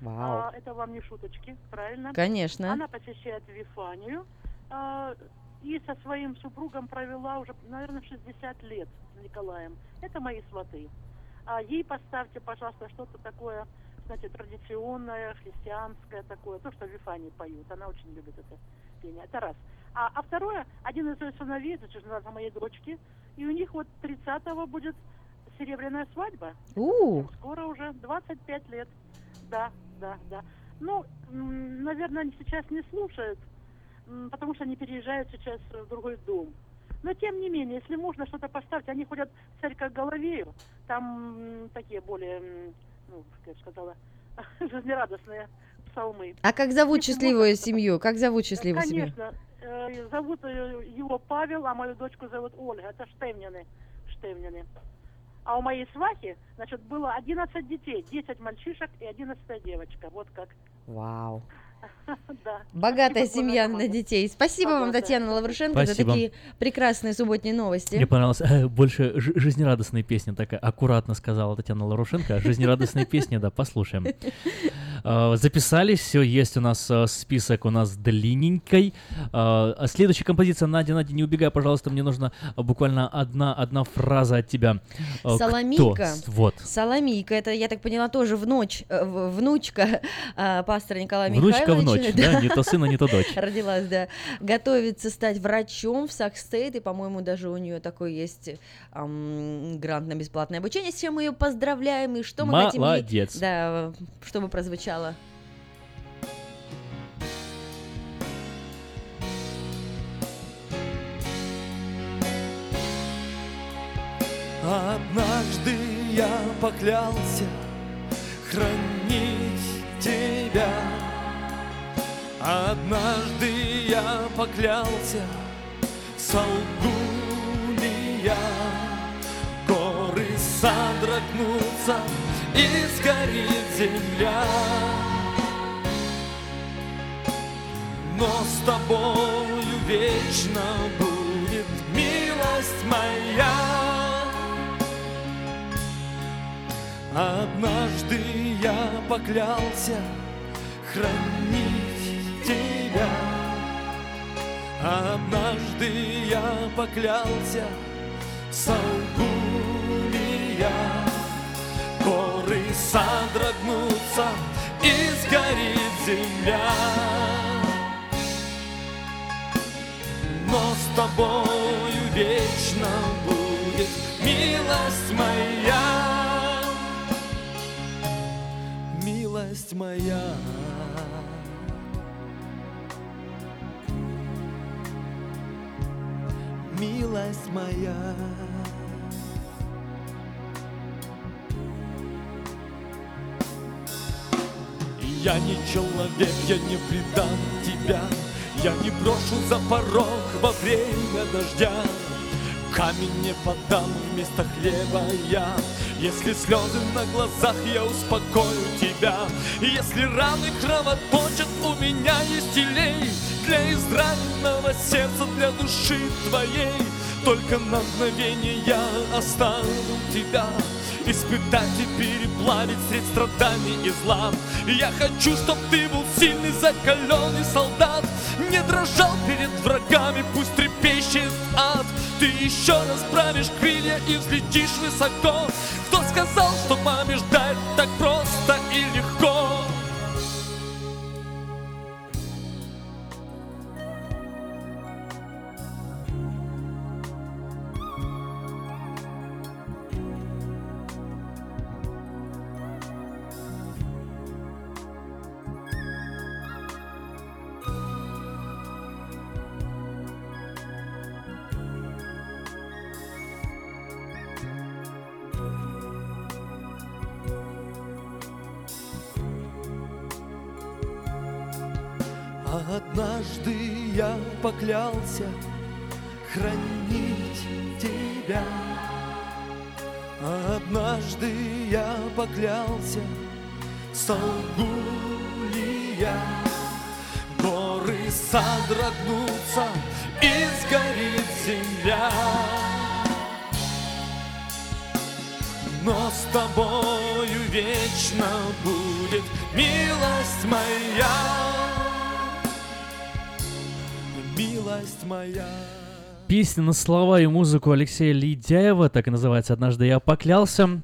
Вау. А, это вам не шуточки, правильно? Конечно. Она посещает Вифанию а, и со своим супругом провела уже, наверное, 60 лет с Николаем. Это мои сваты. А ей поставьте, пожалуйста, что-то такое, знаете, традиционное, христианское такое, то, что в Вифании поют. Она очень любит это пение. Это раз. А, а второе, один из ее сыновей, это жена моей дочки, и у них вот 30-го будет серебряная свадьба. У. Скоро уже 25 лет. Да, да, да. Ну, наверное, они сейчас не слушают, потому что они переезжают сейчас в другой дом. Но тем не менее, если можно что-то поставить, они ходят в церковь Головею, там такие более, ну, как я сказала, жизнерадостные псалмы. А как зовут Если счастливую семью? Как зовут счастливую семью? Конечно. э, Зовут э, его Павел, а мою дочку зовут Ольга. Это Штемнины. Штемнины. А у моей свахи, значит, было 11 детей. 10 мальчишек и 11 девочка. Вот как. Вау. Да. Богатая Спасибо, семья на детей. Спасибо вам. Татьяна Лаврушенко, за такие прекрасные субботние новости. Мне понравилось э, больше жи- жизнерадостная песня такая, аккуратно сказала Татьяна Ларушенко. Жизнерадостные песни, да, послушаем. Э, Записали, все есть у нас э, список у нас длинненький. А Следующая композиция, Надя, Надя, не убегай, пожалуйста, мне нужна э, буквально одна, одна фраза от тебя. Э, кто? Соломийка. Вот. Соломийка, это, я так поняла, тоже внуч, э, в- внучка пастора Николая Внучка в ночь, да, не то сына, не то дочь. Родилась, да. Готовится стать врачом в Сакстейт, и, по-моему, даже у нее такой есть ам, грант на бесплатное обучение, с чем мы ее поздравляем, и что мы хотим ей- Молодец. да, чтобы прозвучало. Однажды я поклялся хранить тебя. Однажды я поклялся, солгу ли я. Горы содрогнутся и сгорит земля. Но с тобою вечно будет милость моя. Однажды я поклялся хранить тебя. Однажды я поклялся, солгу ли я. Горы содрогнутся и сгорит земля. Но с тобою вечно будет милость моя. Милость моя. Милость моя. Я не человек, я не предам тебя. Я не брошу за порог во время дождя. Камень не подам вместо хлеба я Если слезы на глазах, я успокою тебя. Если раны кровоточат, у меня есть елей Для израненного сердца, для души твоей. Только на мгновение я оставлю тебя Испытать и переплавить средь страданий и зла Я хочу, чтоб ты был сильный, закаленный солдат. Не дрожал перед врагами, пусть трепещет ад. Ты еще расправишь крылья и взлетишь высоко. Кто сказал, что маме ждать так просто солгу ли я. Горы содрогнутся и сгорит земля. Но с тобою вечно будет милость моя. Милость моя. Песня на слова и музыку Алексея Ледяева, так и называется «Однажды я поклялся».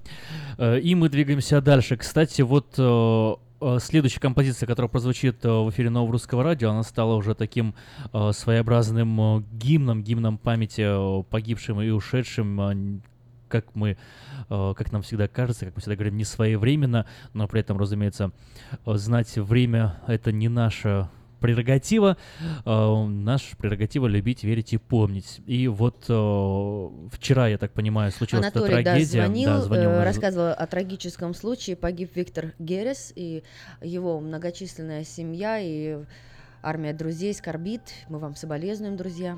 Э, И мы двигаемся дальше. Кстати, вот э, э, следующая композиция, которая прозвучит в эфире Нового Русского Радио, она стала уже таким своеобразным гимном, гимном памяти погибшим и ушедшим, как мы, как нам всегда кажется, как мы всегда говорим, не своевременно, но при этом, разумеется, знать время — это не наше прерогатива. Э, Наша прерогатива любить, верить и помнить. И вот э, вчера, я так понимаю, случилась эта Анатолий, да, трагедия. звонил, Да, звонил э, рассказывал о трагическом случае. Погиб Виктор Герес и его многочисленная семья и армия друзей скорбит. Мы вам соболезнуем, друзья.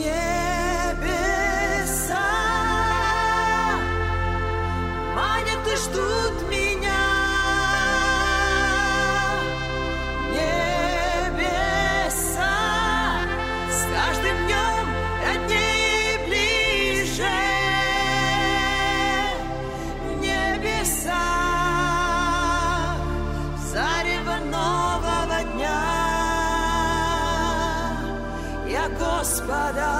yeah. Господа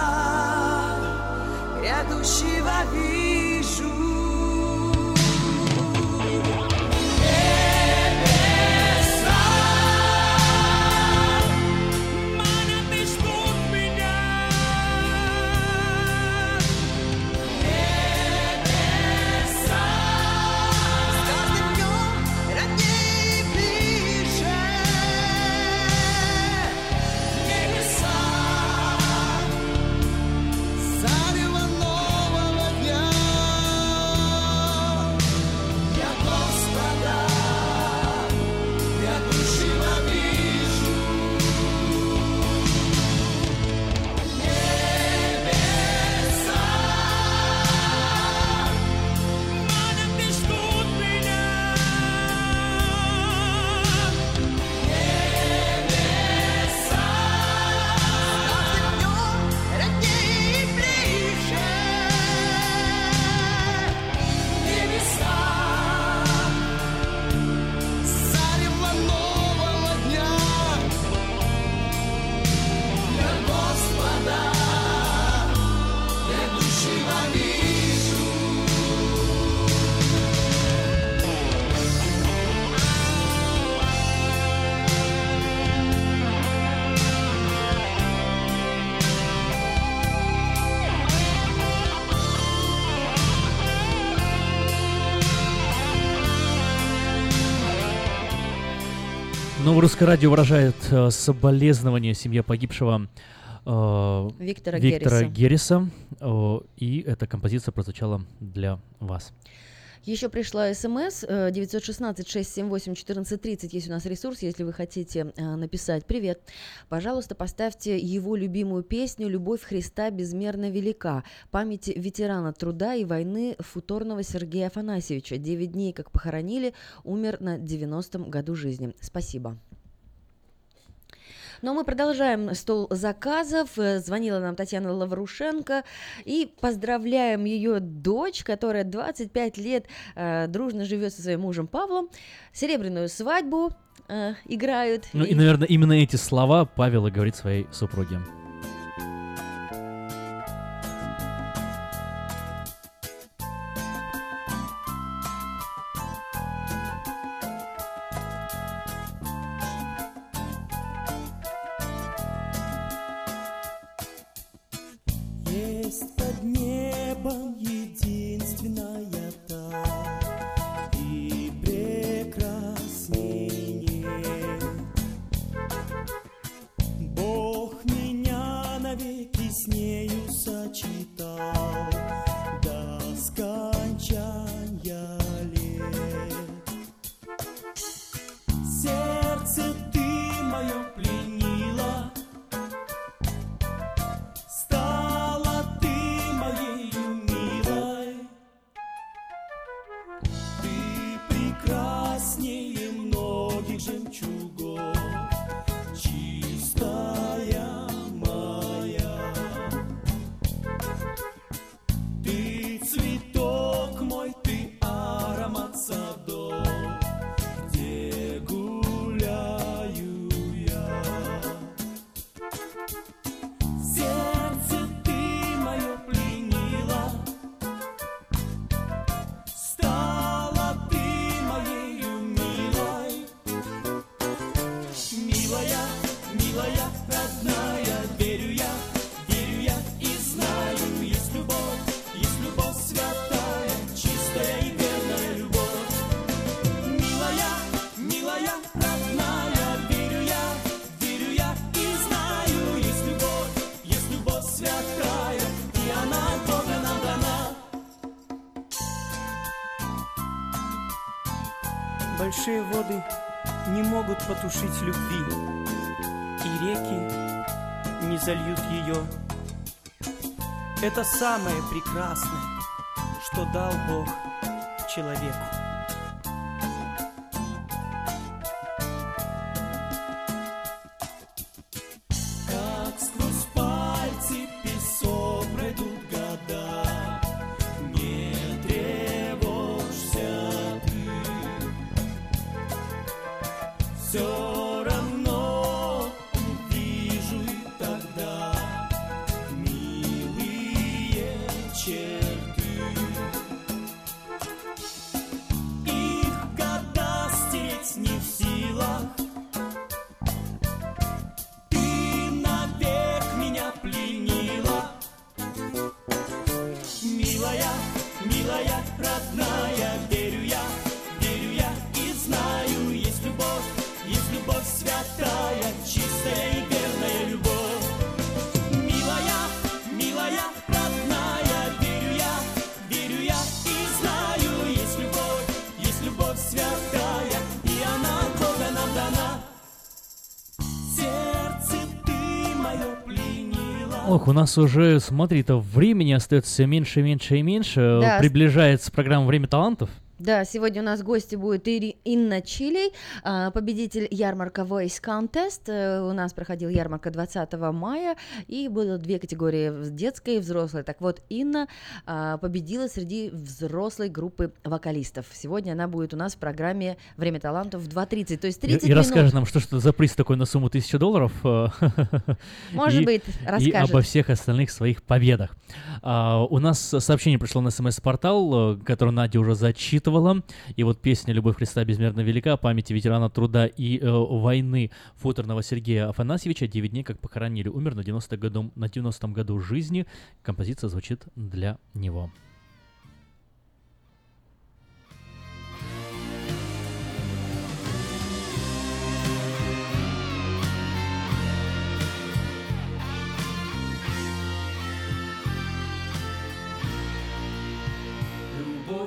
Русское радио выражает э, соболезнования семье погибшего э, Виктора Виктора Герриса. Герриса. Э, и эта композиция прозвучала для вас. Еще пришла смс э, 916-678-1430. Есть у нас ресурс, если вы хотите э, написать. Привет. Пожалуйста, поставьте его любимую песню «Любовь Христа безмерно велика». Памяти ветерана труда и войны футорного Сергея Афанасьевича. Девять дней, как похоронили, умер на 90-м году жизни. Спасибо. Но мы продолжаем стол заказов. Э, Звонила нам Татьяна Лаврушенко. И поздравляем ее дочь, которая 25 лет э, дружно живет со своим мужем Павлом. Серебряную свадьбу э, играют. Ну и, И- наверное, именно эти слова Павел и говорит своей супруге. Большие воды не могут потушить любви, и реки не зальют ее. Это самое прекрасное, что дал Бог человеку. У нас уже, смотри-то, времени остается все меньше, меньше и меньше. Да. Приближается программа «Время талантов». Да, сегодня у нас гости будет Ири- Инна Чилей, а, победитель ярмарка Voice Contest. Э, У нас проходил ярмарка 20 мая, и было две категории, детская и взрослая. Так вот, Инна а, победила среди взрослой группы вокалистов. Сегодня она будет у нас в программе «Время талантов» в 2.30, то есть И, 30 и минут. расскажет нам, что ж это за приз такой на сумму 1000 долларов. Может и- быть, И расскажет. обо всех остальных своих победах. А, у нас сообщение пришло на смс-портал, э, которое Надя уже зачитывала. И вот песня «Любовь Христа безмерно велика» памяти ветерана труда и э, войны футерного Сергея Афанасьевича «9 дней, как похоронили». Умер на 90 году, на 90 году жизни. Композиция звучит для него.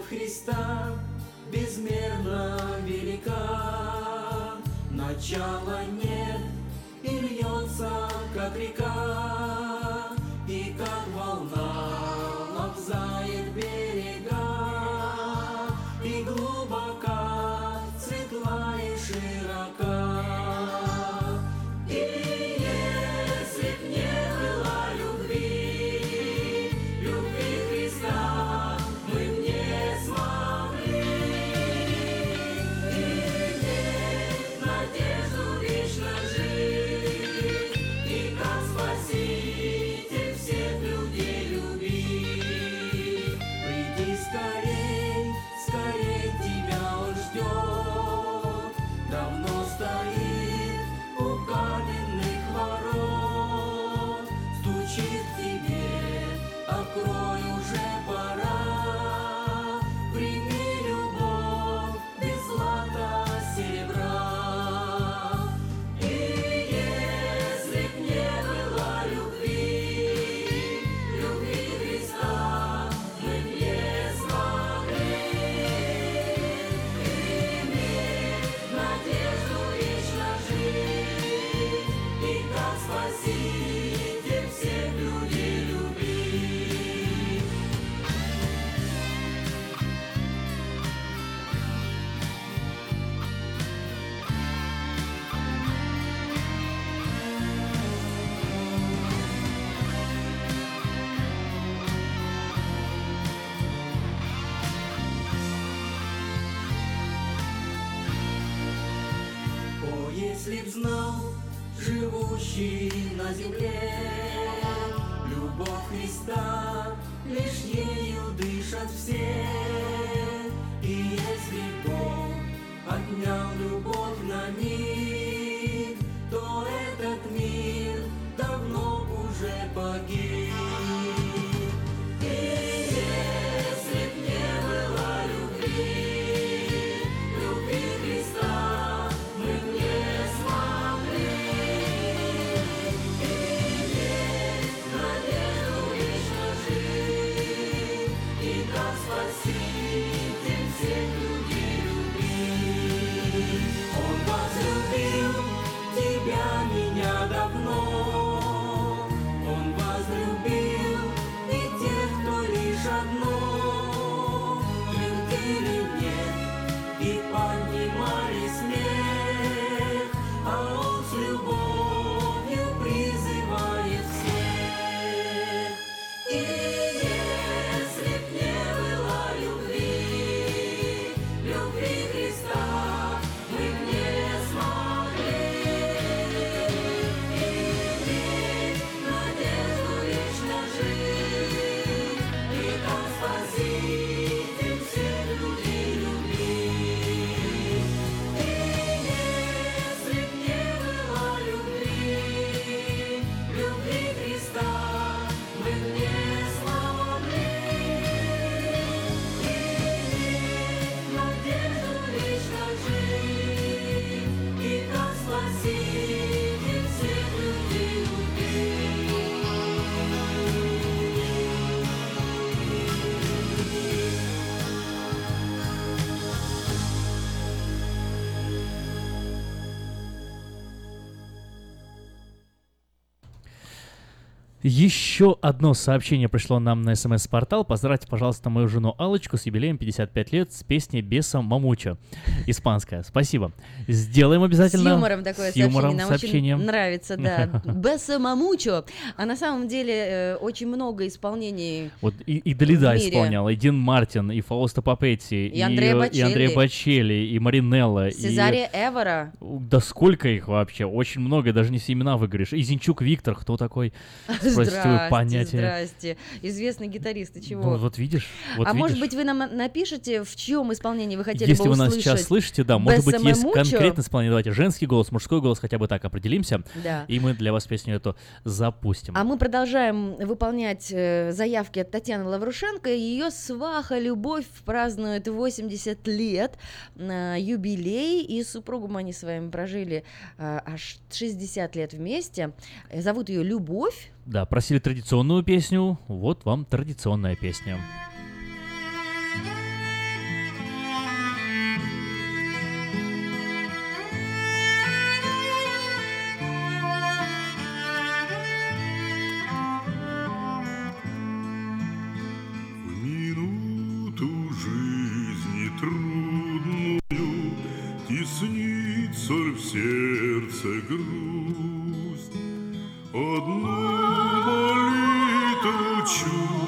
Любовь Христа безмерно велика, Начала нет и льется, как река, земле Еще одно сообщение пришло нам на смс-портал. Поздравьте, пожалуйста, мою жену Алочку с юбилеем 55 лет с песней «Беса Мамуча». Испанская. Спасибо. Сделаем обязательно. С юмором такое С юмором сообщение. Нам сообщение. очень нравится, да. Бесса Мамучо. А на самом деле э, очень много исполнений. Вот и, и мире. исполняла, и Дин Мартин, и Фаусто Папетти, И Андреа э, и Андреа Бочелли. Бочелли, и Маринелла. и- Сезария Эвера. Да сколько их вообще? Очень много, даже не все имена выговоришь. И Зинчук Виктор, кто такой? Спросите вы Здрасте, понятие. здрасте. Известный гитарист, ты чего? Ну, вот видишь, вот а может видишь. быть, вы нам напишите, в чьем исполнении вы хотели Если бы вы нас услышать сейчас слышите, да, может быть, «Бесса есть Мамучо»? конкретное исполнение. Давайте женский голос, мужской голос, хотя бы так определимся. Да. И мы для вас песню эту запустим. А мы продолжаем выполнять э, заявки от Татьяны Лаврушенко. Ее сваха Любовь празднует 80 лет, э, юбилей, и супругом они с вами прожили э, аж 60 лет вместе. Зовут ее Любовь. Да, просили традиционную песню, вот вам традиционная песня. Теснится в сердце грусть Одну 求。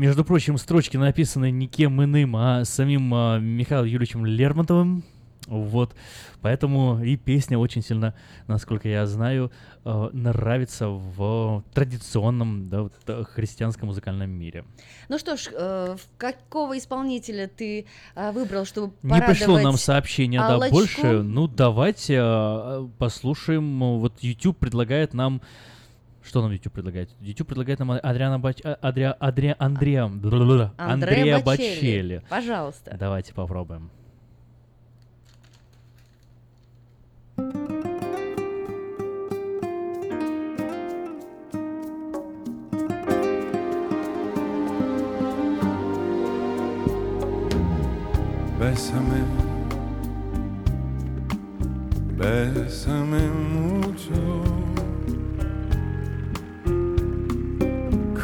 Между прочим, строчки написаны никем иным, а самим а, Михаилом Юрьевичем Лермонтовым. Вот, поэтому и песня очень сильно, насколько я знаю, э, нравится в традиционном да, вот, э, христианском музыкальном мире. Ну что ж, э, какого исполнителя ты выбрал, чтобы Не пришло нам порадовать сообщение, да, больше. Ну, давайте послушаем. Вот YouTube предлагает нам... Что нам YouTube предлагает? YouTube предлагает нам Адриана Бач... Адриа... Адриа... Андреа... Бла-бла-бла. Андреа Бочелли. Бочелли. Пожалуйста. Давайте попробуем. Bésame, bésame mucho,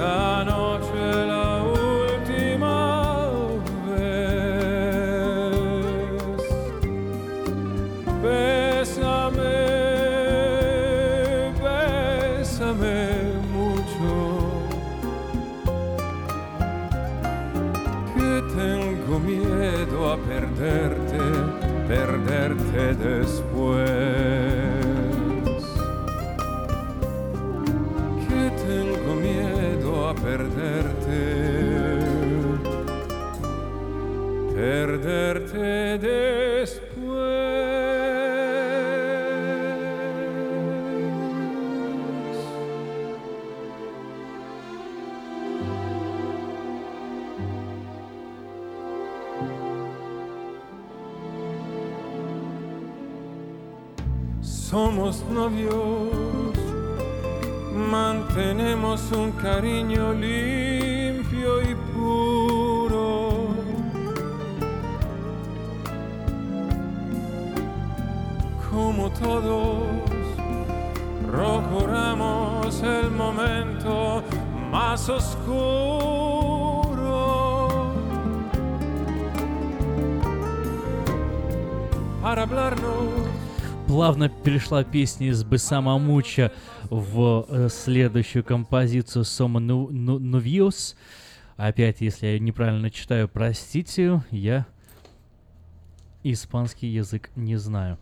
Cano novios, mantenemos un cariño limpio y puro. Como todos, procuramos el momento más oscuro para hablarnos. Плавно перешла песня из Бесама Муча в э, следующую композицию Сома Новиос. Опять, если я неправильно читаю, простите, я испанский язык не знаю.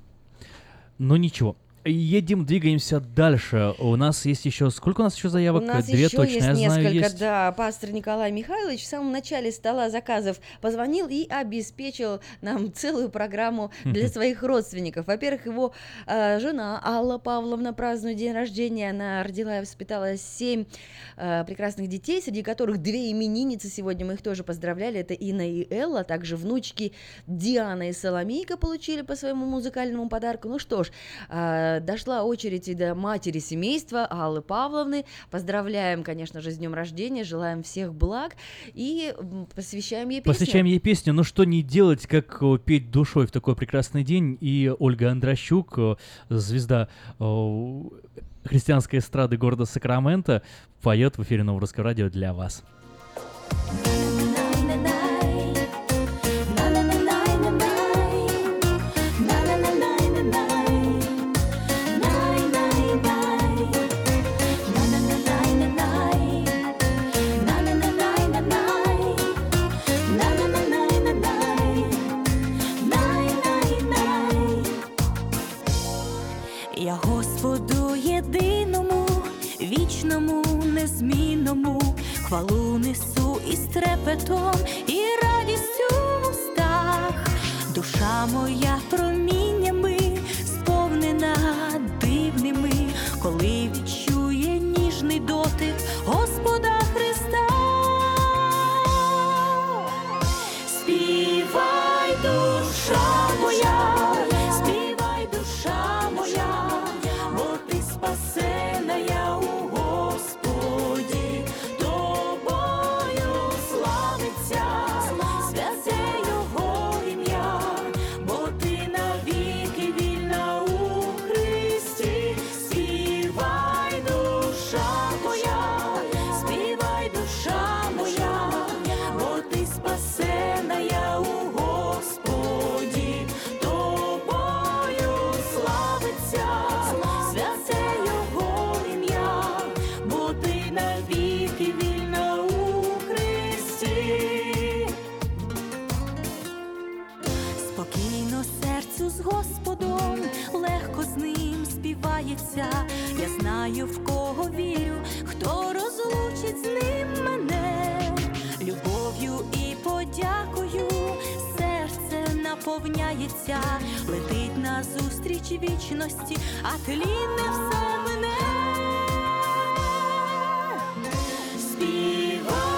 Но ничего. Едем, двигаемся дальше. У нас есть еще... Сколько у нас еще заявок? У нас Две еще точно, есть я несколько, знаю, есть. да. Пастор Николай Михайлович в самом начале стола заказов позвонил и обеспечил нам целую программу для своих родственников. Во-первых, его э, жена Алла Павловна празднует день рождения. Она родила и воспитала семь э, прекрасных детей, среди которых две именинницы сегодня. Мы их тоже поздравляли. Это Инна и Элла. Также внучки Диана и Соломейка получили по своему музыкальному подарку. Ну что ж, э, дошла очередь и до матери семейства Аллы Павловны. Поздравляем, конечно же, с днем рождения, желаем всех благ и посвящаем ей песню. Посвящаем ей песню, но что не делать, как э, петь душой в такой прекрасный день. И Ольга Андрощук, э, звезда э, христианской эстрады города Сакраменто, поет в эфире Нового Русского Радио для вас. Я хвалу несу із трепетом і радістю в устах. Душа моя проміннями сповнена дивними, коли відчує ніжний дотик серце наповняється, летить назустріч вічності, а тлінне все мене. Співай,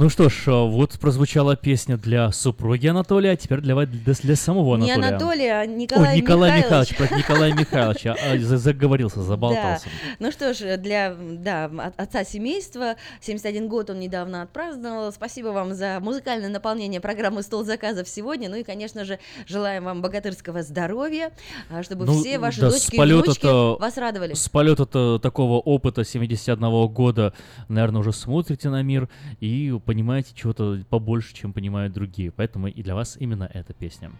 Ну что ж, э, вот прозвучала песня для супруги Анатолия, а теперь для, для, самого Не Анатолия. Анатолия, а Николай Ой, Николай Михайлович. Михайлович, про Николая Михайловича. а, за- Заговорился, заболтался. Да. Ну что ж, для да, от- отца семейства, 71 год он недавно отпраздновал. Спасибо вам за музыкальное наполнение программы «Стол заказов» сегодня. Ну и, конечно же, желаем вам богатырского здоровья, а, чтобы Ну, все ваши да, дочки и внучки вас радовали. С полета такого опыта 71 года, наверное, уже смотрите на мир и понимаете чего-то побольше, чем понимают другие. Поэтому и для вас именно эта песня.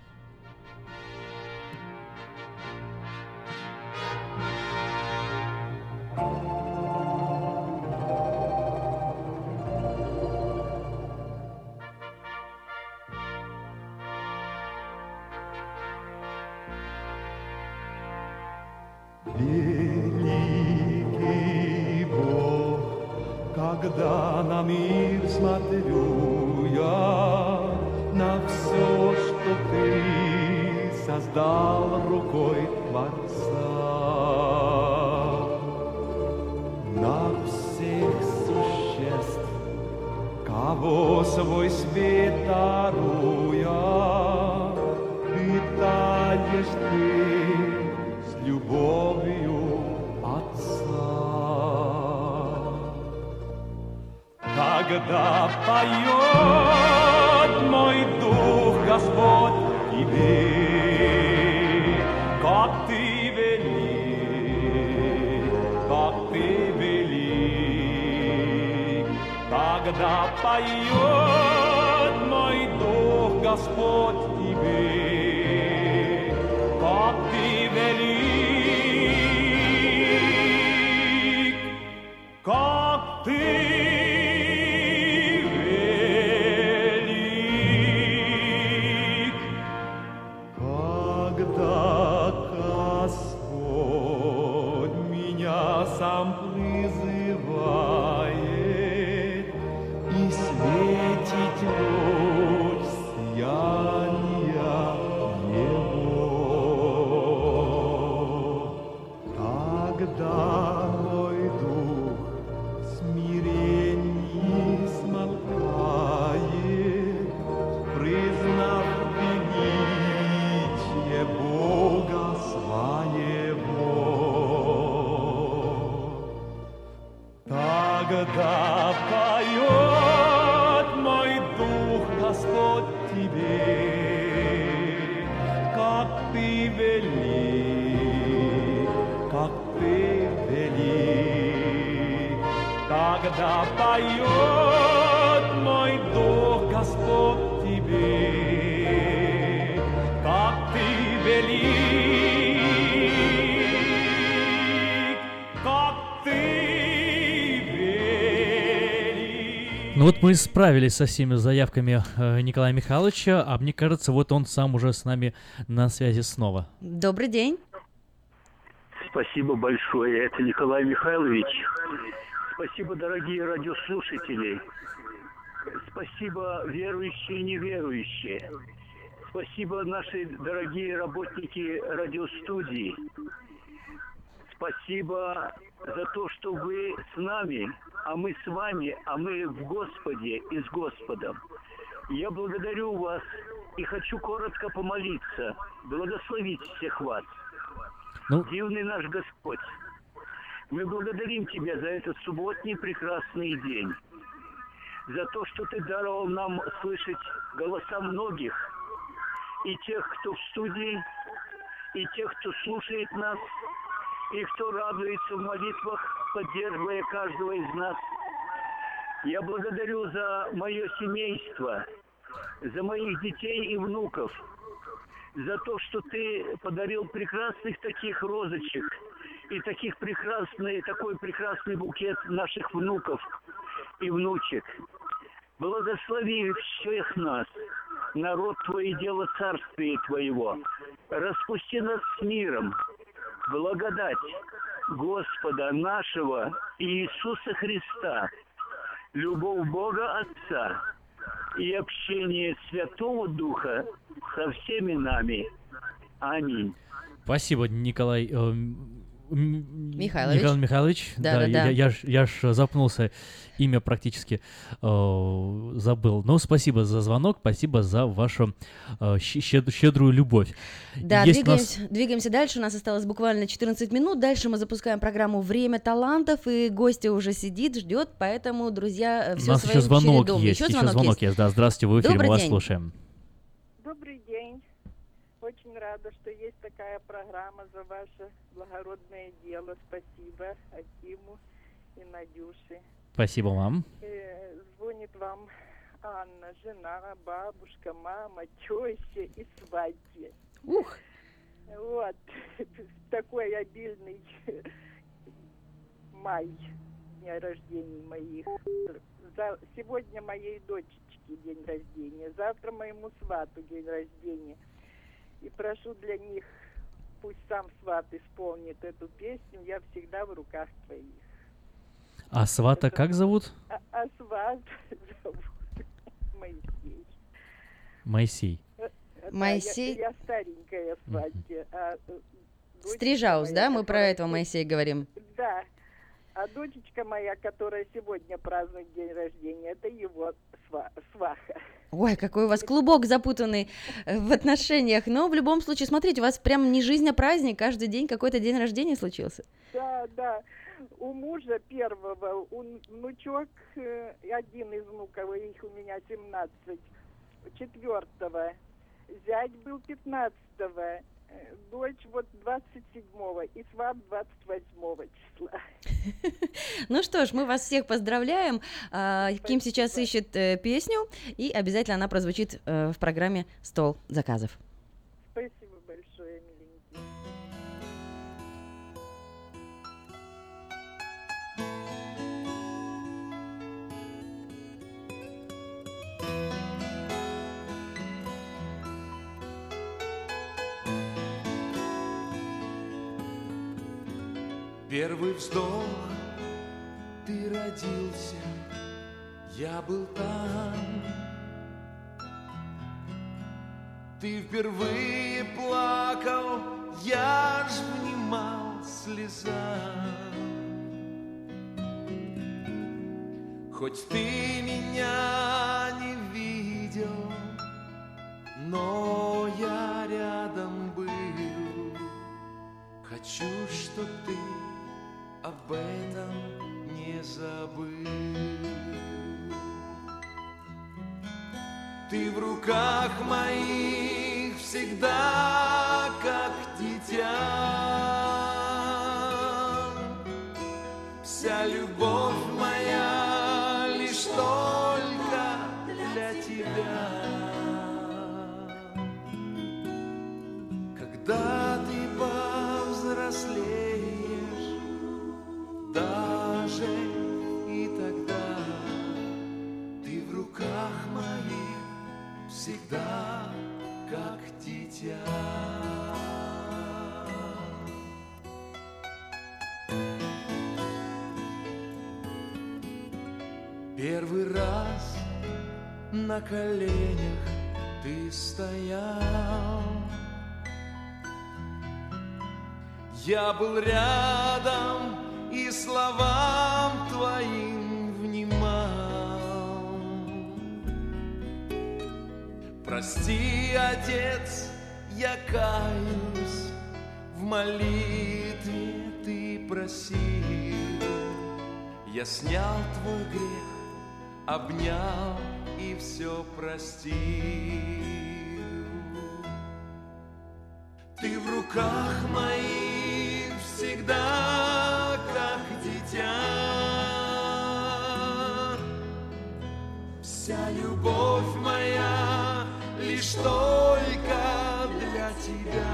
Великий когда на мир смотрю я, на все, что ты создал рукой Творца, на всех существ, кого свой свет даруя, питаешь ты с любовью Когда поет мой дух, Господь, тебе, как ты велик, как ты велик. Когда поет мой дух, Господь, вот мы справились со всеми заявками э, Николая Михайловича, а мне кажется, вот он сам уже с нами на связи снова. Добрый день. Спасибо большое. Это Николай Михайлович. Спасибо, дорогие радиослушатели. Спасибо, верующие и неверующие. Спасибо, наши дорогие работники радиостудии. Спасибо за то, что вы с нами, а мы с вами, а мы в Господе и с Господом. Я благодарю вас и хочу коротко помолиться, благословить всех вас. Ну. Дивный наш Господь, мы благодарим Тебя за этот субботний прекрасный день, за то, что Ты даровал нам слышать голоса многих, и тех, кто в студии, и тех, кто слушает нас, и кто радуется в молитвах, поддерживая каждого из нас. Я благодарю за мое семейство, за моих детей и внуков, за то, что ты подарил прекрасных таких розочек и таких прекрасный, такой прекрасный букет наших внуков и внучек. Благослови всех нас, народ Твой и дело царствия Твоего. Распусти нас с миром, благодать Господа нашего Иисуса Христа, любовь Бога Отца и общение Святого Духа со всеми нами. Аминь. Спасибо, Николай э, Михайлович. Николай Михайлович. Да, да, я, да. я, я ж, я ж запнулся, имя практически э, забыл. Но спасибо за звонок, спасибо за вашу э, щед- щедрую любовь. Да, Есть у нас- двигаемся, двигаемся дальше. У нас осталось буквально 14 минут. Дальше мы запускаем программу «Время талантов», и гостя уже сидит, ждет, поэтому, друзья, У все нас своим еще звонок чередом. есть. Еще Еще звонок, звонок есть. есть. Да, здравствуйте, вы в эфире, Добрый мы вас день. слушаем. Добрый день. Очень рада, что есть такая программа за ваше благородное дело. Спасибо Акиму и Надюше. Спасибо вам. Э, звонит вам Анна, жена, бабушка, мама, теща и свадьба. Ух! Вот. Такой обильный май дня рождения моих. За- Сегодня моей дочечке день рождения, завтра моему свату день рождения. И прошу для них, пусть сам сват исполнит эту песню «Я всегда в руках твоих». А свата как зовут? А, а сват зовут Моисей. Моисей. Э, да, Моисей. Я, я старенькая свадьба. А, э, Стрижаус, моя, да? Мы про этого се- Моисея говорим. Да. А дочечка моя, которая сегодня празднует день рождения, это его сва- сваха. Ой, какой у вас клубок запутанный э, в отношениях. Но в любом случае, смотрите, у вас прям не жизнь, а праздник. Каждый день какой-то день рождения случился. Да, да. У мужа первого, у н- внучок, э, один из внуков, их у меня 17, четвертого, зять был 15 дочь вот 27 и сват 28 числа. Ну что ж, мы вас всех поздравляем. А, Ким сейчас ищет э, песню, и обязательно она прозвучит э, в программе «Стол заказов». Первый вздох, ты родился, я был там. Ты впервые плакал, я ж внимал слезам. Хоть ты меня не видел, но я рядом был. Хочу, чтоб ты об этом не забыл. Ты в руках моих всегда как дитя. Всегда как дитя. Первый раз на коленях ты стоял. Я был рядом и словам твоим внимал. Прости, Отец, я каюсь, в молитве ты просил. Я снял твой грех, обнял и все простил. Ты в руках моих всегда как дитя. Вся любовь моя лишь только для тебя.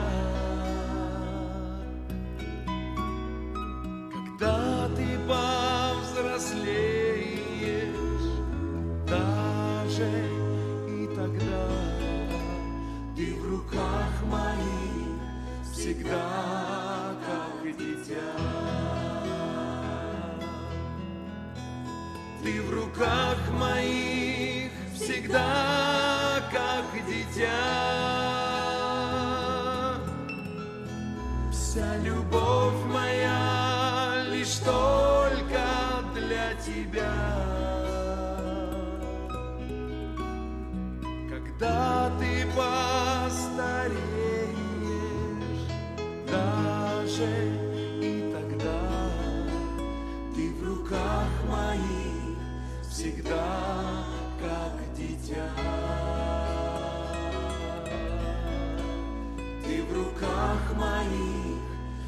Когда ты повзрослеешь, даже и тогда ты в руках моих всегда как дитя. Ты в руках моих всегда как дитя. Вся любовь моя лишь только для тебя. Когда ты постареешь, даже и тогда ты в руках моих всегда как дитя. Руках моих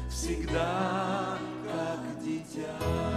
всегда как дитя.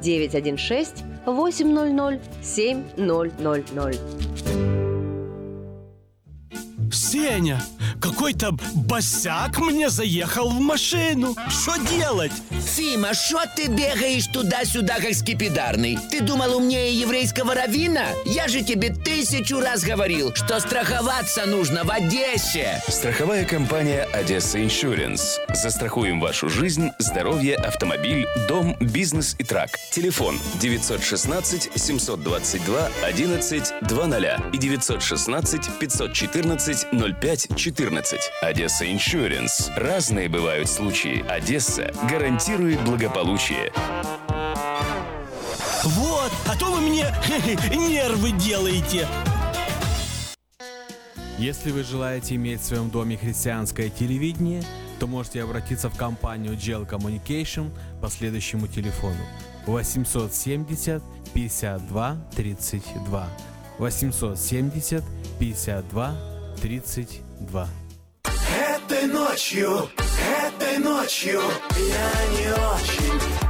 916 800 7000. Сеня, какой-то босяк мне заехал в машину. Что делать? Фима, что ты бегаешь туда-сюда, как скипидарный? Ты думал умнее еврейского равина? Я же тебе тысячу раз говорил, что страховаться нужно в Одессе. Страховая компания «Одесса Иншуренс». Застрахуем вашу жизнь, здоровье, автомобиль, дом, бизнес и трак. Телефон 916 722 11 20 и 916 514 05 14. Одесса Иншуренс. Разные бывают случаи. Одесса гарантирует благополучие. Вот, а то вы мне нервы делаете. Если вы желаете иметь в своем доме христианское телевидение, то можете обратиться в компанию Gel Communication по следующему телефону 870 52 32 870 52 32 Этой ночью, этой ночью я не очень.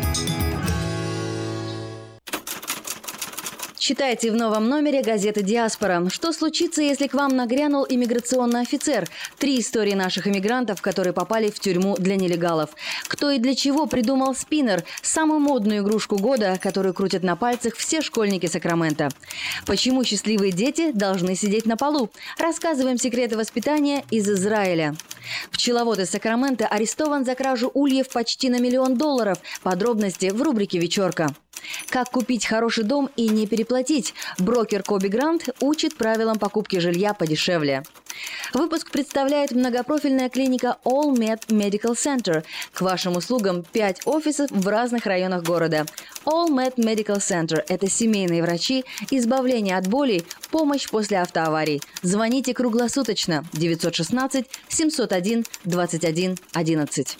Читайте в новом номере газеты «Диаспора». Что случится, если к вам нагрянул иммиграционный офицер? Три истории наших иммигрантов, которые попали в тюрьму для нелегалов. Кто и для чего придумал спиннер – самую модную игрушку года, которую крутят на пальцах все школьники Сакрамента. Почему счастливые дети должны сидеть на полу? Рассказываем секреты воспитания из Израиля. Пчеловод из Сакрамента арестован за кражу ульев почти на миллион долларов. Подробности в рубрике «Вечерка». Как купить хороший дом и не переплатить? Брокер Коби Грант учит правилам покупки жилья подешевле. Выпуск представляет многопрофильная клиника All Med Medical Center. К вашим услугам 5 офисов в разных районах города. All Med Medical Center – это семейные врачи, избавление от болей, помощь после автоаварий. Звоните круглосуточно 916 701 21 11.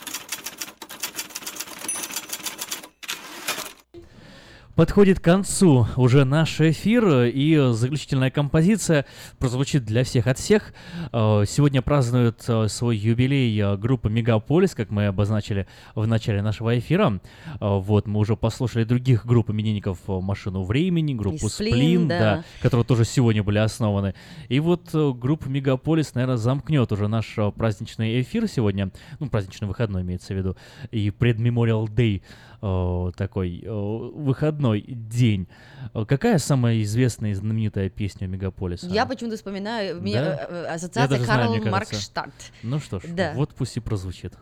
Подходит к концу уже наш эфир, и заключительная композиция прозвучит для всех от всех. Э, Сегодня празднует э, свой юбилей э, группа Мегаполис, как мы обозначили в начале нашего эфира. Вот, мы уже послушали других групп именинников «Машину времени», группу И «Сплин», «Сплин», да. да, которые тоже сегодня были основаны. И вот группа Мегаполис, наверное, замкнет уже наш праздничный эфир сегодня, ну, праздничный выходной имеется в виду, и предмемориал Day такой э, выходной день. Э, Какая самая известная и знаменитая песня Мегаполиса? Я почему-то вспоминаю, меня Да? э, э, ассоциация Карл. Маркштадт. Ну что ж, Да. вот пусть и прозвучит.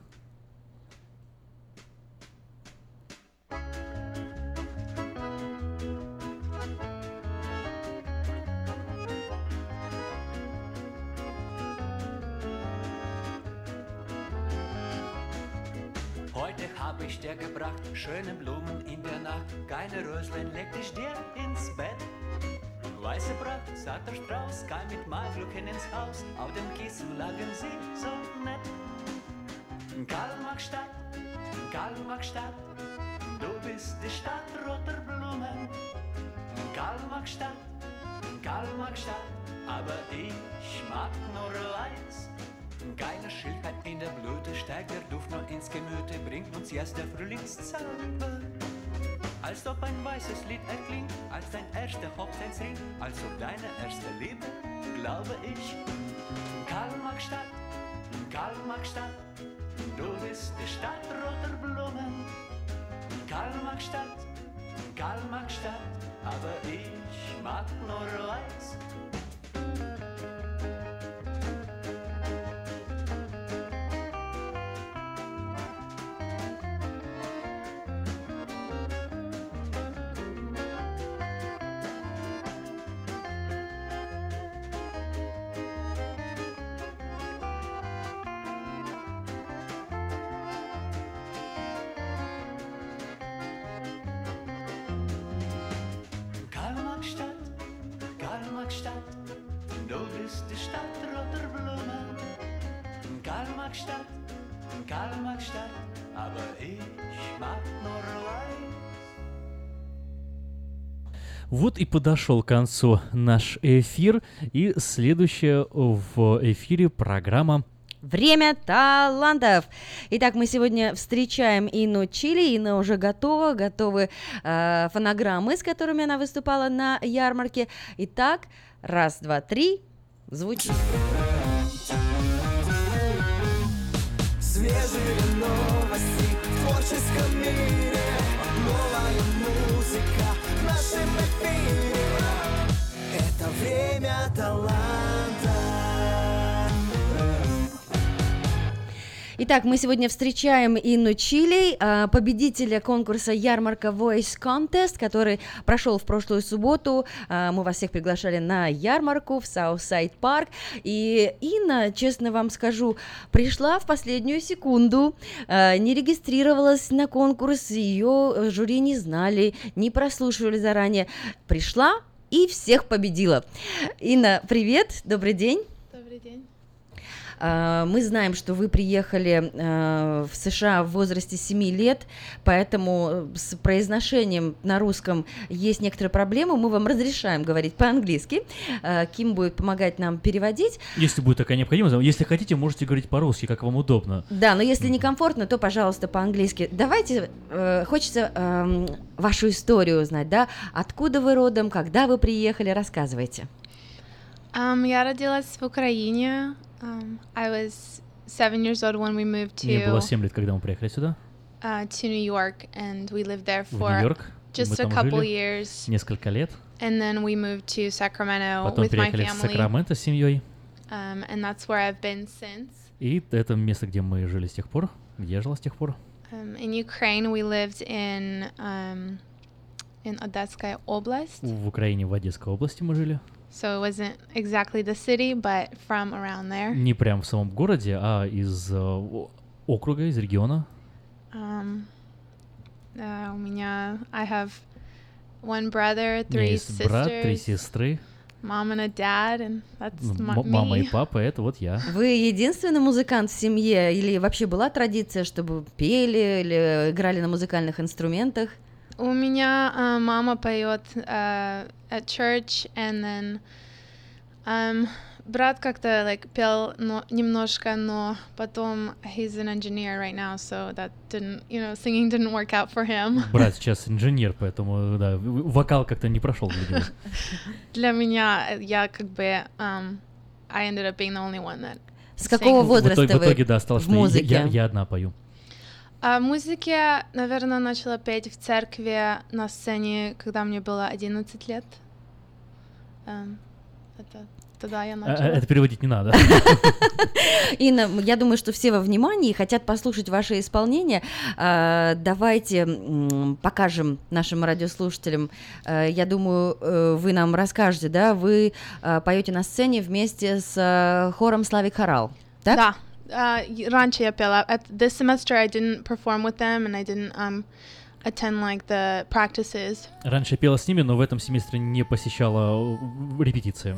Hab ich dir gebracht schöne Blumen in der Nacht. Keine Röslein leg dich dir ins Bett. Weiße Braut, satter Strauß, kam mit Malglücken ins Haus. Auf dem Kissen lagen sie so nett. Kalmachstadt, Kalmachstadt, du bist die Stadt roter Blumen. Kalmachstadt, Kalmachstadt, aber ich mag nur weiß. Keine Schildheit in der Blüte, steigt der Duft nur ins Gemüte, bringt uns jetzt der Frühlingszauber. Als ob ein weißes Lied erklingt, als dein erster Hochzeitsring, als ob deine erste Liebe, glaube ich. Kalmachstadt, Kalmachstadt, du bist die Stadt roter Blumen. Kalmachstadt, Kalmachstadt, aber ich mag nur weiß. Kalmachstadt, aber ich mag nur. Вот и подошел к концу наш эфир. И следующая в эфире программа Время талантов. Итак, мы сегодня встречаем Инну Чили. Инна уже готова, готовы э, фонограммы, с которыми она выступала на ярмарке. Итак, раз, два, три, звучит. Свежие новости в творческом мире. Новая музыка в нашем эфире. Это время таланта Итак, мы сегодня встречаем Инну Чили, а, победителя конкурса ярмарка Voice Contest, который прошел в прошлую субботу. А, Мы вас всех приглашали на ярмарку в Southside Park. И Инна, честно вам скажу, пришла в последнюю секунду, а, не регистрировалась на конкурс, ее жюри не знали, не прослушивали заранее. Пришла и всех победила. Инна, привет, добрый день. Добрый день. А, Мы знаем, что вы приехали а, в США в возрасте 7 лет, поэтому с произношением на русском есть некоторые проблемы. Мы вам разрешаем говорить по-английски. Ким будет помогать нам переводить. Если будет такая необходимость, если хотите, можете говорить по-русски, как вам удобно. Да, но если некомфортно, то, пожалуйста, по-английски. Давайте, э, хочется эм, вашу историю узнать, да? Откуда вы родом, когда вы приехали, рассказывайте. Um, я родилась в Украине. Um, I was seven years old when we moved Мне было to 7 лет, когда мы приехали сюда, uh, to New York, and we lived there в for Нью-Йорк. и just мы a там couple жили years, несколько лет. and then we moved to Sacramento Потом with my переехали в family, Сакраменто с семьей. um, and that's where I've been since. И это место, где мы жили с тех пор, где я жила с тех пор. Um, in Ukraine, we lived in um, in Odetskaya Oblast, В Украине, в Одесской области мы жили. So it wasn't exactly the city, but from around there. Не прям в самом городе, а из э, округа, из региона. Um, uh, у меня I have one brother, three есть брат, три sisters, сестры, mom and a dad, and that's my, мама и me. папа, это вот я. Вы единственный музыкант в семье или вообще была традиция, чтобы пели или играли на музыкальных инструментах? У меня uh, мама поет uh, at church, and then um, брат как-то like пел но, немножко, но потом he's an engineer right now, so that didn't, you know, singing didn't work out for him. Брат сейчас инженер, поэтому, да, в- вокал как-то не прошел. Для меня э, я как бы um, I ended up being the only one that. С какого sings. возраста в итоге, в вы итоге, да, осталось, в музыке? я, я одна пою. А музыке, наверное, начала петь в церкви на сцене, когда мне было 11 лет. Эм, это тогда я А, начала. Это переводить не надо. Инна, я думаю, что все во внимании и хотят послушать ваше исполнение. А, Давайте покажем нашим радиослушателям. Я думаю, э, вы нам расскажете, да? Вы поете на сцене вместе с а, хором Славик Хорал. Так? Да, uh, y- раньше я пела. At this semester, I didn't perform with them, and I didn't um, attend like the practices. Раньше я пела с ними, но в этом семестре не посещала э, репетиции.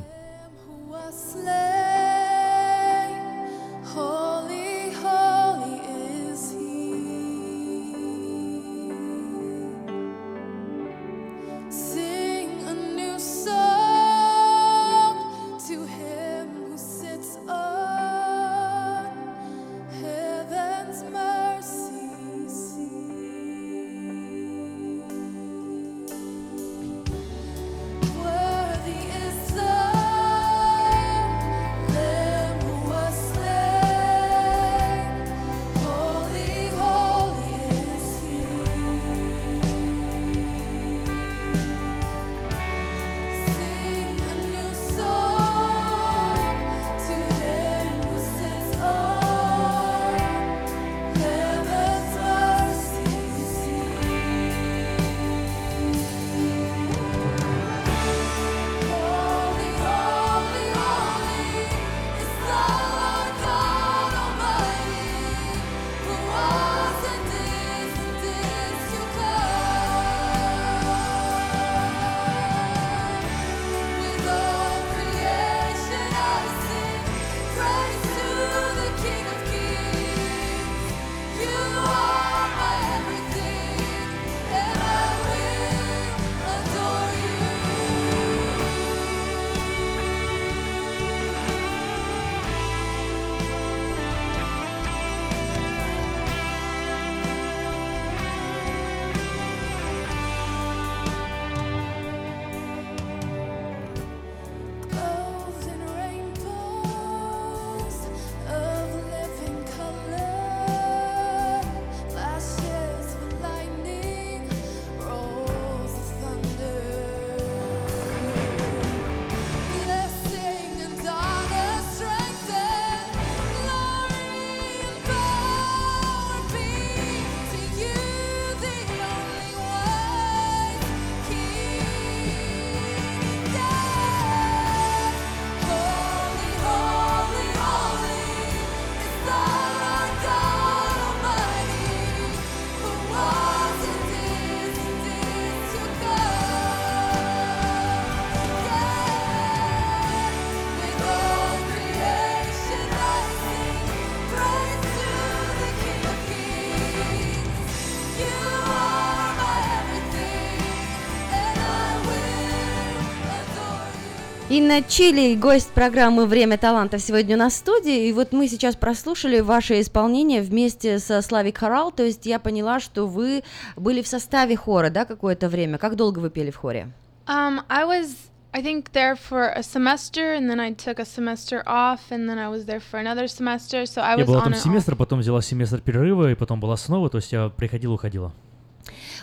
Инна Чили, гость программы «Время талантов» сегодня у нас в студии. И вот мы сейчас прослушали ваше исполнение вместе со Славик Хорал. То есть я поняла, что вы были в составе хора, да, какое-то время. Как долго вы пели в хоре? Um, I was, I think, there for a semester, and then I took a semester off, and then I was there for another semester. So I Я was была on там семестр, потом взяла семестр перерыва, и потом была снова, то есть я приходила, уходила.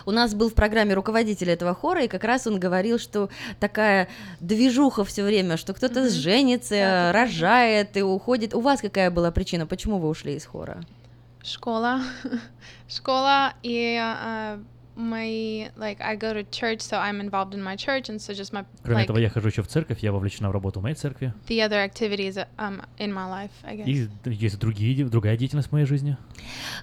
У нас был в программе руководитель этого хора, и как раз он говорил, что такая движуха все время, что кто-то женится, рожает и уходит. У вас какая была причина, почему вы ушли из хора? Школа. Школа и uh, мои, like, I go to church, so I'm involved in my church, and so just my, Кроме like, этого, я хожу еще в церковь, я вовлечена в работу в моей церкви. the other activities um, in my life, I guess. И есть другие, другая деятельность в моей жизни.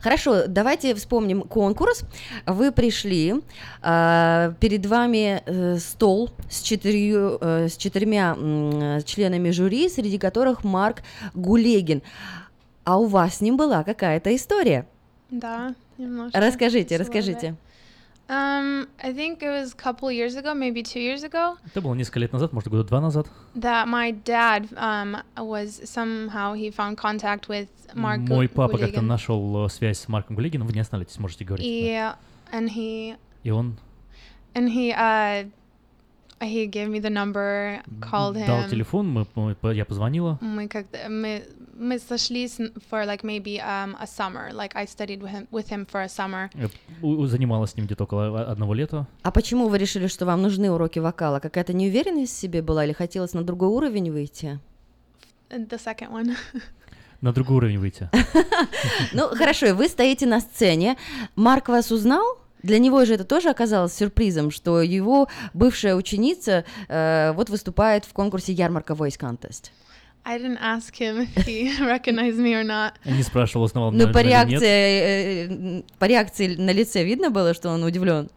Хорошо, давайте вспомним конкурс. Вы пришли, а, перед вами э, стол с, четырью, э, с четырьмя м, членами жюри, среди которых Марк Гулегин. А у вас с ним была какая-то история. Да, немножко. Расскажите, расскажите. Um, I think it was a couple years ago, maybe two years ago, Это было несколько лет назад, может, года два назад. that my dad um, was somehow he found contact with Mark Gu- Мой папа как-то Guligan. нашел э, связь с Марком Гулигином, вы не останавливайтесь, можете говорить. И, and he И он and he uh he gave me the number, called дал him. телефон, мы, мы по- я позвонила. Мы как-то мы мы сошлись for like maybe um, a summer. Like I studied with him with him for a summer. э, у- у- Занималась с ним где-то около о- одного лета. А почему вы решили, что вам нужны уроки вокала? Какая-то неуверенность в себе была или хотелось на другой уровень выйти? And The second one. На другой уровень выйти. Ну, хорошо, вы стоите на сцене. Марк вас узнал? Для него же это тоже оказалось сюрпризом, что его бывшая ученица э, вот выступает в конкурсе Ярмарка Voice Contest. I didn't ask him if he recognized me or not. Не спрашивал, узнавал Ну, по реакции, э, м, по реакции на лице видно было, что он удивлен.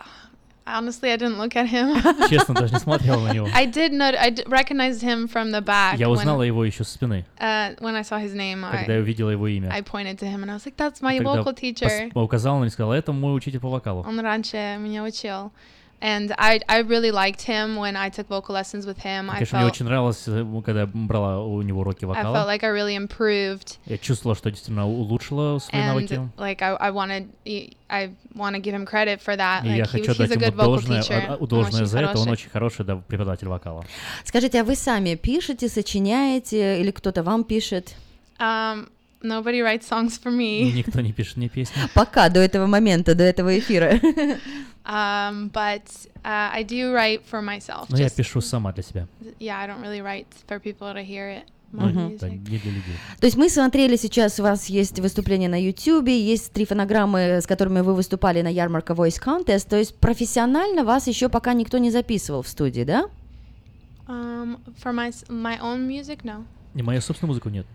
Honestly, I didn't look at him. Честно, даже не смотрел на него. I did not. I recognized him from the back. Я when- узнала его еще со спины, uh, when I saw his name, когда я I, увидела его имя. I pointed to him and I was like, "That's my vocal teacher." указала на него и сказала, это мой учитель по вокалу. Он раньше меня учил. And I, I really liked him when I took vocal lessons with him. I Конечно, мне felt, очень нравилось, э, когда я брала у него уроки I felt вокала. like I really improved. Я чувствовала, что действительно улучшила свои And навыки. like I, I wanted, I want to give him credit for that. И Like я he, хочу he's дать a ему good vocal должное, должное за это. Он хороший. очень хороший да, преподаватель вокала. Скажите, а вы сами пишете, сочиняете или кто-то вам пишет? Um, nobody writes songs for me. Никто не пишет мне песни. Пока, до этого момента, до этого эфира. Um, but uh, I do write for myself. Но я just- пишу сама для себя. yeah, I don't really write for people to hear it. Ну. То есть мы смотрели сейчас, у вас есть выступление на YouTube, есть три фонограммы, с которыми вы выступали на ярмарка Voice Contest, то есть профессионально вас еще пока никто не записывал в студии, да? Um, for my my own music, no. И мою собственную музыку нет.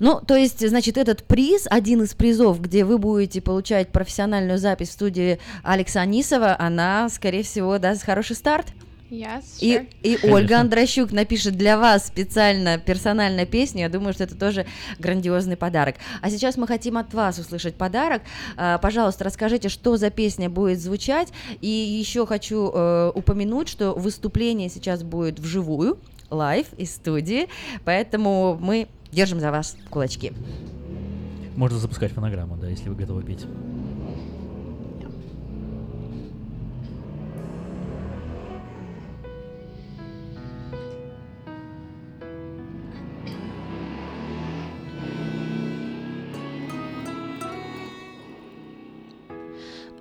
Ну, то есть, значит, этот приз, один из призов, где вы будете получать профессиональную запись в студии Алекса Анисова, она, скорее всего, даст хороший старт. Yes, И, sure. и Ольга Андрощук напишет для вас специально персональную песню. Я думаю, что это тоже грандиозный подарок. А сейчас мы хотим от вас услышать подарок. А, Пожалуйста, расскажите, что за песня будет звучать. И еще хочу э, упомянуть, что выступление сейчас будет вживую, live из студии. Поэтому мы держим за вас кулачки. Можно запускать фонограмму, да, если вы готовы петь.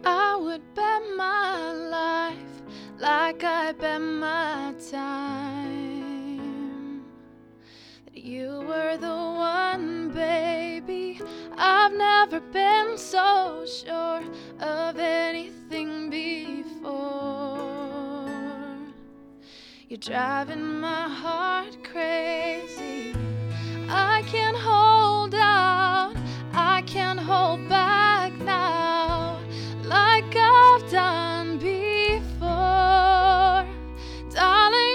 I would bet my life like I bet my time you were the one, baby. I've never been so sure of anything before. You're driving my heart crazy. I can't hold out, I can't hold back now, like I've done before. Darling,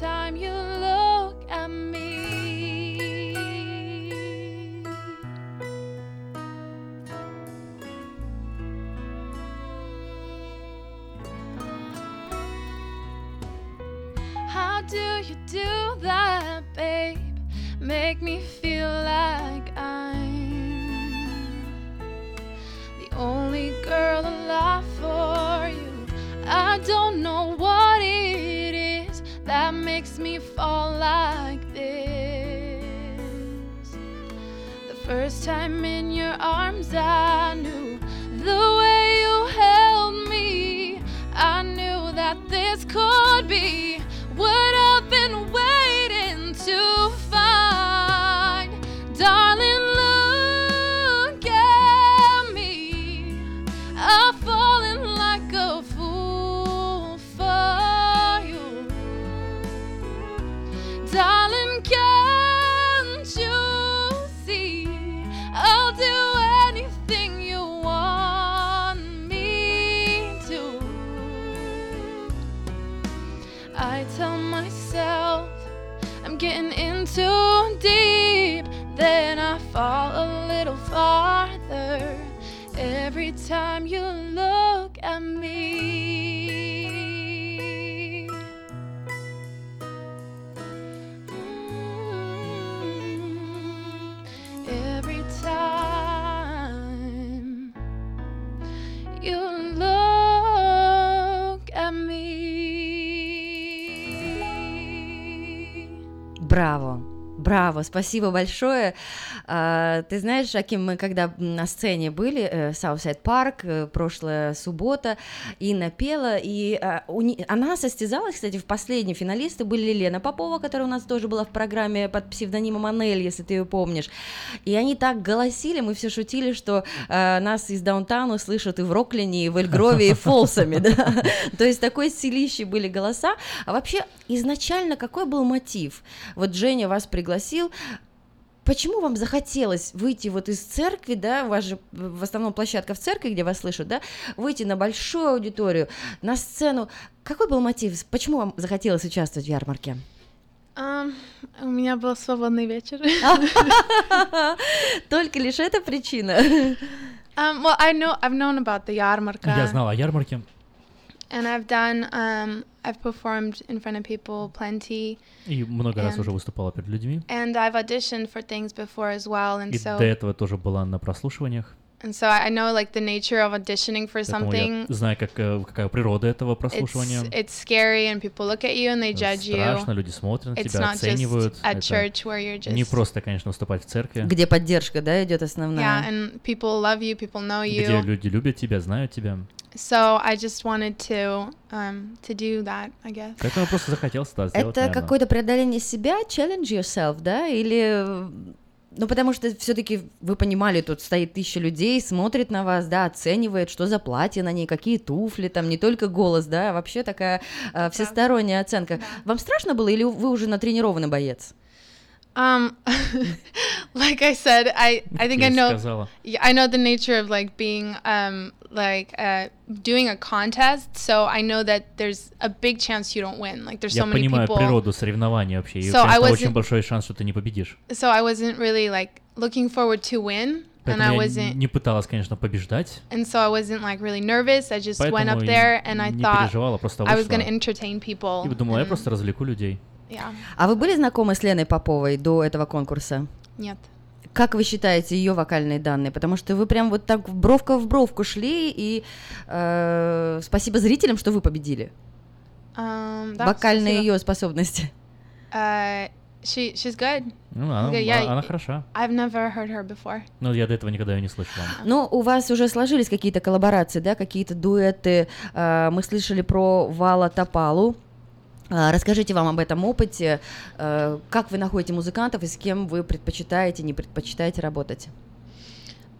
time you look at me. Do you do that, babe? Make me feel like I'm the only girl alive for you. I don't know what it is that makes me fall like this. The first time in your arms, I knew спасибо большое. А, ты знаешь, Аким, мы когда на сцене были, э, Southside Park, э, прошлая суббота, Инна пела, и а, у не- она состязалась, кстати, в последней финалисты были Лена Попова, которая у нас тоже была в программе под псевдонимом Анель, если ты ее помнишь. И они так голосили, мы все шутили, что а, нас из даунтауна слышат и в Роклине, и в Эльгрове, и Фолсами, да. То есть такой силищий были голоса. А вообще, изначально какой был мотив? Вот Женя вас пригласил. Почему вам захотелось выйти вот из церкви, да, у вас же в основном площадка в церкви, где вас слышат, да, выйти на большую аудиторию, на сцену? Какой был мотив? Почему вам захотелось участвовать в ярмарке? Um, у меня был свободный вечер. Только лишь эта причина? Um, well, I know I've known about the ярмарка. Я знал о ярмарке. And I've done, um, I've performed in front of people plenty. И много раз And- уже выступала перед людьми. And I've auditioned for things before as well. And И so, до этого тоже была на прослушиваниях. And so I know like the nature of auditioning for Поэтому something. я знаю, как, э, какая природа этого It's, прослушивания. it's scary and people look at you and they judge you. Страшно, люди смотрят на It's тебя, not оценивают. just at church where you're just Не просто, конечно, выступать в церкви, Где поддержка, да, идет основная? yeah, and people love you, people know где you. люди любят тебя, знают тебя. So I just wanted to um to do that, I guess. Поэтому просто захотелось это сделать, Это какое-то преодоление себя, challenge yourself, да, или... Ну, потому что все-таки вы понимали, тут стоит тысяча людей, смотрит на вас, да, оценивает, что за платье на ней, какие туфли, там не только голос, да, а вообще такая э, всесторонняя оценка. Вам страшно было или вы уже натренированный боец? Um, like I said, I I think I Я know. сказала. Yeah, I know the nature of like being um like uh doing a contest. So I know that there's a big chance you don't win. Like there's Я so many понимаю people. природу соревнований вообще. И, So I конечно, очень wasn't- большой шанс, что ты не победишь. So I wasn't really like looking forward to win, and I Поэтому я wasn't. не пыталась, конечно, побеждать. And so I wasn't like really nervous. I just went Поэтому up и there and I не thought переживала, просто I was вышла. gonna entertain people. И думала, я and- просто развлеку людей. Yeah. А вы были знакомы с Леной Поповой до этого конкурса? Нет. Как вы считаете ее вокальные данные? Потому что вы прям вот так бровка в бровку шли, и э, спасибо зрителям, что вы победили. Um, да, Вокальные спасибо. ее способности. Uh, she she's good. Ну, она, Okay, yeah, она хороша. I've never heard her before. Но я до этого никогда ее не слышала. Ну, у вас уже сложились какие-то коллаборации, да, какие-то дуэты. Э, Мы слышали про Вала Топалу. Э, Расскажите вам об этом опыте. Э, Как вы находите музыкантов и с кем вы предпочитаете, не предпочитаете работать?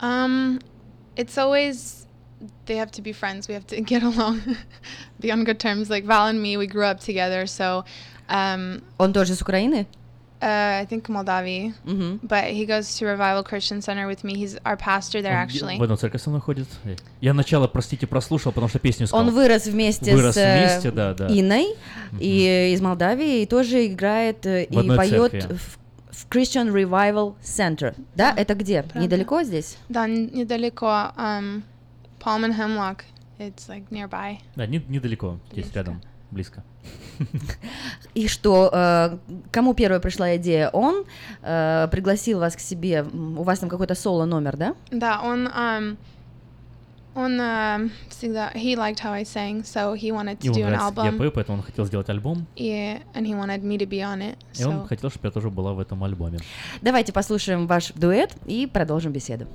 Um, it's always they have to be friends. We have to get along, be on good terms. Like Val and me, we grew up together. So, um, Он тоже с Украины? Uh, I think Moldavi, Мгм. but he goes to Revival Christian Center with me. He's our pastor there, Он actually. В одну церковь со мной ходит. Я начало, простите, прослушал, потому что песню сказал. Он вырос вместе Вырос с э, вместе, да, да. Инной и из Молдавии, и тоже играет э, В и поет церкви. в, в Christian Revival Center. Да, это где? Недалеко здесь? Да, недалеко. Um, Palm and Hemlock. It's like nearby. Да, не- недалеко, здесь рядом, близко. И что, э, кому первая пришла идея? Он э, пригласил вас к себе, у вас там какой-то соло номер, да? Да, он um, он um, всегда he liked how I sang, so he wanted to do an как я album. пою, поэтому он хотел сделать альбом. Yeah, and he wanted me to be on it. И он хотел, чтобы я тоже была в этом альбоме. Давайте послушаем ваш дуэт и продолжим беседу.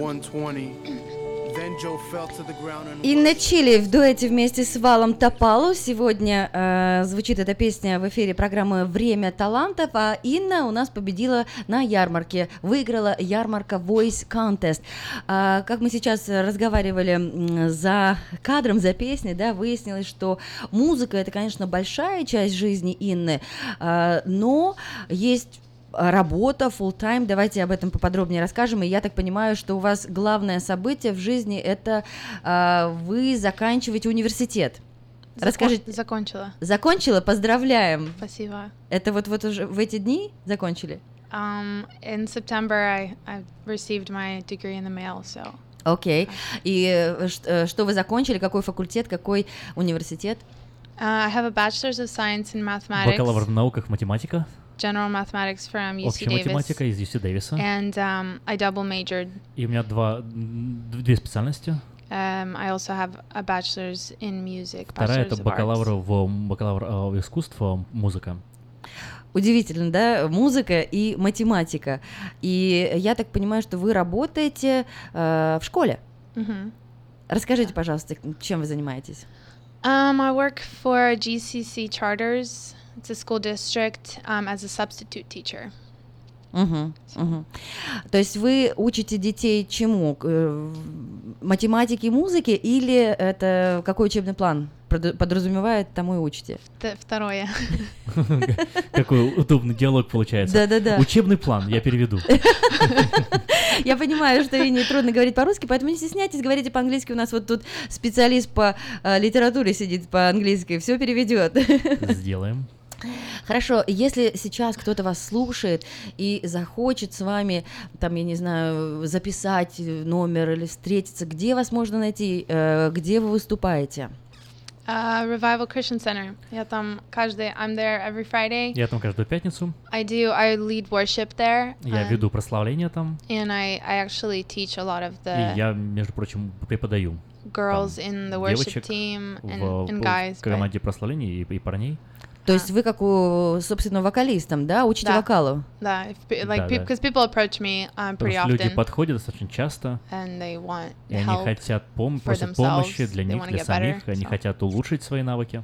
And Инна Чили в дуэте вместе с Валом Топалу. Сегодня э, звучит эта песня в эфире программы «Время талантов», а Инна у нас победила на ярмарке, выиграла ярмарка Voice Contest. А, как мы сейчас разговаривали за кадром, за песней, да, выяснилось, что музыка – это, конечно, большая часть жизни Инны, а, но есть работа, full time. Давайте об этом поподробнее расскажем. И я так понимаю, что у вас главное событие в жизни это а, вы заканчиваете университет. Закон- Расскажите. Закончила. Закончила, поздравляем. Спасибо. Это вот вот уже в эти дни закончили? Um, in September, I, I received my degree in the mail, so Окей. И э, ш- э, что вы закончили? Какой факультет? Какой университет? uh, I have a bachelor's of science in mathematics, Бакалавр в науках математика, general mathematics from UC общая Davis, математика из UC Дэвиса. and um, I double majored. И у меня два, две специальности. Um, I also have a bachelor's in music, Вторая это бакалавр в бакалавр э, искусств, э, музыка. Удивительно, да? Музыка и математика. И я так понимаю, что вы работаете э, в школе. Мгм. Расскажите, пожалуйста, чем вы занимаетесь? Um, I work for GCC Charters. It's a school district um, as a substitute teacher. Мгм, мгм. То есть вы учите детей чему? Э, Математике и музыке или это какой учебный план подразумевает, тому и учите? Второе. Какой удобный диалог получается. Да-да-да. Учебный план, я переведу. Я понимаю, что Ине трудно говорить по-русски, поэтому не стесняйтесь, говорите по-английски. У нас вот тут специалист по э, литературе сидит по-английски, все переведет. Сделаем. Хорошо, если сейчас кто-то вас слушает и захочет с вами, там, я не знаю, записать номер или встретиться, где вас можно найти, э, где вы выступаете? Uh, Revival Christian Center. Я там каждый, I'm there every Friday. Я там каждую пятницу. I do, I lead worship there. Я веду прославление там. And I, I actually teach a lot of И the я, между прочим, преподаю girls in the worship team and, в, and в guys. but- команде прославления и, и парней. То есть вы как у собственного вокалистом, да, учите Да. вокалу? Да, like, Да, да. because people approach me um, pretty что люди often, подходят достаточно часто, and they want и они help хотят пом- просят помощи для них, для самих, better, они хотят улучшить свои навыки.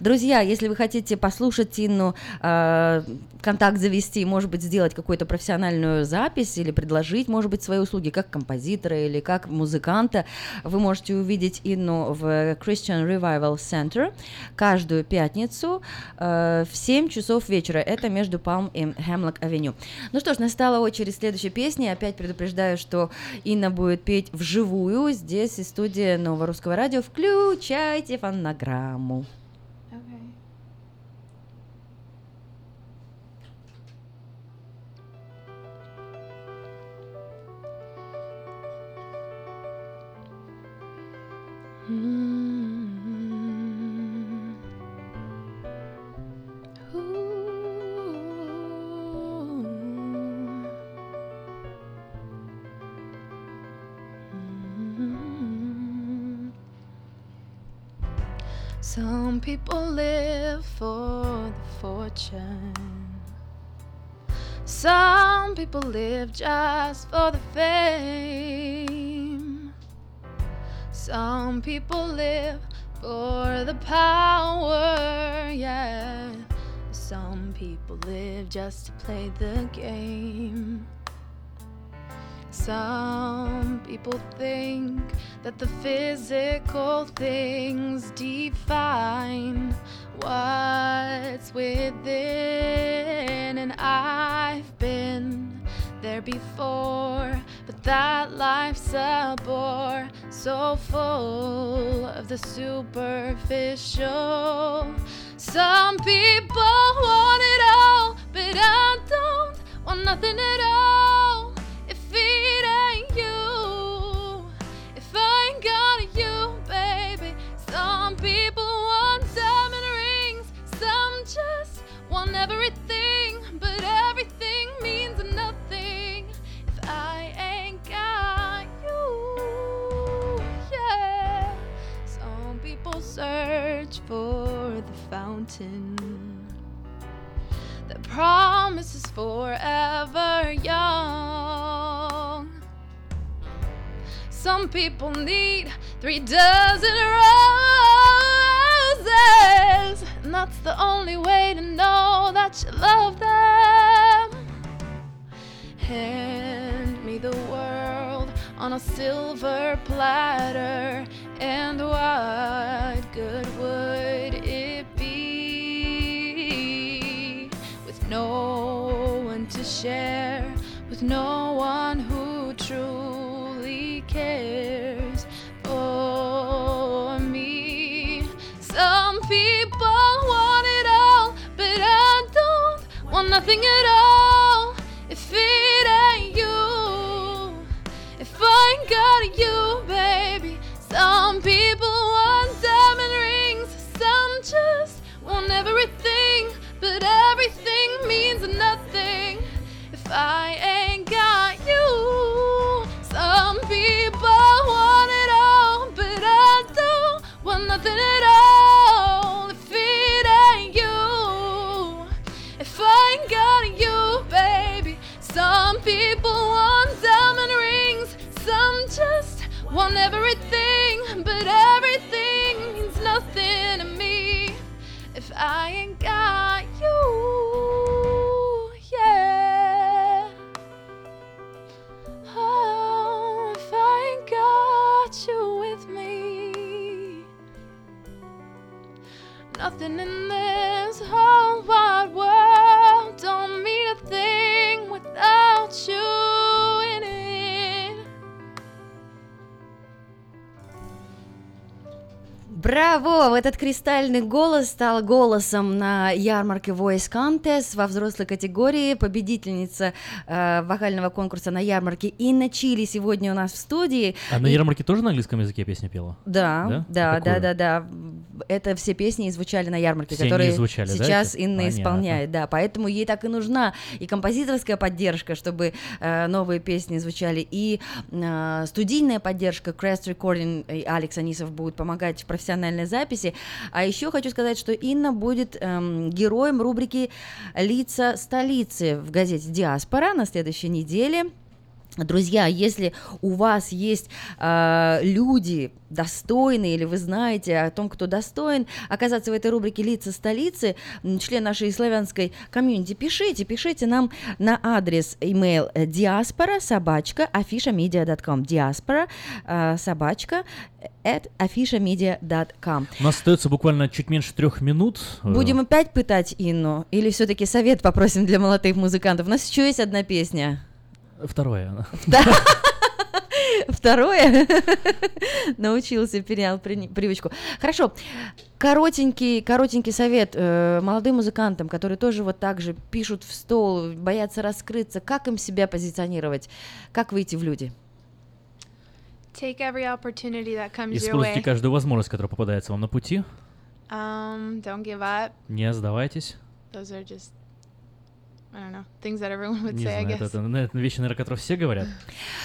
Друзья, если вы хотите послушать Инну, э, контакт завести, может быть, сделать какую-то профессиональную запись или предложить, может быть, свои услуги как композитора или как музыканта, вы можете увидеть Инну в Christian Revival Center каждую пятницу э, в 7 часов вечера. Это между Палм и Хемлок Авеню. Ну что ж, настала очередь следующей песни. Опять предупреждаю, что Инна будет петь вживую здесь из студии Нового Русского Радио. Включайте фонограмму. Some people live for the fortune. Some people live just for the fame. Some people live for the power, yeah. Some people live just to play the game. Some people think that the physical things define what's within, and I've been there before, but that life's a bore so full of the superficial. Some people want it all, but I don't want nothing at all. Want everything, but everything means nothing if I ain't got you. Yeah. Some people search for the fountain that promises forever young. Some people need three dozen roses, and that's the only way to know that you love them. Hand me the world on a silver platter, and what good would it be with no one to share, with no one who truly don't nothing at all. If it ain't you, if I ain't got you, baby. Some people want diamond rings, some just want everything, but everything means nothing if I ain't got you. Some people want it all, but I don't want nothing at all Some people want diamond rings, some just want everything, but everything means nothing to me if I ain't got you. Yeah. Oh, if I ain't got you with me. Nothing in this whole wide world don't mean a thing you Браво! Этот кристальный голос стал голосом на ярмарке Voice Contest во взрослой категории. Победительница э, вокального конкурса на ярмарке Инна Чили сегодня у нас в студии. А на И- ярмарке тоже на английском языке песня пела? Да, да, да, Какую? да, да. Это все песни звучали на ярмарке, Все которые звучали, да, сейчас эти? Инна Понятно. исполняет. Да, поэтому ей так и нужна и композиторская поддержка, чтобы э, новые песни звучали, и э, студийная поддержка. Crest Recording и Алекс Анисов будут помогать в профессиональном профессиональной записи. А еще хочу сказать, что Инна будет эм, героем рубрики «Лица столицы» в газете «Диаспора» на следующей неделе. Друзья, если у вас есть э, люди достойные, или вы знаете о том, кто достоин оказаться в этой рубрике «Лица столицы», член нашей славянской комьюнити, пишите, пишите нам на адрес email диаспора собачка afishamedia.com диаспора э, собачка at afishamedia.com У нас остается буквально чуть меньше трех минут. Будем опять пытать Инну или все-таки совет попросим для молодых музыкантов? У нас еще есть одна песня. Второе. Второе. Научился, перенял при- привычку. Хорошо. Коротенький, коротенький совет э, молодым музыкантам, которые тоже вот так же пишут в стол, боятся раскрыться. Как им себя позиционировать? Как выйти в люди? Take every opportunity that comes your Используйте way. каждую возможность, которая попадается вам на пути. Um, don't give up. Не сдавайтесь. Those are just, know, things that everyone would Не say, I знаю, это, guess. это, ну, это вещи, наверное, которые все говорят.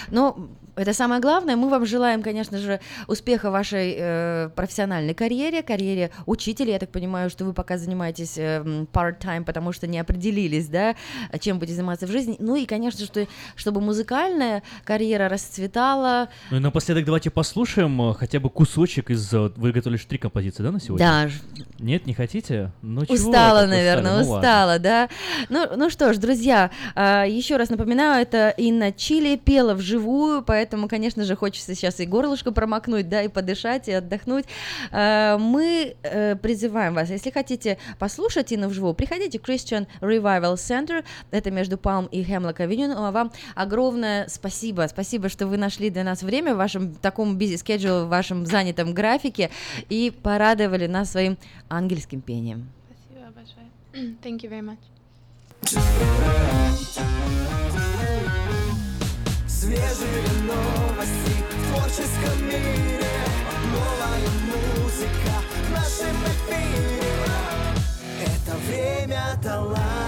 Но это самое главное. Мы вам желаем, конечно же, успеха в вашей э, профессиональной карьере, карьере учителя. Я так понимаю, что вы пока занимаетесь э, part-time, потому что не определились, да, чем будете заниматься в жизни. Ну и, конечно, что, чтобы музыкальная карьера расцветала. Ну и напоследок давайте послушаем э, хотя бы кусочек из... Вы готовили же три композиции, да, на сегодня? Да. Нет, не хотите? Ну чего Устала, наверное, устали? Ну ладно. устала, да. Ну, ну что ж, друзья, а, еще раз напоминаю, это Инна Чили пела вживую, поэтому, конечно же, хочется сейчас и горлышко промокнуть, да, и подышать, и отдохнуть. А, Мы э, призываем вас, если хотите послушать Инну вживую, приходите в Christian Revival Center, это между Палм и Хемлок Авеню. Ну, а вам огромное спасибо, спасибо, что вы нашли для нас время в вашем таком busy schedule, в вашем занятом графике и порадовали нас своим ангельским пением. Спасибо большое. Thank you very much. Свежие новости в творческом мире. Новая музыка в нашем Это время таланта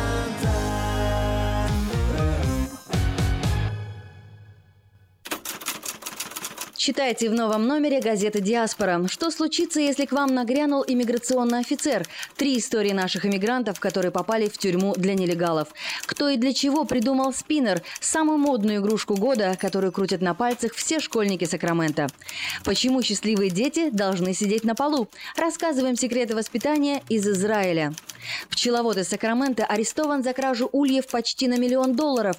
Читайте в новом номере газеты «Диаспора». Что случится, если к вам нагрянул иммиграционный офицер? Три истории наших иммигрантов, которые попали в тюрьму для нелегалов. Кто и для чего придумал спиннер – самую модную игрушку года, которую крутят на пальцах все школьники Сакрамента. Почему счастливые дети должны сидеть на полу? Рассказываем секреты воспитания из Израиля. Пчеловод из Сакрамента арестован за кражу ульев почти на миллион долларов.